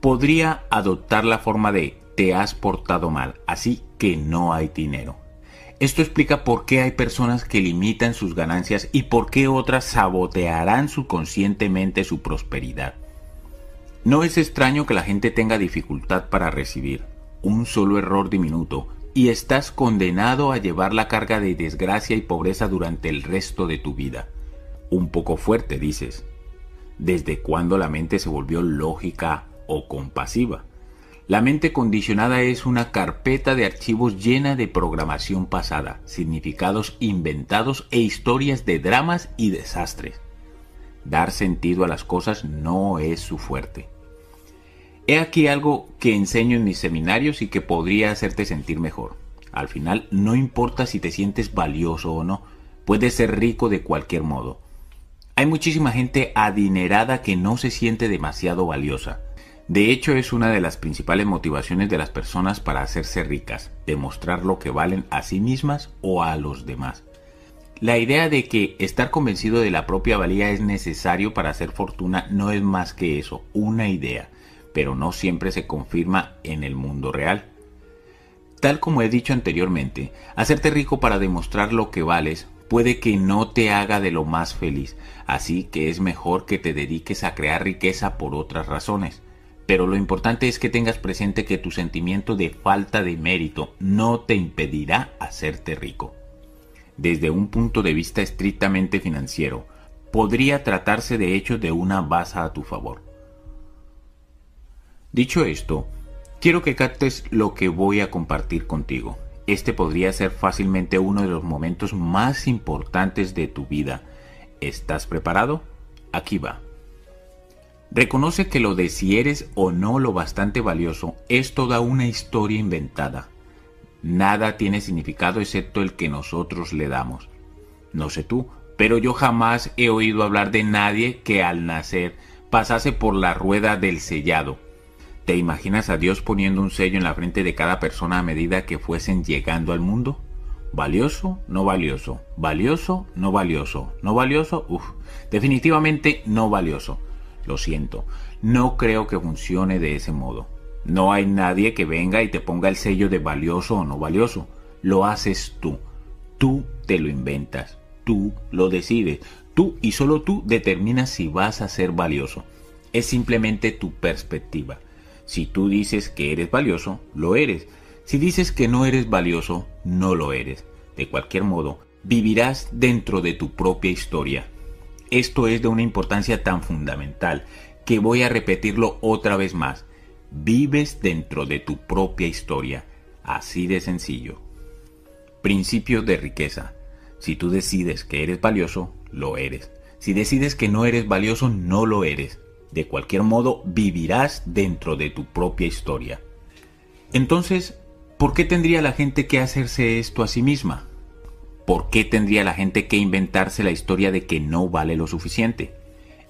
[SPEAKER 2] podría adoptar la forma de te has portado mal, así que no hay dinero. Esto explica por qué hay personas que limitan sus ganancias y por qué otras sabotearán subconscientemente su prosperidad. No es extraño que la gente tenga dificultad para recibir un solo error diminuto y estás condenado a llevar la carga de desgracia y pobreza durante el resto de tu vida. Un poco fuerte, dices. ¿Desde cuándo la mente se volvió lógica o compasiva? La mente condicionada es una carpeta de archivos llena de programación pasada, significados inventados e historias de dramas y desastres. Dar sentido a las cosas no es su fuerte. He aquí algo que enseño en mis seminarios y que podría hacerte sentir mejor. Al final, no importa si te sientes valioso o no, puedes ser rico de cualquier modo. Hay muchísima gente adinerada que no se siente demasiado valiosa. De hecho, es una de las principales motivaciones de las personas para hacerse ricas, demostrar lo que valen a sí mismas o a los demás. La idea de que estar convencido de la propia valía es necesario para hacer fortuna no es más que eso, una idea pero no siempre se confirma en el mundo real. Tal como he dicho anteriormente, hacerte rico para demostrar lo que vales puede que no te haga de lo más feliz, así que es mejor que te dediques a crear riqueza por otras razones. Pero lo importante es que tengas presente que tu sentimiento de falta de mérito no te impedirá hacerte rico. Desde un punto de vista estrictamente financiero, podría tratarse de hecho de una base a tu favor. Dicho esto, quiero que captes lo que voy a compartir contigo. Este podría ser fácilmente uno de los momentos más importantes de tu vida. ¿Estás preparado? Aquí va. Reconoce que lo de si eres o no lo bastante valioso es toda una historia inventada. Nada tiene significado excepto el que nosotros le damos. No sé tú, pero yo jamás he oído hablar de nadie que al nacer pasase por la rueda del sellado. ¿Te imaginas a Dios poniendo un sello en la frente de cada persona a medida que fuesen llegando al mundo? Valioso, no valioso. Valioso, no valioso. No valioso, uff. Definitivamente no valioso. Lo siento. No creo que funcione de ese modo. No hay nadie que venga y te ponga el sello de valioso o no valioso. Lo haces tú. Tú te lo inventas. Tú lo decides. Tú y solo tú determinas si vas a ser valioso. Es simplemente tu perspectiva. Si tú dices que eres valioso, lo eres. Si dices que no eres valioso, no lo eres. De cualquier modo, vivirás dentro de tu propia historia. Esto es de una importancia tan fundamental que voy a repetirlo otra vez más. Vives dentro de tu propia historia. Así de sencillo. Principio de riqueza. Si tú decides que eres valioso, lo eres. Si decides que no eres valioso, no lo eres. De cualquier modo, vivirás dentro de tu propia historia. Entonces, ¿Por qué tendría la gente que hacerse esto a sí misma? ¿Por qué tendría la gente que inventarse la historia de que no vale lo suficiente?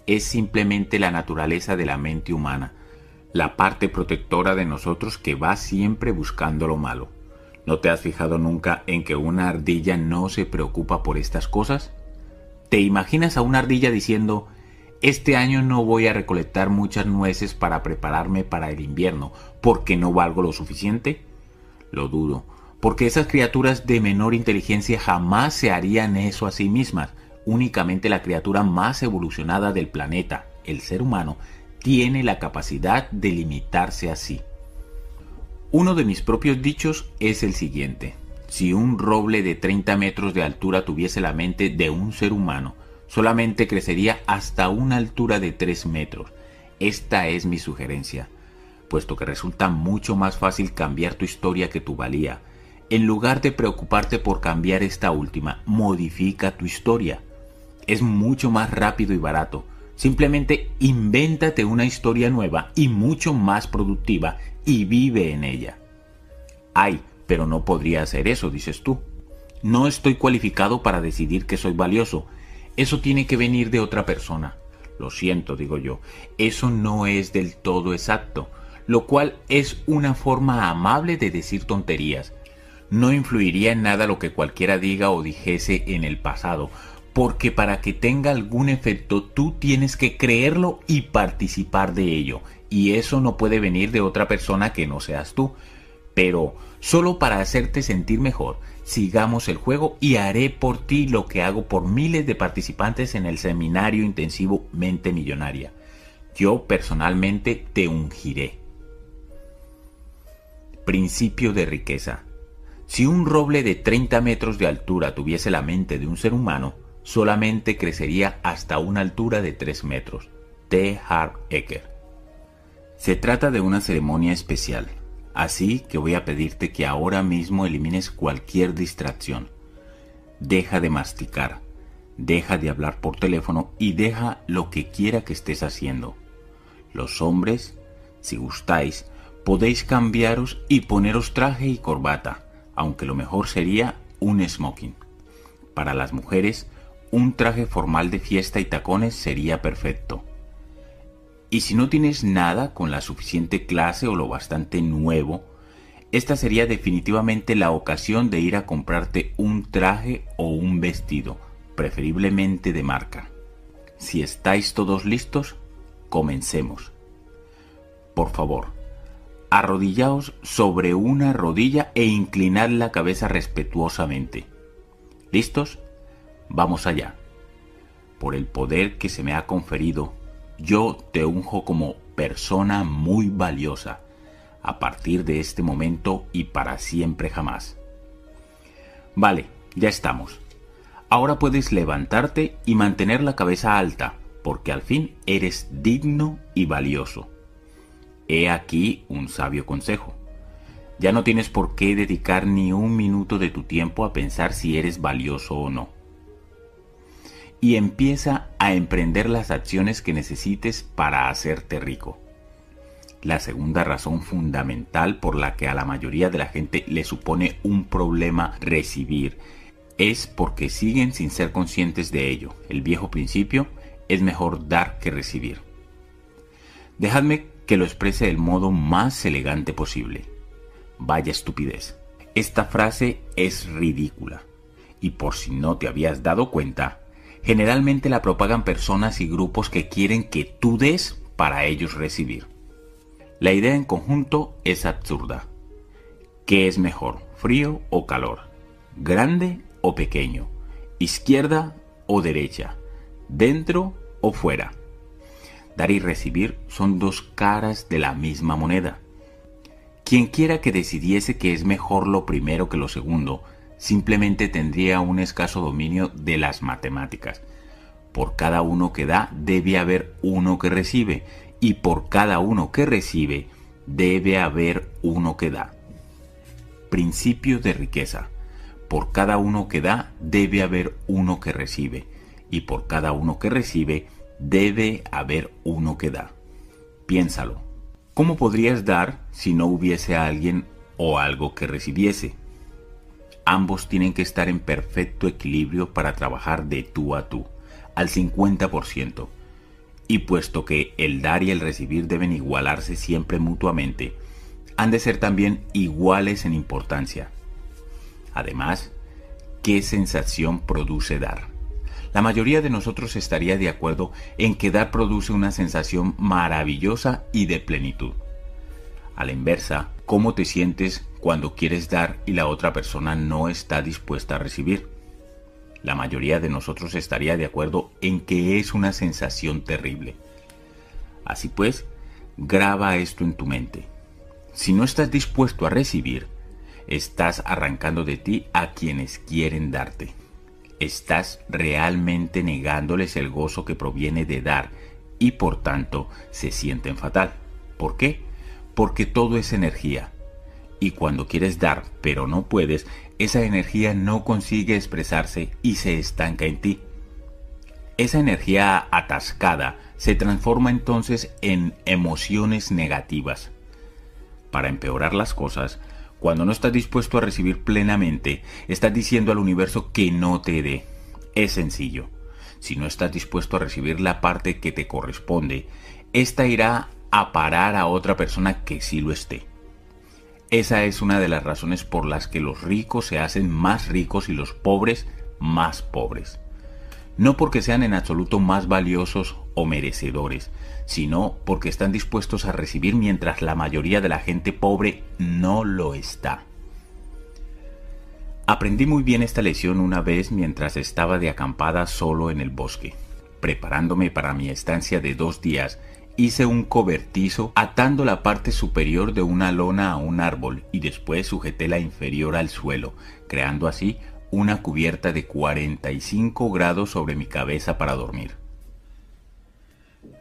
[SPEAKER 2] Es simplemente la naturaleza de la mente humana, la parte protectora de nosotros que va siempre buscando lo malo. ¿No te has fijado nunca en que una ardilla no se preocupa por estas cosas? ¿Te imaginas a una ardilla diciendo, este año no voy a recolectar muchas nueces para prepararme para el invierno porque no valgo lo suficiente? Lo dudo, porque esas criaturas de menor inteligencia jamás se harían eso a sí mismas. Únicamente la criatura más evolucionada del planeta, el ser humano, tiene la capacidad de limitarse a sí. Uno de mis propios dichos es el siguiente. Si un roble de 30 metros de altura tuviese la mente de un ser humano, solamente crecería hasta una altura de 3 metros. Esta es mi sugerencia puesto que resulta mucho más fácil cambiar tu historia que tu valía. En lugar de preocuparte por cambiar esta última, modifica tu historia. Es mucho más rápido y barato. Simplemente invéntate una historia nueva y mucho más productiva y vive en ella. Ay, pero no podría hacer eso, dices tú. No estoy cualificado para decidir que soy valioso. Eso tiene que venir de otra persona. Lo siento, digo yo. Eso no es del todo exacto lo cual es una forma amable de decir tonterías. No influiría en nada lo que cualquiera diga o dijese en el pasado, porque para que tenga algún efecto tú tienes que creerlo y participar de ello, y eso no puede venir de otra persona que no seas tú. Pero solo para hacerte sentir mejor, sigamos el juego y haré por ti lo que hago por miles de participantes en el seminario intensivo Mente Millonaria. Yo personalmente te ungiré. Principio de riqueza. Si un roble de 30 metros de altura tuviese la mente de un ser humano, solamente crecería hasta una altura de 3 metros. T. Harv Eker. Se trata de una ceremonia especial, así que voy a pedirte que ahora mismo elimines cualquier distracción. Deja de masticar, deja de hablar por teléfono y deja lo que quiera que estés haciendo. Los hombres, si gustáis, podéis cambiaros y poneros traje y corbata, aunque lo mejor sería un smoking. Para las mujeres, un traje formal de fiesta y tacones sería perfecto. Y si no tienes nada con la suficiente clase o lo bastante nuevo, esta sería definitivamente la ocasión de ir a comprarte un traje o un vestido, preferiblemente de marca. Si estáis todos listos, comencemos. Por favor, arrodillaos sobre una rodilla e inclinad la cabeza respetuosamente. ¿Listos? Vamos allá. Por el poder que se me ha conferido, yo te unjo como persona muy valiosa, a partir de este momento y para siempre jamás. Vale, ya estamos. Ahora puedes levantarte y mantener la cabeza alta, porque al fin eres digno y valioso. He aquí un sabio consejo. Ya no tienes por qué dedicar ni un minuto de tu tiempo a pensar si eres valioso o no. Y empieza a emprender las acciones que necesites para hacerte rico. La segunda razón fundamental por la que a la mayoría de la gente le supone un problema recibir es porque siguen sin ser conscientes de ello. El viejo principio es mejor dar que recibir. Dejadme que lo exprese del modo más elegante posible. Vaya estupidez. Esta frase es ridícula. Y por si no te habías dado cuenta, generalmente la propagan personas y grupos que quieren que tú des para ellos recibir. La idea en conjunto es absurda. ¿Qué es mejor, frío o calor? ¿Grande o pequeño? ¿Izquierda o derecha? ¿Dentro o fuera? Dar y recibir son dos caras de la misma moneda. Quien quiera que decidiese que es mejor lo primero que lo segundo, simplemente tendría un escaso dominio de las matemáticas. Por cada uno que da debe haber uno que recibe, y por cada uno que recibe debe haber uno que da. Principio de riqueza. Por cada uno que da debe haber uno que recibe, y por cada uno que recibe debe haber uno que da. Piénsalo. ¿Cómo podrías dar si no hubiese alguien o algo que recibiese? Ambos tienen que estar en perfecto equilibrio para trabajar de tú a tú, al 50%. Y puesto que el dar y el recibir deben igualarse siempre mutuamente, han de ser también iguales en importancia. Además, ¿qué sensación produce dar? La mayoría de nosotros estaría de acuerdo en que dar produce una sensación maravillosa y de plenitud. A la inversa, ¿cómo te sientes cuando quieres dar y la otra persona no está dispuesta a recibir? La mayoría de nosotros estaría de acuerdo en que es una sensación terrible. Así pues, graba esto en tu mente. Si no estás dispuesto a recibir, estás arrancando de ti a quienes quieren darte estás realmente negándoles el gozo que proviene de dar y por tanto se sienten fatal. ¿Por qué? Porque todo es energía. Y cuando quieres dar pero no puedes, esa energía no consigue expresarse y se estanca en ti. Esa energía atascada se transforma entonces en emociones negativas. Para empeorar las cosas, cuando no estás dispuesto a recibir plenamente, estás diciendo al universo que no te dé. Es sencillo. Si no estás dispuesto a recibir la parte que te corresponde, esta irá a parar a otra persona que sí lo esté. Esa es una de las razones por las que los ricos se hacen más ricos y los pobres más pobres. No porque sean en absoluto más valiosos o merecedores, sino porque están dispuestos a recibir mientras la mayoría de la gente pobre no lo está. Aprendí muy bien esta lección una vez mientras estaba de acampada solo en el bosque. Preparándome para mi estancia de dos días, hice un cobertizo atando la parte superior de una lona a un árbol y después sujeté la inferior al suelo, creando así una cubierta de 45 grados sobre mi cabeza para dormir.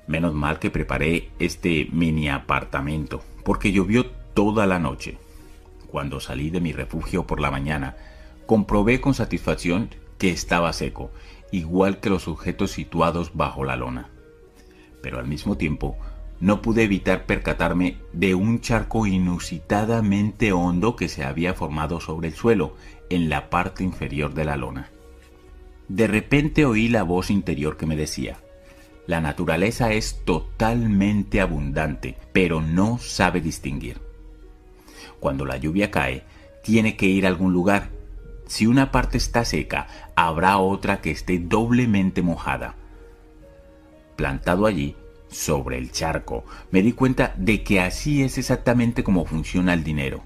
[SPEAKER 2] Menos mal que preparé este mini apartamento, porque llovió toda la noche. Cuando salí de mi refugio por la mañana, comprobé con satisfacción que estaba seco, igual que los sujetos situados bajo la lona. Pero al mismo tiempo, no pude evitar percatarme de un charco inusitadamente hondo que se había formado sobre el suelo, en la parte inferior de la lona. De repente oí la voz interior que me decía, la naturaleza es totalmente abundante, pero no sabe distinguir. Cuando la lluvia cae, tiene que ir a algún lugar. Si una parte está seca, habrá otra que esté doblemente mojada. Plantado allí, sobre el charco, me di cuenta de que así es exactamente como funciona el dinero.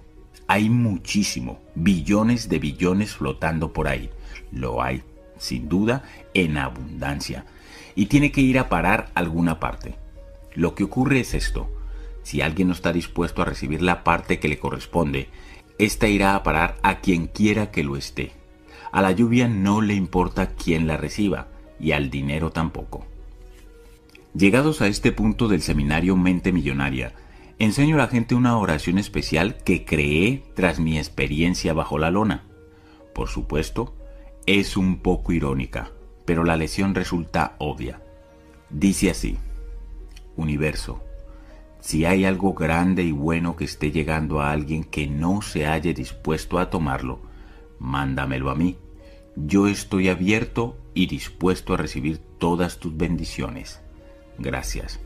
[SPEAKER 2] Hay muchísimo, billones de billones flotando por ahí. Lo hay, sin duda, en abundancia y tiene que ir a parar alguna parte. Lo que ocurre es esto. Si alguien no está dispuesto a recibir la parte que le corresponde, ésta irá a parar a quien quiera que lo esté. A la lluvia no le importa quién la reciba y al dinero tampoco. Llegados a este punto del seminario Mente Millonaria, enseño a la gente una oración especial que creé tras mi experiencia bajo la lona. Por supuesto, es un poco irónica, pero la lesión resulta obvia. Dice así, Universo, si hay algo grande y bueno que esté llegando a alguien que no se halle dispuesto a tomarlo, mándamelo a mí. Yo estoy abierto y dispuesto a recibir todas tus bendiciones. Gracias.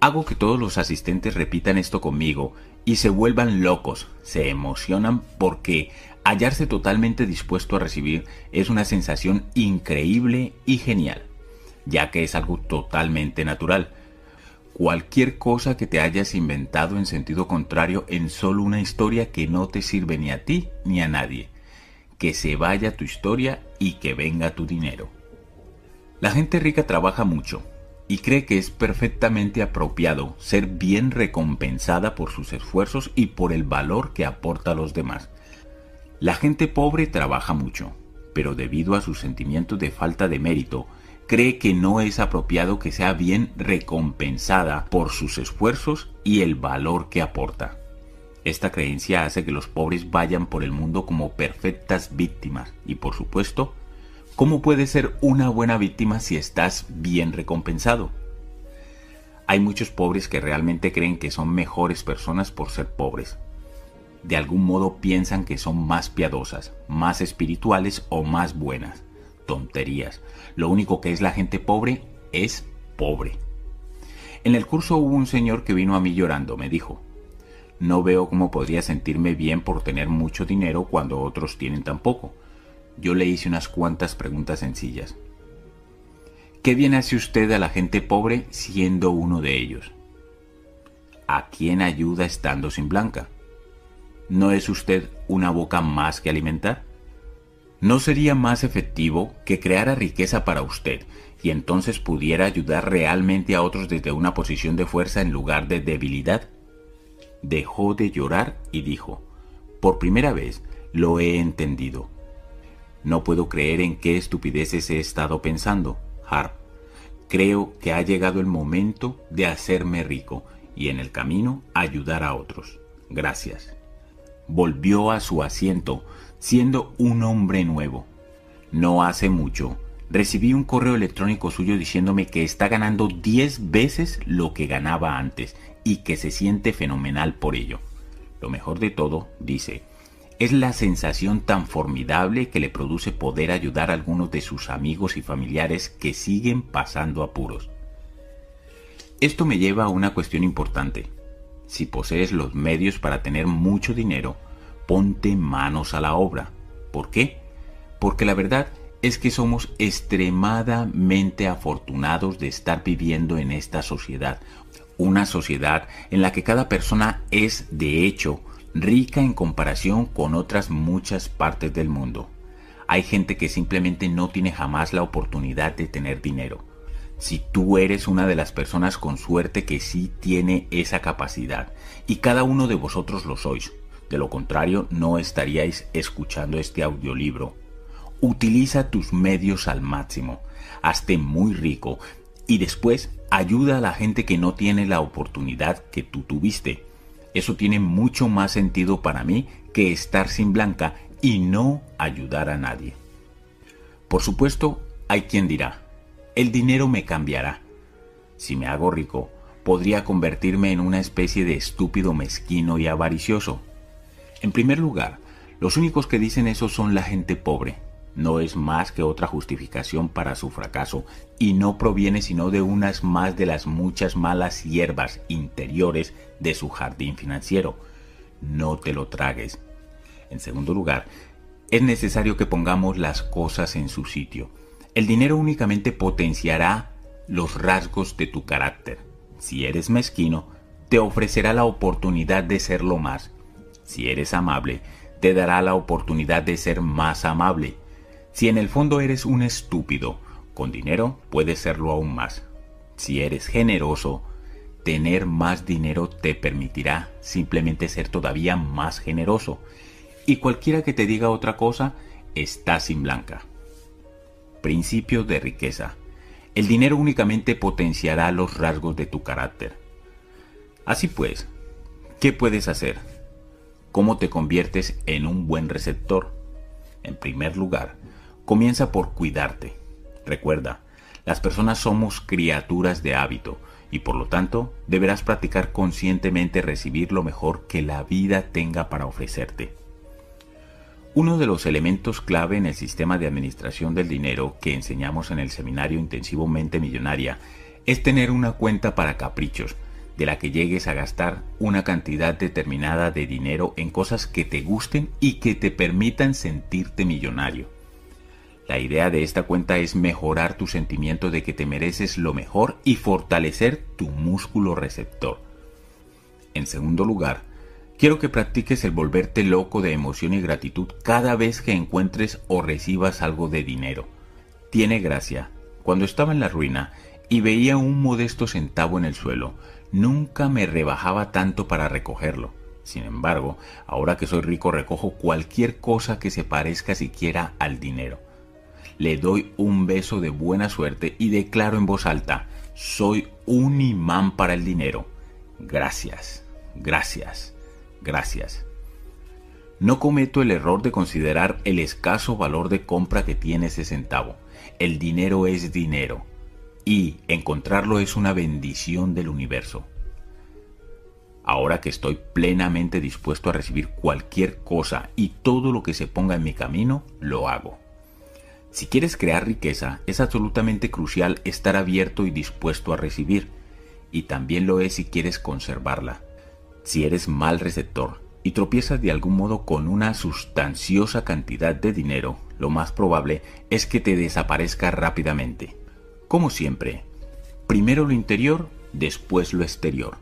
[SPEAKER 2] Hago que todos los asistentes repitan esto conmigo y se vuelvan locos, se emocionan porque hallarse totalmente dispuesto a recibir es una sensación increíble y genial, ya que es algo totalmente natural cualquier cosa que te hayas inventado en sentido contrario en solo una historia que no te sirve ni a ti ni a nadie. Que se vaya tu historia y que venga tu dinero. La gente rica trabaja mucho y cree que es perfectamente apropiado ser bien recompensada por sus esfuerzos y por el valor que aporta a los demás. La gente pobre trabaja mucho, pero debido a sus sentimientos de falta de mérito, cree que no es apropiado que sea bien recompensada por sus esfuerzos y el valor que aporta. Esta creencia hace que los pobres vayan por el mundo como perfectas víctimas y por supuesto, ¿cómo puedes ser una buena víctima si estás bien recompensado? Hay muchos pobres que realmente creen que son mejores personas por ser pobres. De algún modo piensan que son más piadosas, más espirituales o más buenas tonterías. Lo único que es la gente pobre es pobre. En el curso hubo un señor que vino a mí llorando, me dijo, no veo cómo podría sentirme bien por tener mucho dinero cuando otros tienen tan poco. Yo le hice unas cuantas preguntas sencillas. ¿Qué bien hace usted a la gente pobre siendo uno de ellos? ¿A quién ayuda estando sin blanca? ¿No es usted una boca más que alimentar? ¿No sería más efectivo que creara riqueza para usted y entonces pudiera ayudar realmente a otros desde una posición de fuerza en lugar de debilidad? Dejó de llorar y dijo, por primera vez lo he entendido. No puedo creer en qué estupideces he estado pensando, Harp. Creo que ha llegado el momento de hacerme rico y en el camino ayudar a otros. Gracias. Volvió a su asiento, siendo un hombre nuevo. No hace mucho, recibí un correo electrónico suyo diciéndome que está ganando 10 veces lo que ganaba antes y que se siente fenomenal por ello. Lo mejor de todo, dice, es la sensación tan formidable que le produce poder ayudar a algunos de sus amigos y familiares que siguen pasando apuros. Esto me lleva a una cuestión importante. Si posees los medios para tener mucho dinero, ponte manos a la obra. ¿Por qué? Porque la verdad es que somos extremadamente afortunados de estar viviendo en esta sociedad. Una sociedad en la que cada persona es, de hecho, rica en comparación con otras muchas partes del mundo. Hay gente que simplemente no tiene jamás la oportunidad de tener dinero. Si tú eres una de las personas con suerte que sí tiene esa capacidad, y cada uno de vosotros lo sois, de lo contrario, no estaríais escuchando este audiolibro. Utiliza tus medios al máximo. Hazte muy rico y después ayuda a la gente que no tiene la oportunidad que tú tuviste. Eso tiene mucho más sentido para mí que estar sin blanca y no ayudar a nadie. Por supuesto, hay quien dirá, el dinero me cambiará. Si me hago rico, podría convertirme en una especie de estúpido mezquino y avaricioso. En primer lugar, los únicos que dicen eso son la gente pobre. No es más que otra justificación para su fracaso y no proviene sino de unas más de las muchas malas hierbas interiores de su jardín financiero. No te lo tragues. En segundo lugar, es necesario que pongamos las cosas en su sitio. El dinero únicamente potenciará los rasgos de tu carácter. Si eres mezquino, te ofrecerá la oportunidad de serlo más si eres amable, te dará la oportunidad de ser más amable. Si en el fondo eres un estúpido, con dinero puedes serlo aún más. Si eres generoso, tener más dinero te permitirá simplemente ser todavía más generoso. Y cualquiera que te diga otra cosa, está sin blanca. Principio de riqueza. El dinero únicamente potenciará los rasgos de tu carácter. Así pues, ¿qué puedes hacer? ¿Cómo te conviertes en un buen receptor? En primer lugar, comienza por cuidarte. Recuerda, las personas somos criaturas de hábito y por lo tanto deberás practicar conscientemente recibir lo mejor que la vida tenga para ofrecerte. Uno de los elementos clave en el sistema de administración del dinero que enseñamos en el seminario intensivo Mente Millonaria es tener una cuenta para caprichos, de la que llegues a gastar una cantidad determinada de dinero en cosas que te gusten y que te permitan sentirte millonario. La idea de esta cuenta es mejorar tu sentimiento de que te mereces lo mejor y fortalecer tu músculo receptor. En segundo lugar, quiero que practiques el volverte loco de emoción y gratitud cada vez que encuentres o recibas algo de dinero. Tiene gracia. Cuando estaba en la ruina y veía un modesto centavo en el suelo, nunca me rebajaba tanto para recogerlo. Sin embargo, ahora que soy rico recojo cualquier cosa que se parezca siquiera al dinero. Le doy un beso de buena suerte y declaro en voz alta, soy un imán para el dinero. Gracias, gracias, gracias. No cometo el error de considerar el escaso valor de compra que tiene ese centavo. El dinero es dinero y encontrarlo es una bendición del universo. Ahora que estoy plenamente dispuesto a recibir cualquier cosa y todo lo que se ponga en mi camino, lo hago. Si quieres crear riqueza, es absolutamente crucial estar abierto y dispuesto a recibir, y también lo es si quieres conservarla. Si eres mal receptor y tropiezas de algún modo con una sustanciosa cantidad de dinero, lo más probable es que te desaparezca rápidamente. Como siempre, primero lo interior, después lo exterior.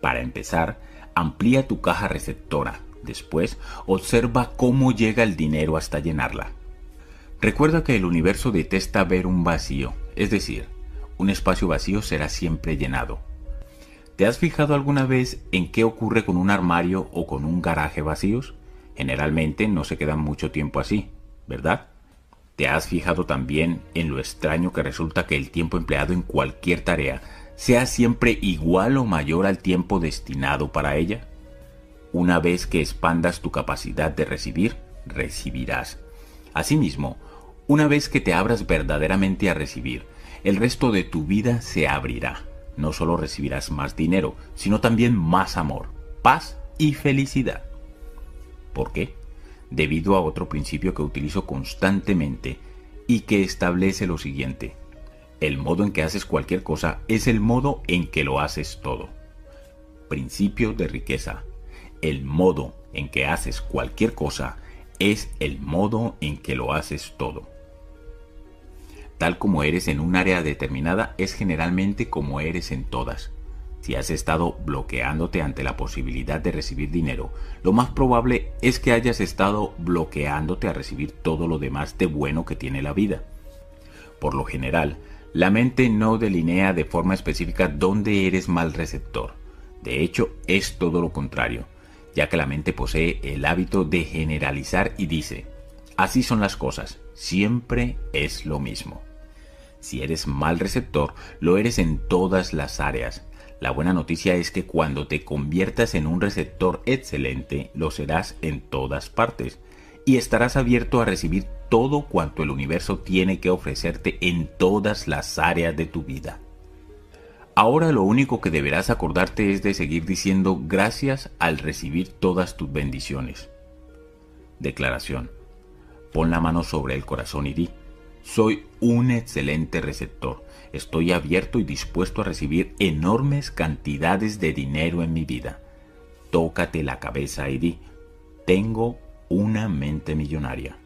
[SPEAKER 2] Para empezar, amplía tu caja receptora. Después, observa cómo llega el dinero hasta llenarla. Recuerda que el universo detesta ver un vacío, es decir, un espacio vacío será siempre llenado. ¿Te has fijado alguna vez en qué ocurre con un armario o con un garaje vacíos? Generalmente no se quedan mucho tiempo así, ¿verdad? ¿Te has fijado también en lo extraño que resulta que el tiempo empleado en cualquier tarea sea siempre igual o mayor al tiempo destinado para ella? Una vez que expandas tu capacidad de recibir, recibirás. Asimismo, una vez que te abras verdaderamente a recibir, el resto de tu vida se abrirá. No solo recibirás más dinero, sino también más amor, paz y felicidad. ¿Por qué? debido a otro principio que utilizo constantemente y que establece lo siguiente. El modo en que haces cualquier cosa es el modo en que lo haces todo. Principio de riqueza. El modo en que haces cualquier cosa es el modo en que lo haces todo. Tal como eres en un área determinada es generalmente como eres en todas. Si has estado bloqueándote ante la posibilidad de recibir dinero, lo más probable es que hayas estado bloqueándote a recibir todo lo demás de bueno que tiene la vida. Por lo general, la mente no delinea de forma específica dónde eres mal receptor. De hecho, es todo lo contrario, ya que la mente posee el hábito de generalizar y dice, así son las cosas, siempre es lo mismo. Si eres mal receptor, lo eres en todas las áreas, la buena noticia es que cuando te conviertas en un receptor excelente, lo serás en todas partes y estarás abierto a recibir todo cuanto el universo tiene que ofrecerte en todas las áreas de tu vida. Ahora lo único que deberás acordarte es de seguir diciendo gracias al recibir todas tus bendiciones. Declaración. Pon la mano sobre el corazón y di, soy un excelente receptor estoy abierto y dispuesto a recibir enormes cantidades de dinero en mi vida. Tócate la cabeza y di, tengo una mente millonaria.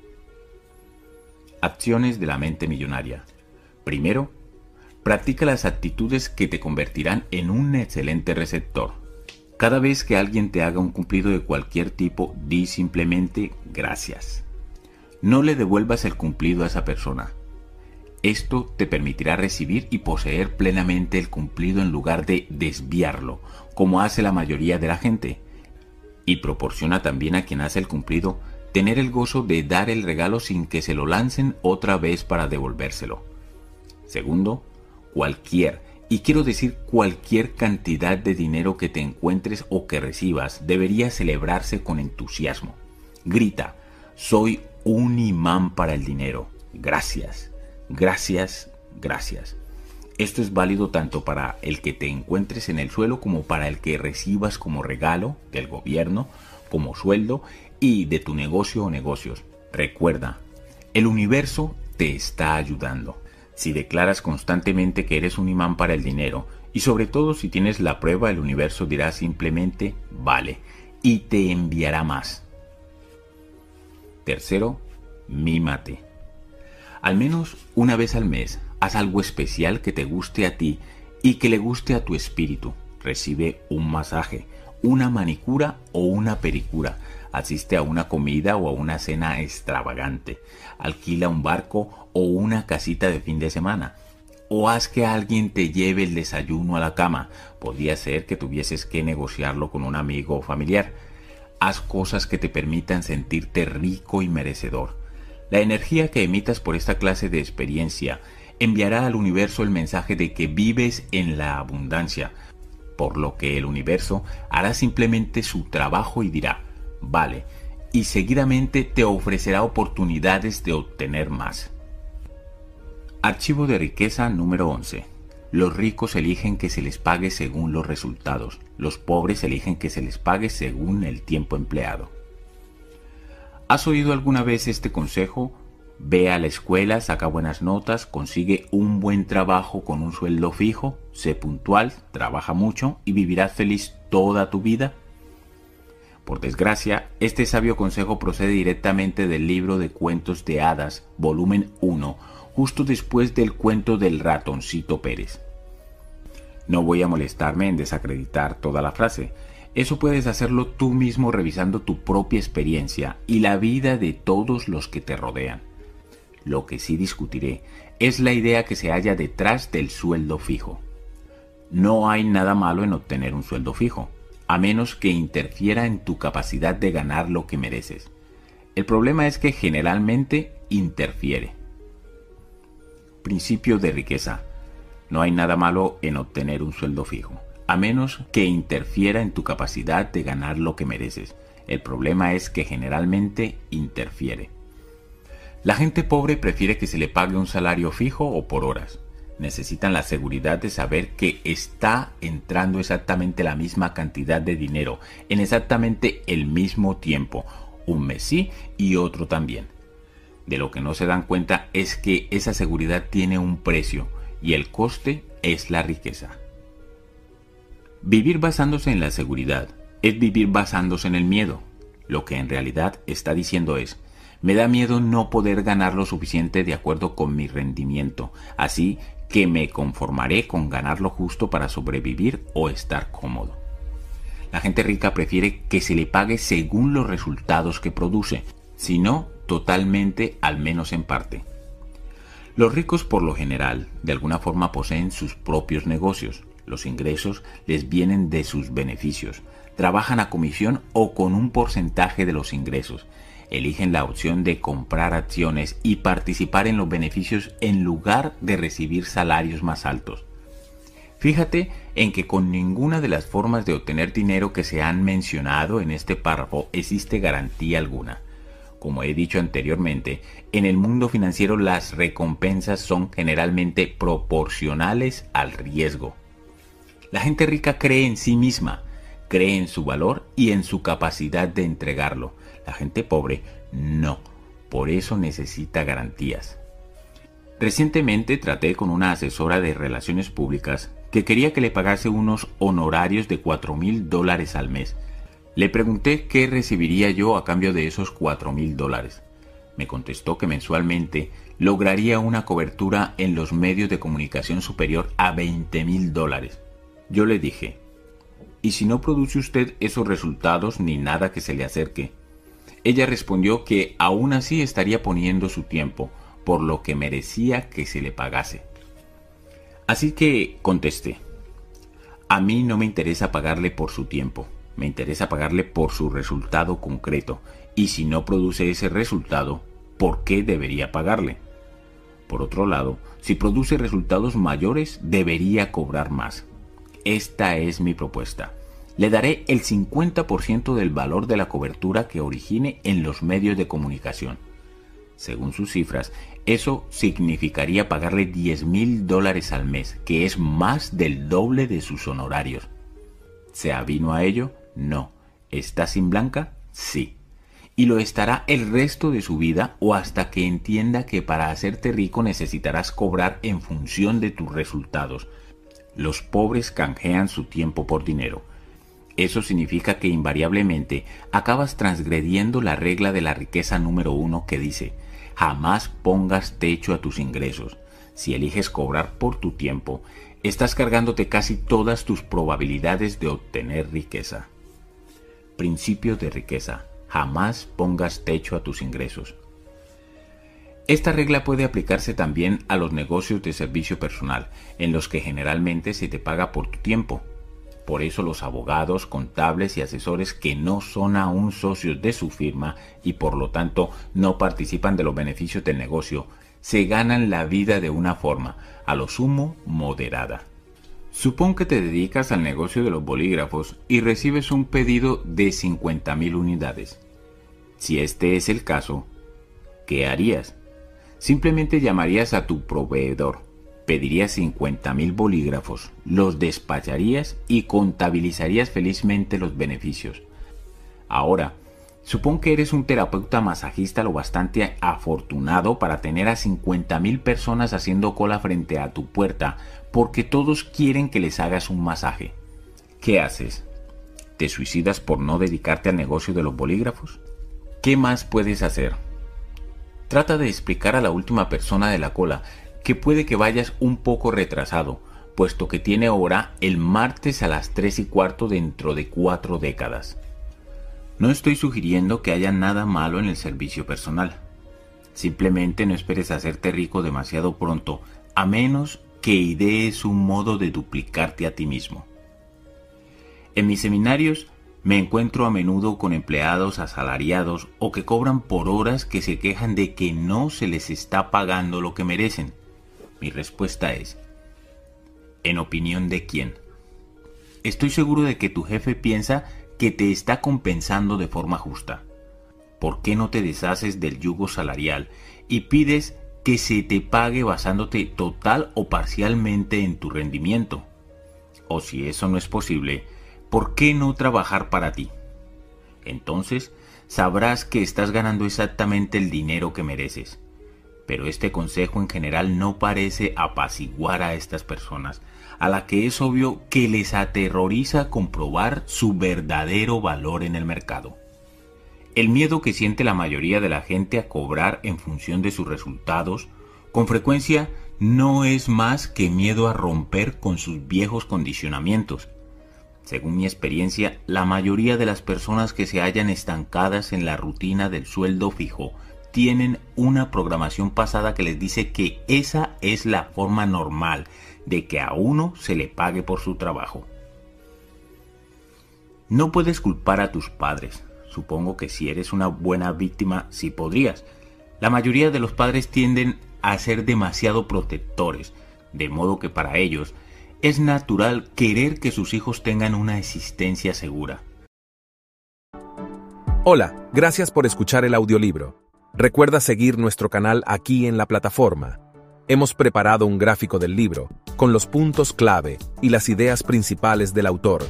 [SPEAKER 2] Acciones de la mente millonaria. Primero, practica las actitudes que te convertirán en un excelente receptor. Cada vez que alguien te haga un cumplido de cualquier tipo, di simplemente gracias. No le devuelvas el cumplido a esa persona esto te permitirá recibir y poseer plenamente el cumplido en lugar de desviarlo, como hace la mayoría de la gente. Y proporciona también a quien hace el cumplido tener el gozo de dar el regalo sin que se lo lancen otra vez para devolvérselo. Segundo, cualquier, y quiero decir cualquier cantidad de dinero que te encuentres o que recibas, debería celebrarse con entusiasmo. Grita, soy un imán para el dinero. Gracias. Gracias, gracias. Esto es válido tanto para el que te encuentres en el suelo como para el que recibas como regalo del gobierno, como sueldo y de tu negocio o negocios. Recuerda, el universo te está ayudando. Si declaras constantemente que eres un imán para el dinero y sobre todo si tienes la prueba, el universo dirá simplemente vale y te enviará más. Tercero, mímate. Al menos una vez al mes, haz algo especial que te guste a ti y que le guste a tu espíritu. Recibe un masaje, una manicura o una pericura. Asiste a una comida o a una cena extravagante. Alquila un barco o una casita de fin de semana. O haz que alguien te lleve el desayuno a la cama. Podría ser que tuvieses que negociarlo con un amigo o familiar. Haz cosas que te permitan sentirte rico y merecedor. La energía que emitas por esta clase de experiencia enviará al universo el mensaje de que vives en la abundancia, por lo que el universo hará simplemente su trabajo y dirá, vale, y seguidamente te ofrecerá oportunidades de obtener más. Archivo de riqueza número 11. Los ricos eligen que se les pague según los resultados, los pobres eligen que se les pague según el tiempo empleado. ¿Has oído alguna vez este consejo? Ve a la escuela, saca buenas notas, consigue un buen trabajo con un sueldo fijo, sé puntual, trabaja mucho y vivirás feliz toda tu vida. Por desgracia, este sabio consejo procede directamente del libro de cuentos de hadas, volumen 1, justo después del cuento del ratoncito Pérez. No voy a molestarme en desacreditar toda la frase. Eso puedes hacerlo tú mismo revisando tu propia experiencia y la vida de todos los que te rodean. Lo que sí discutiré es la idea que se halla detrás del sueldo fijo. No hay nada malo en obtener un sueldo fijo, a menos que interfiera en tu capacidad de ganar lo que mereces. El problema es que generalmente interfiere. Principio de riqueza. No hay nada malo en obtener un sueldo fijo, a menos que interfiera en tu capacidad de ganar lo que mereces. El problema es que generalmente interfiere. La gente pobre prefiere que se le pague un salario fijo o por horas. Necesitan la seguridad de saber que está entrando exactamente la misma cantidad de dinero en exactamente el mismo tiempo, un mes sí y otro también. De lo que no se dan cuenta es que esa seguridad tiene un precio y el coste es la riqueza. Vivir basándose en la seguridad es vivir basándose en el miedo. Lo que en realidad está diciendo es, me da miedo no poder ganar lo suficiente de acuerdo con mi rendimiento, así que me conformaré con ganar lo justo para sobrevivir o estar cómodo. La gente rica prefiere que se le pague según los resultados que produce, si no totalmente, al menos en parte. Los ricos por lo general, de alguna forma poseen sus propios negocios. Los ingresos les vienen de sus beneficios. Trabajan a comisión o con un porcentaje de los ingresos. Eligen la opción de comprar acciones y participar en los beneficios en lugar de recibir salarios más altos. Fíjate en que con ninguna de las formas de obtener dinero que se han mencionado en este párrafo existe garantía alguna. Como he dicho anteriormente, en el mundo financiero las recompensas son generalmente proporcionales al riesgo. La gente rica cree en sí misma, cree en su valor y en su capacidad de entregarlo. La gente pobre no, por eso necesita garantías. Recientemente traté con una asesora de relaciones públicas que quería que le pagase unos honorarios de 4 mil dólares al mes le pregunté qué recibiría yo a cambio de esos cuatro mil dólares. Me contestó que mensualmente lograría una cobertura en los medios de comunicación superior a 20 mil dólares. Yo le dije, ¿y si no produce usted esos resultados ni nada que se le acerque? Ella respondió que aún así estaría poniendo su tiempo, por lo que merecía que se le pagase. Así que contesté, a mí no me interesa pagarle por su tiempo. Me interesa pagarle por su resultado concreto y si no produce ese resultado, ¿por qué debería pagarle? Por otro lado, si produce resultados mayores, debería cobrar más. Esta es mi propuesta. Le daré el 50% del valor de la cobertura que origine en los medios de comunicación. Según sus cifras, eso significaría pagarle 10 mil dólares al mes, que es más del doble de sus honorarios. ¿Se avino a ello? No. ¿Está sin blanca? Sí. Y lo estará el resto de su vida o hasta que entienda que para hacerte rico necesitarás cobrar en función de tus resultados. Los pobres canjean su tiempo por dinero. Eso significa que invariablemente acabas transgrediendo la regla de la riqueza número uno que dice, jamás pongas techo a tus ingresos. Si eliges cobrar por tu tiempo, estás cargándote casi todas tus probabilidades de obtener riqueza. Principio de riqueza. Jamás pongas techo a tus ingresos. Esta regla puede aplicarse también a los negocios de servicio personal, en los que generalmente se te paga por tu tiempo. Por eso los abogados, contables y asesores que no son aún socios de su firma y por lo tanto no participan de los beneficios del negocio, se ganan la vida de una forma, a lo sumo, moderada. Supón que te dedicas al negocio de los bolígrafos y recibes un pedido de 50.000 unidades. Si este es el caso, ¿qué harías? Simplemente llamarías a tu proveedor, pedirías 50.000 bolígrafos, los despacharías y contabilizarías felizmente los beneficios. Ahora, supón que eres un terapeuta masajista lo bastante afortunado para tener a 50.000 personas haciendo cola frente a tu puerta porque todos quieren que les hagas un masaje. ¿Qué haces? ¿Te suicidas por no dedicarte al negocio de los bolígrafos? ¿Qué más puedes hacer? Trata de explicar a la última persona de la cola que puede que vayas un poco retrasado, puesto que tiene hora el martes a las 3 y cuarto dentro de cuatro décadas. No estoy sugiriendo que haya nada malo en el servicio personal. Simplemente no esperes hacerte rico demasiado pronto, a menos que idees un modo de duplicarte a ti mismo. En mis seminarios me encuentro a menudo con empleados asalariados o que cobran por horas que se quejan de que no se les está pagando lo que merecen. Mi respuesta es, ¿en opinión de quién? Estoy seguro de que tu jefe piensa que te está compensando de forma justa. ¿Por qué no te deshaces del yugo salarial y pides que se te pague basándote total o parcialmente en tu rendimiento. O si eso no es posible, ¿por qué no trabajar para ti? Entonces sabrás que estás ganando exactamente el dinero que mereces. Pero este consejo en general no parece apaciguar a estas personas, a la que es obvio que les aterroriza comprobar su verdadero valor en el mercado. El miedo que siente la mayoría de la gente a cobrar en función de sus resultados, con frecuencia no es más que miedo a romper con sus viejos condicionamientos. Según mi experiencia, la mayoría de las personas que se hallan estancadas en la rutina del sueldo fijo tienen una programación pasada que les dice que esa es la forma normal de que a uno se le pague por su trabajo. No puedes culpar a tus padres, Supongo que si eres una buena víctima, sí podrías. La mayoría de los padres tienden a ser demasiado protectores, de modo que para ellos es natural querer que sus hijos tengan una existencia segura.
[SPEAKER 1] Hola, gracias por escuchar el audiolibro. Recuerda seguir nuestro canal aquí en la plataforma. Hemos preparado un gráfico del libro, con los puntos clave y las ideas principales del autor.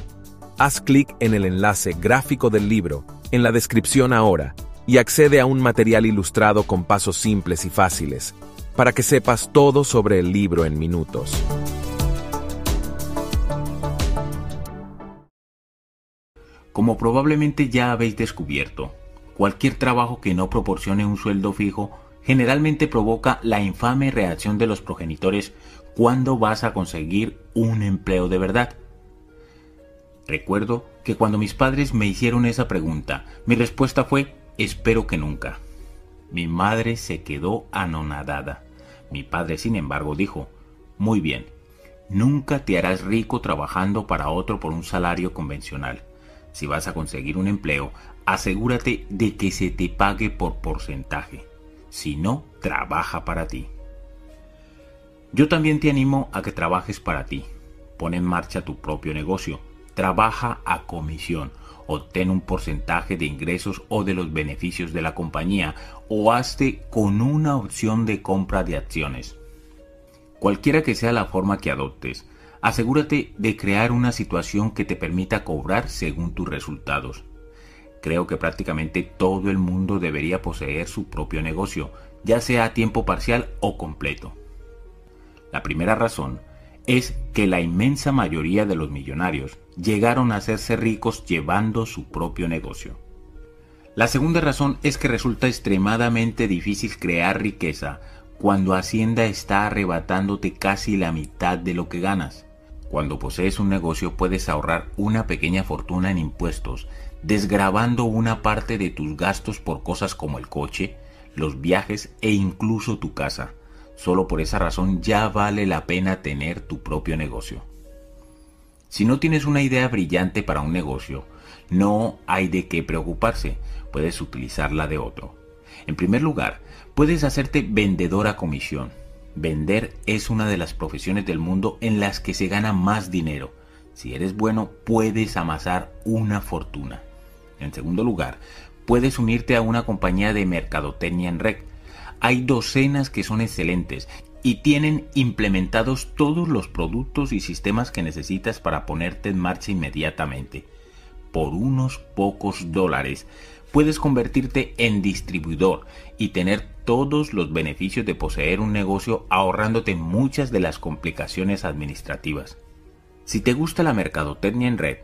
[SPEAKER 1] Haz clic en el enlace gráfico del libro en la descripción ahora y accede a un material ilustrado con pasos simples y fáciles, para que sepas todo sobre el libro en minutos.
[SPEAKER 2] Como probablemente ya habéis descubierto, cualquier trabajo que no proporcione un sueldo fijo generalmente provoca la infame reacción de los progenitores cuando vas a conseguir un empleo de verdad. Recuerdo que cuando mis padres me hicieron esa pregunta, mi respuesta fue espero que nunca. Mi madre se quedó anonadada. Mi padre, sin embargo, dijo, muy bien, nunca te harás rico trabajando para otro por un salario convencional. Si vas a conseguir un empleo, asegúrate de que se te pague por porcentaje. Si no, trabaja para ti. Yo también te animo a que trabajes para ti. Pon en marcha tu propio negocio trabaja a comisión obtén un porcentaje de ingresos o de los beneficios de la compañía o hazte con una opción de compra de acciones. Cualquiera que sea la forma que adoptes, asegúrate de crear una situación que te permita cobrar según tus resultados. Creo que prácticamente todo el mundo debería poseer su propio negocio, ya sea a tiempo parcial o completo. La primera razón es que la inmensa mayoría de los millonarios llegaron a hacerse ricos llevando su propio negocio. La segunda razón es que resulta extremadamente difícil crear riqueza cuando Hacienda está arrebatándote casi la mitad de lo que ganas. Cuando posees un negocio puedes ahorrar una pequeña fortuna en impuestos, desgravando una parte de tus gastos por cosas como el coche, los viajes e incluso tu casa. Solo por esa razón ya vale la pena tener tu propio negocio. Si no tienes una idea brillante para un negocio, no hay de qué preocuparse, puedes utilizarla de otro. En primer lugar, puedes hacerte vendedor a comisión. Vender es una de las profesiones del mundo en las que se gana más dinero. Si eres bueno, puedes amasar una fortuna. En segundo lugar, puedes unirte a una compañía de mercadotecnia en red. Hay docenas que son excelentes y tienen implementados todos los productos y sistemas que necesitas para ponerte en marcha inmediatamente. Por unos pocos dólares puedes convertirte en distribuidor y tener todos los beneficios de poseer un negocio ahorrándote muchas de las complicaciones administrativas. Si te gusta la mercadotecnia en red,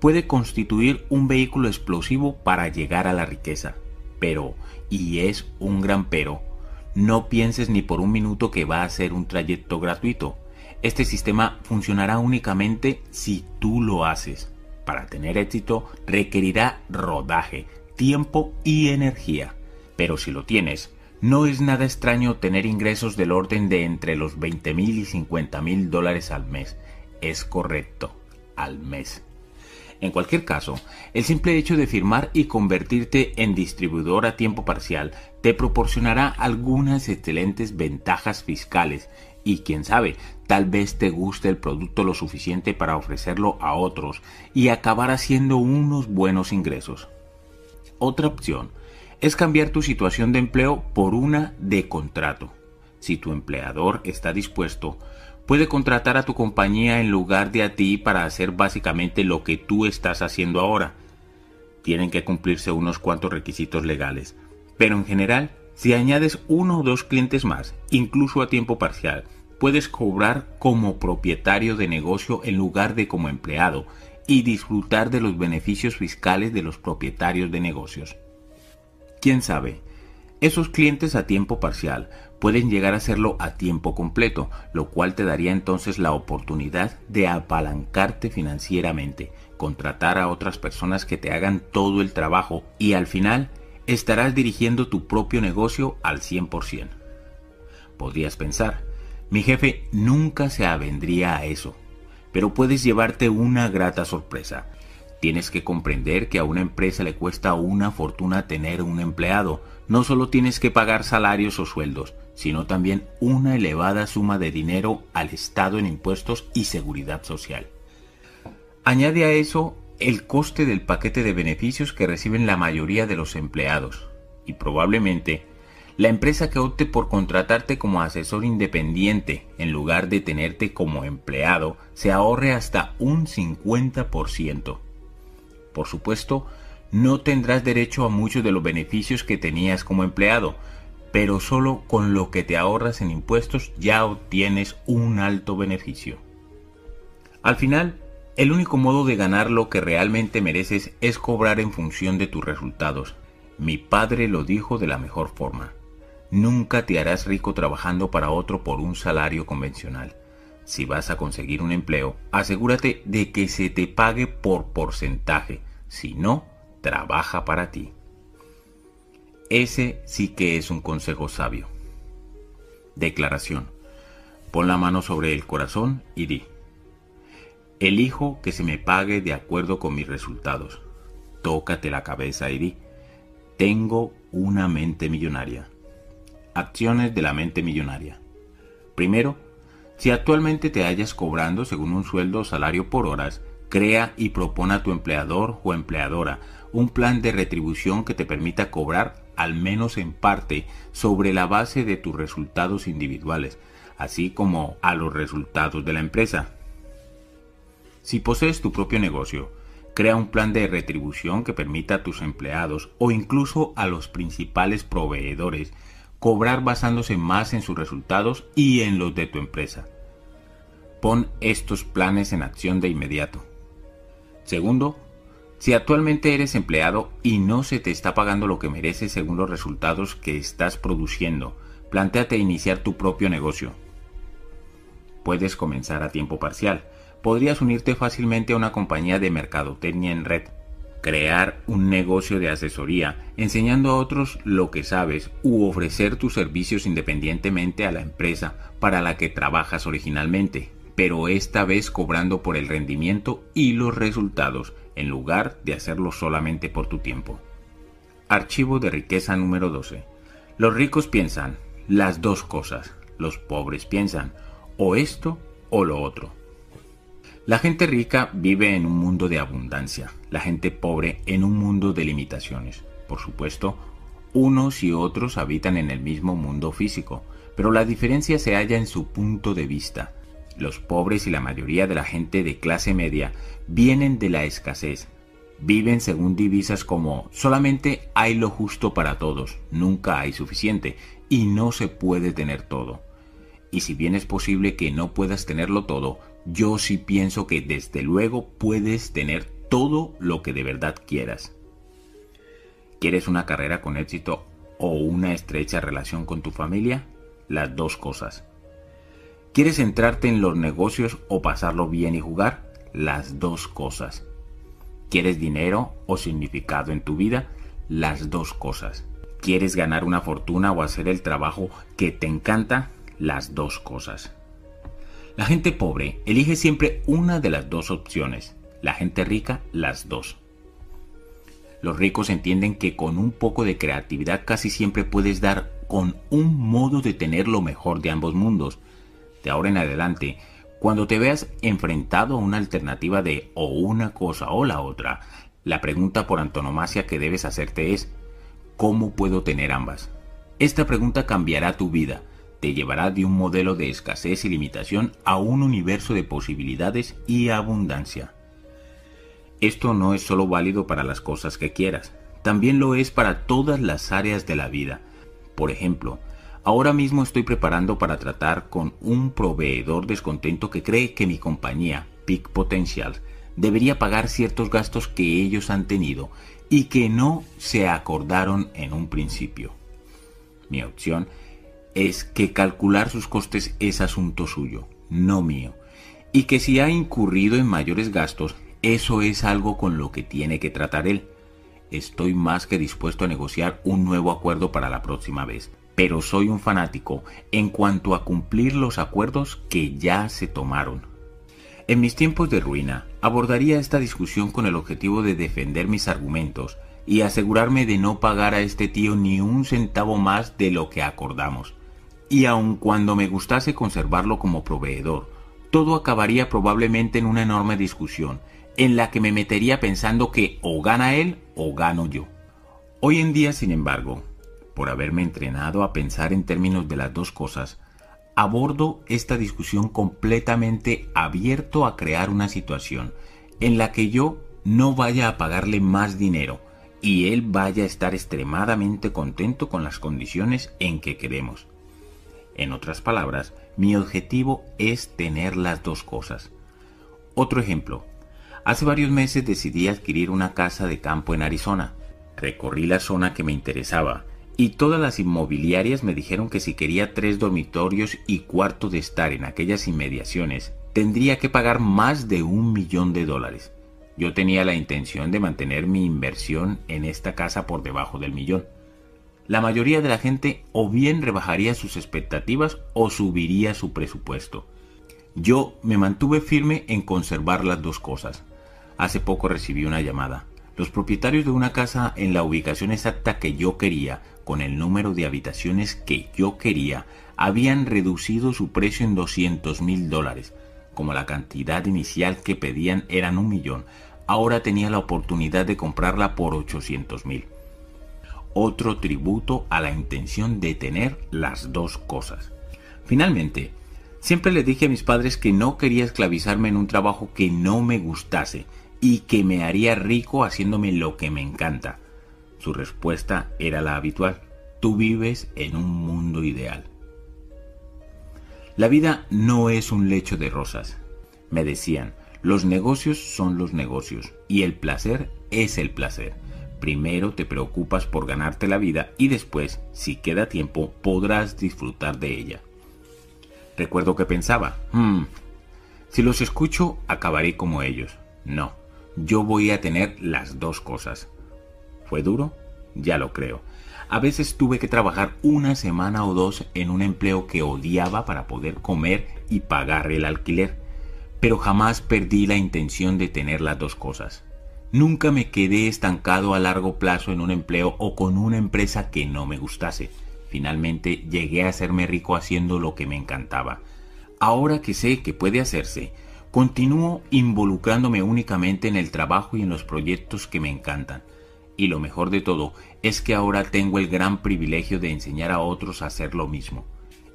[SPEAKER 2] puede constituir un vehículo explosivo para llegar a la riqueza. Pero, y es un gran pero, no pienses ni por un minuto que va a ser un trayecto gratuito. Este sistema funcionará únicamente si tú lo haces. Para tener éxito requerirá rodaje, tiempo y energía. Pero si lo tienes, no es nada extraño tener ingresos del orden de entre los 20 mil y 50 mil dólares al mes. Es correcto, al mes. En cualquier caso, el simple hecho de firmar y convertirte en distribuidor a tiempo parcial te proporcionará algunas excelentes ventajas fiscales y quién sabe, tal vez te guste el producto lo suficiente para ofrecerlo a otros y acabar haciendo unos buenos ingresos. Otra opción es cambiar tu situación de empleo por una de contrato. Si tu empleador está dispuesto, puede contratar a tu compañía en lugar de a ti para hacer básicamente lo que tú estás haciendo ahora. Tienen que cumplirse unos cuantos requisitos legales, pero en general, si añades uno o dos clientes más, incluso a tiempo parcial, puedes cobrar como propietario de negocio en lugar de como empleado y disfrutar de los beneficios fiscales de los propietarios de negocios. ¿Quién sabe? Esos clientes a tiempo parcial pueden llegar a hacerlo a tiempo completo, lo cual te daría entonces la oportunidad de apalancarte financieramente, contratar a otras personas que te hagan todo el trabajo y al final estarás dirigiendo tu propio negocio al 100%. Podrías pensar, mi jefe nunca se avendría a eso pero puedes llevarte una grata sorpresa. Tienes que comprender que a una empresa le cuesta una fortuna tener un empleado. No solo tienes que pagar salarios o sueldos, sino también una elevada suma de dinero al Estado en impuestos y seguridad social. Añade a eso el coste del paquete de beneficios que reciben la mayoría de los empleados y probablemente la empresa que opte por contratarte como asesor independiente en lugar de tenerte como empleado se ahorre hasta un 50%. Por supuesto, no tendrás derecho a muchos de los beneficios que tenías como empleado, pero solo con lo que te ahorras en impuestos ya obtienes un alto beneficio. Al final, el único modo de ganar lo que realmente mereces es cobrar en función de tus resultados. Mi padre lo dijo de la mejor forma. Nunca te harás rico trabajando para otro por un salario convencional. Si vas a conseguir un empleo, asegúrate de que se te pague por porcentaje. Si no, trabaja para ti. Ese sí que es un consejo sabio. Declaración. Pon la mano sobre el corazón y di. Elijo que se me pague de acuerdo con mis resultados. Tócate la cabeza y di. Tengo una mente millonaria. Acciones de la mente millonaria. Primero, si actualmente te hallas cobrando según un sueldo o salario por horas, Crea y propone a tu empleador o empleadora un plan de retribución que te permita cobrar, al menos en parte, sobre la base de tus resultados individuales, así como a los resultados de la empresa. Si posees tu propio negocio, crea un plan de retribución que permita a tus empleados o incluso a los principales proveedores cobrar basándose más en sus resultados y en los de tu empresa. Pon estos planes en acción de inmediato. Segundo, si actualmente eres empleado y no se te está pagando lo que mereces según los resultados que estás produciendo, planteate iniciar tu propio negocio. Puedes comenzar a tiempo parcial. Podrías unirte fácilmente a una compañía de mercadotecnia en red crear un negocio de asesoría, enseñando a otros lo que sabes u ofrecer tus servicios independientemente a la empresa para la que trabajas originalmente, pero esta vez cobrando por el rendimiento y los resultados en lugar de hacerlo solamente por tu tiempo. Archivo de riqueza número 12. Los ricos piensan las dos cosas, los pobres piensan o esto o lo otro. La gente rica vive en un mundo de abundancia, la gente pobre en un mundo de limitaciones. Por supuesto, unos y otros habitan en el mismo mundo físico, pero la diferencia se halla en su punto de vista. Los pobres y la mayoría de la gente de clase media vienen de la escasez. Viven según divisas como solamente hay lo justo para todos, nunca hay suficiente y no se puede tener todo. Y si bien es posible que no puedas tenerlo todo, yo sí pienso que desde luego puedes tener todo lo que de verdad quieras. ¿Quieres una carrera con éxito o una estrecha relación con tu familia? Las dos cosas. ¿Quieres centrarte en los negocios o pasarlo bien y jugar? Las dos cosas. ¿Quieres dinero o significado en tu vida? Las dos cosas. ¿Quieres ganar una fortuna o hacer el trabajo que te encanta? Las dos cosas. La gente pobre elige siempre una de las dos opciones, la gente rica las dos. Los ricos entienden que con un poco de creatividad casi siempre puedes dar con un modo de tener lo mejor de ambos mundos. De ahora en adelante, cuando te veas enfrentado a una alternativa de o una cosa o la otra, la pregunta por antonomasia que debes hacerte es, ¿cómo puedo tener ambas? Esta pregunta cambiará tu vida te llevará de un modelo de escasez y limitación a un universo de posibilidades y abundancia. Esto no es solo válido para las cosas que quieras, también lo es para todas las áreas de la vida. Por ejemplo, ahora mismo estoy preparando para tratar con un proveedor descontento que cree que mi compañía, Peak Potential, debería pagar ciertos gastos que ellos han tenido y que no se acordaron en un principio. Mi opción es que calcular sus costes es asunto suyo, no mío, y que si ha incurrido en mayores gastos, eso es algo con lo que tiene que tratar él. Estoy más que dispuesto a negociar un nuevo acuerdo para la próxima vez, pero soy un fanático en cuanto a cumplir los acuerdos que ya se tomaron. En mis tiempos de ruina, abordaría esta discusión con el objetivo de defender mis argumentos y asegurarme de no pagar a este tío ni un centavo más de lo que acordamos y aun cuando me gustase conservarlo como proveedor, todo acabaría probablemente en una enorme discusión, en la que me metería pensando que o gana él o gano yo. Hoy en día, sin embargo, por haberme entrenado a pensar en términos de las dos cosas, abordo esta discusión completamente abierto a crear una situación en la que yo no vaya a pagarle más dinero y él vaya a estar extremadamente contento con las condiciones en que queremos. En otras palabras, mi objetivo es tener las dos cosas. Otro ejemplo. Hace varios meses decidí adquirir una casa de campo en Arizona. Recorrí la zona que me interesaba y todas las inmobiliarias me dijeron que si quería tres dormitorios y cuarto de estar en aquellas inmediaciones, tendría que pagar más de un millón de dólares. Yo tenía la intención de mantener mi inversión en esta casa por debajo del millón la mayoría de la gente o bien rebajaría sus expectativas o subiría su presupuesto. Yo me mantuve firme en conservar las dos cosas. Hace poco recibí una llamada. Los propietarios de una casa en la ubicación exacta que yo quería, con el número de habitaciones que yo quería, habían reducido su precio en 200 mil dólares. como la cantidad inicial que pedían eran un millón, ahora tenía la oportunidad de comprarla por 800 mil. Otro tributo a la intención de tener las dos cosas. Finalmente, siempre le dije a mis padres que no quería esclavizarme en un trabajo que no me gustase y que me haría rico haciéndome lo que me encanta. Su respuesta era la habitual. Tú vives en un mundo ideal. La vida no es un lecho de rosas. Me decían, los negocios son los negocios y el placer es el placer. Primero te preocupas por ganarte la vida y después, si queda tiempo, podrás disfrutar de ella. Recuerdo que pensaba, hmm, si los escucho, acabaré como ellos. No, yo voy a tener las dos cosas. ¿Fue duro? Ya lo creo. A veces tuve que trabajar una semana o dos en un empleo que odiaba para poder comer y pagar el alquiler, pero jamás perdí la intención de tener las dos cosas. Nunca me quedé estancado a largo plazo en un empleo o con una empresa que no me gustase. Finalmente llegué a hacerme rico haciendo lo que me encantaba. Ahora que sé que puede hacerse, continúo involucrándome únicamente en el trabajo y en los proyectos que me encantan. Y lo mejor de todo es que ahora tengo el gran privilegio de enseñar a otros a hacer lo mismo.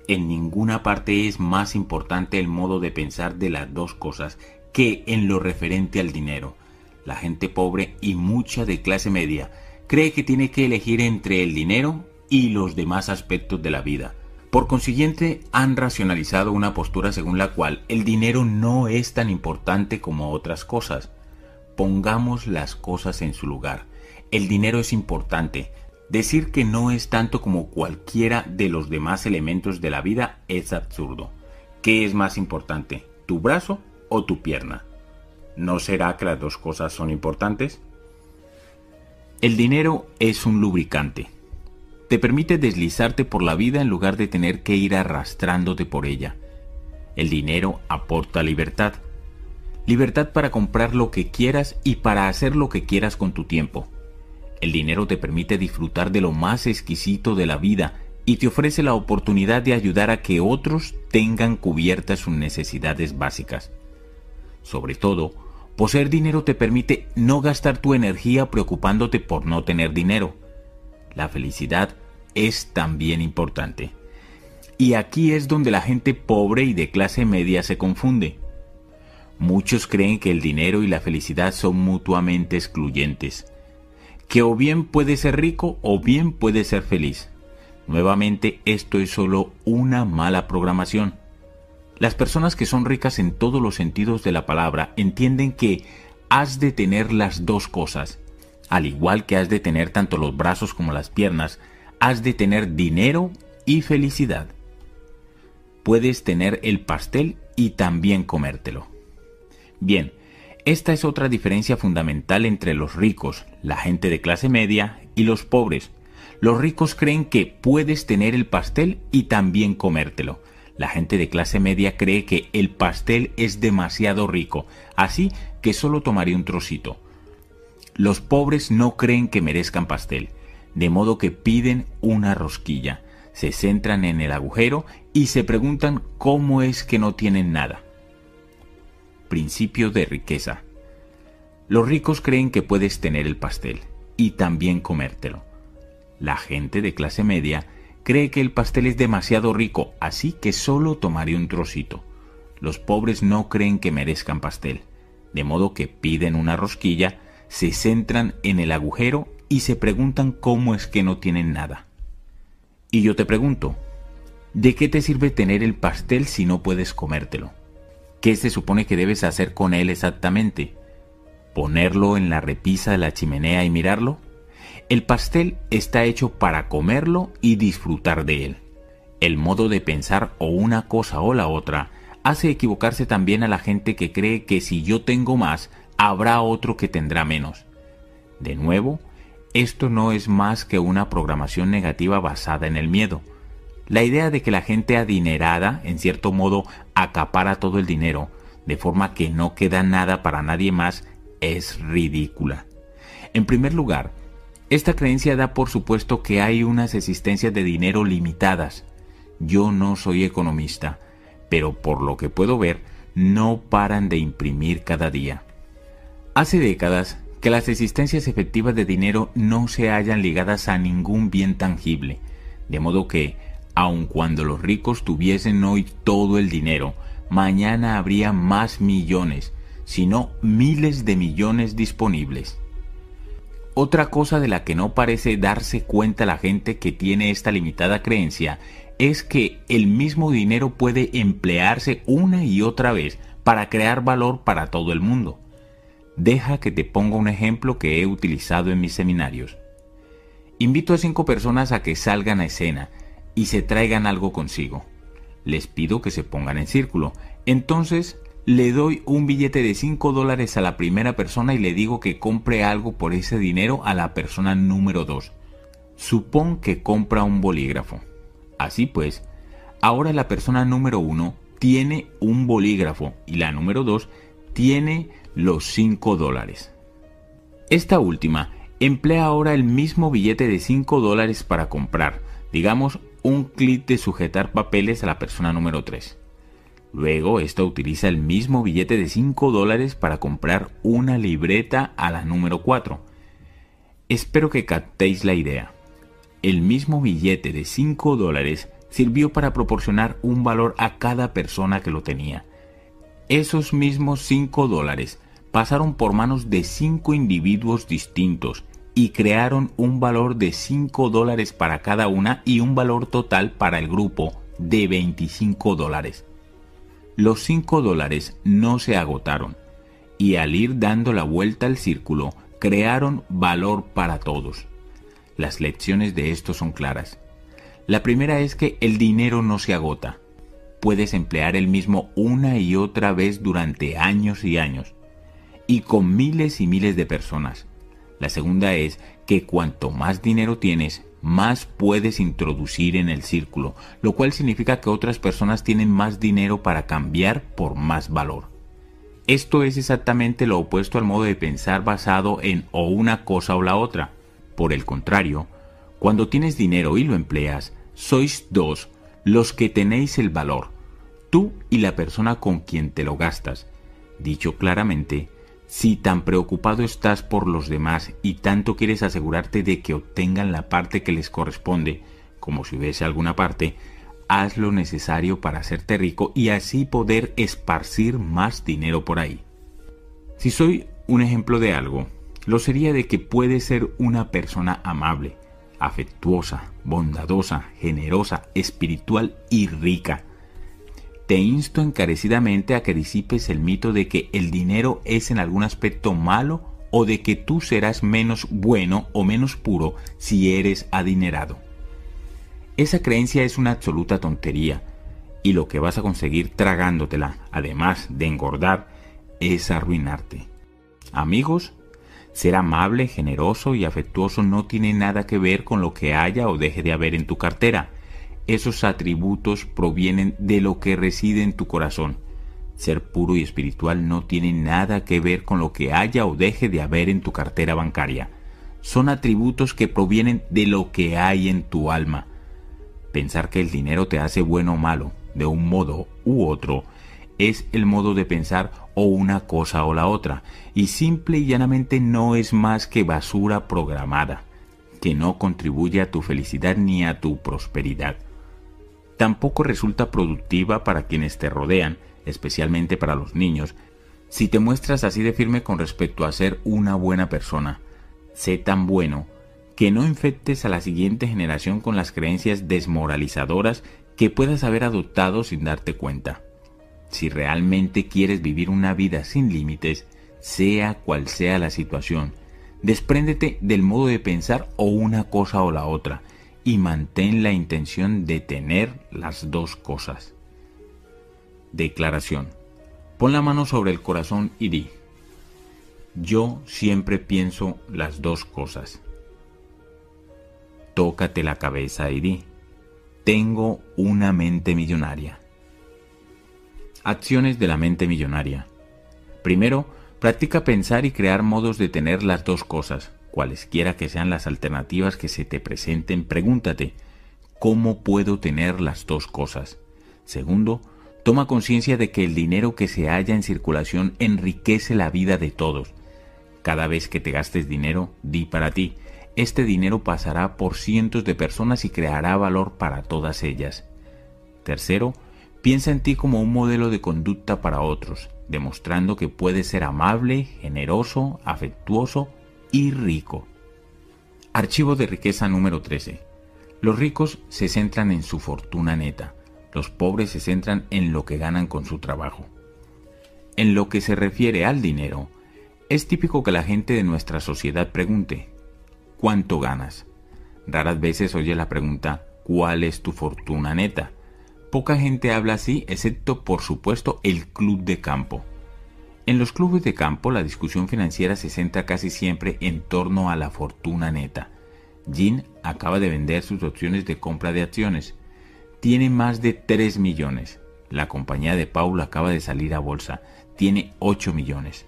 [SPEAKER 2] En ninguna parte es más importante el modo de pensar de las dos cosas que en lo referente al dinero. La gente pobre y mucha de clase media cree que tiene que elegir entre el dinero y los demás aspectos de la vida. Por consiguiente, han racionalizado una postura según la cual el dinero no es tan importante como otras cosas. Pongamos las cosas en su lugar el dinero es importante. Decir que no es tanto como cualquiera de los demás elementos de la vida es absurdo. ¿Qué es más importante, tu brazo o tu pierna? ¿No será que las dos cosas son importantes? El dinero es un lubricante. Te permite deslizarte por la vida en lugar de tener que ir arrastrándote por ella. El dinero aporta libertad. Libertad para comprar lo que quieras y para hacer lo que quieras con tu tiempo. El dinero te permite disfrutar de lo más exquisito de la vida y te ofrece la oportunidad de ayudar a que otros tengan cubiertas sus necesidades básicas. Sobre todo, poseer dinero te permite no gastar tu energía preocupándote por no tener dinero. La felicidad es también importante. Y aquí es donde la gente pobre y de clase media se confunde. Muchos creen que el dinero y la felicidad son mutuamente excluyentes que o bien puede ser rico o bien puede ser feliz. Nuevamente, esto es solo una mala programación. Las personas que son ricas en todos los sentidos de la palabra entienden que has de tener las dos cosas. Al igual que has de tener tanto los brazos como las piernas, has de tener dinero y felicidad. Puedes tener el pastel y también comértelo. Bien, esta es otra diferencia fundamental entre los ricos, la gente de clase media, y los pobres. Los ricos creen que puedes tener el pastel y también comértelo. La gente de clase media cree que el pastel es demasiado rico, así que solo tomaré un trocito. Los pobres no creen que merezcan pastel, de modo que piden una rosquilla, se centran en el agujero y se preguntan cómo es que no tienen nada principio de riqueza. Los ricos creen que puedes tener el pastel y también comértelo. La gente de clase media cree que el pastel es demasiado rico, así que solo tomaré un trocito. Los pobres no creen que merezcan pastel, de modo que piden una rosquilla, se centran en el agujero y se preguntan cómo es que no tienen nada. Y yo te pregunto, ¿de qué te sirve tener el pastel si no puedes comértelo? ¿Qué se supone que debes hacer con él exactamente? ¿Ponerlo en la repisa de la chimenea y mirarlo? El pastel está hecho para comerlo y disfrutar de él. El modo de pensar o una cosa o la otra hace equivocarse también a la gente que cree que si yo tengo más, habrá otro que tendrá menos. De nuevo, esto no es más que una programación negativa basada en el miedo. La idea de que la gente adinerada, en cierto modo, acapara todo el dinero, de forma que no queda nada para nadie más, es ridícula. En primer lugar, esta creencia da por supuesto que hay unas existencias de dinero limitadas. Yo no soy economista, pero por lo que puedo ver, no paran de imprimir cada día. Hace décadas que las existencias efectivas de dinero no se hallan ligadas a ningún bien tangible, de modo que, aun cuando los ricos tuviesen hoy todo el dinero, mañana habría más millones, sino miles de millones disponibles. Otra cosa de la que no parece darse cuenta la gente que tiene esta limitada creencia es que el mismo dinero puede emplearse una y otra vez para crear valor para todo el mundo. Deja que te ponga un ejemplo que he utilizado en mis seminarios. Invito a cinco personas a que salgan a escena y se traigan algo consigo. Les pido que se pongan en círculo. Entonces le doy un billete de 5 dólares a la primera persona y le digo que compre algo por ese dinero a la persona número 2. Supón que compra un bolígrafo. Así pues, ahora la persona número 1 tiene un bolígrafo y la número 2 tiene los 5 dólares. Esta última emplea ahora el mismo billete de 5 dólares para comprar, digamos, un clip de sujetar papeles a la persona número 3. Luego, esta utiliza el mismo billete de 5 dólares para comprar una libreta a la número 4. Espero que captéis la idea. El mismo billete de 5 dólares sirvió para proporcionar un valor a cada persona que lo tenía. Esos mismos 5 dólares pasaron por manos de 5 individuos distintos y crearon un valor de 5 dólares para cada una y un valor total para el grupo de 25 dólares. Los 5 dólares no se agotaron y al ir dando la vuelta al círculo crearon valor para todos. Las lecciones de esto son claras. La primera es que el dinero no se agota. Puedes emplear el mismo una y otra vez durante años y años y con miles y miles de personas. La segunda es que cuanto más dinero tienes, más puedes introducir en el círculo, lo cual significa que otras personas tienen más dinero para cambiar por más valor. Esto es exactamente lo opuesto al modo de pensar basado en o una cosa o la otra. Por el contrario, cuando tienes dinero y lo empleas, sois dos los que tenéis el valor, tú y la persona con quien te lo gastas. Dicho claramente, si tan preocupado estás por los demás y tanto quieres asegurarte de que obtengan la parte que les corresponde, como si hubiese alguna parte, haz lo necesario para hacerte rico y así poder esparcir más dinero por ahí. Si soy un ejemplo de algo, lo sería de que puedes ser una persona amable, afectuosa, bondadosa, generosa, espiritual y rica te insto encarecidamente a que disipes el mito de que el dinero es en algún aspecto malo o de que tú serás menos bueno o menos puro si eres adinerado. Esa creencia es una absoluta tontería y lo que vas a conseguir tragándotela, además de engordar, es arruinarte. Amigos, ser amable, generoso y afectuoso no tiene nada que ver con lo que haya o deje de haber en tu cartera esos atributos provienen de lo que reside en tu corazón. Ser puro y espiritual no tiene nada que ver con lo que haya o deje de haber en tu cartera bancaria. Son atributos que provienen de lo que hay en tu alma. Pensar que el dinero te hace bueno o malo, de un modo u otro, es el modo de pensar o una cosa o la otra, y simple y llanamente no es más que basura programada, que no contribuye a tu felicidad ni a tu prosperidad tampoco resulta productiva para quienes te rodean, especialmente para los niños, si te muestras así de firme con respecto a ser una buena persona. Sé tan bueno que no infectes a la siguiente generación con las creencias desmoralizadoras que puedas haber adoptado sin darte cuenta. Si realmente quieres vivir una vida sin límites, sea cual sea la situación, despréndete del modo de pensar o una cosa o la otra, y mantén la intención de tener las dos cosas. Declaración. Pon la mano sobre el corazón y di, yo siempre pienso las dos cosas. Tócate la cabeza y di, tengo una mente millonaria. Acciones de la mente millonaria. Primero, practica pensar y crear modos de tener las dos cosas cualesquiera que sean las alternativas que se te presenten, pregúntate, ¿cómo puedo tener las dos cosas? Segundo, Toma conciencia de que el dinero que se halla en circulación enriquece la vida de todos. Cada vez que te gastes dinero, di para ti, este dinero pasará por cientos de personas y creará valor para todas ellas. Tercero, piensa en ti como un modelo de conducta para otros, demostrando que puedes ser amable, generoso, afectuoso y rico. Archivo de riqueza número 13. Los ricos se centran en su fortuna neta. Los pobres se centran en lo que ganan con su trabajo. En lo que se refiere al dinero, es típico que la gente de nuestra sociedad pregunte, ¿cuánto ganas? Raras veces oye la pregunta, ¿cuál es tu fortuna neta? Poca gente habla así, excepto por supuesto el club de campo. En los clubes de campo la discusión financiera se centra casi siempre en torno a la fortuna neta. Jean acaba de vender sus opciones de compra de acciones tiene más de 3 millones. La compañía de Paul acaba de salir a bolsa, tiene 8 millones.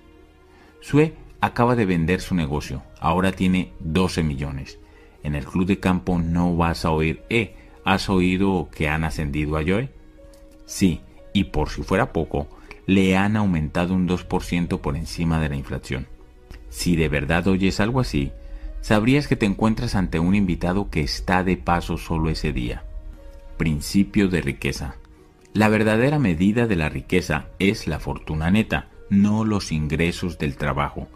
[SPEAKER 2] Sue acaba de vender su negocio, ahora tiene 12 millones. En el club de campo no vas a oír, eh, ¿has oído que han ascendido a Joe? Sí, y por si fuera poco, le han aumentado un 2% por encima de la inflación. Si de verdad oyes algo así, sabrías que te encuentras ante un invitado que está de paso solo ese día principio de riqueza. La verdadera medida de la riqueza es la fortuna neta, no los ingresos del trabajo.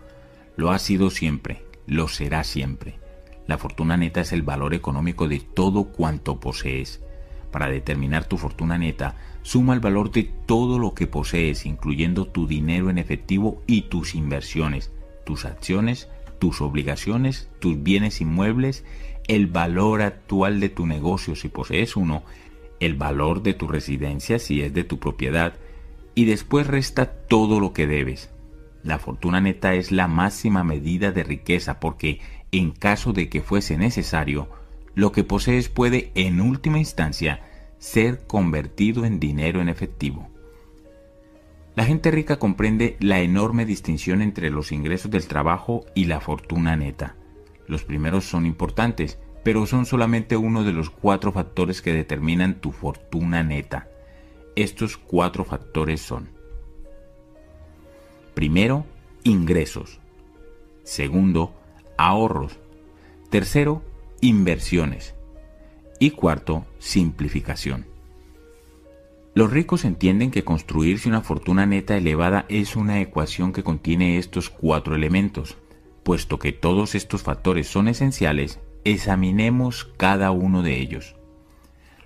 [SPEAKER 2] Lo ha sido siempre, lo será siempre. La fortuna neta es el valor económico de todo cuanto posees. Para determinar tu fortuna neta, suma el valor de todo lo que posees, incluyendo tu dinero en efectivo y tus inversiones, tus acciones, tus obligaciones, tus bienes inmuebles el valor actual de tu negocio si posees uno, el valor de tu residencia si es de tu propiedad, y después resta todo lo que debes. La fortuna neta es la máxima medida de riqueza porque, en caso de que fuese necesario, lo que posees puede, en última instancia, ser convertido en dinero en efectivo. La gente rica comprende la enorme distinción entre los ingresos del trabajo y la fortuna neta. Los primeros son importantes, pero son solamente uno de los cuatro factores que determinan tu fortuna neta. Estos cuatro factores son Primero, ingresos. Segundo, ahorros. Tercero, inversiones. Y cuarto, simplificación. Los ricos entienden que construirse una fortuna neta elevada es una ecuación que contiene estos cuatro elementos. Puesto que todos estos factores son esenciales, examinemos cada uno de ellos.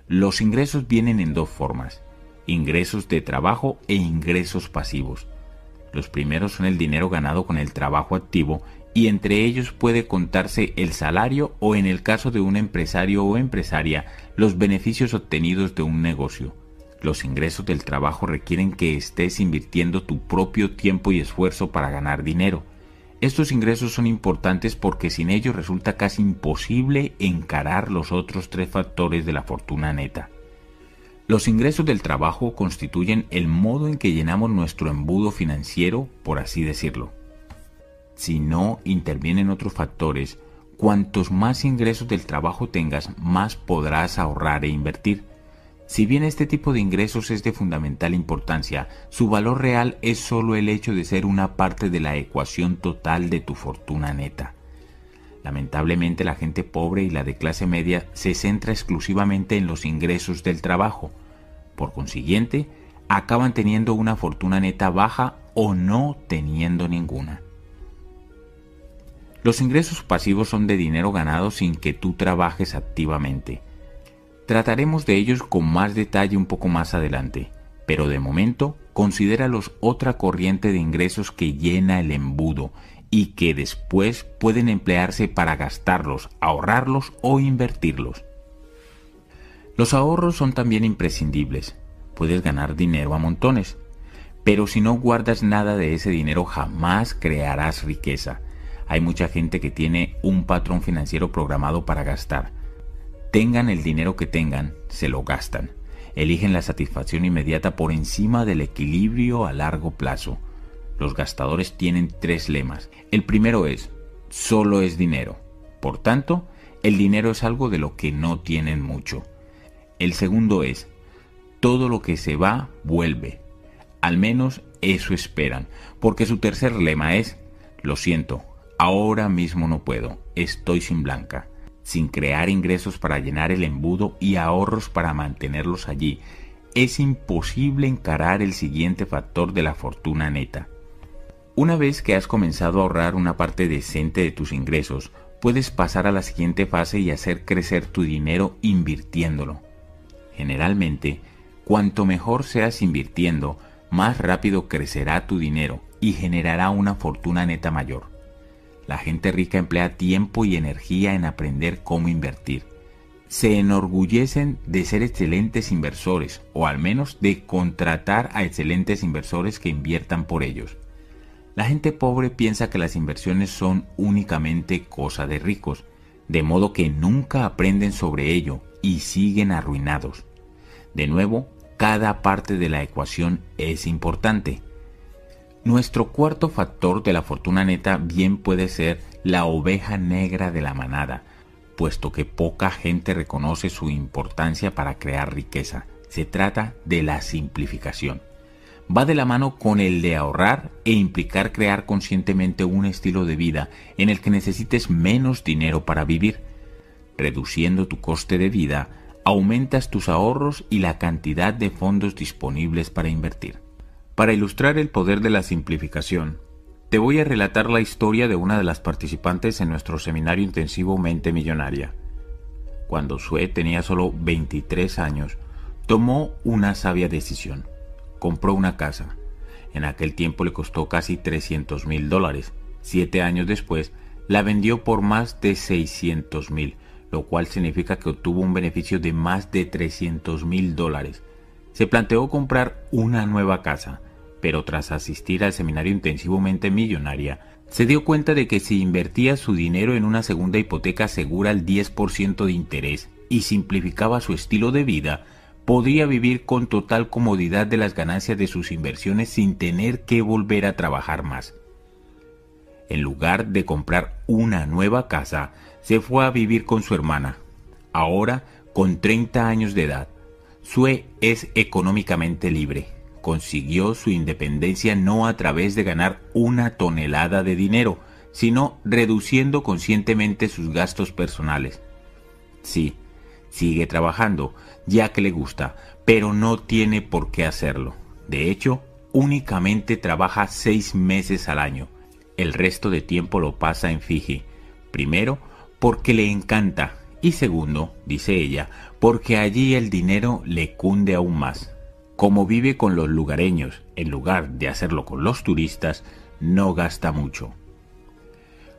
[SPEAKER 2] Los ingresos vienen en dos formas, ingresos de trabajo e ingresos pasivos. Los primeros son el dinero ganado con el trabajo activo y entre ellos puede contarse el salario o en el caso de un empresario o empresaria los beneficios obtenidos de un negocio. Los ingresos del trabajo requieren que estés invirtiendo tu propio tiempo y esfuerzo para ganar dinero. Estos ingresos son importantes porque sin ellos resulta casi imposible encarar los otros tres factores de la fortuna neta. Los ingresos del trabajo constituyen el modo en que llenamos nuestro embudo financiero, por así decirlo. Si no intervienen otros factores, cuantos más ingresos del trabajo tengas, más podrás ahorrar e invertir. Si bien este tipo de ingresos es de fundamental importancia, su valor real es solo el hecho de ser una parte de la ecuación total de tu fortuna neta. Lamentablemente la gente pobre y la de clase media se centra exclusivamente en los ingresos del trabajo. Por consiguiente, acaban teniendo una fortuna neta baja o no teniendo ninguna. Los ingresos pasivos son de dinero ganado sin que tú trabajes activamente. Trataremos de ellos con más detalle un poco más adelante, pero de momento considéralos otra corriente de ingresos que llena el embudo y que después pueden emplearse para gastarlos, ahorrarlos o invertirlos. Los ahorros son también imprescindibles. Puedes ganar dinero a montones, pero si no guardas nada de ese dinero jamás crearás riqueza. Hay mucha gente que tiene un patrón financiero programado para gastar, Tengan el dinero que tengan, se lo gastan. Eligen la satisfacción inmediata por encima del equilibrio a largo plazo. Los gastadores tienen tres lemas. El primero es, solo es dinero. Por tanto, el dinero es algo de lo que no tienen mucho. El segundo es, todo lo que se va vuelve. Al menos eso esperan, porque su tercer lema es, lo siento, ahora mismo no puedo, estoy sin blanca, sin crear ingresos para llenar el embudo y ahorros para mantenerlos allí. Es imposible encarar el siguiente factor de la fortuna neta. Una vez que has comenzado a ahorrar una parte decente de tus ingresos, puedes pasar a la siguiente fase y hacer crecer tu dinero invirtiéndolo. Generalmente, cuanto mejor seas invirtiendo, más rápido crecerá tu dinero y generará una fortuna neta mayor. La gente rica emplea tiempo y energía en aprender cómo invertir. Se enorgullecen de ser excelentes inversores o al menos de contratar a excelentes inversores que inviertan por ellos. La gente pobre piensa que las inversiones son únicamente cosa de ricos, de modo que nunca aprenden sobre ello y siguen arruinados. De nuevo, cada parte de la ecuación es importante. Nuestro cuarto factor de la fortuna neta bien puede ser la oveja negra de la manada, puesto que poca gente reconoce su importancia para crear riqueza. Se trata de la simplificación. Va de la mano con el de ahorrar e implicar crear conscientemente un estilo de vida en el que necesites menos dinero para vivir. Reduciendo tu coste de vida, aumentas tus ahorros y la cantidad de fondos disponibles para invertir. Para ilustrar el poder de la simplificación, te voy a relatar la historia de una de las participantes en nuestro seminario intensivo Mente Millonaria. Cuando Sue tenía solo 23 años, tomó una sabia decisión. Compró una casa. En aquel tiempo le costó casi 300 mil dólares. Siete años después, la vendió por más de 600 mil lo cual significa que obtuvo un beneficio de más de 300 mil dólares. Se planteó comprar una nueva casa, pero tras asistir al seminario intensivamente millonaria, se dio cuenta de que si invertía su dinero en una segunda hipoteca segura al 10% de interés y simplificaba su estilo de vida, podría vivir con total comodidad de las ganancias de sus inversiones sin tener que volver a trabajar más. En lugar de comprar una nueva casa, se fue a vivir con su hermana. Ahora, con 30 años de edad, Sue es económicamente libre. Consiguió su independencia no a través de ganar una tonelada de dinero, sino reduciendo conscientemente sus gastos personales. Sí, sigue trabajando, ya que le gusta, pero no tiene por qué hacerlo. De hecho, únicamente trabaja seis meses al año. El resto de tiempo lo pasa en Fiji. Primero, porque le encanta y segundo, dice ella, porque allí el dinero le cunde aún más. Como vive con los lugareños, en lugar de hacerlo con los turistas, no gasta mucho.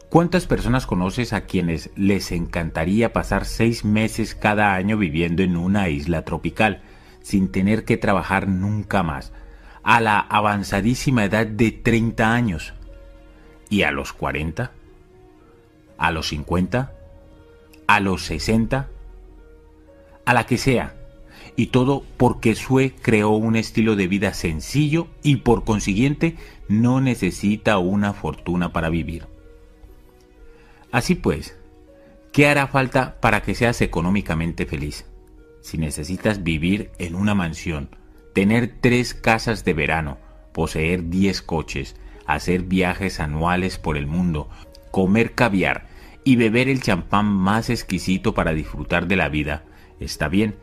[SPEAKER 2] ¿Cuántas personas conoces a quienes les encantaría pasar seis meses cada año viviendo en una isla tropical, sin tener que trabajar nunca más, a la avanzadísima edad de 30 años? ¿Y a los 40? ¿A los 50? ¿A los 60? A la que sea. Y todo porque Sue creó un estilo de vida sencillo y por consiguiente no necesita una fortuna para vivir. Así pues, ¿qué hará falta para que seas económicamente feliz? Si necesitas vivir en una mansión, tener tres casas de verano, poseer 10 coches, hacer viajes anuales por el mundo, comer caviar y beber el champán más exquisito para disfrutar de la vida, está bien,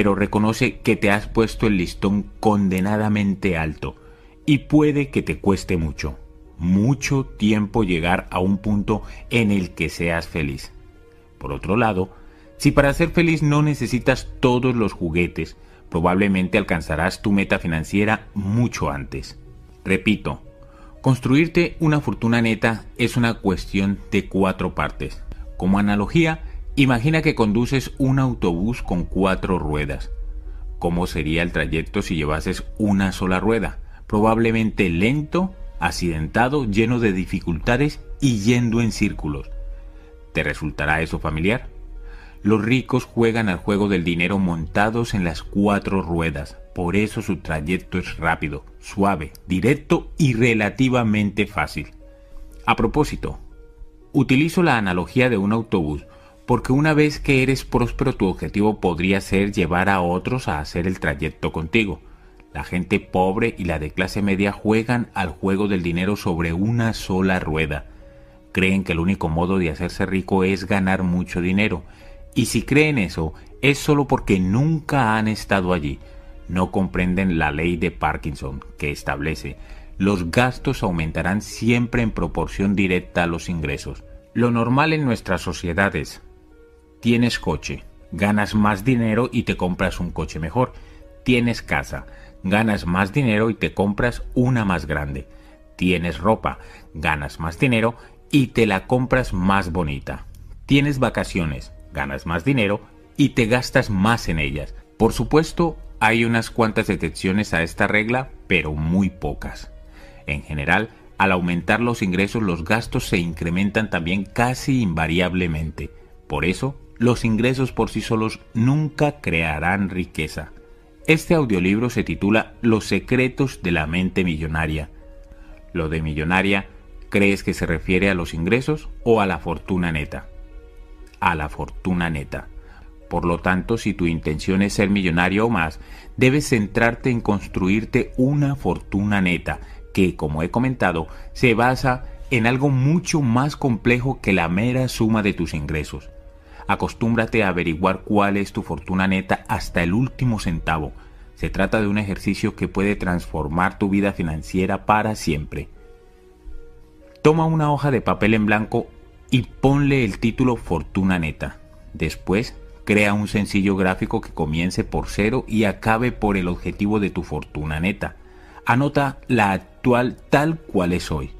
[SPEAKER 2] pero reconoce que te has puesto el listón condenadamente alto y puede que te cueste mucho, mucho tiempo llegar a un punto en el que seas feliz. Por otro lado, si para ser feliz no necesitas todos los juguetes, probablemente alcanzarás tu meta financiera mucho antes. Repito, Construirte una fortuna neta es una cuestión de cuatro partes. Como analogía, imagina que conduces un autobús con cuatro ruedas. ¿Cómo sería el trayecto si llevases una sola rueda? Probablemente lento, accidentado, lleno de dificultades y yendo en círculos. ¿Te resultará eso familiar? Los ricos juegan al juego del dinero montados en las cuatro ruedas, por eso su trayecto es rápido, suave, directo y relativamente fácil. A propósito, utilizo la analogía de un autobús porque una vez que eres próspero tu objetivo podría ser llevar a otros a hacer el trayecto contigo. La gente pobre y la de clase media juegan al juego del dinero sobre una sola rueda. Creen que el único modo de hacerse rico es ganar mucho dinero. Y si creen eso, es solo porque nunca han estado allí. No comprenden la ley de Parkinson, que establece los gastos aumentarán siempre en proporción directa a los ingresos. Lo normal en nuestras sociedades, Tienes coche, ganas más dinero y te compras un coche mejor. Tienes casa, ganas más dinero y te compras una más grande. Tienes ropa, ganas más dinero y te la compras más bonita. Tienes vacaciones, ganas más dinero y te gastas más en ellas. Por supuesto, hay unas cuantas excepciones a esta regla, pero muy pocas. En general, al aumentar los ingresos los gastos se incrementan también casi invariablemente. Por eso, los ingresos por sí solos nunca crearán riqueza. Este audiolibro se titula Los secretos de la mente millonaria. Lo de millonaria, ¿crees que se refiere a los ingresos o a la fortuna neta? A la fortuna neta. Por lo tanto, si tu intención es ser millonario o más, debes centrarte en construirte una fortuna neta que, como he comentado, se basa en algo mucho más complejo que la mera suma de tus ingresos. Acostúmbrate a averiguar cuál es tu fortuna neta hasta el último centavo. Se trata de un ejercicio que puede transformar tu vida financiera para siempre. Toma una hoja de papel en blanco y ponle el título Fortuna Neta. Después, crea un sencillo gráfico que comience por cero y acabe por el objetivo de tu fortuna neta. Anota la actual tal cual es hoy.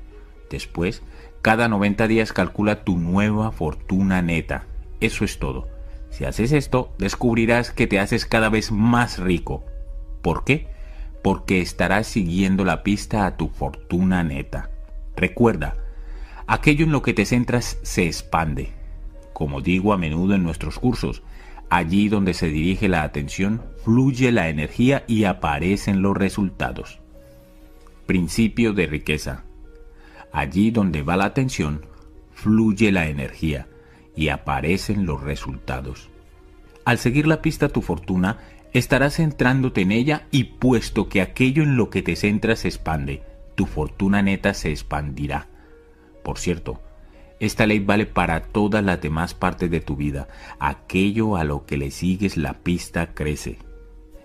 [SPEAKER 2] Después, cada 90 días calcula tu nueva fortuna neta. Eso es todo. Si haces esto, descubrirás que te haces cada vez más rico. ¿Por qué? Porque estarás siguiendo la pista a tu fortuna neta. Recuerda, aquello en lo que te centras se expande. Como digo a menudo en nuestros cursos, allí donde se dirige la atención, fluye la energía y aparecen los resultados. Principio de riqueza. Allí donde va la atención, fluye la energía y aparecen los resultados. Al seguir la pista tu fortuna, estarás centrándote en ella y puesto que aquello en lo que te centras se expande, tu fortuna neta se expandirá. Por cierto, esta ley vale para todas las demás partes de tu vida. Aquello a lo que le sigues la pista crece.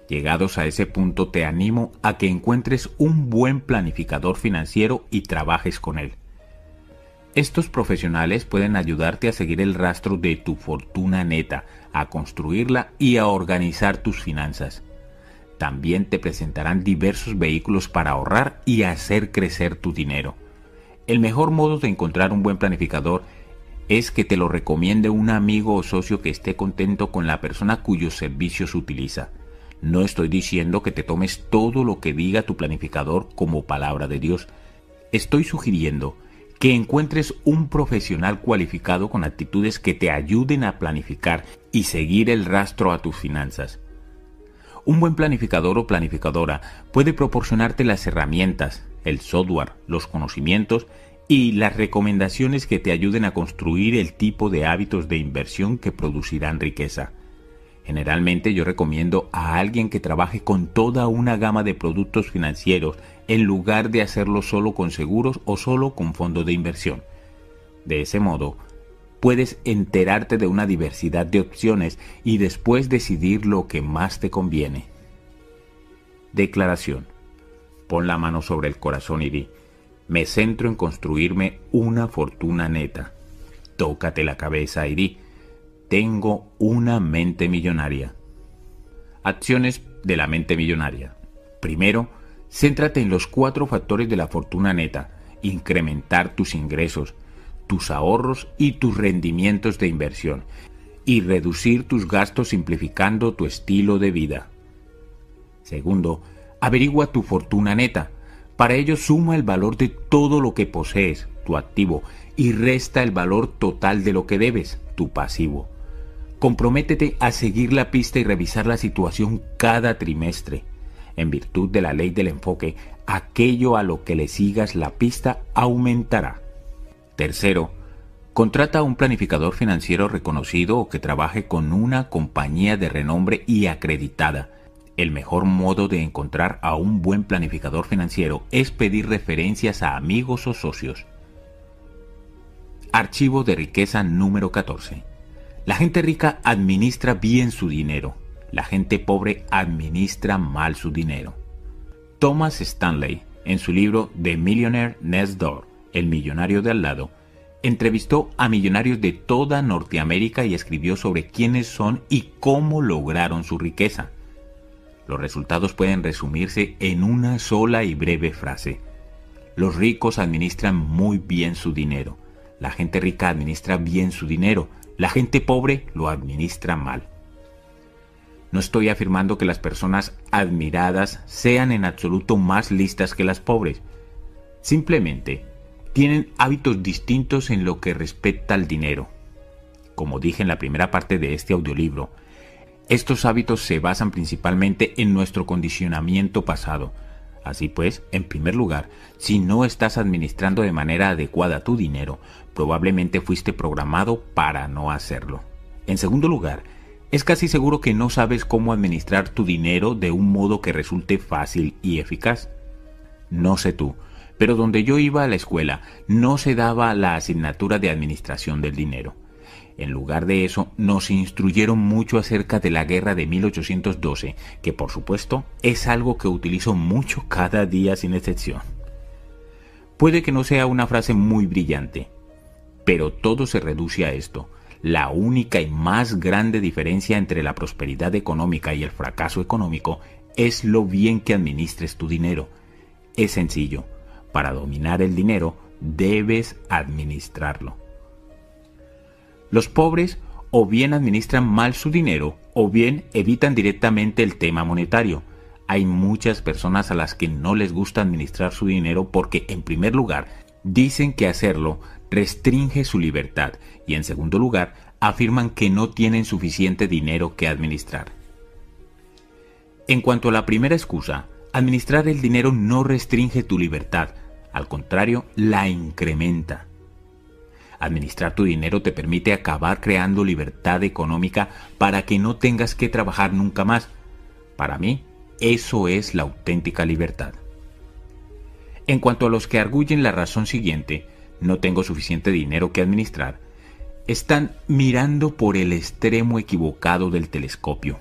[SPEAKER 2] Llegados a ese punto te animo a que encuentres un buen planificador financiero y trabajes con él. Estos profesionales pueden ayudarte a seguir el rastro de tu fortuna neta, a construirla y a organizar tus finanzas. También te presentarán diversos vehículos para ahorrar y hacer crecer tu dinero. El mejor modo de encontrar un buen planificador es que te lo recomiende un amigo o socio que esté contento con la persona cuyos servicios utiliza. No estoy diciendo que te tomes todo lo que diga tu planificador como palabra de Dios. Estoy sugiriendo que encuentres un profesional cualificado con actitudes que te ayuden a planificar y seguir el rastro a tus finanzas. Un buen planificador o planificadora puede proporcionarte las herramientas, el software, los conocimientos y las recomendaciones que te ayuden a construir el tipo de hábitos de inversión que producirán riqueza. Generalmente yo recomiendo a alguien que trabaje con toda una gama de productos financieros en lugar de hacerlo solo con seguros o solo con fondos de inversión. De ese modo, puedes enterarte de una diversidad de opciones y después decidir lo que más te conviene. Declaración. Pon la mano sobre el corazón y di, me centro en construirme una fortuna neta. Tócate la cabeza y di, tengo una mente millonaria. Acciones de la mente millonaria. Primero, céntrate en los cuatro factores de la fortuna neta. Incrementar tus ingresos, tus ahorros y tus rendimientos de inversión. Y reducir tus gastos simplificando tu estilo de vida. Segundo, averigua tu fortuna neta. Para ello suma el valor de todo lo que posees, tu activo, y resta el valor total de lo que debes, tu pasivo. Comprométete a seguir la pista y revisar la situación cada trimestre. En virtud de la ley del enfoque, aquello a lo que le sigas la pista aumentará. Tercero, Contrata a un planificador financiero reconocido o que trabaje con una compañía de renombre y acreditada. El mejor modo de encontrar a un buen planificador financiero es pedir referencias a amigos o socios. Archivo de riqueza número 14. La gente rica administra bien su dinero. La gente pobre administra mal su dinero. Thomas Stanley, en su libro The Millionaire Next Door, El millonario de al lado, entrevistó a millonarios de toda Norteamérica y escribió sobre quiénes son y cómo lograron su riqueza. Los resultados pueden resumirse en una sola y breve frase. Los ricos administran muy bien su dinero. La gente rica administra bien su dinero. La gente pobre lo administra mal. No estoy afirmando que las personas admiradas sean en absoluto más listas que las pobres. Simplemente tienen hábitos distintos en lo que respecta al dinero. Como dije en la primera parte de este audiolibro, estos hábitos se basan principalmente en nuestro condicionamiento pasado. Así pues, en primer lugar, si no estás administrando de manera adecuada tu dinero, probablemente fuiste programado para no hacerlo. En segundo lugar, es casi seguro que no sabes cómo administrar tu dinero de un modo que resulte fácil y eficaz. No sé tú, pero donde yo iba a la escuela no se daba la asignatura de administración del dinero. En lugar de eso, nos instruyeron mucho acerca de la guerra de 1812, que por supuesto es algo que utilizo mucho cada día sin excepción. Puede que no sea una frase muy brillante, pero todo se reduce a esto. La única y más grande diferencia entre la prosperidad económica y el fracaso económico es lo bien que administres tu dinero. Es sencillo. Para dominar el dinero debes administrarlo. Los pobres o bien administran mal su dinero o bien evitan directamente el tema monetario. Hay muchas personas a las que no les gusta administrar su dinero porque, en primer lugar, dicen que hacerlo restringe su libertad y en segundo lugar afirman que no tienen suficiente dinero que administrar. En cuanto a la primera excusa, administrar el dinero no restringe tu libertad, al contrario, la incrementa. Administrar tu dinero te permite acabar creando libertad económica para que no tengas que trabajar nunca más. Para mí, eso es la auténtica libertad. En cuanto a los que arguyen la razón siguiente, no tengo suficiente dinero que administrar, están mirando por el extremo equivocado del telescopio.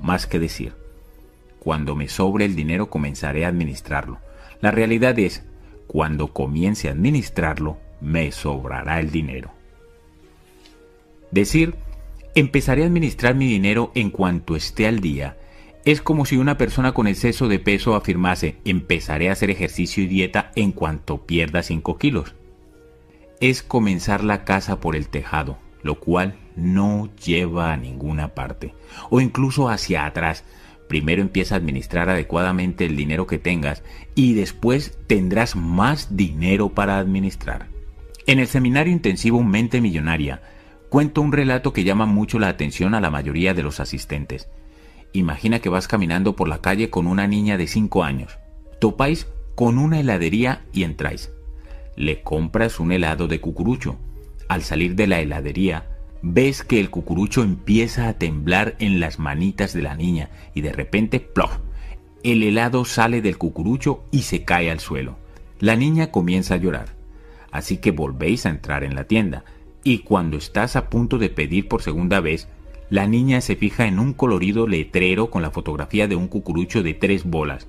[SPEAKER 2] Más que decir, cuando me sobre el dinero comenzaré a administrarlo. La realidad es, cuando comience a administrarlo, me sobrará el dinero. Decir, empezaré a administrar mi dinero en cuanto esté al día, es como si una persona con exceso de peso afirmase, empezaré a hacer ejercicio y dieta en cuanto pierda 5 kilos es comenzar la casa por el tejado, lo cual no lleva a ninguna parte, o incluso hacia atrás. Primero empieza a administrar adecuadamente el dinero que tengas y después tendrás más dinero para administrar. En el seminario intensivo Mente Millonaria, cuento un relato que llama mucho la atención a la mayoría de los asistentes. Imagina que vas caminando por la calle con una niña de 5 años. Topáis con una heladería y entráis le compras un helado de cucurucho. Al salir de la heladería, ves que el cucurucho empieza a temblar en las manitas de la niña y de repente, ¡plof! El helado sale del cucurucho y se cae al suelo. La niña comienza a llorar. Así que volvéis a entrar en la tienda y cuando estás a punto de pedir por segunda vez, la niña se fija en un colorido letrero con la fotografía de un cucurucho de tres bolas.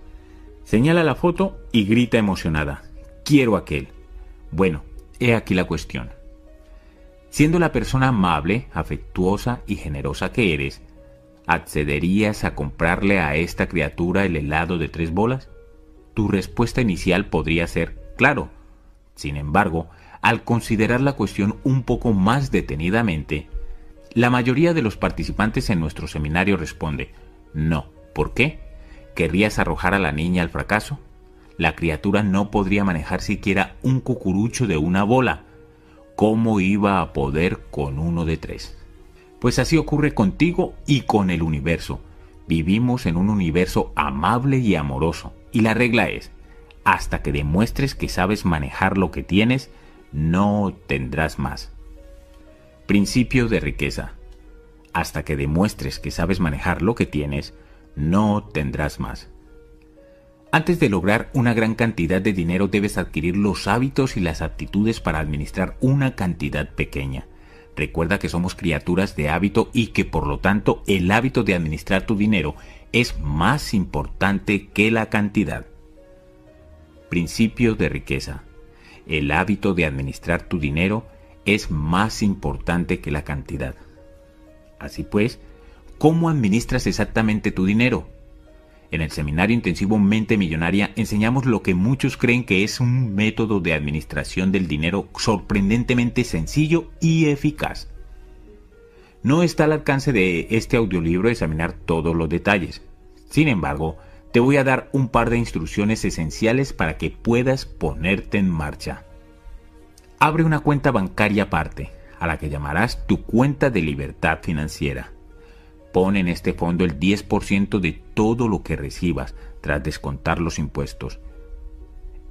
[SPEAKER 2] Señala la foto y grita emocionada. Quiero aquel. Bueno, he aquí la cuestión. Siendo la persona amable, afectuosa y generosa que eres, ¿accederías a comprarle a esta criatura el helado de tres bolas? Tu respuesta inicial podría ser claro. Sin embargo, al considerar la cuestión un poco más detenidamente, la mayoría de los participantes en nuestro seminario responde, no. ¿Por qué? ¿Querrías arrojar a la niña al fracaso? La criatura no podría manejar siquiera un cucurucho de una bola. ¿Cómo iba a poder con uno de tres? Pues así ocurre contigo y con el universo. Vivimos en un universo amable y amoroso. Y la regla es, hasta que demuestres que sabes manejar lo que tienes, no tendrás más. Principio de riqueza. Hasta que demuestres que sabes manejar lo que tienes, no tendrás más. Antes de lograr una gran cantidad de dinero debes adquirir los hábitos y las aptitudes para administrar una cantidad pequeña. Recuerda que somos criaturas de hábito y que por lo tanto el hábito de administrar tu dinero es más importante que la cantidad. Principio de riqueza. El hábito de administrar tu dinero es más importante que la cantidad. Así pues, ¿cómo administras exactamente tu dinero? En el seminario intensivo Mente Millonaria enseñamos lo que muchos creen que es un método de administración del dinero sorprendentemente sencillo y eficaz. No está al alcance de este audiolibro examinar todos los detalles. Sin embargo, te voy a dar un par de instrucciones esenciales para que puedas ponerte en marcha. Abre una cuenta bancaria aparte, a la que llamarás tu cuenta de libertad financiera. Pon en este fondo el 10% de todo lo que recibas tras descontar los impuestos.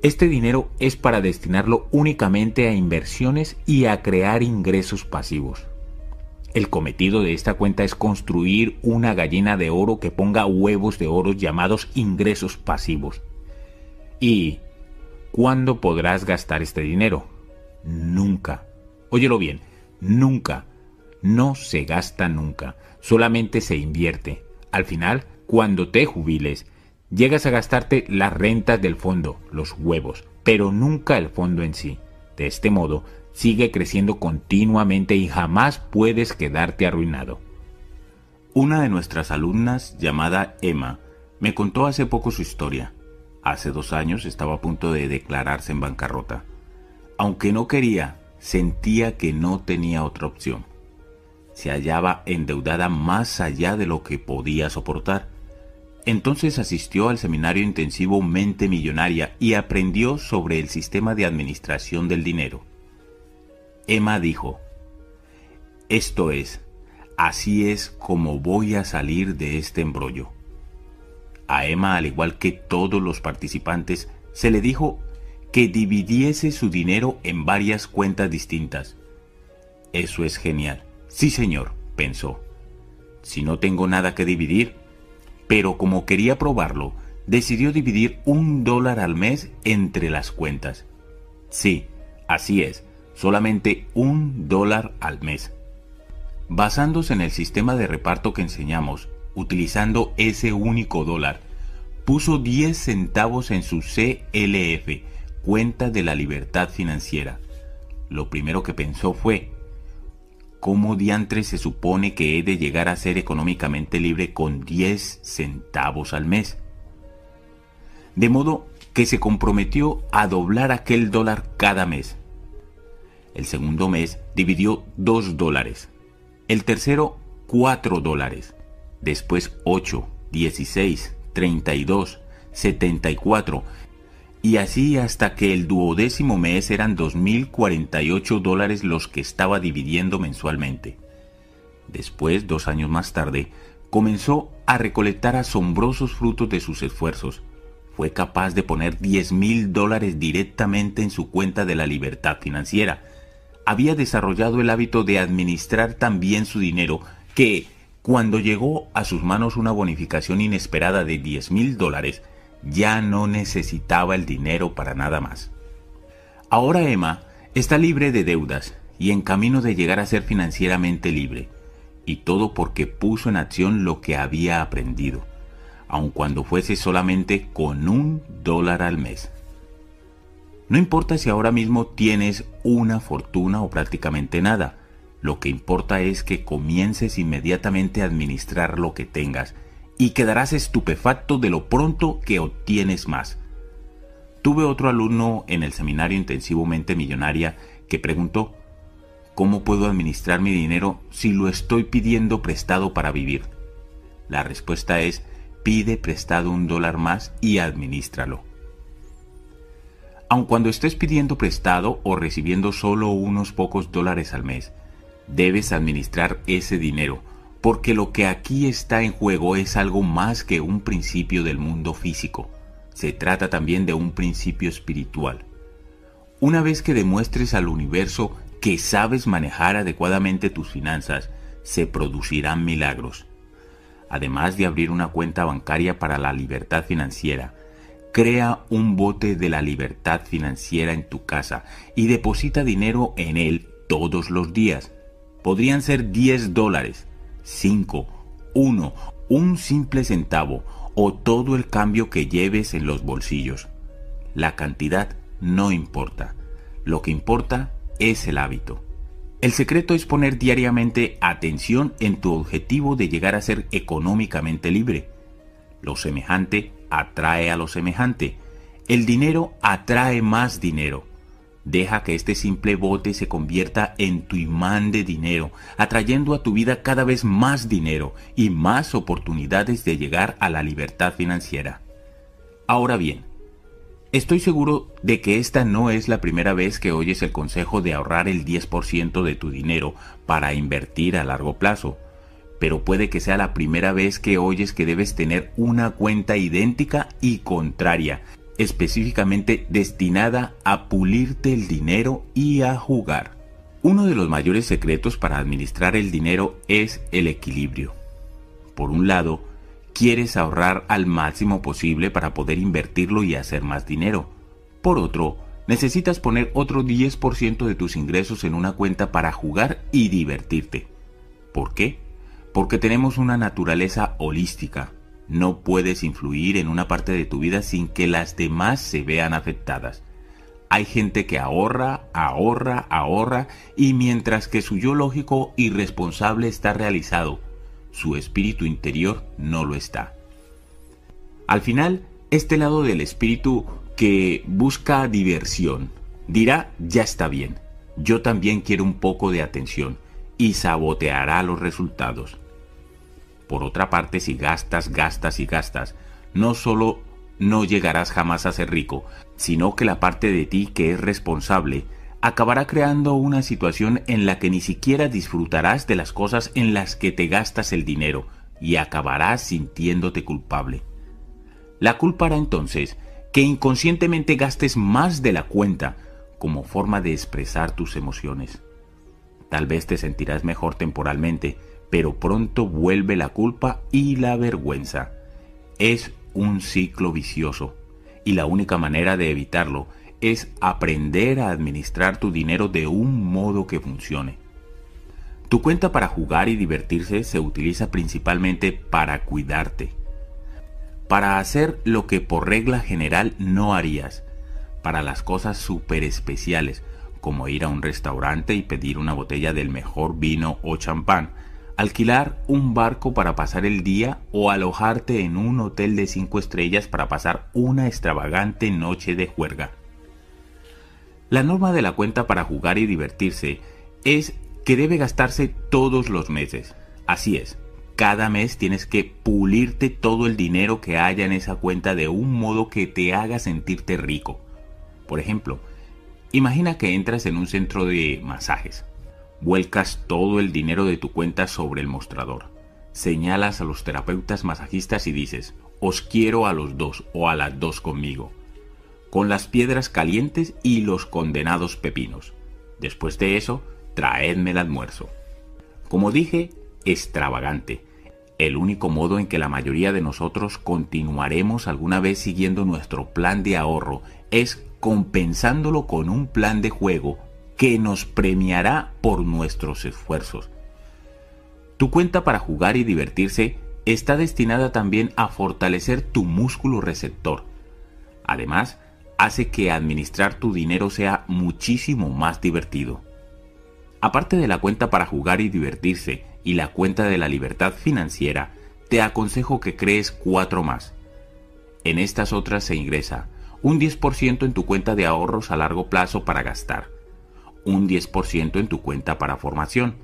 [SPEAKER 2] Este dinero es para destinarlo únicamente a inversiones y a crear ingresos pasivos. El cometido de esta cuenta es construir una gallina de oro que ponga huevos de oro llamados ingresos pasivos. ¿Y cuándo podrás gastar este dinero? Nunca. Óyelo bien, nunca. No se gasta nunca, solamente se invierte. Al final, cuando te jubiles, llegas a gastarte las rentas del fondo, los huevos, pero nunca el fondo en sí. De este modo, sigue creciendo continuamente y jamás puedes quedarte arruinado. Una de nuestras alumnas, llamada Emma, me contó hace poco su historia. Hace dos años estaba a punto de declararse en bancarrota. Aunque no quería, sentía que no tenía otra opción. Se hallaba endeudada más allá de lo que podía soportar. Entonces asistió al seminario intensivo Mente Millonaria y aprendió sobre el sistema de administración del dinero. Emma dijo, Esto es, así es como voy a salir de este embrollo. A Emma, al igual que todos los participantes, se le dijo que dividiese su dinero en varias cuentas distintas. Eso es genial. Sí, señor, pensó. Si no tengo nada que dividir. Pero como quería probarlo, decidió dividir un dólar al mes entre las cuentas. Sí, así es solamente un dólar al mes. Basándose en el sistema de reparto que enseñamos, utilizando ese único dólar, puso 10 centavos en su CLF, cuenta de la libertad financiera. Lo primero que pensó fue, ¿cómo diantre se supone que he de llegar a ser económicamente libre con 10 centavos al mes? De modo que se comprometió a doblar aquel dólar cada mes. El segundo mes dividió 2 dólares. El tercero 4 dólares. Después 8, 16, 32, 74 y así hasta que el duodécimo mes eran 2.048 dólares los que estaba dividiendo mensualmente. Después, dos años más tarde, comenzó a recolectar asombrosos frutos de sus esfuerzos. Fue capaz de poner 10.000 dólares directamente en su cuenta de la libertad financiera, había desarrollado el hábito de administrar tan bien su dinero que, cuando llegó a sus manos una bonificación inesperada de 10 mil dólares, ya no necesitaba el dinero para nada más. Ahora Emma está libre de deudas y en camino de llegar a ser financieramente libre, y todo porque puso en acción lo que había aprendido, aun cuando fuese solamente con un dólar al mes. No importa si ahora mismo tienes una fortuna o prácticamente nada. Lo que importa es que comiences inmediatamente a administrar lo que tengas y quedarás estupefacto de lo pronto que obtienes más. Tuve otro alumno en el seminario intensivo Mente Millonaria que preguntó, ¿cómo puedo administrar mi dinero si lo estoy pidiendo prestado para vivir? La respuesta es, pide prestado un dólar más y administralo aun cuando estés pidiendo prestado o recibiendo solo unos pocos dólares al mes, debes administrar ese dinero, porque lo que aquí está en juego es algo más que un principio del mundo físico, se trata también de un principio espiritual. Una vez que demuestres al universo que sabes manejar adecuadamente tus finanzas, se producirán milagros. Además de abrir una cuenta bancaria para la libertad financiera, crea un bote de la libertad financiera en tu casa y deposita dinero en él todos los días. Podrían ser 10 dólares, 5, 1, un simple centavo o todo el cambio que lleves en los bolsillos. La cantidad no importa. Lo que importa es el hábito. El secreto es poner diariamente atención en tu objetivo de llegar a ser económicamente libre. Lo semejante atrae a lo semejante. El dinero atrae más dinero. Deja que este simple bote se convierta en tu imán de dinero, atrayendo a tu vida cada vez más dinero y más oportunidades de llegar a la libertad financiera. Ahora bien, estoy seguro de que esta no es la primera vez que oyes el consejo de ahorrar el 10% de tu dinero para invertir a largo plazo, pero puede que sea la primera vez que oyes que debes tener una cuenta idéntica y contraria, específicamente destinada a pulirte el dinero y a jugar. Uno de los mayores secretos para administrar el dinero es el equilibrio. Por un lado, quieres ahorrar al máximo posible para poder invertirlo y hacer más dinero. Por otro, necesitas poner otro 10% de tus ingresos en una cuenta para jugar y divertirte. ¿Por qué? Porque tenemos una naturaleza holística, no puedes influir en una parte de tu vida sin que las demás se vean afectadas. Hay gente que ahorra, ahorra, ahorra y mientras que su yo lógico y responsable está realizado, su espíritu interior no lo está. Al final, este lado del espíritu que busca diversión dirá, ya está bien, yo también quiero un poco de atención y saboteará los resultados. Por otra parte, si gastas, gastas y gastas, no solo no llegarás jamás a ser rico, sino que la parte de ti que es responsable acabará creando una situación en la que ni siquiera disfrutarás de las cosas en las que te gastas el dinero y acabarás sintiéndote culpable. La culpa hará entonces que inconscientemente gastes más de la cuenta como forma de expresar tus emociones. Tal vez te sentirás mejor temporalmente, pero pronto vuelve la culpa y la vergüenza. Es un ciclo vicioso y la única manera de evitarlo es aprender a administrar tu dinero de un modo que funcione. Tu cuenta para jugar y divertirse se utiliza principalmente para cuidarte, para hacer lo que por regla general no harías, para las cosas súper especiales, como ir a un restaurante y pedir una botella del mejor vino o champán, alquilar un barco para pasar el día o alojarte en un hotel de cinco estrellas para pasar una extravagante noche de juerga. La norma de la cuenta para jugar y divertirse es que debe gastarse todos los meses. Así es, cada mes tienes que pulirte todo el dinero que haya en esa cuenta de un modo que te haga sentirte rico. Por ejemplo, imagina que entras en un centro de masajes Vuelcas todo el dinero de tu cuenta sobre el mostrador. Señalas a los terapeutas masajistas y dices, os quiero a los dos o a las dos conmigo. Con las piedras calientes y los condenados pepinos. Después de eso, traedme el almuerzo. Como dije, extravagante. El único modo en que la mayoría de nosotros continuaremos alguna vez siguiendo nuestro plan de ahorro es compensándolo con un plan de juego que nos premiará por nuestros esfuerzos. Tu cuenta para jugar y divertirse está destinada también a fortalecer tu músculo receptor. Además, hace que administrar tu dinero sea muchísimo más divertido. Aparte de la cuenta para jugar y divertirse y la cuenta de la libertad financiera, te aconsejo que crees cuatro más. En estas otras se ingresa un 10% en tu cuenta de ahorros a largo plazo para gastar, un 10% en tu cuenta para formación,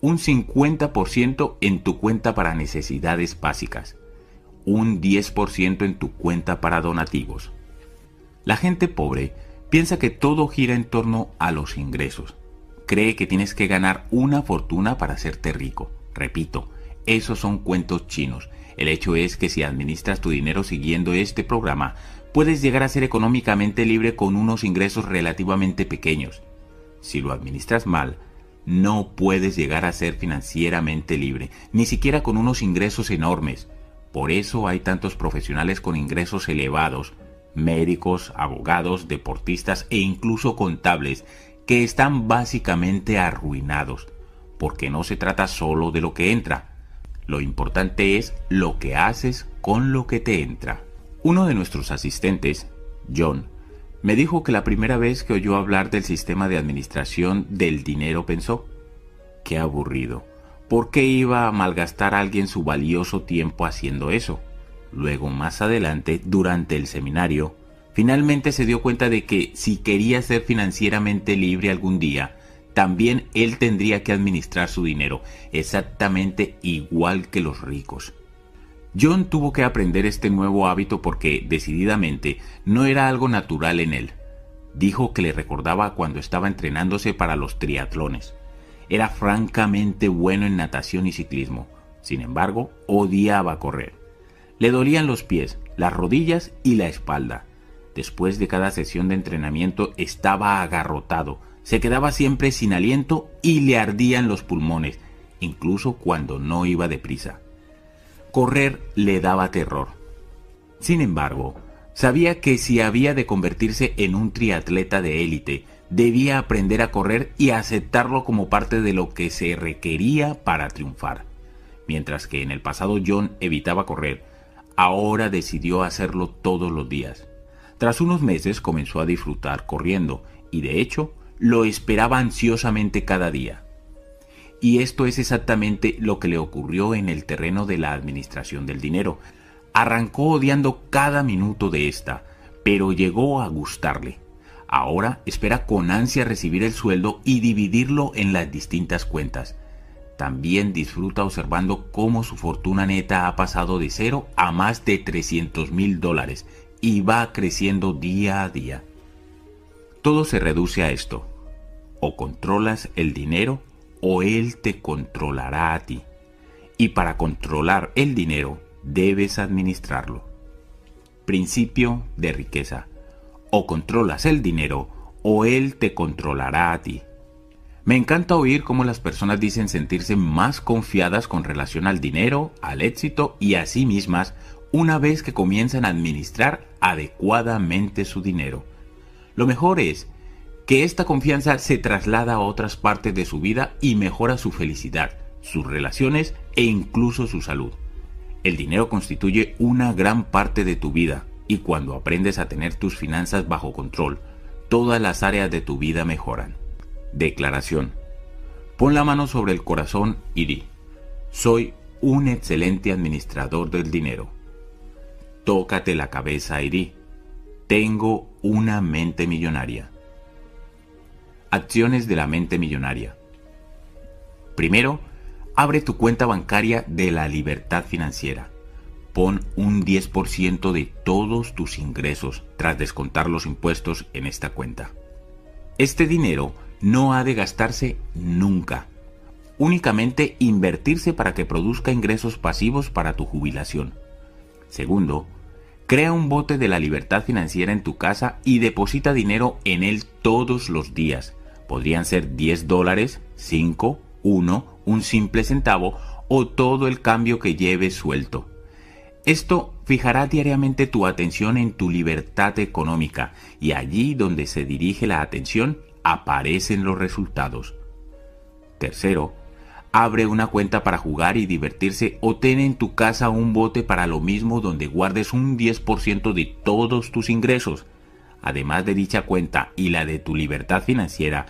[SPEAKER 2] un 50% en tu cuenta para necesidades básicas, un 10% en tu cuenta para donativos. La gente pobre piensa que todo gira en torno a los ingresos. Cree que tienes que ganar una fortuna para hacerte rico. Repito, esos son cuentos chinos. El hecho es que si administras tu dinero siguiendo este programa, puedes llegar a ser económicamente libre con unos ingresos relativamente pequeños Si lo administras mal, no puedes llegar a ser financieramente libre, ni siquiera con unos ingresos enormes. Por eso hay tantos profesionales con ingresos elevados, médicos, abogados, deportistas e incluso contables, que están básicamente arruinados, porque no se trata solo de lo que entra, lo importante es lo que haces con lo que te entra. Uno de nuestros asistentes, John, me dijo que la primera vez que oyó hablar del sistema de administración del dinero pensó, qué aburrido, ¿por qué iba a malgastar a alguien su valioso tiempo haciendo eso? Luego, más adelante, durante el seminario, finalmente se dio cuenta de que si quería ser financieramente libre algún día, también él tendría que administrar su dinero, exactamente igual que los ricos. John tuvo que aprender este nuevo hábito porque, decididamente, no era algo natural en él. Dijo que le recordaba cuando estaba entrenándose para los triatlones. Era francamente bueno en natación y ciclismo. Sin embargo, odiaba correr. Le dolían los pies, las rodillas y la espalda. Después de cada sesión de entrenamiento estaba agarrotado, se quedaba siempre sin aliento y le ardían los pulmones, incluso cuando no iba deprisa. Correr le daba terror. Sin embargo, sabía que si había de convertirse en un triatleta de élite, debía aprender a correr y aceptarlo como parte de lo que se requería para triunfar. Mientras que en el pasado John evitaba correr, ahora decidió hacerlo todos los días. Tras unos meses comenzó a disfrutar corriendo y de hecho lo esperaba ansiosamente cada día. Y esto es exactamente lo que le ocurrió en el terreno de la administración del dinero. Arrancó odiando cada minuto de esta, pero llegó a gustarle. Ahora espera con ansia recibir el sueldo y dividirlo en las distintas cuentas. También disfruta observando cómo su fortuna neta ha pasado de cero a más de 300 mil dólares y va creciendo día a día. Todo se reduce a esto. O controlas el dinero o él te controlará a ti. Y para controlar el dinero debes administrarlo. Principio de riqueza. O controlas el dinero o él te controlará a ti. Me encanta oír cómo las personas dicen sentirse más confiadas con relación al dinero, al éxito y a sí mismas una vez que comienzan a administrar adecuadamente su dinero. Lo mejor es que esta confianza se traslada a otras partes de su vida y mejora su felicidad, sus relaciones e incluso su salud. El dinero constituye una gran parte de tu vida y cuando aprendes a tener tus finanzas bajo control, todas las áreas de tu vida mejoran. Declaración. Pon la mano sobre el corazón y di, soy un excelente administrador del dinero. Tócate la cabeza y di, tengo una mente millonaria. Acciones de la mente millonaria. Primero, abre tu cuenta bancaria de la libertad financiera. Pon un 10% de todos tus ingresos tras descontar los impuestos en esta cuenta. Este dinero no ha de gastarse nunca. Únicamente invertirse para que produzca ingresos pasivos para tu jubilación. Segundo, Crea un bote de la libertad financiera en tu casa y deposita dinero en él todos los días. Podrían ser 10 dólares, 5, 1, un simple centavo o todo el cambio que lleves suelto. Esto fijará diariamente tu atención en tu libertad económica y allí donde se dirige la atención aparecen los resultados. Tercero, Abre una cuenta para jugar y divertirse o ten en tu casa un bote para lo mismo donde guardes un 10% de todos tus ingresos. Además de dicha cuenta y la de tu libertad financiera,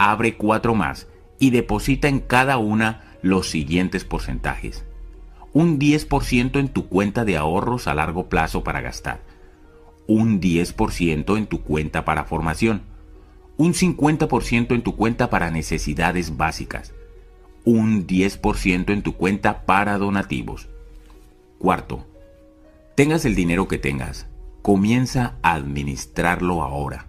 [SPEAKER 2] abre cuatro más y deposita en cada una los siguientes porcentajes. Un 10% en tu cuenta de ahorros a largo plazo para gastar. Un 10% en tu cuenta para formación. Un 50% en tu cuenta para necesidades básicas un 10% en tu cuenta para donativos. Cuarto, tengas el dinero que tengas, comienza a administrarlo ahora.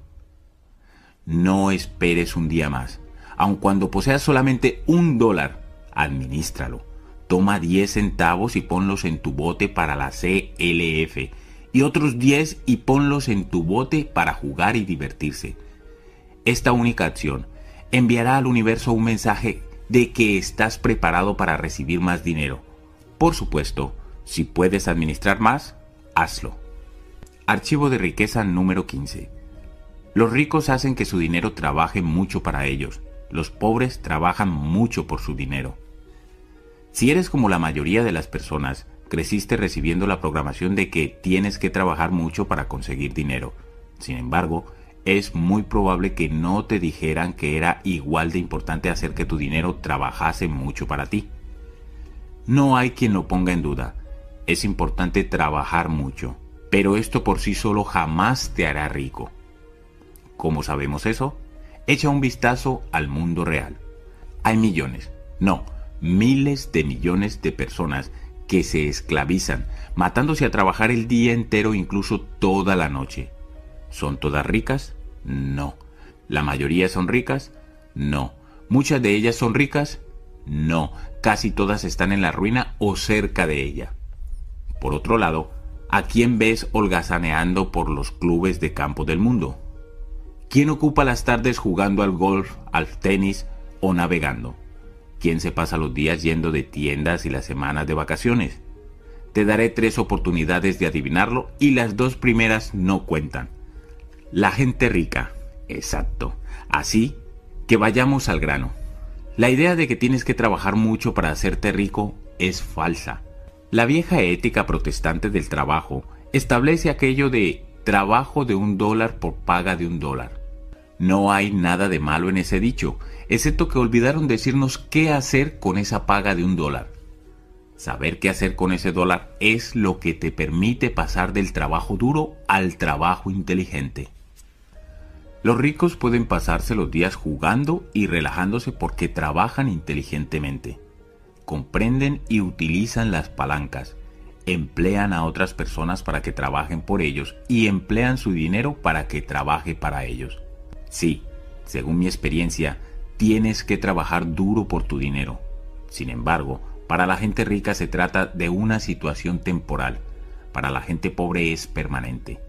[SPEAKER 2] No esperes un día más. Aun cuando poseas solamente un dólar, administralo. Toma 10 centavos y ponlos en tu bote para la CLF y otros 10 y ponlos en tu bote para jugar y divertirse. Esta única acción enviará al universo un mensaje de que estás preparado para recibir más dinero. Por supuesto, si puedes administrar más, hazlo. Archivo de riqueza número 15. Los ricos hacen que su dinero trabaje mucho para ellos. Los pobres trabajan mucho por su dinero. Si eres como la mayoría de las personas, creciste recibiendo la programación de que tienes que trabajar mucho para conseguir dinero. Sin embargo, es muy probable que no te dijeran que era igual de importante hacer que tu dinero trabajase mucho para ti. No hay quien lo ponga en duda. Es importante trabajar mucho, pero esto por sí solo jamás te hará rico. ¿Cómo sabemos eso? Echa un vistazo al mundo real. Hay millones, no, miles de millones de personas que se esclavizan, matándose a trabajar el día entero, incluso toda la noche. ¿Son todas ricas? No. ¿La mayoría son ricas? No. ¿Muchas de ellas son ricas? No. Casi todas están en la ruina o cerca de ella. Por otro lado, ¿a quién ves holgazaneando por los clubes de campo del mundo? ¿Quién ocupa las tardes jugando al golf, al tenis o navegando? ¿Quién se pasa los días yendo de tiendas y las semanas de vacaciones? Te daré tres oportunidades de adivinarlo y las dos primeras no cuentan. La gente rica. Exacto. Así que vayamos al grano. La idea de que tienes que trabajar mucho para hacerte rico es falsa. La vieja ética protestante del trabajo establece aquello de trabajo de un dólar por paga de un dólar. No hay nada de malo en ese dicho, excepto que olvidaron decirnos qué hacer con esa paga de un dólar. Saber qué hacer con ese dólar es lo que te permite pasar del trabajo duro al trabajo inteligente. Los ricos pueden pasarse los días jugando y relajándose porque trabajan inteligentemente. Comprenden y utilizan las palancas, emplean a otras personas para que trabajen por ellos y emplean su dinero para que trabaje para ellos. Sí, según mi experiencia, tienes que trabajar duro por tu dinero. Sin embargo, para la gente rica se trata de una situación temporal, para la gente pobre es permanente.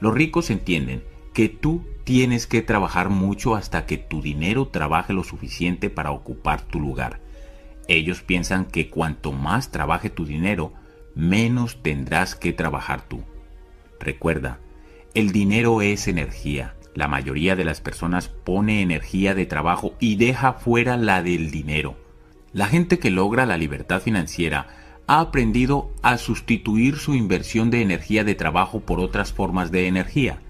[SPEAKER 2] Los ricos entienden que tú tienes que trabajar mucho hasta que tu dinero trabaje lo suficiente para ocupar tu lugar. Ellos piensan que cuanto más trabaje tu dinero, menos tendrás que trabajar tú. Recuerda, el dinero es energía. La mayoría de las personas pone energía de trabajo y deja fuera la del dinero. La gente que logra la libertad financiera ha aprendido a sustituir su inversión de energía de trabajo por otras formas de energía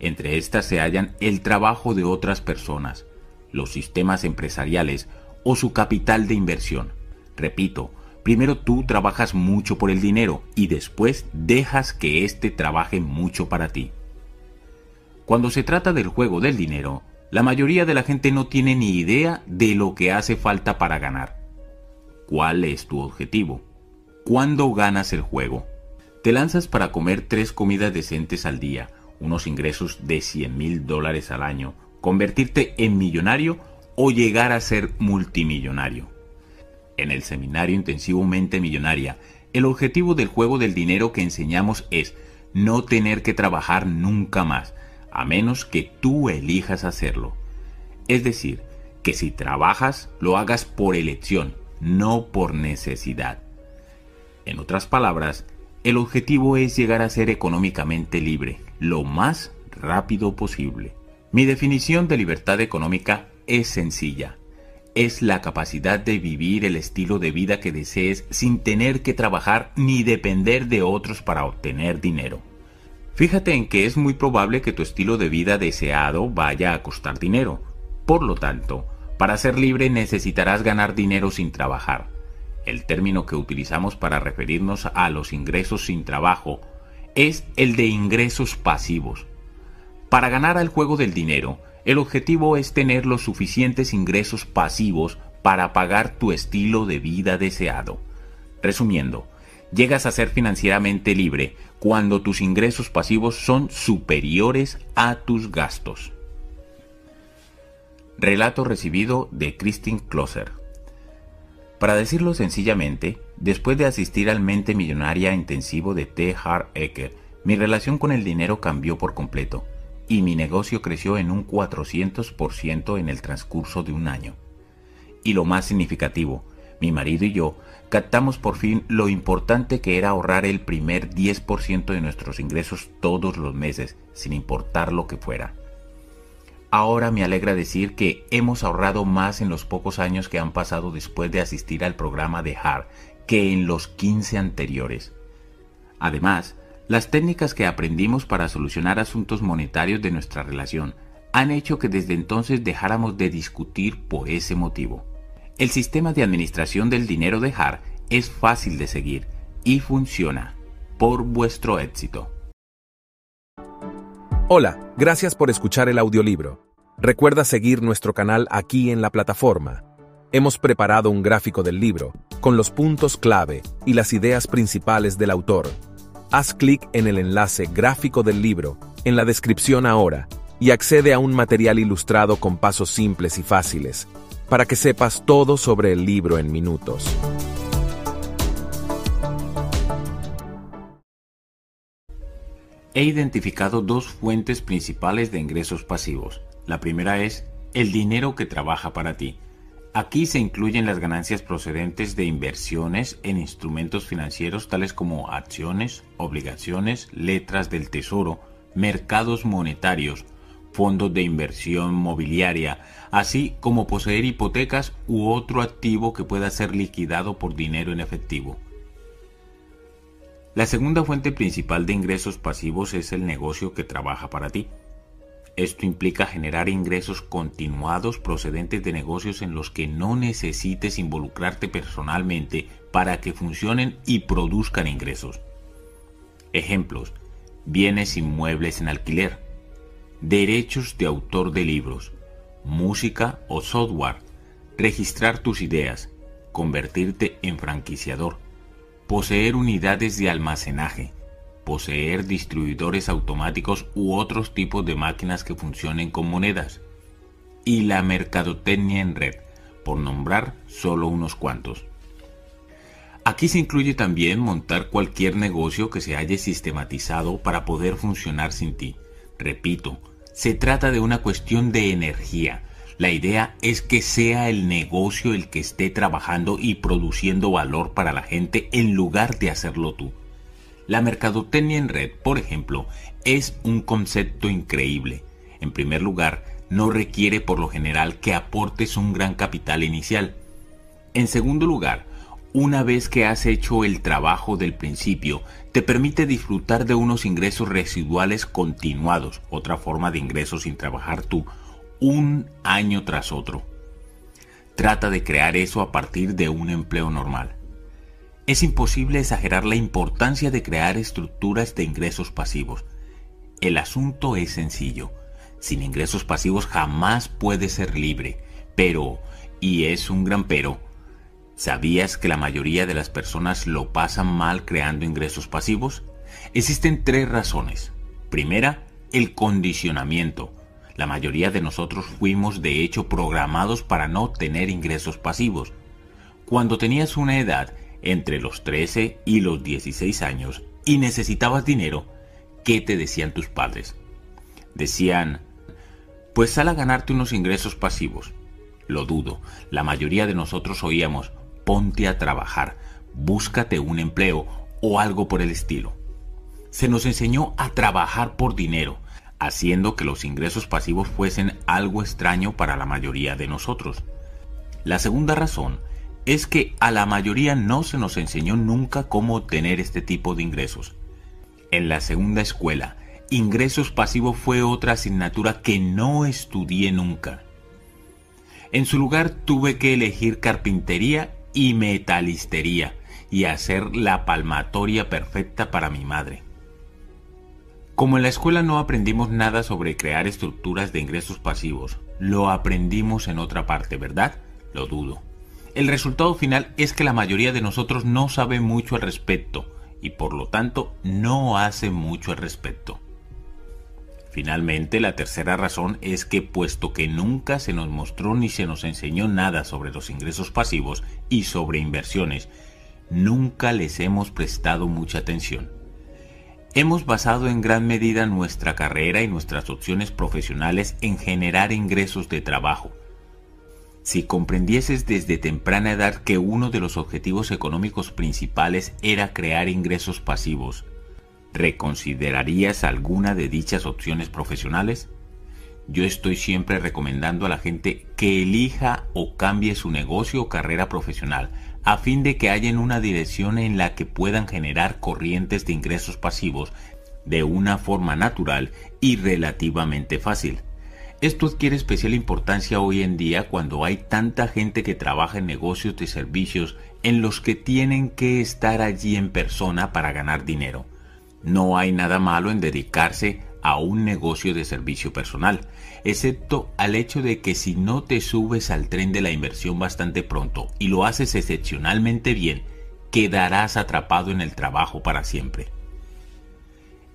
[SPEAKER 2] entre estas se hallan el trabajo de otras personas, los sistemas empresariales o su capital de inversión. Repito, primero tú trabajas mucho por el dinero y después dejas que éste trabaje mucho para ti. Cuando se trata del juego del dinero, la mayoría de la gente no tiene ni idea de lo que hace falta para ganar. ¿Cuál es tu objetivo? ¿Cuándo ganas el juego? Te lanzas para comer tres comidas decentes al día, unos ingresos de 100 mil dólares al año, convertirte en millonario o llegar a ser multimillonario. En el seminario intensivo Mente Millonaria, el objetivo del juego del dinero que enseñamos es no tener que trabajar nunca más, a menos que tú elijas hacerlo. Es decir, que si trabajas, lo hagas por elección, no por necesidad. En otras palabras, el objetivo es llegar a ser económicamente libre, lo más rápido posible. Mi definición de libertad económica es sencilla. Es la capacidad de vivir el estilo de vida que desees sin tener que trabajar ni depender de otros para obtener dinero. Fíjate en que es muy probable que tu estilo de vida deseado vaya a costar dinero. Por lo tanto, para ser libre necesitarás ganar dinero sin trabajar el término que utilizamos para referirnos a los ingresos sin trabajo, es el de ingresos pasivos. Para ganar al juego del dinero, el objetivo es tener los suficientes ingresos pasivos para pagar tu estilo de vida deseado. Resumiendo, llegas a ser financieramente libre cuando tus ingresos pasivos son superiores a tus gastos. Relato recibido de Christine Closer. Para decirlo sencillamente, después de asistir al mente millonaria intensivo de T. Hart Ecker, mi relación con el dinero cambió por completo. y mi negocio creció en un 400% en el transcurso de un año. Y lo más significativo, mi marido y yo captamos por fin lo importante que era ahorrar el primer 10% de nuestros ingresos todos los meses, sin importar lo que fuera. Ahora me alegra decir que hemos ahorrado más en los pocos años que han pasado después de asistir al programa de HAR que en los 15 anteriores. Además, las técnicas que aprendimos para solucionar asuntos monetarios de nuestra relación han hecho que desde entonces dejáramos de discutir por ese motivo. El sistema de administración del dinero de HAR es fácil de seguir y funciona por vuestro éxito.
[SPEAKER 1] Hola, gracias por escuchar el audiolibro. Recuerda seguir nuestro canal aquí en la plataforma. Hemos preparado un gráfico del libro con los puntos clave y las ideas principales del autor Haz clic en el enlace gráfico del libro en la descripción ahora y accede a un material ilustrado con pasos simples y fáciles para que sepas todo sobre el libro en minutos.
[SPEAKER 2] He identificado dos fuentes principales de ingresos pasivos. La primera es el dinero que trabaja para ti. Aquí se incluyen las ganancias procedentes de inversiones en instrumentos financieros tales como acciones, obligaciones, letras del tesoro, mercados monetarios, fondos de inversión mobiliaria, así como poseer hipotecas u otro activo que pueda ser liquidado por dinero en efectivo. La segunda fuente principal de ingresos pasivos es el negocio que trabaja para ti. Esto implica generar ingresos continuados procedentes de negocios en los que no necesites involucrarte personalmente para que funcionen y produzcan ingresos. Ejemplos, bienes inmuebles en alquiler, derechos de autor de libros, música o software, registrar tus ideas, convertirte en franquiciador, poseer unidades de almacenaje, poseer distribuidores automáticos u otros tipos de máquinas que funcionen con monedas, y la mercadotecnia en red, por nombrar solo unos cuantos. Aquí se incluye también montar cualquier negocio que se haya sistematizado para poder funcionar sin ti. Repito, se trata de una cuestión de energía. La idea es que sea el negocio el que esté trabajando y produciendo valor para la gente en lugar de hacerlo tú. La mercadotecnia en red, por ejemplo, es un concepto increíble. En primer lugar, no requiere por lo general que aportes un gran capital inicial. En segundo lugar, una vez que has hecho el trabajo del principio, te permite disfrutar de unos ingresos residuales continuados, otra forma de ingresos sin trabajar tú, un año tras otro. Trata de crear eso a partir de un empleo normal. Es imposible exagerar la importancia de crear estructuras de ingresos pasivos. El asunto es sencillo. Sin ingresos pasivos jamás puedes ser libre. Pero, y es un gran pero, ¿sabías que la mayoría de las personas lo pasan mal creando ingresos pasivos? Existen tres razones. Primera, el condicionamiento. La mayoría de nosotros fuimos de hecho programados para no tener ingresos pasivos. Cuando tenías una edad entre los 13 y los 16 años y necesitabas dinero, ¿qué te decían tus padres? Decían, pues sal a ganarte unos ingresos pasivos. Lo dudo, la mayoría de nosotros oíamos, ponte a trabajar, búscate un empleo o algo por el estilo. Se nos enseñó a trabajar por dinero, haciendo que los ingresos pasivos fuesen algo extraño para la mayoría de nosotros. La segunda razón es que a la mayoría no se nos enseñó nunca cómo obtener este tipo de ingresos. En la segunda escuela, ingresos pasivos fue otra asignatura que no estudié nunca. En su lugar tuve que elegir carpintería y metalistería y hacer la palmatoria perfecta para mi madre. Como en la escuela no aprendimos nada sobre crear estructuras de ingresos pasivos, lo aprendimos en otra parte, ¿verdad? Lo dudo. El resultado final es que la mayoría de nosotros no sabe mucho al respecto y por lo tanto no hace mucho al respecto. Finalmente, la tercera razón es que puesto que nunca se nos mostró ni se nos enseñó nada sobre los ingresos pasivos y sobre inversiones, nunca les hemos prestado mucha atención. Hemos basado en gran medida nuestra carrera y nuestras opciones profesionales en generar ingresos de trabajo. Si comprendieses desde temprana edad que uno de los objetivos económicos principales era crear ingresos pasivos, ¿reconsiderarías alguna de dichas opciones profesionales? Yo estoy siempre recomendando a la gente que elija o cambie su negocio o carrera profesional a fin de que haya una dirección en la que puedan generar corrientes de ingresos pasivos de una forma natural y relativamente fácil. Esto adquiere especial importancia hoy en día cuando hay tanta gente que trabaja en negocios de servicios en los que tienen que estar allí en persona para ganar dinero. No hay nada malo en dedicarse a un negocio de servicio personal, excepto al hecho de que si no te subes al tren de la inversión bastante pronto y lo haces excepcionalmente bien, quedarás atrapado en el trabajo para siempre.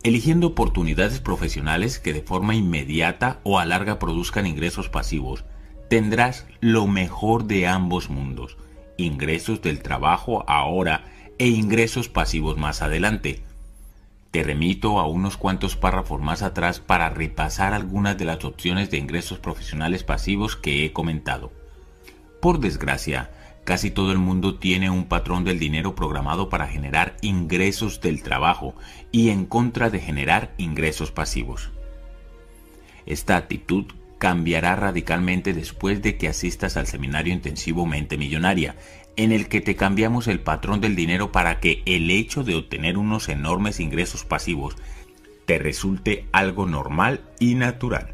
[SPEAKER 2] Eligiendo oportunidades profesionales que de forma inmediata o a larga produzcan ingresos pasivos, tendrás lo mejor de ambos mundos, ingresos del trabajo ahora e ingresos pasivos más adelante, te remito a unos cuantos párrafos más atrás para repasar algunas de las opciones de ingresos profesionales pasivos que he comentado. Por desgracia, casi todo el mundo tiene un patrón del dinero programado para generar ingresos del trabajo y en contra de generar ingresos pasivos. Esta actitud cambiará radicalmente después de que asistas al seminario intensivo Mente Millonaria, en el que te cambiamos el patrón del dinero para que el hecho de obtener unos enormes ingresos pasivos te resulte algo normal y natural.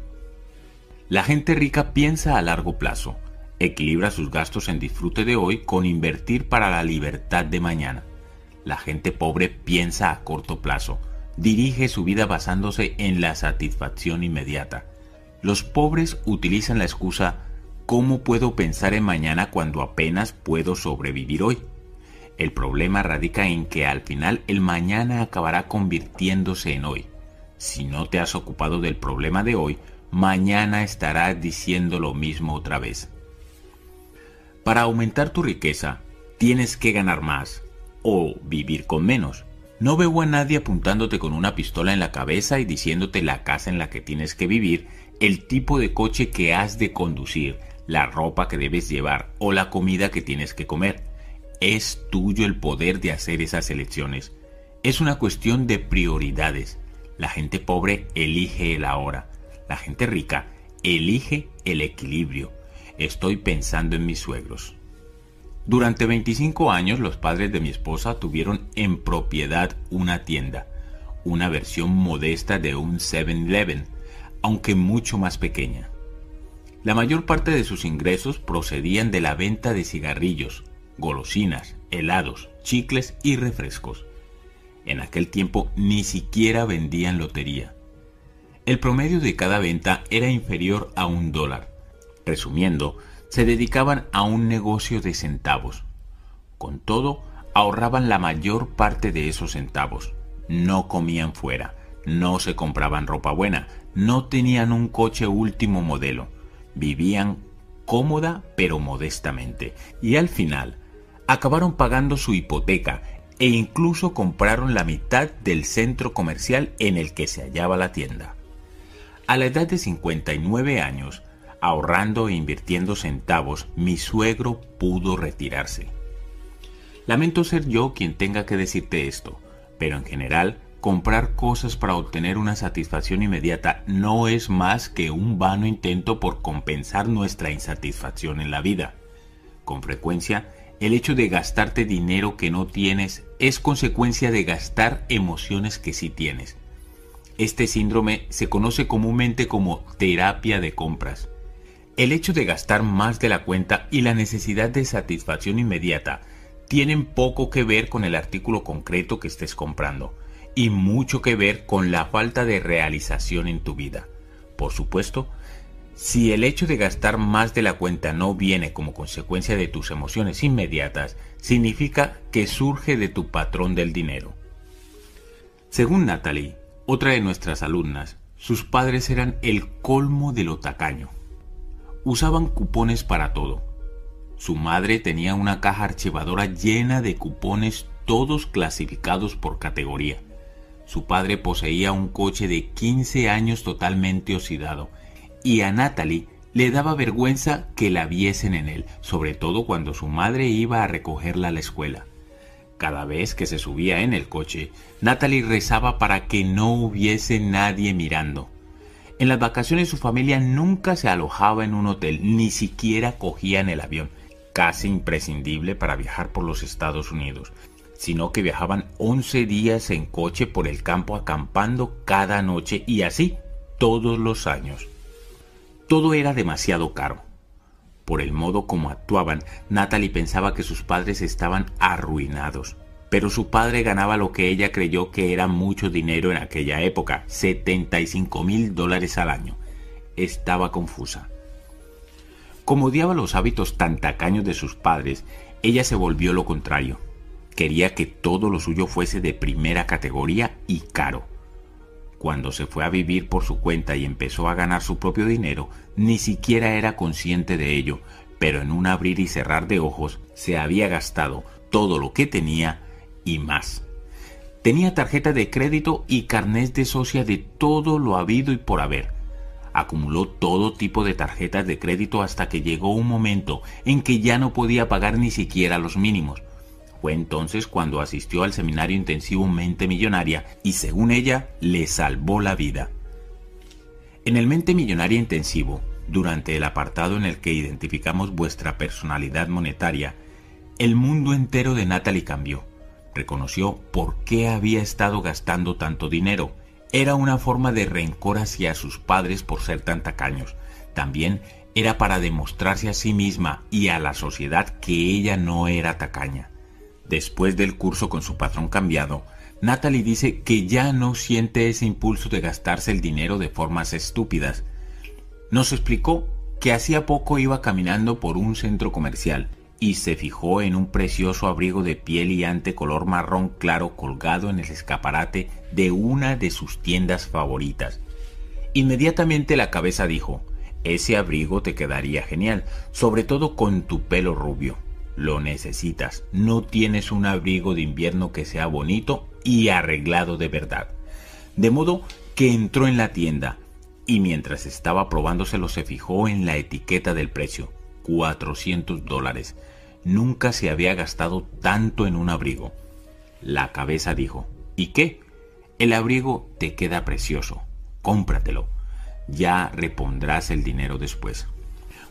[SPEAKER 2] La gente rica piensa a largo plazo, equilibra sus gastos en disfrute de hoy con invertir para la libertad de mañana. La gente pobre piensa a corto plazo, dirige su vida basándose en la satisfacción inmediata. Los pobres utilizan la excusa ¿Cómo puedo pensar en mañana cuando apenas puedo sobrevivir hoy? El problema radica en que al final el mañana acabará convirtiéndose en hoy. Si no te has ocupado del problema de hoy, mañana estarás diciendo lo mismo otra vez. Para aumentar tu riqueza, tienes que ganar más o vivir con menos. No veo a nadie apuntándote con una pistola en la cabeza y diciéndote la casa en la que tienes que vivir, el tipo de coche que has de conducir, la ropa que debes llevar o la comida que tienes que comer. Es tuyo el poder de hacer esas elecciones. Es una cuestión de prioridades. La gente pobre elige el ahora. La gente rica elige el equilibrio. Estoy pensando en mis suegros. Durante 25 años los padres de mi esposa tuvieron en propiedad una tienda, una versión modesta de un 7-Eleven, aunque mucho más pequeña. La mayor parte de sus ingresos procedían de la venta de cigarrillos, golosinas, helados, chicles y refrescos. En aquel tiempo ni siquiera vendían lotería. El promedio de cada venta era inferior a un dólar. Resumiendo, se dedicaban a un negocio de centavos. Con todo, ahorraban la mayor parte de esos centavos. No comían fuera, no se compraban ropa buena, no tenían un coche último modelo Vivían cómoda pero modestamente y al final acabaron pagando su hipoteca e incluso compraron la mitad del centro comercial en el que se hallaba la tienda. A la edad de 59 años, ahorrando e invirtiendo centavos, mi suegro pudo retirarse. Lamento ser yo quien tenga que decirte esto, pero en general comprar cosas para obtener una satisfacción inmediata no es más que un vano intento por compensar nuestra insatisfacción en la vida. Con frecuencia, el hecho de gastarte dinero que no tienes es consecuencia de gastar emociones que sí tienes. Este síndrome se conoce comúnmente como terapia de compras. El hecho de gastar más de la cuenta y la necesidad de satisfacción inmediata tienen poco que ver con el artículo concreto que estés comprando y mucho que ver con la falta de realización en tu vida. Por supuesto, si el hecho de gastar más de la cuenta no viene como consecuencia de tus emociones inmediatas, significa que surge de tu patrón del dinero. Según Natalie, otra de nuestras alumnas, sus padres eran el colmo de lo tacaño. Usaban cupones para todo. Su madre tenía una caja archivadora llena de cupones todos clasificados por categoría Su padre poseía un coche de 15 años totalmente oxidado y a Natalie le daba vergüenza que la viesen en él, sobre todo cuando su madre iba a recogerla a la escuela. Cada vez que se subía en el coche, Natalie rezaba para que no hubiese nadie mirando. En las vacaciones su familia nunca se alojaba en un hotel, ni siquiera cogían el avión, casi imprescindible para viajar por los Estados Unidos, sino que viajaban 11 días en coche por el campo acampando cada noche y así todos los años. Todo era demasiado caro. Por el modo como actuaban, Natalie pensaba que sus padres estaban arruinados. Pero su padre ganaba lo que ella creyó que era mucho dinero en aquella época, 75 mil dólares al año. Estaba confusa. Como odiaba los hábitos tan tacaños de sus padres, ella se volvió lo contrario. Quería que todo lo suyo fuese de primera categoría y caro. Cuando se fue a vivir por su cuenta y empezó a ganar su propio dinero, ni siquiera era consciente de ello, pero en un abrir y cerrar de ojos se había gastado todo lo que tenía y más. Tenía tarjeta de crédito y carnés de socia de todo lo habido y por haber. Acumuló todo tipo de tarjetas de crédito hasta que llegó un momento en que ya no podía pagar ni siquiera los mínimos. Fue entonces cuando asistió al seminario intensivo Mente Millonaria y según ella le salvó la vida. En el Mente Millonaria Intensivo, durante el apartado en el que identificamos vuestra personalidad monetaria, el mundo entero de Natalie cambió. Reconoció por qué había estado gastando tanto dinero. Era una forma de rencor hacia sus padres por ser tan tacaños. También era para demostrarse a sí misma y a la sociedad que ella no era tacaña. Después del curso con su patrón cambiado, Natalie dice que ya no siente ese impulso de gastarse el dinero de formas estúpidas. Nos explicó que hacía poco iba caminando por un centro comercial y se fijó en un precioso abrigo de piel y ante color marrón claro colgado en el escaparate de una de sus tiendas favoritas. Inmediatamente la cabeza dijo, ese abrigo te quedaría genial, sobre todo con tu pelo rubio. Lo necesitas. No tienes un abrigo de invierno que sea bonito y arreglado de verdad. De modo que entró en la tienda y mientras estaba probándoselo se fijó en la etiqueta del precio. 400 dólares. Nunca se había gastado tanto en un abrigo. La cabeza dijo, ¿y qué? El abrigo te queda precioso. Cómpratelo. Ya repondrás el dinero después.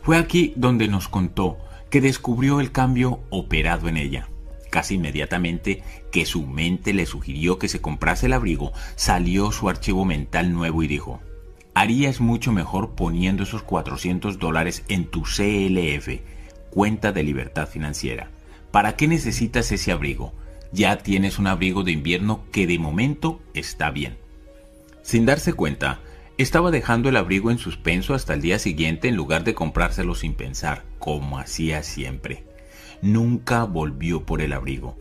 [SPEAKER 2] Fue aquí donde nos contó que descubrió el cambio operado en ella. Casi inmediatamente que su mente le sugirió que se comprase el abrigo, salió su archivo mental nuevo y dijo, harías mucho mejor poniendo esos 400 dólares en tu CLF, cuenta de libertad financiera. ¿Para qué necesitas ese abrigo? Ya tienes un abrigo de invierno que de momento está bien. Sin darse cuenta, estaba dejando el abrigo en suspenso hasta el día siguiente en lugar de comprárselo sin pensar, como hacía siempre. Nunca volvió por el abrigo.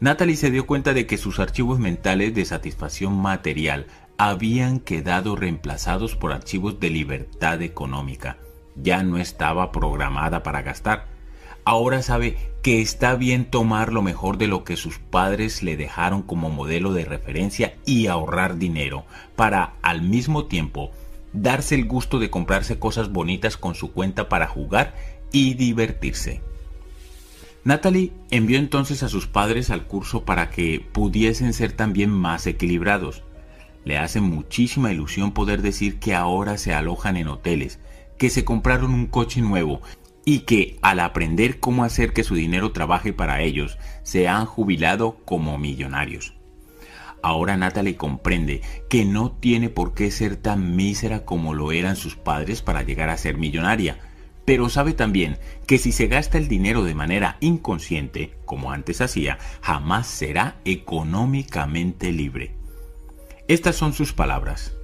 [SPEAKER 2] Natalie se dio cuenta de que sus archivos mentales de satisfacción material habían quedado reemplazados por archivos de libertad económica. Ya no estaba programada para gastar. Ahora sabe que está bien tomar lo mejor de lo que sus padres le dejaron como modelo de referencia y ahorrar dinero para al mismo tiempo darse el gusto de comprarse cosas bonitas con su cuenta para jugar y divertirse. Natalie envió entonces a sus padres al curso para que pudiesen ser también más equilibrados. Le hace muchísima ilusión poder decir que ahora se alojan en hoteles, que se compraron un coche nuevo y que al aprender cómo hacer que su dinero trabaje para ellos, se han jubilado como millonarios. Ahora Natalie comprende que no tiene por qué ser tan mísera como lo eran sus padres para llegar a ser millonaria, pero sabe también que si se gasta el dinero de manera inconsciente, como antes hacía, jamás será económicamente libre. Estas son sus palabras.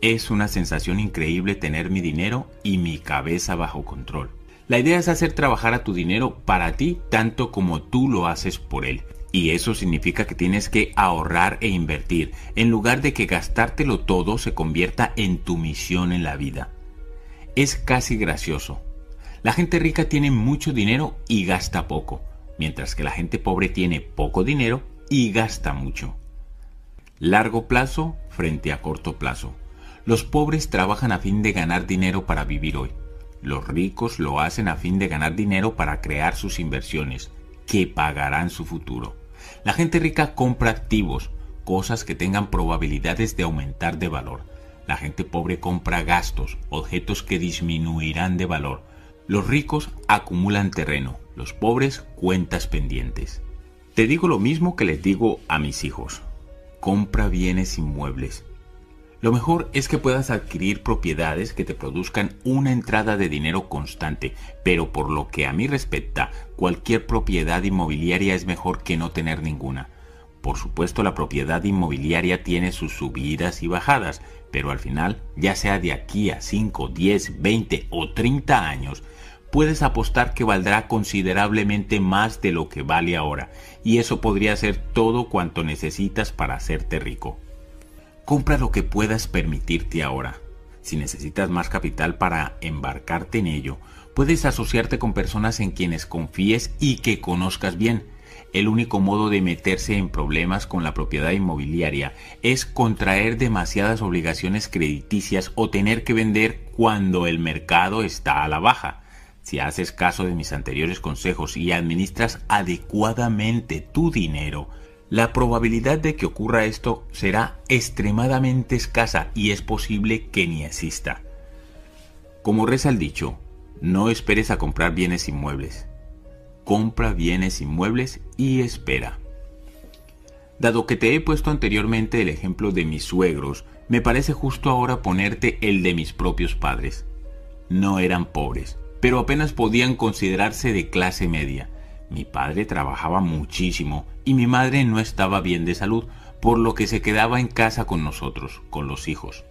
[SPEAKER 2] Es una sensación increíble tener mi dinero y mi cabeza bajo control. La idea es hacer trabajar a tu dinero para ti tanto como tú lo haces por él. Y eso significa que tienes que ahorrar e invertir, en lugar de que gastártelo todo se convierta en tu misión en la vida. Es casi gracioso. La gente rica tiene mucho dinero y gasta poco, mientras que la gente pobre tiene poco dinero y gasta mucho. Largo plazo frente a corto plazo. Los pobres trabajan a fin de ganar dinero para vivir hoy. Los ricos lo hacen a fin de ganar dinero para crear sus inversiones, que pagarán su futuro. La gente rica compra activos, cosas que tengan probabilidades de aumentar de valor. La gente pobre compra gastos, objetos que disminuirán de valor. Los ricos acumulan terreno, los pobres cuentas pendientes. Te digo lo mismo que les digo a mis hijos compra bienes inmuebles. Lo mejor es que puedas adquirir propiedades que te produzcan una entrada de dinero constante, pero por lo que a mí respecta, cualquier propiedad inmobiliaria es mejor que no tener ninguna. Por supuesto la propiedad inmobiliaria tiene sus subidas y bajadas, pero al final, ya sea de aquí a 5, 10, 20 o 30 años, puedes apostar que valdrá considerablemente más de lo que vale ahora, y eso podría ser todo cuanto necesitas para hacerte rico. Compra lo que puedas permitirte ahora. Si necesitas más capital para embarcarte en ello, puedes asociarte con personas en quienes confíes y que conozcas bien. El único modo de meterse en problemas con la propiedad inmobiliaria es contraer demasiadas obligaciones crediticias o tener que vender cuando el mercado está a la baja. Si haces caso de mis anteriores consejos y administras adecuadamente tu dinero, la probabilidad de que ocurra esto será extremadamente escasa y es posible que ni exista. Como reza el dicho, no esperes a comprar bienes inmuebles. Compra bienes inmuebles y espera. Dado que te he puesto anteriormente el ejemplo de mis suegros, me parece justo ahora ponerte el de mis propios padres. No eran pobres, pero apenas podían considerarse de clase media. Mi padre trabajaba muchísimo y mi madre no estaba bien de salud, por lo que se quedaba en casa con nosotros, con los hijos.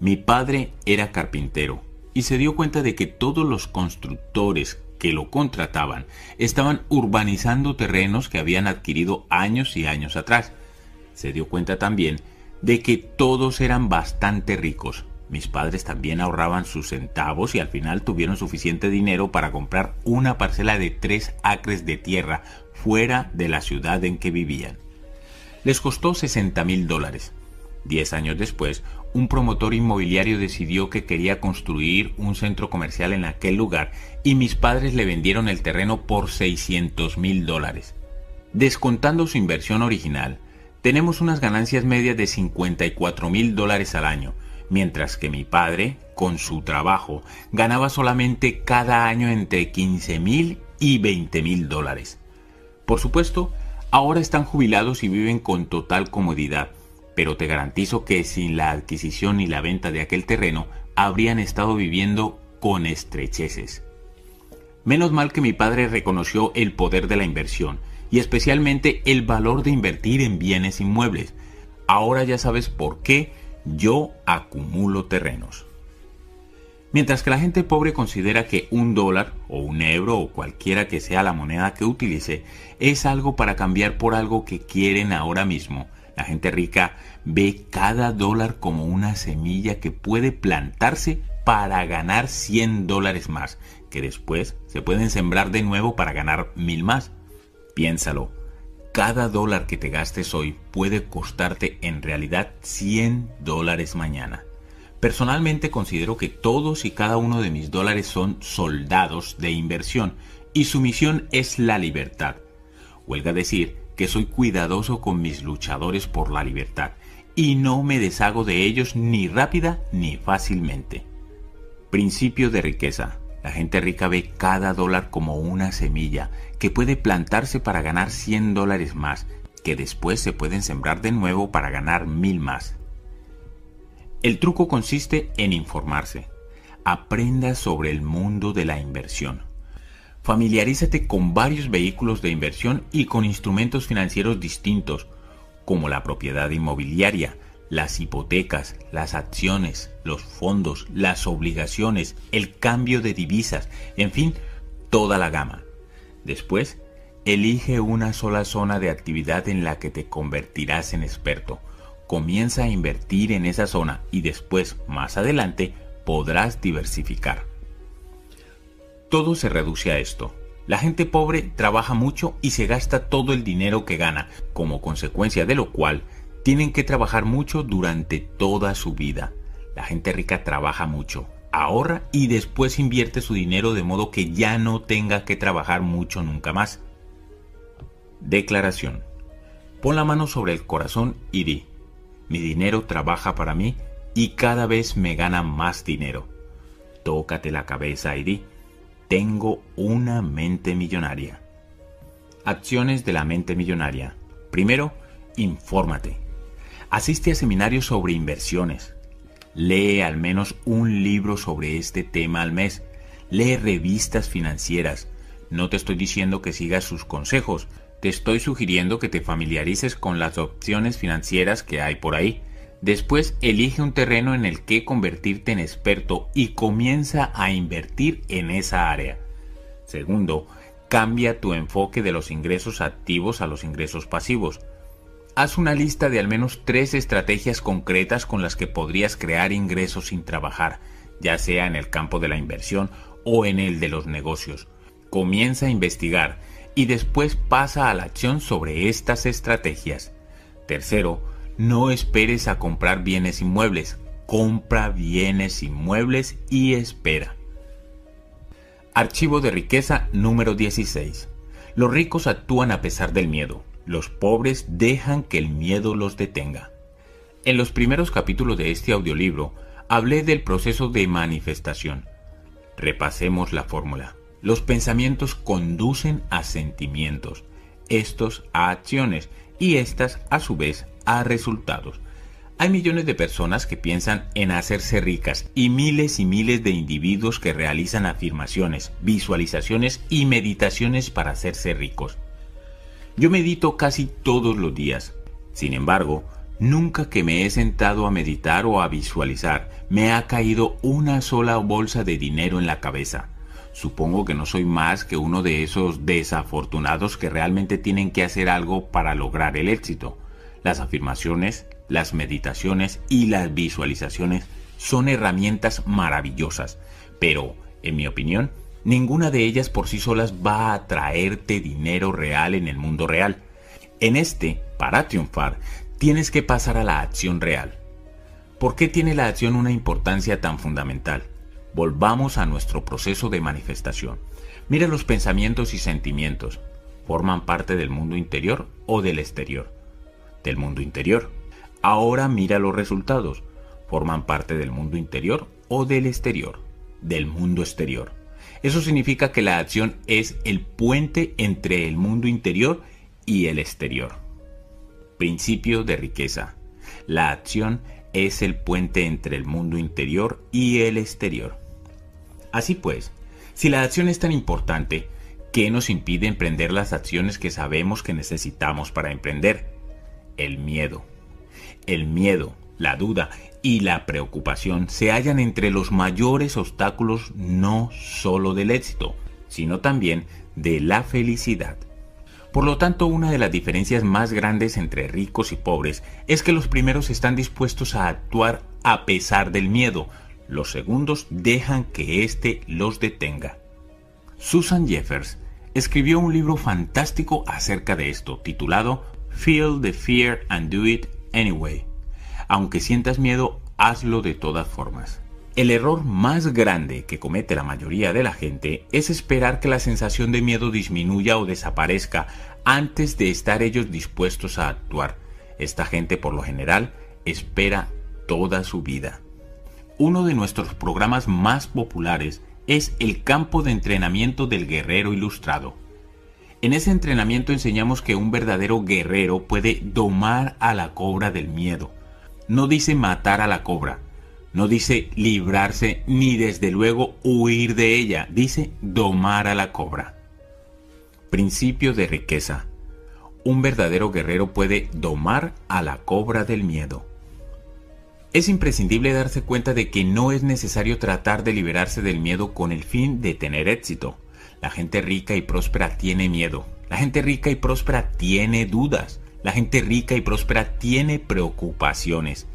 [SPEAKER 2] Mi padre era carpintero y se dio cuenta de que todos los constructores que lo contrataban estaban urbanizando terrenos que habían adquirido años y años atrás. Se dio cuenta también de que todos eran bastante ricos, mis padres también ahorraban sus centavos y al final tuvieron suficiente dinero para comprar una parcela de tres acres de tierra fuera de la ciudad en que vivían. Les costó 60 mil dólares. Diez años después, un promotor inmobiliario decidió que quería construir un centro comercial en aquel lugar y mis padres le vendieron el terreno por 600 mil dólares. Descontando su inversión original, tenemos unas ganancias medias de 54 mil dólares al año, mientras que mi padre, con su trabajo, ganaba solamente cada año entre 15 mil y 20 mil dólares. Por supuesto, ahora están jubilados y viven con total comodidad, pero te garantizo que sin la adquisición y la venta de aquel terreno habrían estado viviendo con estrecheces. Menos mal que mi padre reconoció el poder de la inversión y especialmente el valor de invertir en bienes inmuebles. Ahora ya sabes por qué yo acumulo terrenos. Mientras que la gente pobre considera que un dólar o un euro o cualquiera que sea la moneda que utilice es algo para cambiar por algo que quieren ahora mismo, la gente rica ve cada dólar como una semilla que puede plantarse para ganar 100 dólares más, que después se pueden sembrar de nuevo para ganar mil más. Piénsalo, cada dólar que te gastes hoy puede costarte en realidad 100 dólares mañana. Personalmente considero que todos y cada uno de mis dólares son soldados de inversión y su misión es la libertad. Huelga decir que soy cuidadoso con mis luchadores por la libertad y no me deshago de ellos ni rápida ni fácilmente. Principio de riqueza. La gente rica ve cada dólar como una semilla que puede plantarse para ganar 100 dólares más, que después se pueden sembrar de nuevo para ganar mil más. El truco consiste en informarse. Aprenda sobre el mundo de la inversión. Familiarízate con varios vehículos de inversión y con instrumentos financieros distintos, como la propiedad inmobiliaria, las hipotecas, las acciones, los fondos, las obligaciones, el cambio de divisas, en fin, toda la gama. Después, elige una sola zona de actividad en la que te convertirás en experto. Comienza a invertir en esa zona y después, más adelante, podrás diversificar. Todo se reduce a esto. La gente pobre trabaja mucho y se gasta todo el dinero que gana, como consecuencia de lo cual tienen que trabajar mucho durante toda su vida. La gente rica trabaja mucho, ahorra y después invierte su dinero de modo que ya no tenga que trabajar mucho nunca más. Declaración. Pon la mano sobre el corazón y di, mi dinero trabaja para mí y cada vez me gana más dinero. Tócate la cabeza y di, tengo una mente millonaria. Acciones de la mente millonaria. Primero, infórmate. Asiste a seminarios sobre inversiones. Lee al menos un libro sobre este tema al mes. Lee revistas financieras. No te estoy diciendo que sigas sus consejos, te estoy sugiriendo que te familiarices con las opciones financieras que hay por ahí. Después elige un terreno en el que convertirte en experto y comienza a invertir en esa área. Segundo, cambia tu enfoque de los ingresos activos a los ingresos pasivos. Haz una lista de al menos tres estrategias concretas con las que podrías crear ingresos sin trabajar, ya sea en el campo de la inversión o en el de los negocios. Comienza a investigar y después pasa a la acción sobre estas estrategias. Tercero, no esperes a comprar bienes inmuebles, compra bienes inmuebles y espera. Archivo de riqueza número 16. Los ricos actúan a pesar del miedo. Los pobres dejan que el miedo los detenga. En los primeros capítulos de este audiolibro hablé del proceso de manifestación. Repasemos la fórmula. Los pensamientos conducen a sentimientos, estos a acciones y estas a su vez a resultados. Hay millones de personas que piensan en hacerse ricas y miles y miles de individuos que realizan afirmaciones, visualizaciones y meditaciones para hacerse ricos. Yo medito casi todos los días. Sin embargo, nunca que me he sentado a meditar o a visualizar me ha caído una sola bolsa de dinero en la cabeza. Supongo que no soy más que uno de esos desafortunados que realmente tienen que hacer algo para lograr el éxito. Las afirmaciones, las meditaciones y las visualizaciones son herramientas maravillosas, pero, en mi opinión, Ninguna de ellas por sí solas va a traerte dinero real en el mundo real. En este, para triunfar, tienes que pasar a la acción real. ¿Por qué tiene la acción una importancia tan fundamental? Volvamos a nuestro proceso de manifestación. Mira los pensamientos y sentimientos. ¿Forman parte del mundo interior o del exterior? Del mundo interior. Ahora mira los resultados. ¿Forman parte del mundo interior o del exterior? Del mundo exterior. Eso significa que la acción es el puente entre el mundo interior y el exterior. Principio de riqueza. La acción es el puente entre el mundo interior y el exterior. Así pues, si la acción es tan importante, ¿qué nos impide emprender las acciones que sabemos que necesitamos para emprender? El miedo. El miedo, la duda y la preocupación se hallan entre los mayores obstáculos no solo del éxito, sino también de la felicidad. Por lo tanto, una de las diferencias más grandes entre ricos y pobres es que los primeros están dispuestos a actuar a pesar del miedo, los segundos dejan que éste los detenga. Susan Jeffers escribió un libro fantástico acerca de esto, titulado Feel the Fear and Do It Anyway. Aunque sientas miedo, hazlo de todas formas. El error más grande que comete la mayoría de la gente es esperar que la sensación de miedo disminuya o desaparezca antes de estar ellos dispuestos a actuar. Esta gente por lo general espera toda su vida. Uno de nuestros programas más populares es el campo de entrenamiento del guerrero ilustrado. En ese entrenamiento enseñamos que un verdadero guerrero puede domar a la cobra del miedo, no dice matar a la cobra, no dice librarse ni desde luego huir de ella, dice domar a la cobra. Principio de riqueza. Un verdadero guerrero puede domar a la cobra del miedo. Es imprescindible darse cuenta de que no es necesario tratar de liberarse del miedo con el fin de tener éxito. La gente rica y próspera tiene miedo. La gente rica y próspera tiene dudas. La gente rica y próspera tiene preocupaciones,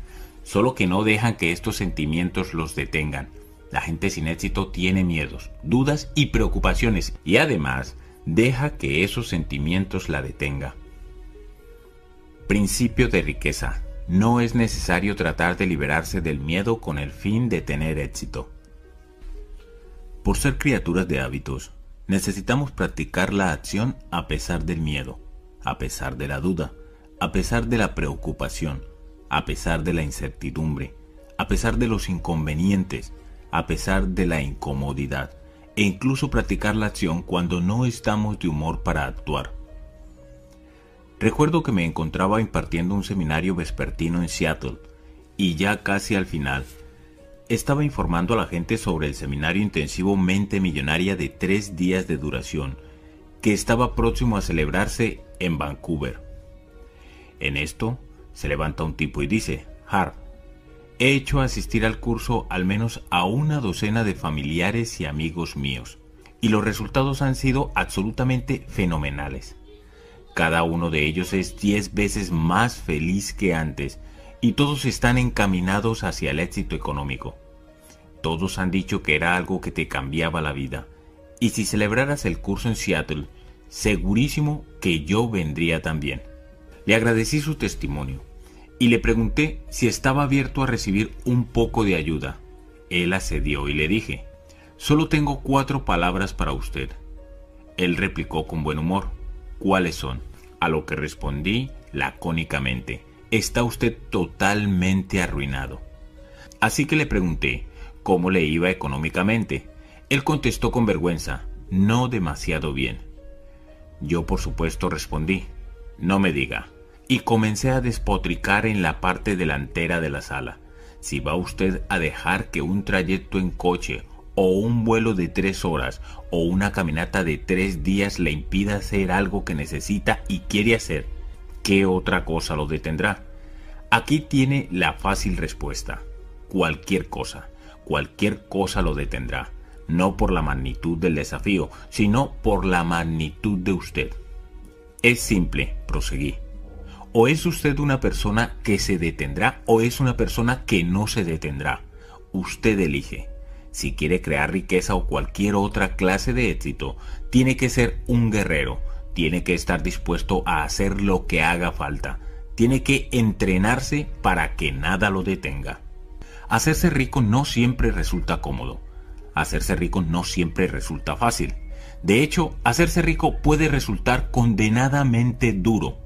[SPEAKER 2] solo que no dejan que estos sentimientos los detengan. La gente sin éxito tiene miedos, dudas y preocupaciones y además deja que esos sentimientos la detenga. Principio de riqueza. No es necesario tratar de liberarse del miedo con el fin de tener éxito. Por ser criaturas de hábitos, necesitamos practicar la acción a pesar del miedo, a pesar de la duda, a pesar de la preocupación, a pesar de la incertidumbre, a pesar de los inconvenientes, a pesar de la incomodidad, e incluso practicar la acción cuando no estamos de humor para actuar. Recuerdo que me encontraba impartiendo un seminario vespertino en Seattle y ya casi al final estaba informando a la gente sobre el seminario intensivo Mente Millonaria de tres días de duración que estaba próximo a celebrarse en Vancouver. En esto se levanta un tipo y dice, Hart, he hecho asistir al curso al menos a una docena de familiares y amigos míos, y los resultados han sido absolutamente fenomenales. Cada uno de ellos es diez veces más feliz que antes y todos están encaminados hacia el éxito económico. Todos han dicho que era algo que te cambiaba la vida. Y si celebraras el curso en Seattle, segurísimo que yo vendría también. Le agradecí su testimonio y le pregunté si estaba abierto a recibir un poco de ayuda. Él accedió y le dije, solo tengo cuatro palabras para usted. Él replicó con buen humor, ¿Cuáles son? A lo que respondí lacónicamente, está usted totalmente arruinado. Así que le pregunté cómo le iba económicamente. Él contestó con vergüenza, no demasiado bien. Yo por supuesto respondí, no me diga, y comencé a despotricar en la parte delantera de la sala. Si va usted a dejar que un trayecto en coche o un vuelo de tres horas o una caminata de tres días le impida hacer algo que necesita y quiere hacer, ¿qué otra cosa lo detendrá? Aquí tiene la fácil respuesta. Cualquier cosa, cualquier cosa lo detendrá, no por la magnitud del desafío, sino por la magnitud de usted. Es simple, proseguí. O es usted una persona que se detendrá o es una persona que no se detendrá. Usted elige. Si quiere crear riqueza o cualquier otra clase de éxito, tiene que ser un guerrero, tiene que estar dispuesto a hacer lo que haga falta, tiene que entrenarse para que nada lo detenga. Hacerse rico no siempre resulta cómodo, hacerse rico no siempre resulta fácil. De hecho, hacerse rico puede resultar condenadamente duro.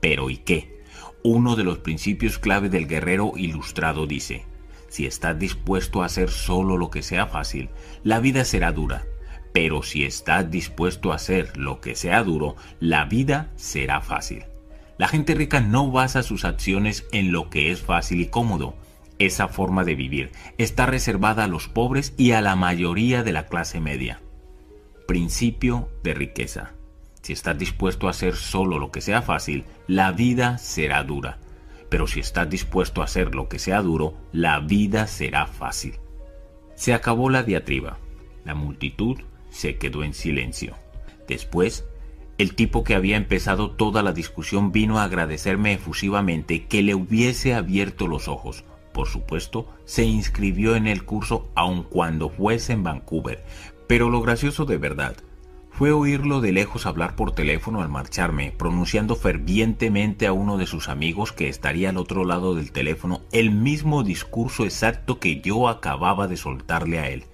[SPEAKER 2] Pero ¿y qué? Uno de los principios clave del guerrero ilustrado dice, si estás dispuesto a hacer solo lo que sea fácil, la vida será dura. Pero si estás dispuesto a hacer lo que sea duro, la vida será fácil. La gente rica no basa sus acciones en lo que es fácil y cómodo. Esa forma de vivir está reservada a los pobres y a la mayoría de la clase media. Principio de riqueza. Si estás dispuesto a hacer solo lo que sea fácil, la vida será dura pero si estás dispuesto a hacer lo que sea duro, la vida será fácil. Se acabó la diatriba. La multitud se quedó en silencio. Después, el tipo que había empezado toda la discusión vino a agradecerme efusivamente que le hubiese abierto los ojos. Por supuesto, se inscribió en el curso aun cuando fuese en Vancouver. Pero lo gracioso de verdad fue oírlo de lejos hablar por teléfono al marcharme, pronunciando fervientemente a uno de sus amigos que estaría al otro lado del teléfono el mismo discurso exacto que yo acababa de soltarle a él.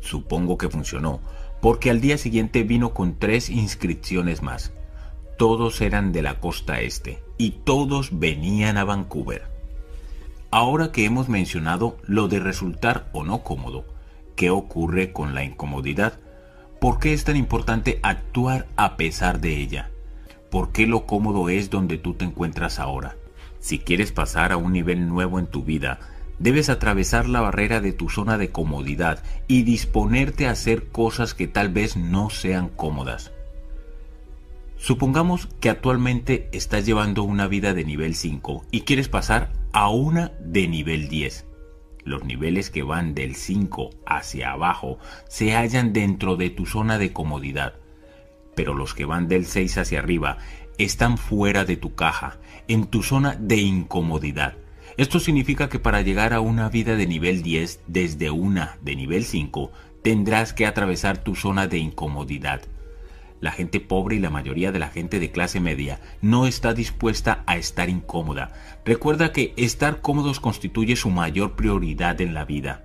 [SPEAKER 2] Supongo que funcionó, porque al día siguiente vino con tres inscripciones más. Todos eran de la costa este, y todos venían a Vancouver. Ahora que hemos mencionado lo de resultar o no cómodo, ¿qué ocurre con la incomodidad? ¿Por qué es tan importante actuar a pesar de ella? ¿Por qué lo cómodo es donde tú te encuentras ahora? Si quieres pasar a un nivel nuevo en tu vida, debes atravesar la barrera de tu zona de comodidad y disponerte a hacer cosas que tal vez no sean cómodas. Supongamos que actualmente estás llevando una vida de nivel 5 y quieres pasar a una de nivel 10. Los niveles que van del 5 hacia abajo se hallan dentro de tu zona de comodidad, pero los que van del 6 hacia arriba están fuera de tu caja, en tu zona de incomodidad. Esto significa que para llegar a una vida de nivel 10 desde una de nivel 5, tendrás que atravesar tu zona de incomodidad. La gente pobre y la mayoría de la gente de clase media no está dispuesta a estar incómoda. Recuerda que estar cómodos constituye su mayor prioridad en la vida.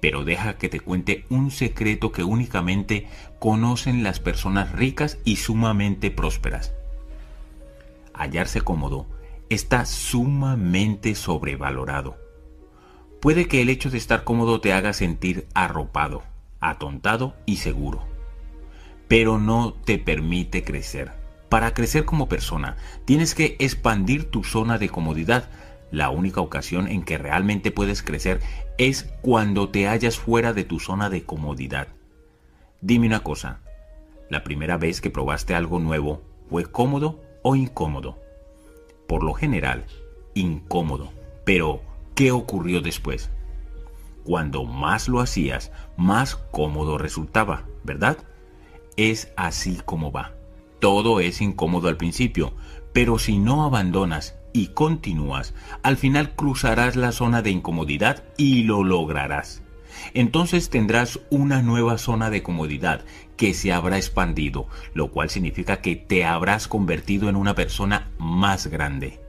[SPEAKER 2] Pero deja que te cuente un secreto que únicamente conocen las personas ricas y sumamente prósperas. Hallarse cómodo está sumamente sobrevalorado. Puede que el hecho de estar cómodo te haga sentir arropado, atontado y seguro pero no te permite crecer. Para crecer como persona, tienes que expandir tu zona de comodidad. La única ocasión en que realmente puedes crecer es cuando te hallas fuera de tu zona de comodidad. Dime una cosa, ¿la primera vez que probaste algo nuevo fue cómodo o incómodo? Por lo general, incómodo. Pero, ¿qué ocurrió después? Cuando más lo hacías, más cómodo resultaba, ¿verdad? Es así como va. Todo es incómodo al principio, pero si no abandonas y continúas, al final cruzarás la zona de incomodidad y lo lograrás. Entonces tendrás una nueva zona de comodidad que se habrá expandido, lo cual significa que te habrás convertido en una persona más grande.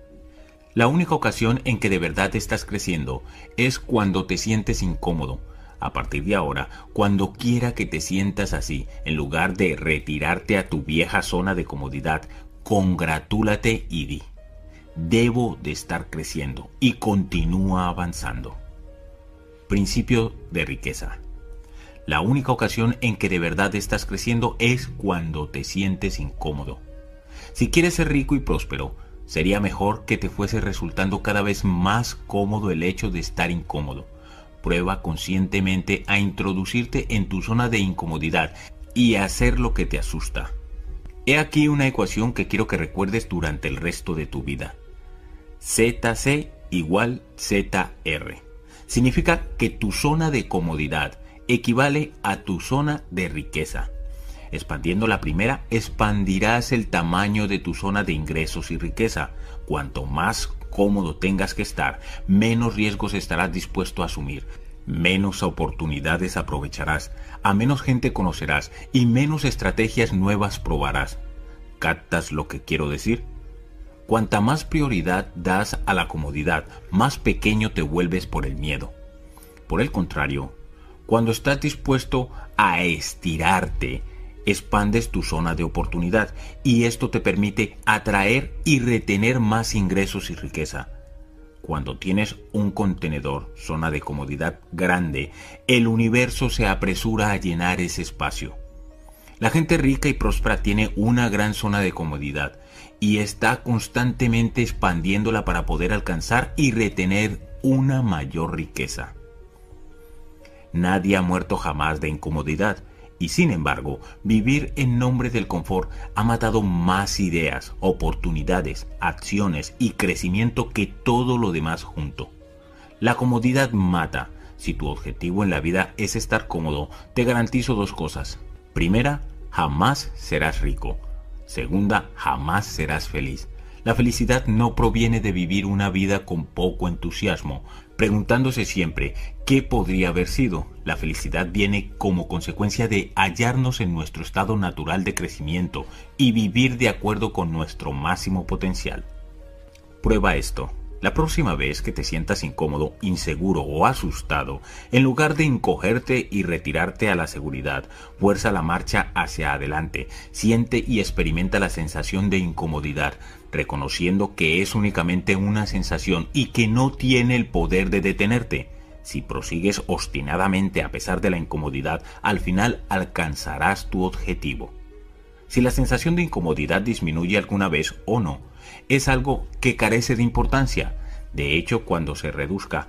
[SPEAKER 2] La única ocasión en que de verdad estás creciendo es cuando te sientes incómodo, a partir de ahora, cuando quiera que te sientas así, en lugar de retirarte a tu vieja zona de comodidad, congratúlate y di, debo de estar creciendo y continúa avanzando. Principio de riqueza. La única ocasión en que de verdad estás creciendo es cuando te sientes incómodo. Si quieres ser rico y próspero, sería mejor que te fuese resultando cada vez más cómodo el hecho de estar incómodo Prueba conscientemente a introducirte en tu zona de incomodidad y a hacer lo que te asusta. He aquí una ecuación que quiero que recuerdes durante el resto de tu vida. ZC igual ZR. Significa que tu zona de comodidad equivale a tu zona de riqueza. Expandiendo la primera, expandirás el tamaño de tu zona de ingresos y riqueza. Cuanto más cómodo tengas que estar, menos riesgos estarás dispuesto a asumir, menos oportunidades aprovecharás, a menos gente conocerás y menos estrategias nuevas probarás. ¿Captas lo que quiero decir? Cuanta más prioridad das a la comodidad, más pequeño te vuelves por el miedo. Por el contrario, cuando estás dispuesto a estirarte, expandes tu zona de oportunidad y esto te permite atraer y retener más ingresos y riqueza. Cuando tienes un contenedor, zona de comodidad grande, el universo se apresura a llenar ese espacio. La gente rica y próspera tiene una gran zona de comodidad y está constantemente expandiéndola para poder alcanzar y retener una mayor riqueza. Nadie ha muerto jamás de incomodidad y sin embargo, vivir en nombre del confort ha matado más ideas, oportunidades, acciones y crecimiento que todo lo demás junto. La comodidad mata. Si tu objetivo en la vida es estar cómodo, te garantizo dos cosas. Primera, jamás serás rico. Segunda, jamás serás feliz. La felicidad no proviene de vivir una vida con poco entusiasmo, preguntándose siempre qué podría haber sido. La felicidad viene como consecuencia de hallarnos en nuestro estado natural de crecimiento y vivir de acuerdo con nuestro máximo potencial. Prueba esto. La próxima vez que te sientas incómodo, inseguro o asustado, en lugar de encogerte y retirarte a la seguridad, fuerza la marcha hacia adelante, siente y experimenta la sensación de incomodidad, reconociendo que es únicamente una sensación y que no tiene el poder de detenerte. Si prosigues obstinadamente a pesar de la incomodidad, al final alcanzarás tu objetivo. Si la sensación de incomodidad disminuye alguna vez o no, es algo que carece de importancia. De hecho, cuando se reduzca,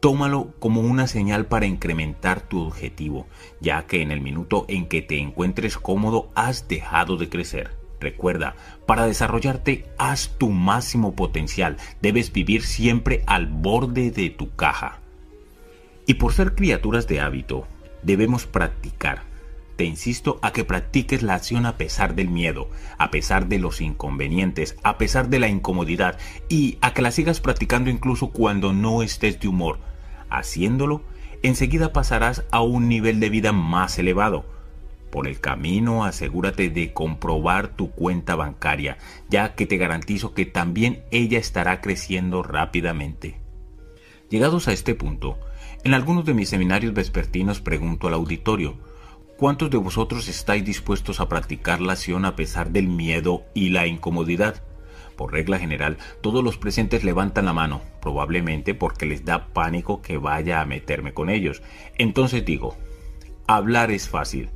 [SPEAKER 2] tómalo como una señal para incrementar tu objetivo, ya que en el minuto en que te encuentres cómodo has dejado de crecer. Recuerda, para desarrollarte haz tu máximo potencial, debes vivir siempre al borde de tu caja. Y por ser criaturas de hábito, debemos practicar, te insisto a que practiques la acción a pesar del miedo, a pesar de los inconvenientes, a pesar de la incomodidad y a que la sigas practicando incluso cuando no estés de humor. Haciéndolo, enseguida pasarás a un nivel de vida más elevado. Por el camino asegúrate de comprobar tu cuenta bancaria, ya que te garantizo que también ella estará creciendo rápidamente. Llegados a este punto, en algunos de mis seminarios vespertinos pregunto al auditorio, ¿cuántos de vosotros estáis dispuestos a practicar la acción a pesar del miedo y la incomodidad? Por regla general, todos los presentes levantan la mano, probablemente porque les da pánico que vaya a meterme con ellos. Entonces digo, hablar es fácil,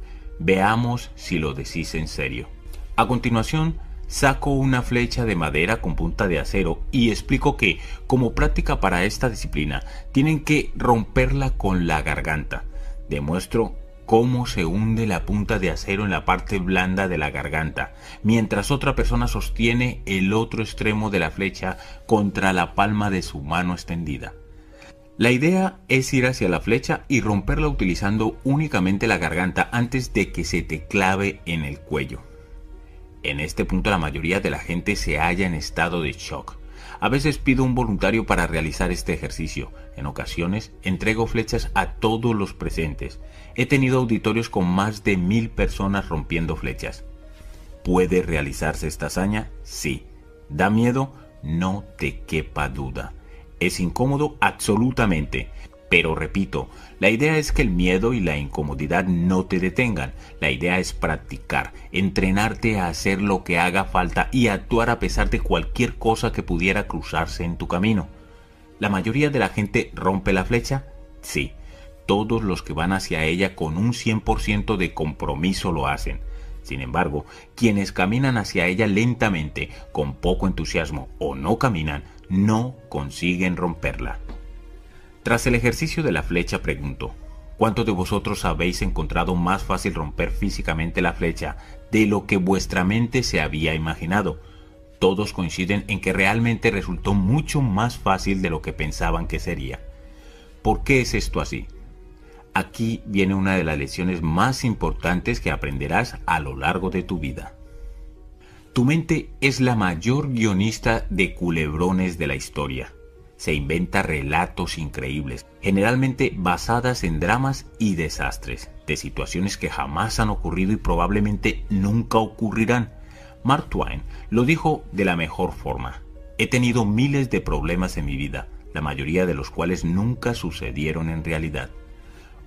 [SPEAKER 2] veamos si lo decís en serio. A continuación, saco una flecha de madera con punta de acero y explico que, como práctica para esta disciplina, tienen que romperla con la garganta. Demuestro cómo se hunde la punta de acero en la parte blanda de la garganta, mientras otra persona sostiene el otro extremo de la flecha contra la palma de su mano extendida. La idea es ir hacia la flecha y romperla utilizando únicamente la garganta antes de que se te clave en el cuello. En este punto la mayoría de la gente se halla en estado de shock. A veces pido un voluntario para realizar este ejercicio. En ocasiones entrego flechas a todos los presentes. He tenido auditorios con más de mil personas rompiendo flechas. ¿Puede realizarse esta hazaña? Sí. ¿Da miedo? No te quepa duda. ¿Es incómodo? Absolutamente. Pero repito, la idea es que el miedo y la incomodidad no te detengan. La idea es practicar, entrenarte a hacer lo que haga falta y actuar a pesar de cualquier cosa que pudiera cruzarse en tu camino. ¿La mayoría de la gente rompe la flecha? Sí. Todos los que van hacia ella con un 100% de compromiso lo hacen. Sin embargo, quienes caminan hacia ella lentamente, con poco entusiasmo o no caminan, no consiguen romperla. Tras el ejercicio de la flecha pregunto, ¿cuántos de vosotros habéis encontrado más fácil romper físicamente la flecha de lo que vuestra mente se había imaginado? Todos coinciden en que realmente resultó mucho más fácil de lo que pensaban que sería. ¿Por qué es esto así? Aquí viene una de las lecciones más importantes que aprenderás a lo largo de tu vida. Tu mente es la mayor guionista de culebrones de la historia se inventa relatos increíbles, generalmente basadas en dramas y desastres, de situaciones que jamás han ocurrido y probablemente nunca ocurrirán. Mark Twain lo dijo de la mejor forma. He tenido miles de problemas en mi vida, la mayoría de los cuales nunca sucedieron en realidad.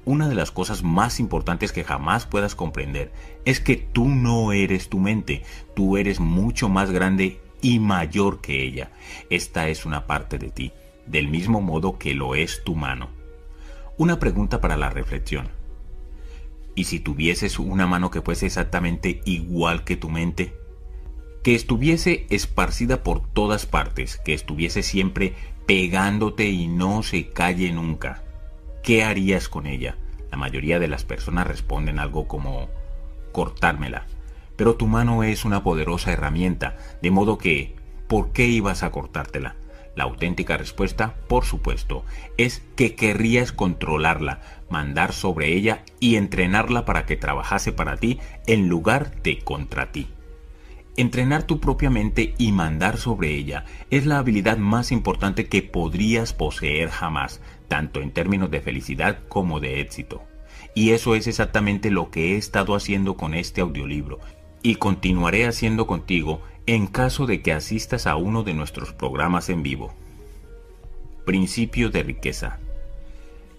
[SPEAKER 2] Una de las cosas más importantes que jamás puedas comprender es que tú no eres tu mente, tú eres mucho más grande y mayor que ella. Esta es una parte de ti del mismo modo que lo es tu mano. Una pregunta para la reflexión. ¿Y si tuvieses una mano que fuese exactamente igual que tu mente? Que estuviese esparcida por todas partes, que estuviese siempre pegándote y no se calle nunca. ¿Qué harías con ella? La mayoría de las personas responden algo como cortármela. Pero tu mano es una poderosa herramienta, de modo que, ¿por qué ibas a cortártela? La auténtica respuesta, por supuesto, es que querrías controlarla, mandar sobre ella y entrenarla para que trabajase para ti en lugar de contra ti. Entrenar tu propia mente y mandar sobre ella es la habilidad más importante que podrías poseer jamás, tanto en términos de felicidad como de éxito. Y eso es exactamente lo que he estado haciendo con este audiolibro y continuaré haciendo contigo en caso de que asistas a uno de nuestros programas en vivo. Principio de riqueza.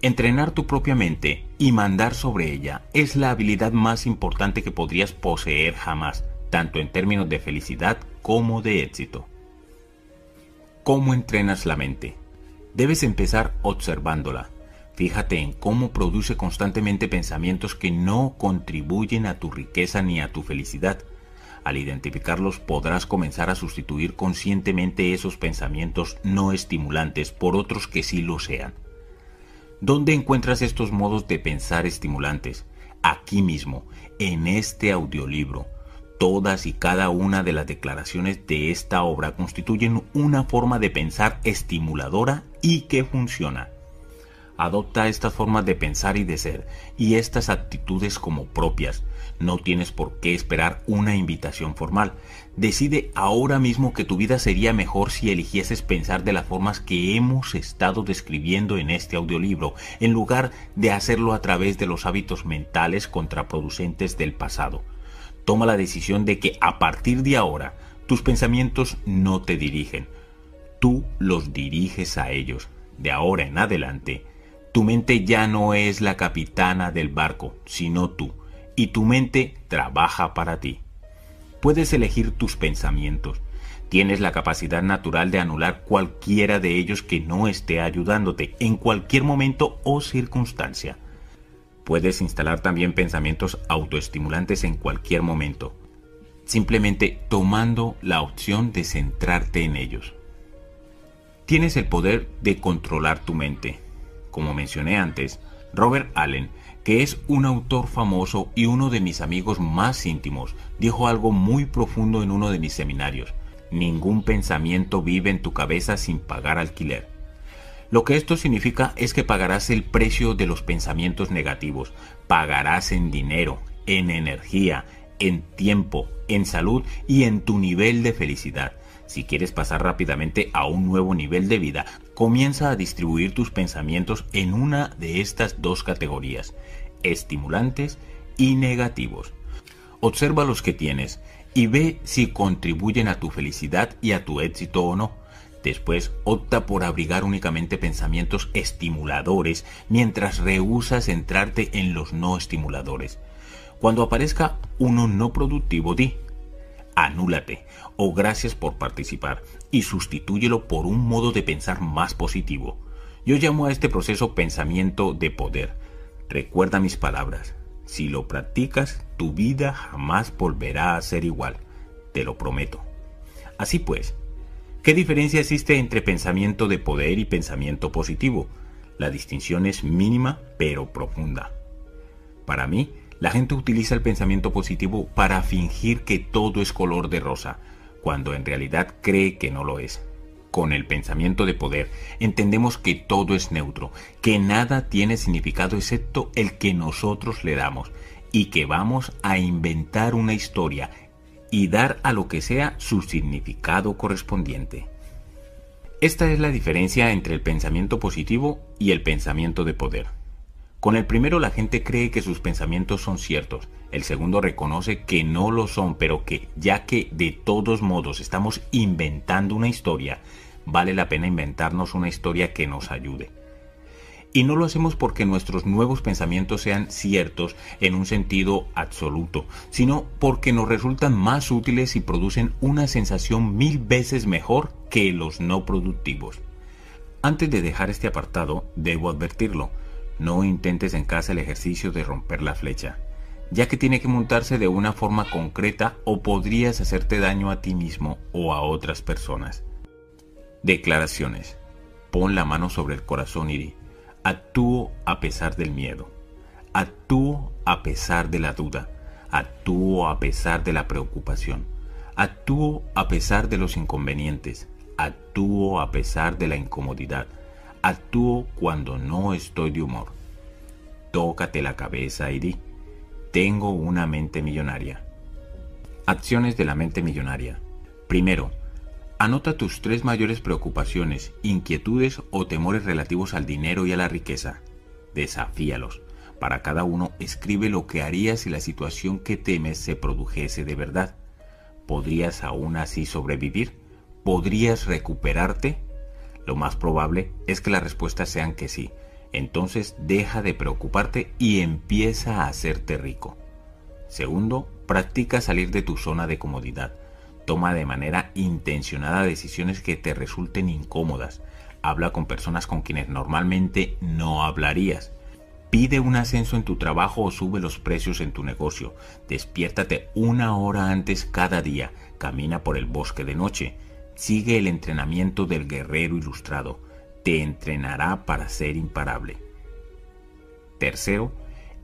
[SPEAKER 2] Entrenar tu propia mente y mandar sobre ella es la habilidad más importante que podrías poseer jamás, tanto en términos de felicidad como de éxito. ¿Cómo entrenas la mente? Debes empezar observándola. Fíjate en cómo produce constantemente pensamientos que no contribuyen a tu riqueza ni a tu felicidad al identificarlos podrás comenzar a sustituir conscientemente esos pensamientos no estimulantes por otros que sí lo sean. ¿Dónde encuentras estos modos de pensar estimulantes? Aquí mismo, en este audiolibro. Todas y cada una de las declaraciones de esta obra constituyen una forma de pensar estimuladora y que funciona. Adopta estas formas de pensar y de ser y estas actitudes como propias. No tienes por qué esperar una invitación formal. Decide ahora mismo que tu vida sería mejor si eligieses pensar de las formas que hemos estado describiendo en este audiolibro, en lugar de hacerlo a través de los hábitos mentales contraproducentes del pasado. Toma la decisión de que a partir de ahora tus pensamientos no te dirigen. Tú los diriges a ellos. De ahora en adelante, tu mente ya no es la capitana del barco, sino tú, y tu mente trabaja para ti. Puedes elegir tus pensamientos. Tienes la capacidad natural de anular cualquiera de ellos que no esté ayudándote en cualquier momento o circunstancia. Puedes instalar también pensamientos autoestimulantes en cualquier momento, simplemente tomando la opción de centrarte en ellos. Tienes el poder de controlar tu mente. Como mencioné antes, Robert Allen, que es un autor famoso y uno de mis amigos más íntimos, dijo algo muy profundo en uno de mis seminarios. Ningún pensamiento vive en tu cabeza sin pagar alquiler. Lo que esto significa es que pagarás el precio de los pensamientos negativos, pagarás en dinero, en energía, en tiempo, en salud y en tu nivel de felicidad. Si quieres pasar rápidamente a un nuevo nivel de vida, comienza a distribuir tus pensamientos en una de estas dos categorías, estimulantes y negativos. Observa los que tienes y ve si contribuyen a tu felicidad y a tu éxito o no. Después opta por abrigar únicamente pensamientos estimuladores mientras rehúsas centrarte en los no estimuladores. Cuando aparezca uno no productivo, di, anúlate o gracias por participar y sustitúyelo por un modo de pensar más positivo. Yo llamo a este proceso pensamiento de poder. Recuerda mis palabras. Si lo practicas, tu vida jamás volverá a ser igual. Te lo prometo. Así pues, ¿qué diferencia existe entre pensamiento de poder y pensamiento positivo? La distinción es mínima pero profunda. Para mí, la gente utiliza el pensamiento positivo para fingir que todo es color de rosa, cuando en realidad cree que no lo es. Con el pensamiento de poder entendemos que todo es neutro, que nada tiene significado excepto el que nosotros le damos, y que vamos a inventar una historia y dar a lo que sea su significado correspondiente. Esta es la diferencia entre el pensamiento positivo y el pensamiento de poder. Con el primero la gente cree que sus pensamientos son ciertos, el segundo reconoce que no lo son, pero que ya que de todos modos estamos inventando una historia, vale la pena inventarnos una historia que nos ayude. Y no lo hacemos porque nuestros nuevos pensamientos sean ciertos en un sentido absoluto, sino porque nos resultan más útiles y producen una sensación mil veces mejor que los no productivos. Antes de dejar este apartado, debo advertirlo, no intentes en casa el ejercicio de romper la flecha, ya que tiene que montarse de una forma concreta o podrías hacerte daño a ti mismo o a otras personas. Declaraciones. Pon la mano sobre el corazón y di, actúo a pesar del miedo, actúo a pesar de la duda, actúo a pesar de la preocupación, actúo a pesar de los inconvenientes, actúo a pesar de la incomodidad, Actúo cuando no estoy de humor. Tócate la cabeza y di, tengo una mente millonaria. Acciones de la mente millonaria. Primero, anota tus tres mayores preocupaciones, inquietudes o temores relativos al dinero y a la riqueza. Desafíalos. Para cada uno, escribe lo que harías si la situación que temes se produjese de verdad. ¿Podrías aún así sobrevivir? ¿Podrías recuperarte? Lo más probable es que las respuestas sean que sí. Entonces deja de preocuparte y empieza a hacerte rico. Segundo, practica salir de tu zona de comodidad. Toma de manera intencionada decisiones que te resulten incómodas. Habla con personas con quienes normalmente no hablarías. Pide un ascenso en tu trabajo o sube los precios en tu negocio. Despiértate una hora antes cada día. Camina por el bosque de noche. Sigue el entrenamiento del guerrero ilustrado. Te entrenará para ser imparable. Tercero,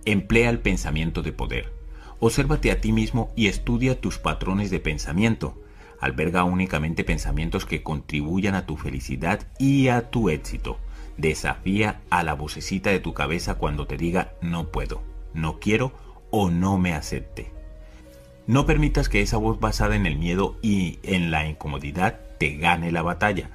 [SPEAKER 2] emplea el pensamiento de poder. Obsérvate a ti mismo y estudia tus patrones de pensamiento. Alberga únicamente pensamientos que contribuyan a tu felicidad y a tu éxito. Desafía a la vocecita de tu cabeza cuando te diga no puedo, no quiero o no me acepte. No permitas que esa voz basada en el miedo y en la incomodidad te gane la batalla.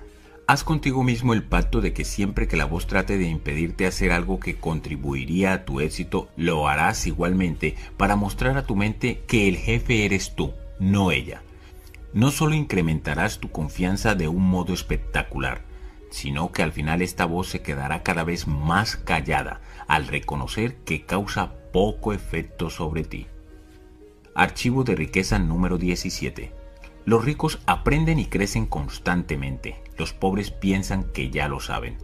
[SPEAKER 2] Haz contigo mismo el pacto de que siempre que la voz trate de impedirte hacer algo que contribuiría a tu éxito, lo harás igualmente para mostrar a tu mente que el jefe eres tú, no ella. No solo incrementarás tu confianza de un modo espectacular, sino que al final esta voz se quedará cada vez más callada al reconocer que causa poco efecto sobre ti. Archivo de riqueza número 17. Los ricos aprenden y crecen constantemente. Los pobres piensan que ya lo saben.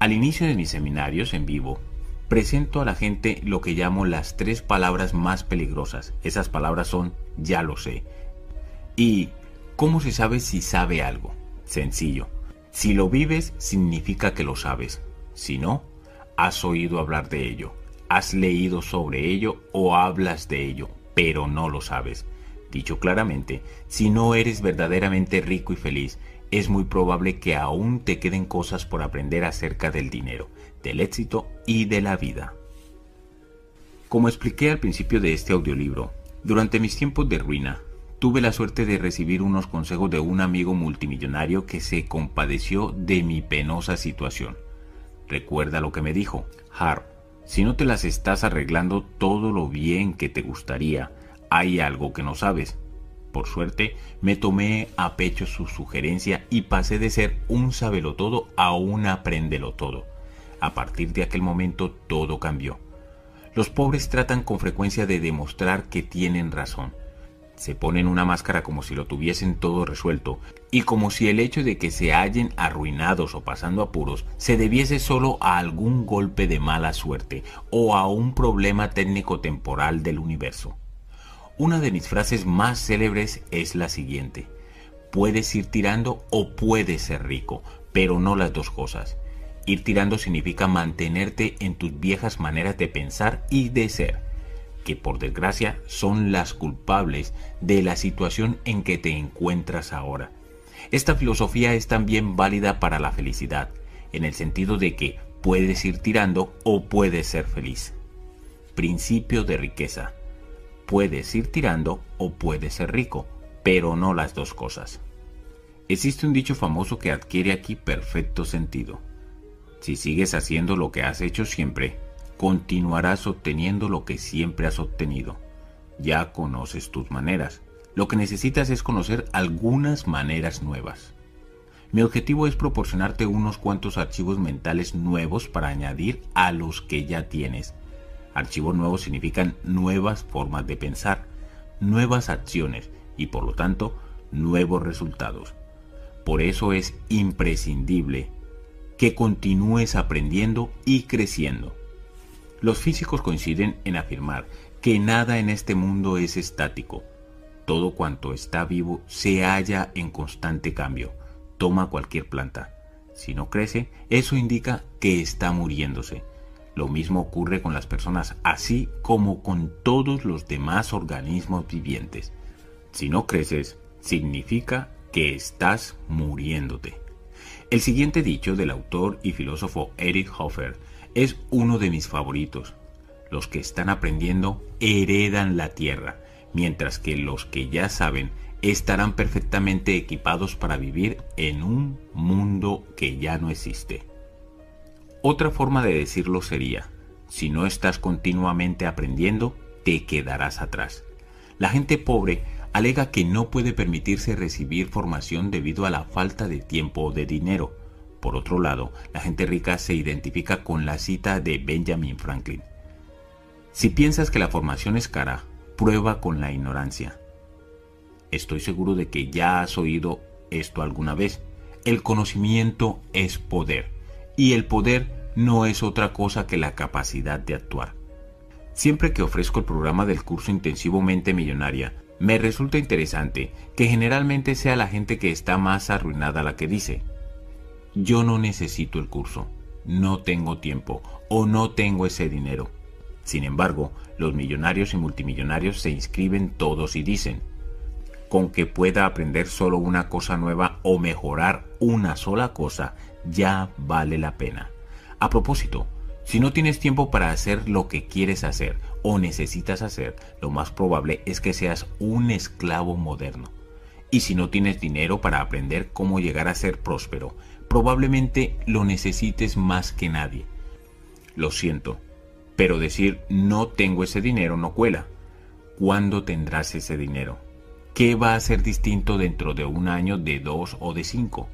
[SPEAKER 2] Al inicio de mis seminarios en vivo, presento a la gente lo que llamo las tres palabras más peligrosas. Esas palabras son ya lo sé. ¿Y cómo se sabe si sabe algo? Sencillo. Si lo vives, significa que lo sabes. Si no, has oído hablar de ello, has leído sobre ello o hablas de ello, pero no lo sabes. Dicho claramente, si no eres verdaderamente rico y feliz, es muy probable que aún te queden cosas por aprender acerca del dinero, del éxito y de la vida. Como expliqué al principio de este audiolibro, durante mis tiempos de ruina, tuve la suerte de recibir unos consejos de un amigo multimillonario que se compadeció de mi penosa situación. Recuerda lo que me dijo, Har, si no te las estás arreglando todo lo bien que te gustaría, hay algo que no sabes. Por suerte, me tomé a pecho su sugerencia y pasé de ser un todo a un apréndelo todo. A partir de aquel momento todo cambió. Los pobres tratan con frecuencia de demostrar que tienen razón. Se ponen una máscara como si lo tuviesen todo resuelto y como si el hecho de que se hallen arruinados o pasando apuros se debiese solo a algún golpe de mala suerte o a un problema técnico temporal del universo. Una de mis frases más célebres es la siguiente. Puedes ir tirando o puedes ser rico, pero no las dos cosas. Ir tirando significa mantenerte en tus viejas maneras de pensar y de ser, que por desgracia son las culpables de la situación en que te encuentras ahora. Esta filosofía es también válida para la felicidad, en el sentido de que puedes ir tirando o puedes ser feliz. Principio de riqueza. Puedes ir tirando o puedes ser rico, pero no las dos cosas. Existe un dicho famoso que adquiere aquí perfecto sentido. Si sigues haciendo lo que has hecho siempre, continuarás obteniendo lo que siempre has obtenido. Ya conoces tus maneras. Lo que necesitas es conocer algunas maneras nuevas. Mi objetivo es proporcionarte unos cuantos archivos mentales nuevos para añadir a los que ya tienes Archivos nuevos significan nuevas formas de pensar, nuevas acciones y por lo tanto nuevos resultados. Por eso es imprescindible que continúes aprendiendo y creciendo. Los físicos coinciden en afirmar que nada en este mundo es estático. Todo cuanto está vivo se halla en constante cambio. Toma cualquier planta. Si no crece, eso indica que está muriéndose. Lo mismo ocurre con las personas, así como con todos los demás organismos vivientes. Si no creces, significa que estás muriéndote. El siguiente dicho del autor y filósofo Eric Hoffer es uno de mis favoritos. Los que están aprendiendo heredan la tierra, mientras que los que ya saben estarán perfectamente equipados para vivir en un mundo que ya no existe. Otra forma de decirlo sería, si no estás continuamente aprendiendo, te quedarás atrás. La gente pobre alega que no puede permitirse recibir formación debido a la falta de tiempo o de dinero. Por otro lado, la gente rica se identifica con la cita de Benjamin Franklin. Si piensas que la formación es cara, prueba con la ignorancia. Estoy seguro de que ya has oído esto alguna vez. El conocimiento es poder y el poder no es otra cosa que la capacidad de actuar. Siempre que ofrezco el programa del curso intensivo Mente Millonaria, me resulta interesante que generalmente sea la gente que está más arruinada la que dice, yo no necesito el curso, no tengo tiempo o no tengo ese dinero. Sin embargo, los millonarios y multimillonarios se inscriben todos y dicen, con que pueda aprender solo una cosa nueva o mejorar una sola cosa, ya vale la pena. A propósito, si no tienes tiempo para hacer lo que quieres hacer o necesitas hacer, lo más probable es que seas un esclavo moderno. Y si no tienes dinero para aprender cómo llegar a ser próspero, probablemente lo necesites más que nadie. Lo siento, pero decir no tengo ese dinero no cuela. ¿Cuándo tendrás ese dinero? ¿Qué va a ser distinto dentro de un año, de dos o de cinco?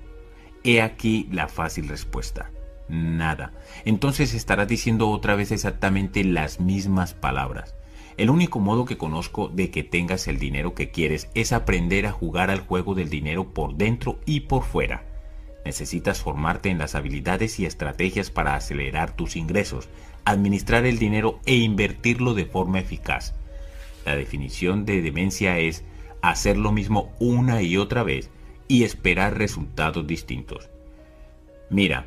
[SPEAKER 2] He aquí la fácil respuesta. Nada. Entonces estarás diciendo otra vez exactamente las mismas palabras. El único modo que conozco de que tengas el dinero que quieres es aprender a jugar al juego del dinero por dentro y por fuera. Necesitas formarte en las habilidades y estrategias para acelerar tus ingresos, administrar el dinero e invertirlo de forma eficaz. La definición de demencia es hacer lo mismo una y otra vez y esperar resultados distintos. Mira,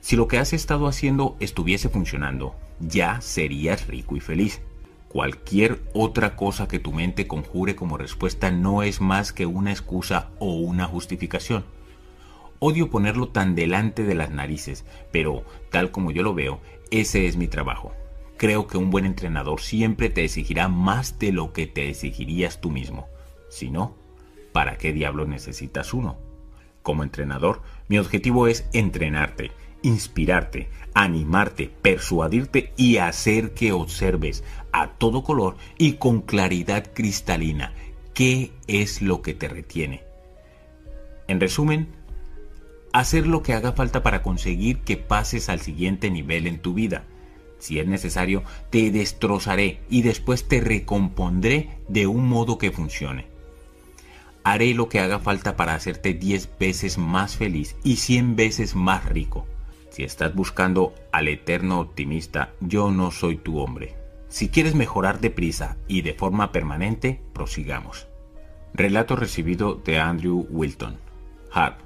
[SPEAKER 2] si lo que has estado haciendo estuviese funcionando, ya serías rico y feliz. Cualquier otra cosa que tu mente conjure como respuesta no es más que una excusa o una justificación. Odio ponerlo tan delante de las narices, pero tal como yo lo veo, ese es mi trabajo. Creo que un buen entrenador siempre te exigirá más de lo que te exigirías tú mismo. Si no, ¿para qué diablos necesitas uno? Como entrenador, mi objetivo es entrenarte, inspirarte, animarte, persuadirte y hacer que observes a todo color y con claridad cristalina qué es lo que te retiene. En resumen, hacer lo que haga falta para conseguir que pases al siguiente nivel en tu vida. Si es necesario, te destrozaré y después te recompondré de un modo que funcione. Haré lo que haga falta para hacerte 10 veces más feliz y 100 veces más rico. Si estás buscando al eterno optimista, yo no soy tu hombre. Si quieres mejorar deprisa y de forma permanente, prosigamos. Relato recibido de Andrew Wilton. Hart.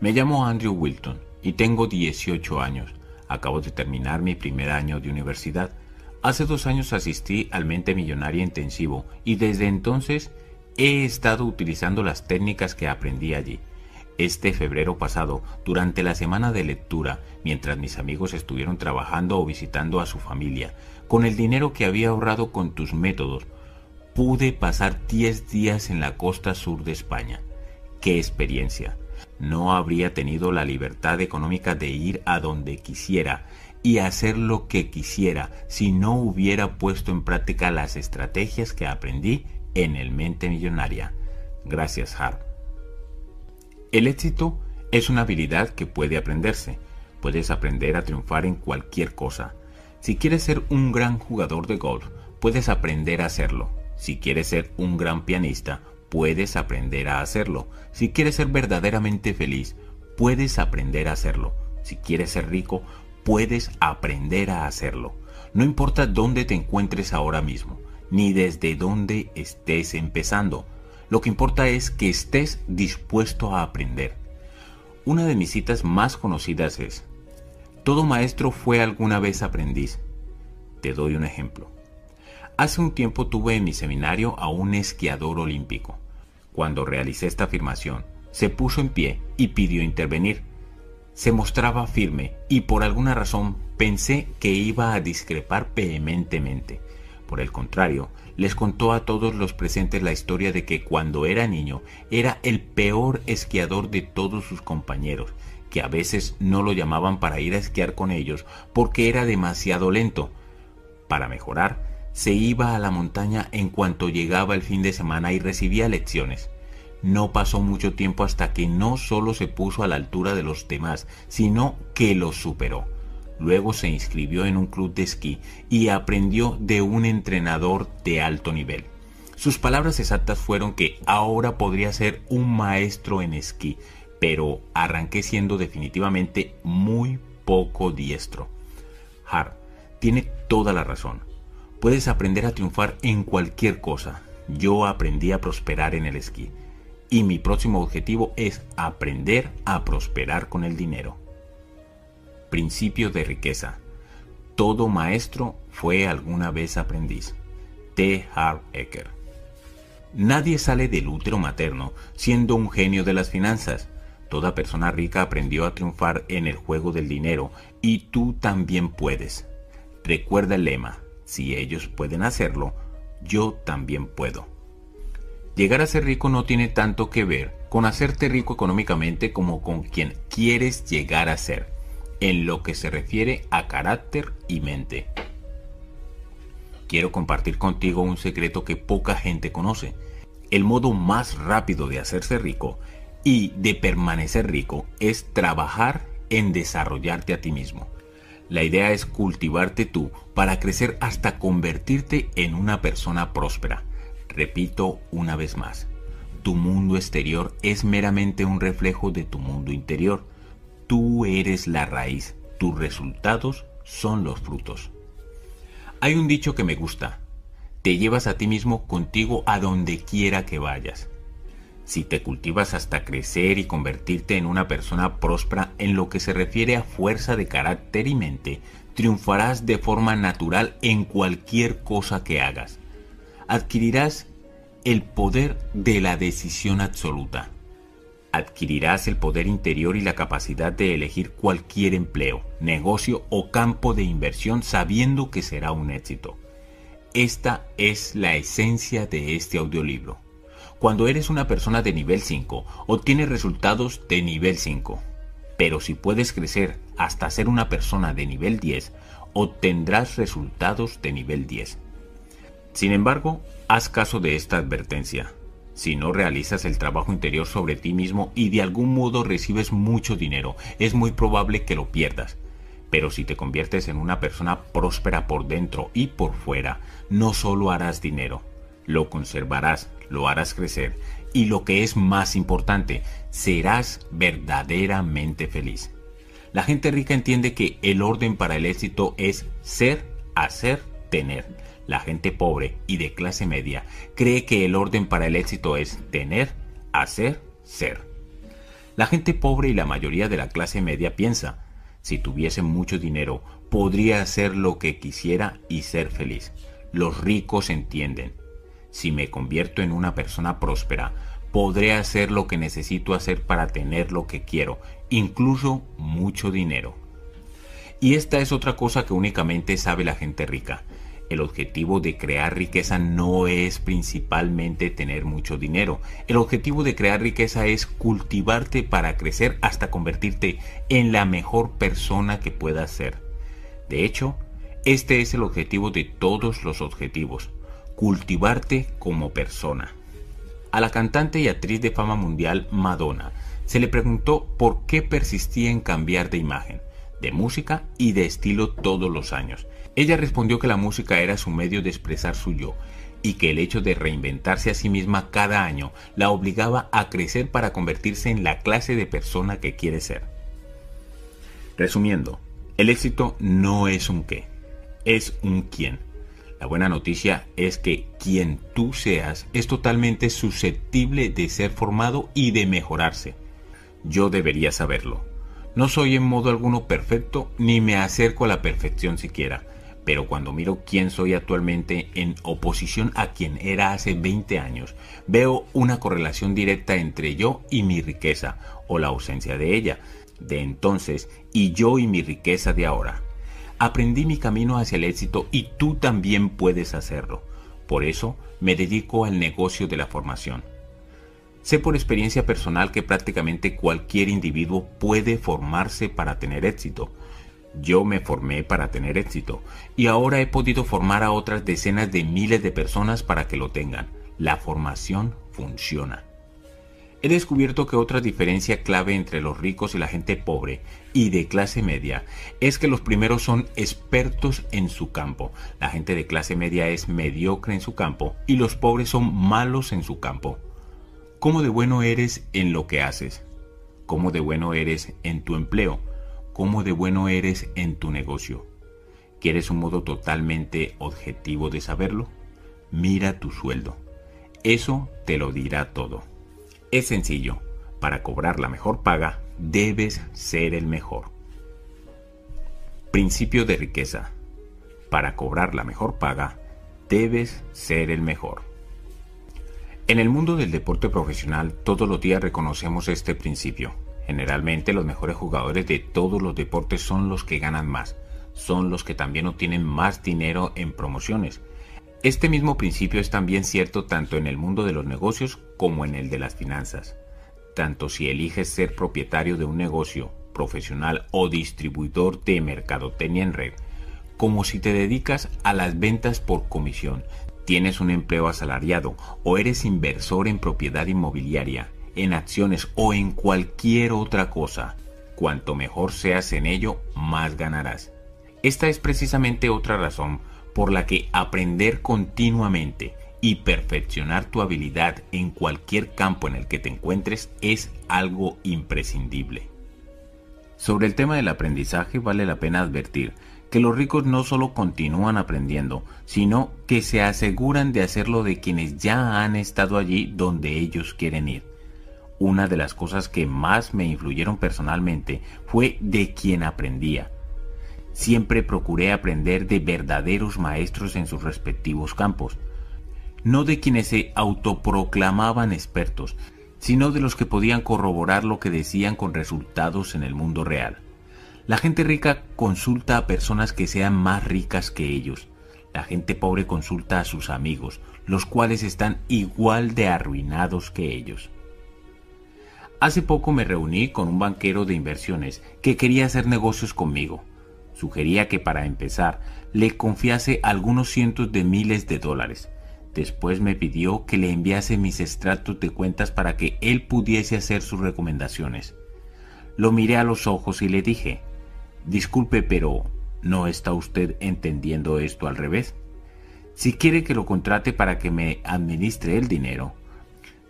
[SPEAKER 2] Me llamo Andrew Wilton y tengo 18 años. Acabo de terminar mi primer año de universidad. Hace dos años asistí al Mente Millonaria Intensivo y desde entonces he estado utilizando las técnicas que aprendí allí. Este febrero pasado, durante la semana de lectura, mientras mis amigos estuvieron trabajando o visitando a su familia, con el dinero que había ahorrado con tus métodos, pude pasar 10 días en la costa sur de España. ¡Qué experiencia! No habría tenido la libertad económica de ir a donde quisiera y hacer lo que quisiera si no hubiera puesto en práctica las estrategias que aprendí en el Mente Millonaria. Gracias, Hart. El éxito es una habilidad que puede aprenderse. Puedes aprender a triunfar en cualquier cosa. Si quieres ser un gran jugador de golf, puedes aprender a hacerlo. Si quieres ser un gran pianista, puedes aprender a hacerlo. Si quieres ser verdaderamente feliz, puedes aprender a hacerlo. Si quieres ser rico, puedes aprender a hacerlo. No importa dónde te encuentres ahora mismo ni desde dónde estés empezando. Lo que importa es que estés dispuesto a aprender. Una de mis citas más conocidas es, todo maestro fue alguna vez aprendiz. Te doy un ejemplo. Hace un tiempo tuve en mi seminario a un esquiador olímpico. Cuando realicé esta afirmación, se puso en pie y pidió intervenir. Se mostraba firme y por alguna razón pensé que iba a discrepar vehementemente por el contrario, les contó a todos los presentes la historia de que cuando era niño era el peor esquiador de todos sus compañeros, que a veces no lo llamaban para ir a esquiar con ellos porque era demasiado lento. Para mejorar, se iba a la montaña en cuanto llegaba el fin de semana y recibía lecciones. No pasó mucho tiempo hasta que no solo se puso a la altura de los demás, sino que los superó. Luego se inscribió en un club de esquí y aprendió de un entrenador de alto nivel. Sus palabras exactas fueron que ahora podría ser un maestro en esquí, pero arranqué siendo definitivamente muy poco diestro. Hart tiene toda la razón. Puedes aprender a triunfar en cualquier cosa. Yo aprendí a prosperar en el esquí. Y mi próximo objetivo es aprender a prosperar con el dinero. Principio de riqueza. Todo maestro fue alguna vez aprendiz. T. Harv Eker. Nadie sale del útero materno siendo un genio de las finanzas. Toda persona rica aprendió a triunfar en el juego del dinero y tú también puedes. Recuerda el lema, si ellos pueden hacerlo, yo también puedo. Llegar a ser rico no tiene tanto que ver con hacerte rico económicamente como con quien quieres llegar a ser, en lo que se refiere a carácter y mente. Quiero compartir contigo un secreto que poca gente conoce. El modo más rápido de hacerse rico y de permanecer rico es trabajar en desarrollarte a ti mismo. La idea es cultivarte tú para crecer hasta convertirte en una persona próspera. Repito una vez más, tu mundo exterior es meramente un reflejo de tu mundo interior. Tú eres la raíz, tus resultados son los frutos. Hay un dicho que me gusta, te llevas a ti mismo contigo a donde quiera que vayas. Si te cultivas hasta crecer y convertirte en una persona próspera en lo que se refiere a fuerza de carácter y mente, triunfarás de forma natural en cualquier cosa que hagas. Adquirirás el poder de la decisión absoluta. Adquirirás el poder interior y la capacidad de elegir cualquier empleo, negocio o campo de inversión sabiendo que será un éxito. Esta es la esencia de este audiolibro. Cuando eres una persona de nivel 5, obtienes resultados de nivel 5. Pero si puedes crecer hasta ser una persona de nivel 10, obtendrás resultados de nivel 10. Sin embargo, haz caso de esta advertencia. Si no realizas el trabajo interior sobre ti mismo y de algún modo recibes mucho dinero, es muy probable que lo pierdas. Pero si te conviertes en una persona próspera por dentro y por fuera, no solo harás dinero, lo conservarás, lo harás crecer y lo que es más importante, serás verdaderamente feliz. La gente rica entiende que el orden para el éxito es ser, hacer, tener. La gente pobre y de clase media cree que el orden para el éxito es tener, hacer, ser. La gente pobre y la mayoría de la clase media piensa, si tuviese mucho dinero, podría hacer lo que quisiera y ser feliz. Los ricos entienden. Si me convierto en una persona próspera, podré hacer lo que necesito hacer para tener lo que quiero, incluso mucho dinero. Y esta es otra cosa que únicamente sabe la gente rica. El objetivo de crear riqueza no es principalmente tener mucho dinero. El objetivo de crear riqueza es cultivarte para crecer hasta convertirte en la mejor persona que puedas ser. De hecho, este es el objetivo de todos los objetivos, cultivarte como persona. A la cantante y actriz de fama mundial Madonna se le preguntó por qué persistía en cambiar de imagen, de música y de estilo todos los años. Ella respondió que la música era su medio de expresar su yo y que el hecho de reinventarse a sí misma cada año la obligaba a crecer para convertirse en la clase de persona que quiere ser. Resumiendo, el éxito no es un qué, es un quién. La buena noticia es que quien tú seas es totalmente susceptible de ser formado y de mejorarse. Yo debería saberlo. No soy en modo alguno perfecto ni me acerco a la perfección siquiera pero cuando miro quién soy actualmente en oposición a quien era hace 20 años, veo una correlación directa entre yo y mi riqueza, o la ausencia de ella, de entonces, y yo y mi riqueza de ahora. Aprendí mi camino hacia el éxito y tú también puedes hacerlo. Por eso me dedico al negocio de la formación. Sé por experiencia personal que prácticamente cualquier individuo puede formarse para tener éxito. Yo me formé para tener éxito y ahora he podido formar a otras decenas de miles de personas para que lo tengan. La formación funciona. He descubierto que otra diferencia clave entre los ricos y la gente pobre y de clase media es que los primeros son expertos en su campo. La gente de clase media es mediocre en su campo y los pobres son malos en su campo. ¿Cómo de bueno eres en lo que haces? ¿Cómo de bueno eres en tu empleo? Cómo de bueno eres en tu negocio. ¿Quieres un modo totalmente objetivo de saberlo? Mira tu sueldo. Eso te lo dirá todo. Es sencillo. Para cobrar la mejor paga, debes ser el mejor. Principio de riqueza. Para cobrar la mejor paga, debes ser el mejor. En el mundo del deporte profesional, todos los días reconocemos este principio Generalmente los mejores jugadores de todos los deportes son los que ganan más, son los que también obtienen más dinero en promociones. Este mismo principio es también cierto tanto en el mundo de los negocios como en el de las finanzas. Tanto si eliges ser propietario de un negocio, profesional o distribuidor de mercadotecnia en red, como si te dedicas a las ventas por comisión, tienes un empleo asalariado o eres inversor en propiedad inmobiliaria, en acciones o en cualquier otra cosa, cuanto mejor seas en ello, más ganarás. Esta es precisamente otra razón por la que aprender continuamente y perfeccionar tu habilidad en cualquier campo en el que te encuentres es algo imprescindible. Sobre el tema del aprendizaje vale la pena advertir que los ricos no solo continúan aprendiendo, sino que se aseguran de hacerlo de quienes ya han estado allí donde ellos quieren ir una de las cosas que más me influyeron personalmente fue de quien aprendía. Siempre procuré aprender de verdaderos maestros en sus respectivos campos, no de quienes se autoproclamaban expertos, sino de los que podían corroborar lo que decían con resultados en el mundo real. La gente rica consulta a personas que sean más ricas que ellos. La gente pobre consulta a sus amigos, los cuales están igual de arruinados que ellos. Hace poco me reuní con un banquero de inversiones que quería hacer negocios conmigo. Sugería que para empezar le confiase algunos cientos de miles de dólares. Después me pidió que le enviase mis extractos de cuentas para que él pudiese hacer sus recomendaciones. Lo miré a los ojos y le dije, disculpe, pero ¿no está usted entendiendo esto al revés? Si quiere que lo contrate para que me administre el dinero,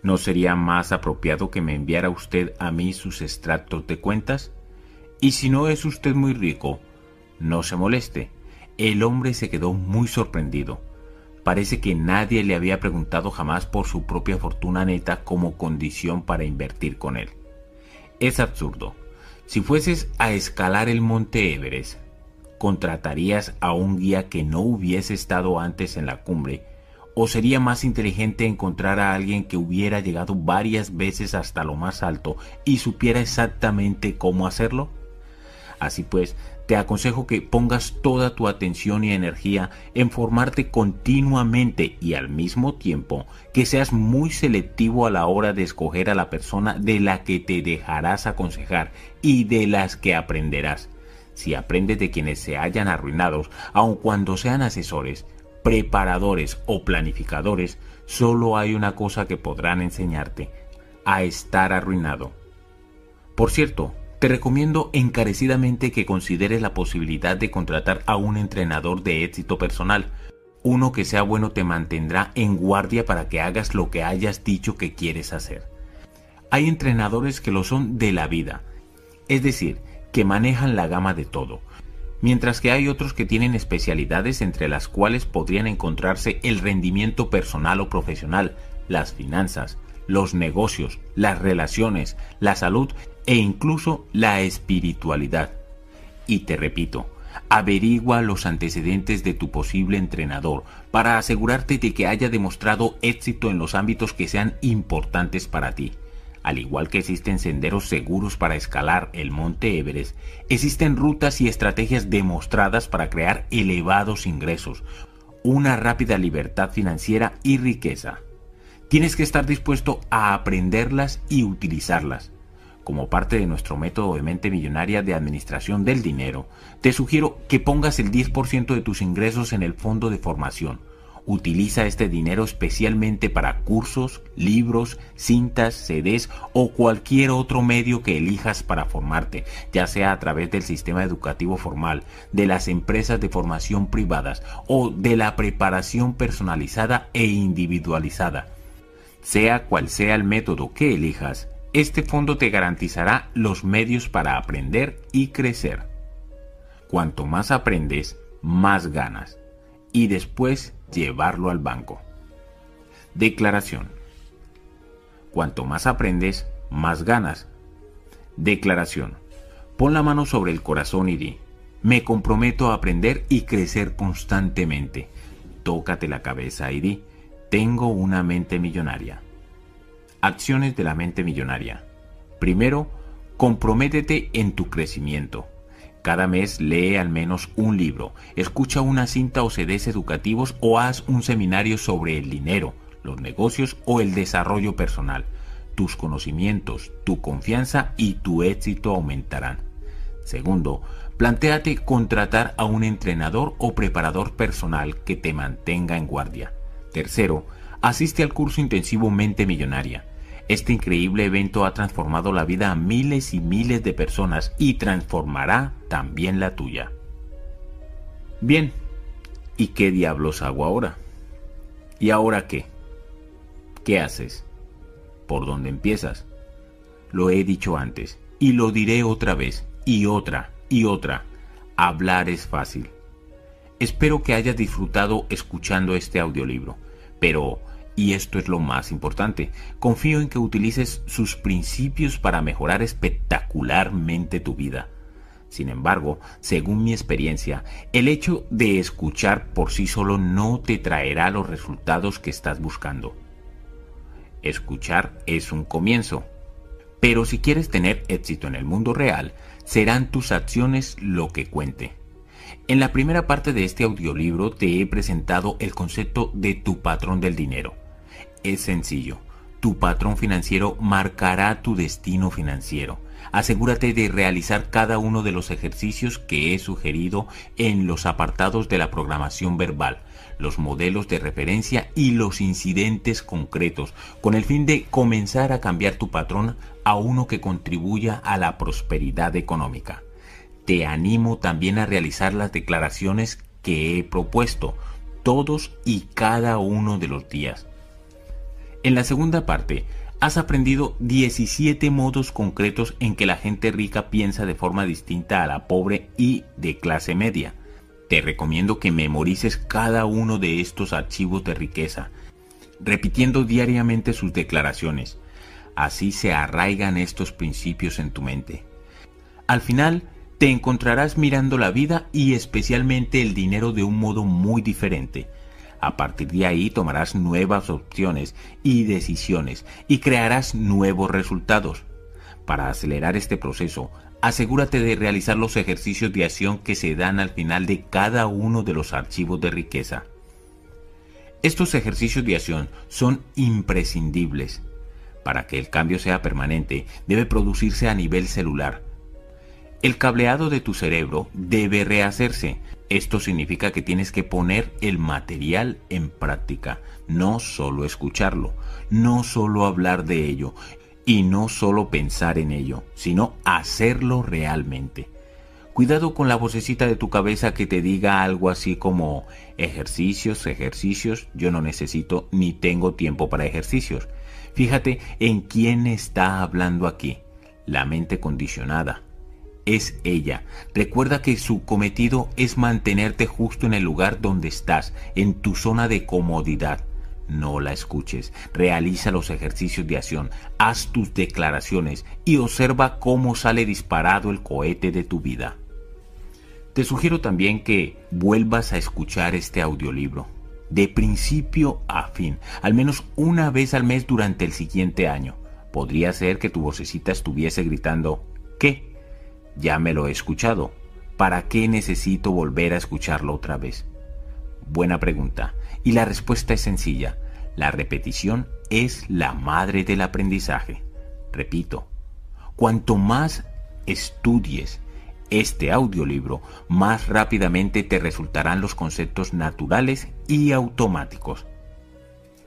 [SPEAKER 2] ¿No sería más apropiado que me enviara usted a mí sus extractos de cuentas? Y si no es usted muy rico, no se moleste. El hombre se quedó muy sorprendido. Parece que nadie le había preguntado jamás por su propia fortuna neta como condición para invertir con él. Es absurdo. Si fueses a escalar el monte Everest, contratarías a un guía que no hubiese estado antes en la cumbre ¿O sería más inteligente encontrar a alguien que hubiera llegado varias veces hasta lo más alto y supiera exactamente cómo hacerlo? Así pues, te aconsejo que pongas toda tu atención y energía en formarte continuamente y al mismo tiempo que seas muy selectivo a la hora de escoger a la persona de la que te dejarás aconsejar y de las que aprenderás. Si aprendes de quienes se hayan arruinados, aun cuando sean asesores, preparadores o planificadores, solo hay una cosa que podrán enseñarte, a estar arruinado. Por cierto, te recomiendo encarecidamente que consideres la posibilidad de contratar a un entrenador de éxito personal. Uno que sea bueno te mantendrá en guardia para que hagas lo que hayas dicho que quieres hacer. Hay entrenadores que lo son de la vida, es decir, que manejan la gama de todo, mientras que hay otros que tienen especialidades entre las cuales podrían encontrarse el rendimiento personal o profesional, las finanzas, los negocios, las relaciones, la salud e incluso la espiritualidad. Y te repito, averigua los antecedentes de tu posible entrenador para asegurarte de que haya demostrado éxito en los ámbitos que sean importantes para ti. Al igual que existen senderos seguros para escalar el monte Everest, existen rutas y estrategias demostradas para crear elevados ingresos, una rápida libertad financiera y riqueza. Tienes que estar dispuesto a aprenderlas y utilizarlas. Como parte de nuestro método de mente millonaria de administración del dinero, te sugiero que pongas el 10% de tus ingresos en el fondo de formación Utiliza este dinero especialmente para cursos, libros, cintas, CDs o cualquier otro medio que elijas para formarte, ya sea a través del sistema educativo formal, de las empresas de formación privadas o de la preparación personalizada e individualizada. Sea cual sea el método que elijas, este fondo te garantizará los medios para aprender y crecer. Cuanto más aprendes, más ganas. Y después llevarlo al banco. Declaración. Cuanto más aprendes, más ganas. Declaración. Pon la mano sobre el corazón y di, me comprometo a aprender y crecer constantemente. Tócate la cabeza y di, tengo una mente millonaria. Acciones de la mente millonaria. Primero, Comprométete en tu crecimiento. Cada mes lee al menos un libro, escucha una cinta o CDs educativos o haz un seminario sobre el dinero, los negocios o el desarrollo personal. Tus conocimientos, tu confianza y tu éxito aumentarán. Segundo, plantéate contratar a un entrenador o preparador personal que te mantenga en guardia. Tercero, asiste al curso intensivo Mente Millonaria. Este increíble evento ha transformado la vida a miles y miles de personas y transformará también la tuya. Bien, ¿y qué diablos hago ahora? ¿Y ahora qué? ¿Qué haces? ¿Por dónde empiezas? Lo he dicho antes y lo diré otra vez y otra y otra. Hablar es fácil. Espero que hayas disfrutado escuchando este audiolibro, pero, y esto es lo más importante, confío en que utilices sus principios para mejorar espectacularmente tu vida. Sin embargo, según mi experiencia, el hecho de escuchar por sí solo no te traerá los resultados que estás buscando. Escuchar es un comienzo, pero si quieres tener éxito en el mundo real, serán tus acciones lo que cuente. En la primera parte de este audiolibro te he presentado el concepto de tu patrón del dinero. Es sencillo, tu patrón financiero marcará tu destino financiero. Asegúrate de realizar cada uno de los ejercicios que he sugerido en los apartados de la programación verbal los modelos de referencia y los incidentes concretos, con el fin de comenzar a cambiar tu patrón a uno que contribuya a la prosperidad económica. Te animo también a realizar las declaraciones que he propuesto todos y cada uno de los días. En la segunda parte, has aprendido 17 modos concretos en que la gente rica piensa de forma distinta a la pobre y de clase media. Te recomiendo que memorices cada uno de estos archivos de riqueza, repitiendo diariamente sus declaraciones. Así se arraigan estos principios en tu mente. Al final, te encontrarás mirando la vida y especialmente el dinero de un modo muy diferente. A partir de ahí tomarás nuevas opciones y decisiones y crearás nuevos resultados. Para acelerar este proceso, asegúrate de realizar los ejercicios de acción que se dan al final de cada uno de los archivos de riqueza. Estos ejercicios de acción son imprescindibles. Para que el cambio sea permanente, debe producirse a nivel celular. El cableado de tu cerebro debe rehacerse. Esto significa que tienes que poner el material en práctica, no solo escucharlo, no solo hablar de ello, y no solo pensar en ello, sino hacerlo realmente. Cuidado con la vocecita de tu cabeza que te diga algo así como ejercicios, ejercicios, yo no necesito ni tengo tiempo para ejercicios. Fíjate en quién está hablando aquí, la mente condicionada. Es ella. Recuerda que su cometido es mantenerte justo en el lugar donde estás, en tu zona de comodidad no la escuches. Realiza los ejercicios de acción, haz tus declaraciones y observa cómo sale disparado el cohete de tu vida. Te sugiero también que vuelvas a escuchar este audiolibro, de principio a fin, al menos una vez al mes durante el siguiente año. Podría ser que tu vocecita estuviese gritando, ¿qué? Ya me lo he escuchado. ¿Para qué necesito volver a escucharlo otra vez? Buena pregunta. Y la respuesta es sencilla. La repetición es la madre del aprendizaje. Repito, cuanto más estudies este audiolibro, más rápidamente te resultarán los conceptos naturales y automáticos.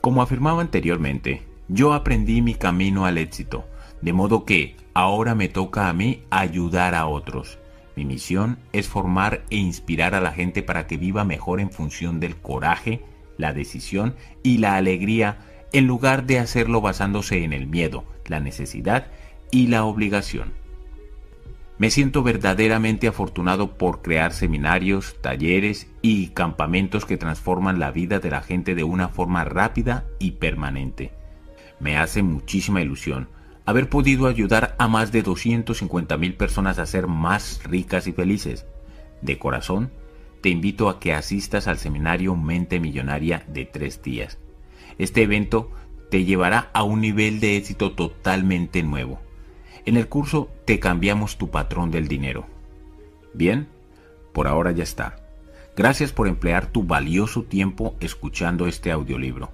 [SPEAKER 2] Como afirmaba anteriormente, yo aprendí mi camino al éxito, de modo que ahora me toca a mí ayudar a otros. Mi misión es formar e inspirar a la gente para que viva mejor en función del coraje, la decisión y la alegría en lugar de hacerlo basándose en el miedo, la necesidad y la obligación. Me siento verdaderamente afortunado por crear seminarios, talleres y campamentos que transforman la vida de la gente de una forma rápida y permanente. Me hace muchísima ilusión haber podido ayudar a más de 250 mil personas a ser más ricas y felices. De corazón, te invito a que asistas al seminario Mente Millonaria de tres días. Este evento te llevará a un nivel de éxito totalmente nuevo. En el curso te cambiamos tu patrón del dinero. Bien, por ahora ya está. Gracias por emplear tu valioso tiempo escuchando este audiolibro.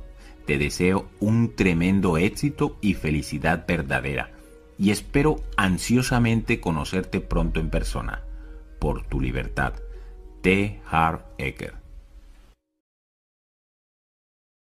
[SPEAKER 2] Te deseo un tremendo éxito y felicidad verdadera y espero ansiosamente conocerte pronto en persona. Por tu libertad. T. Harv Ecker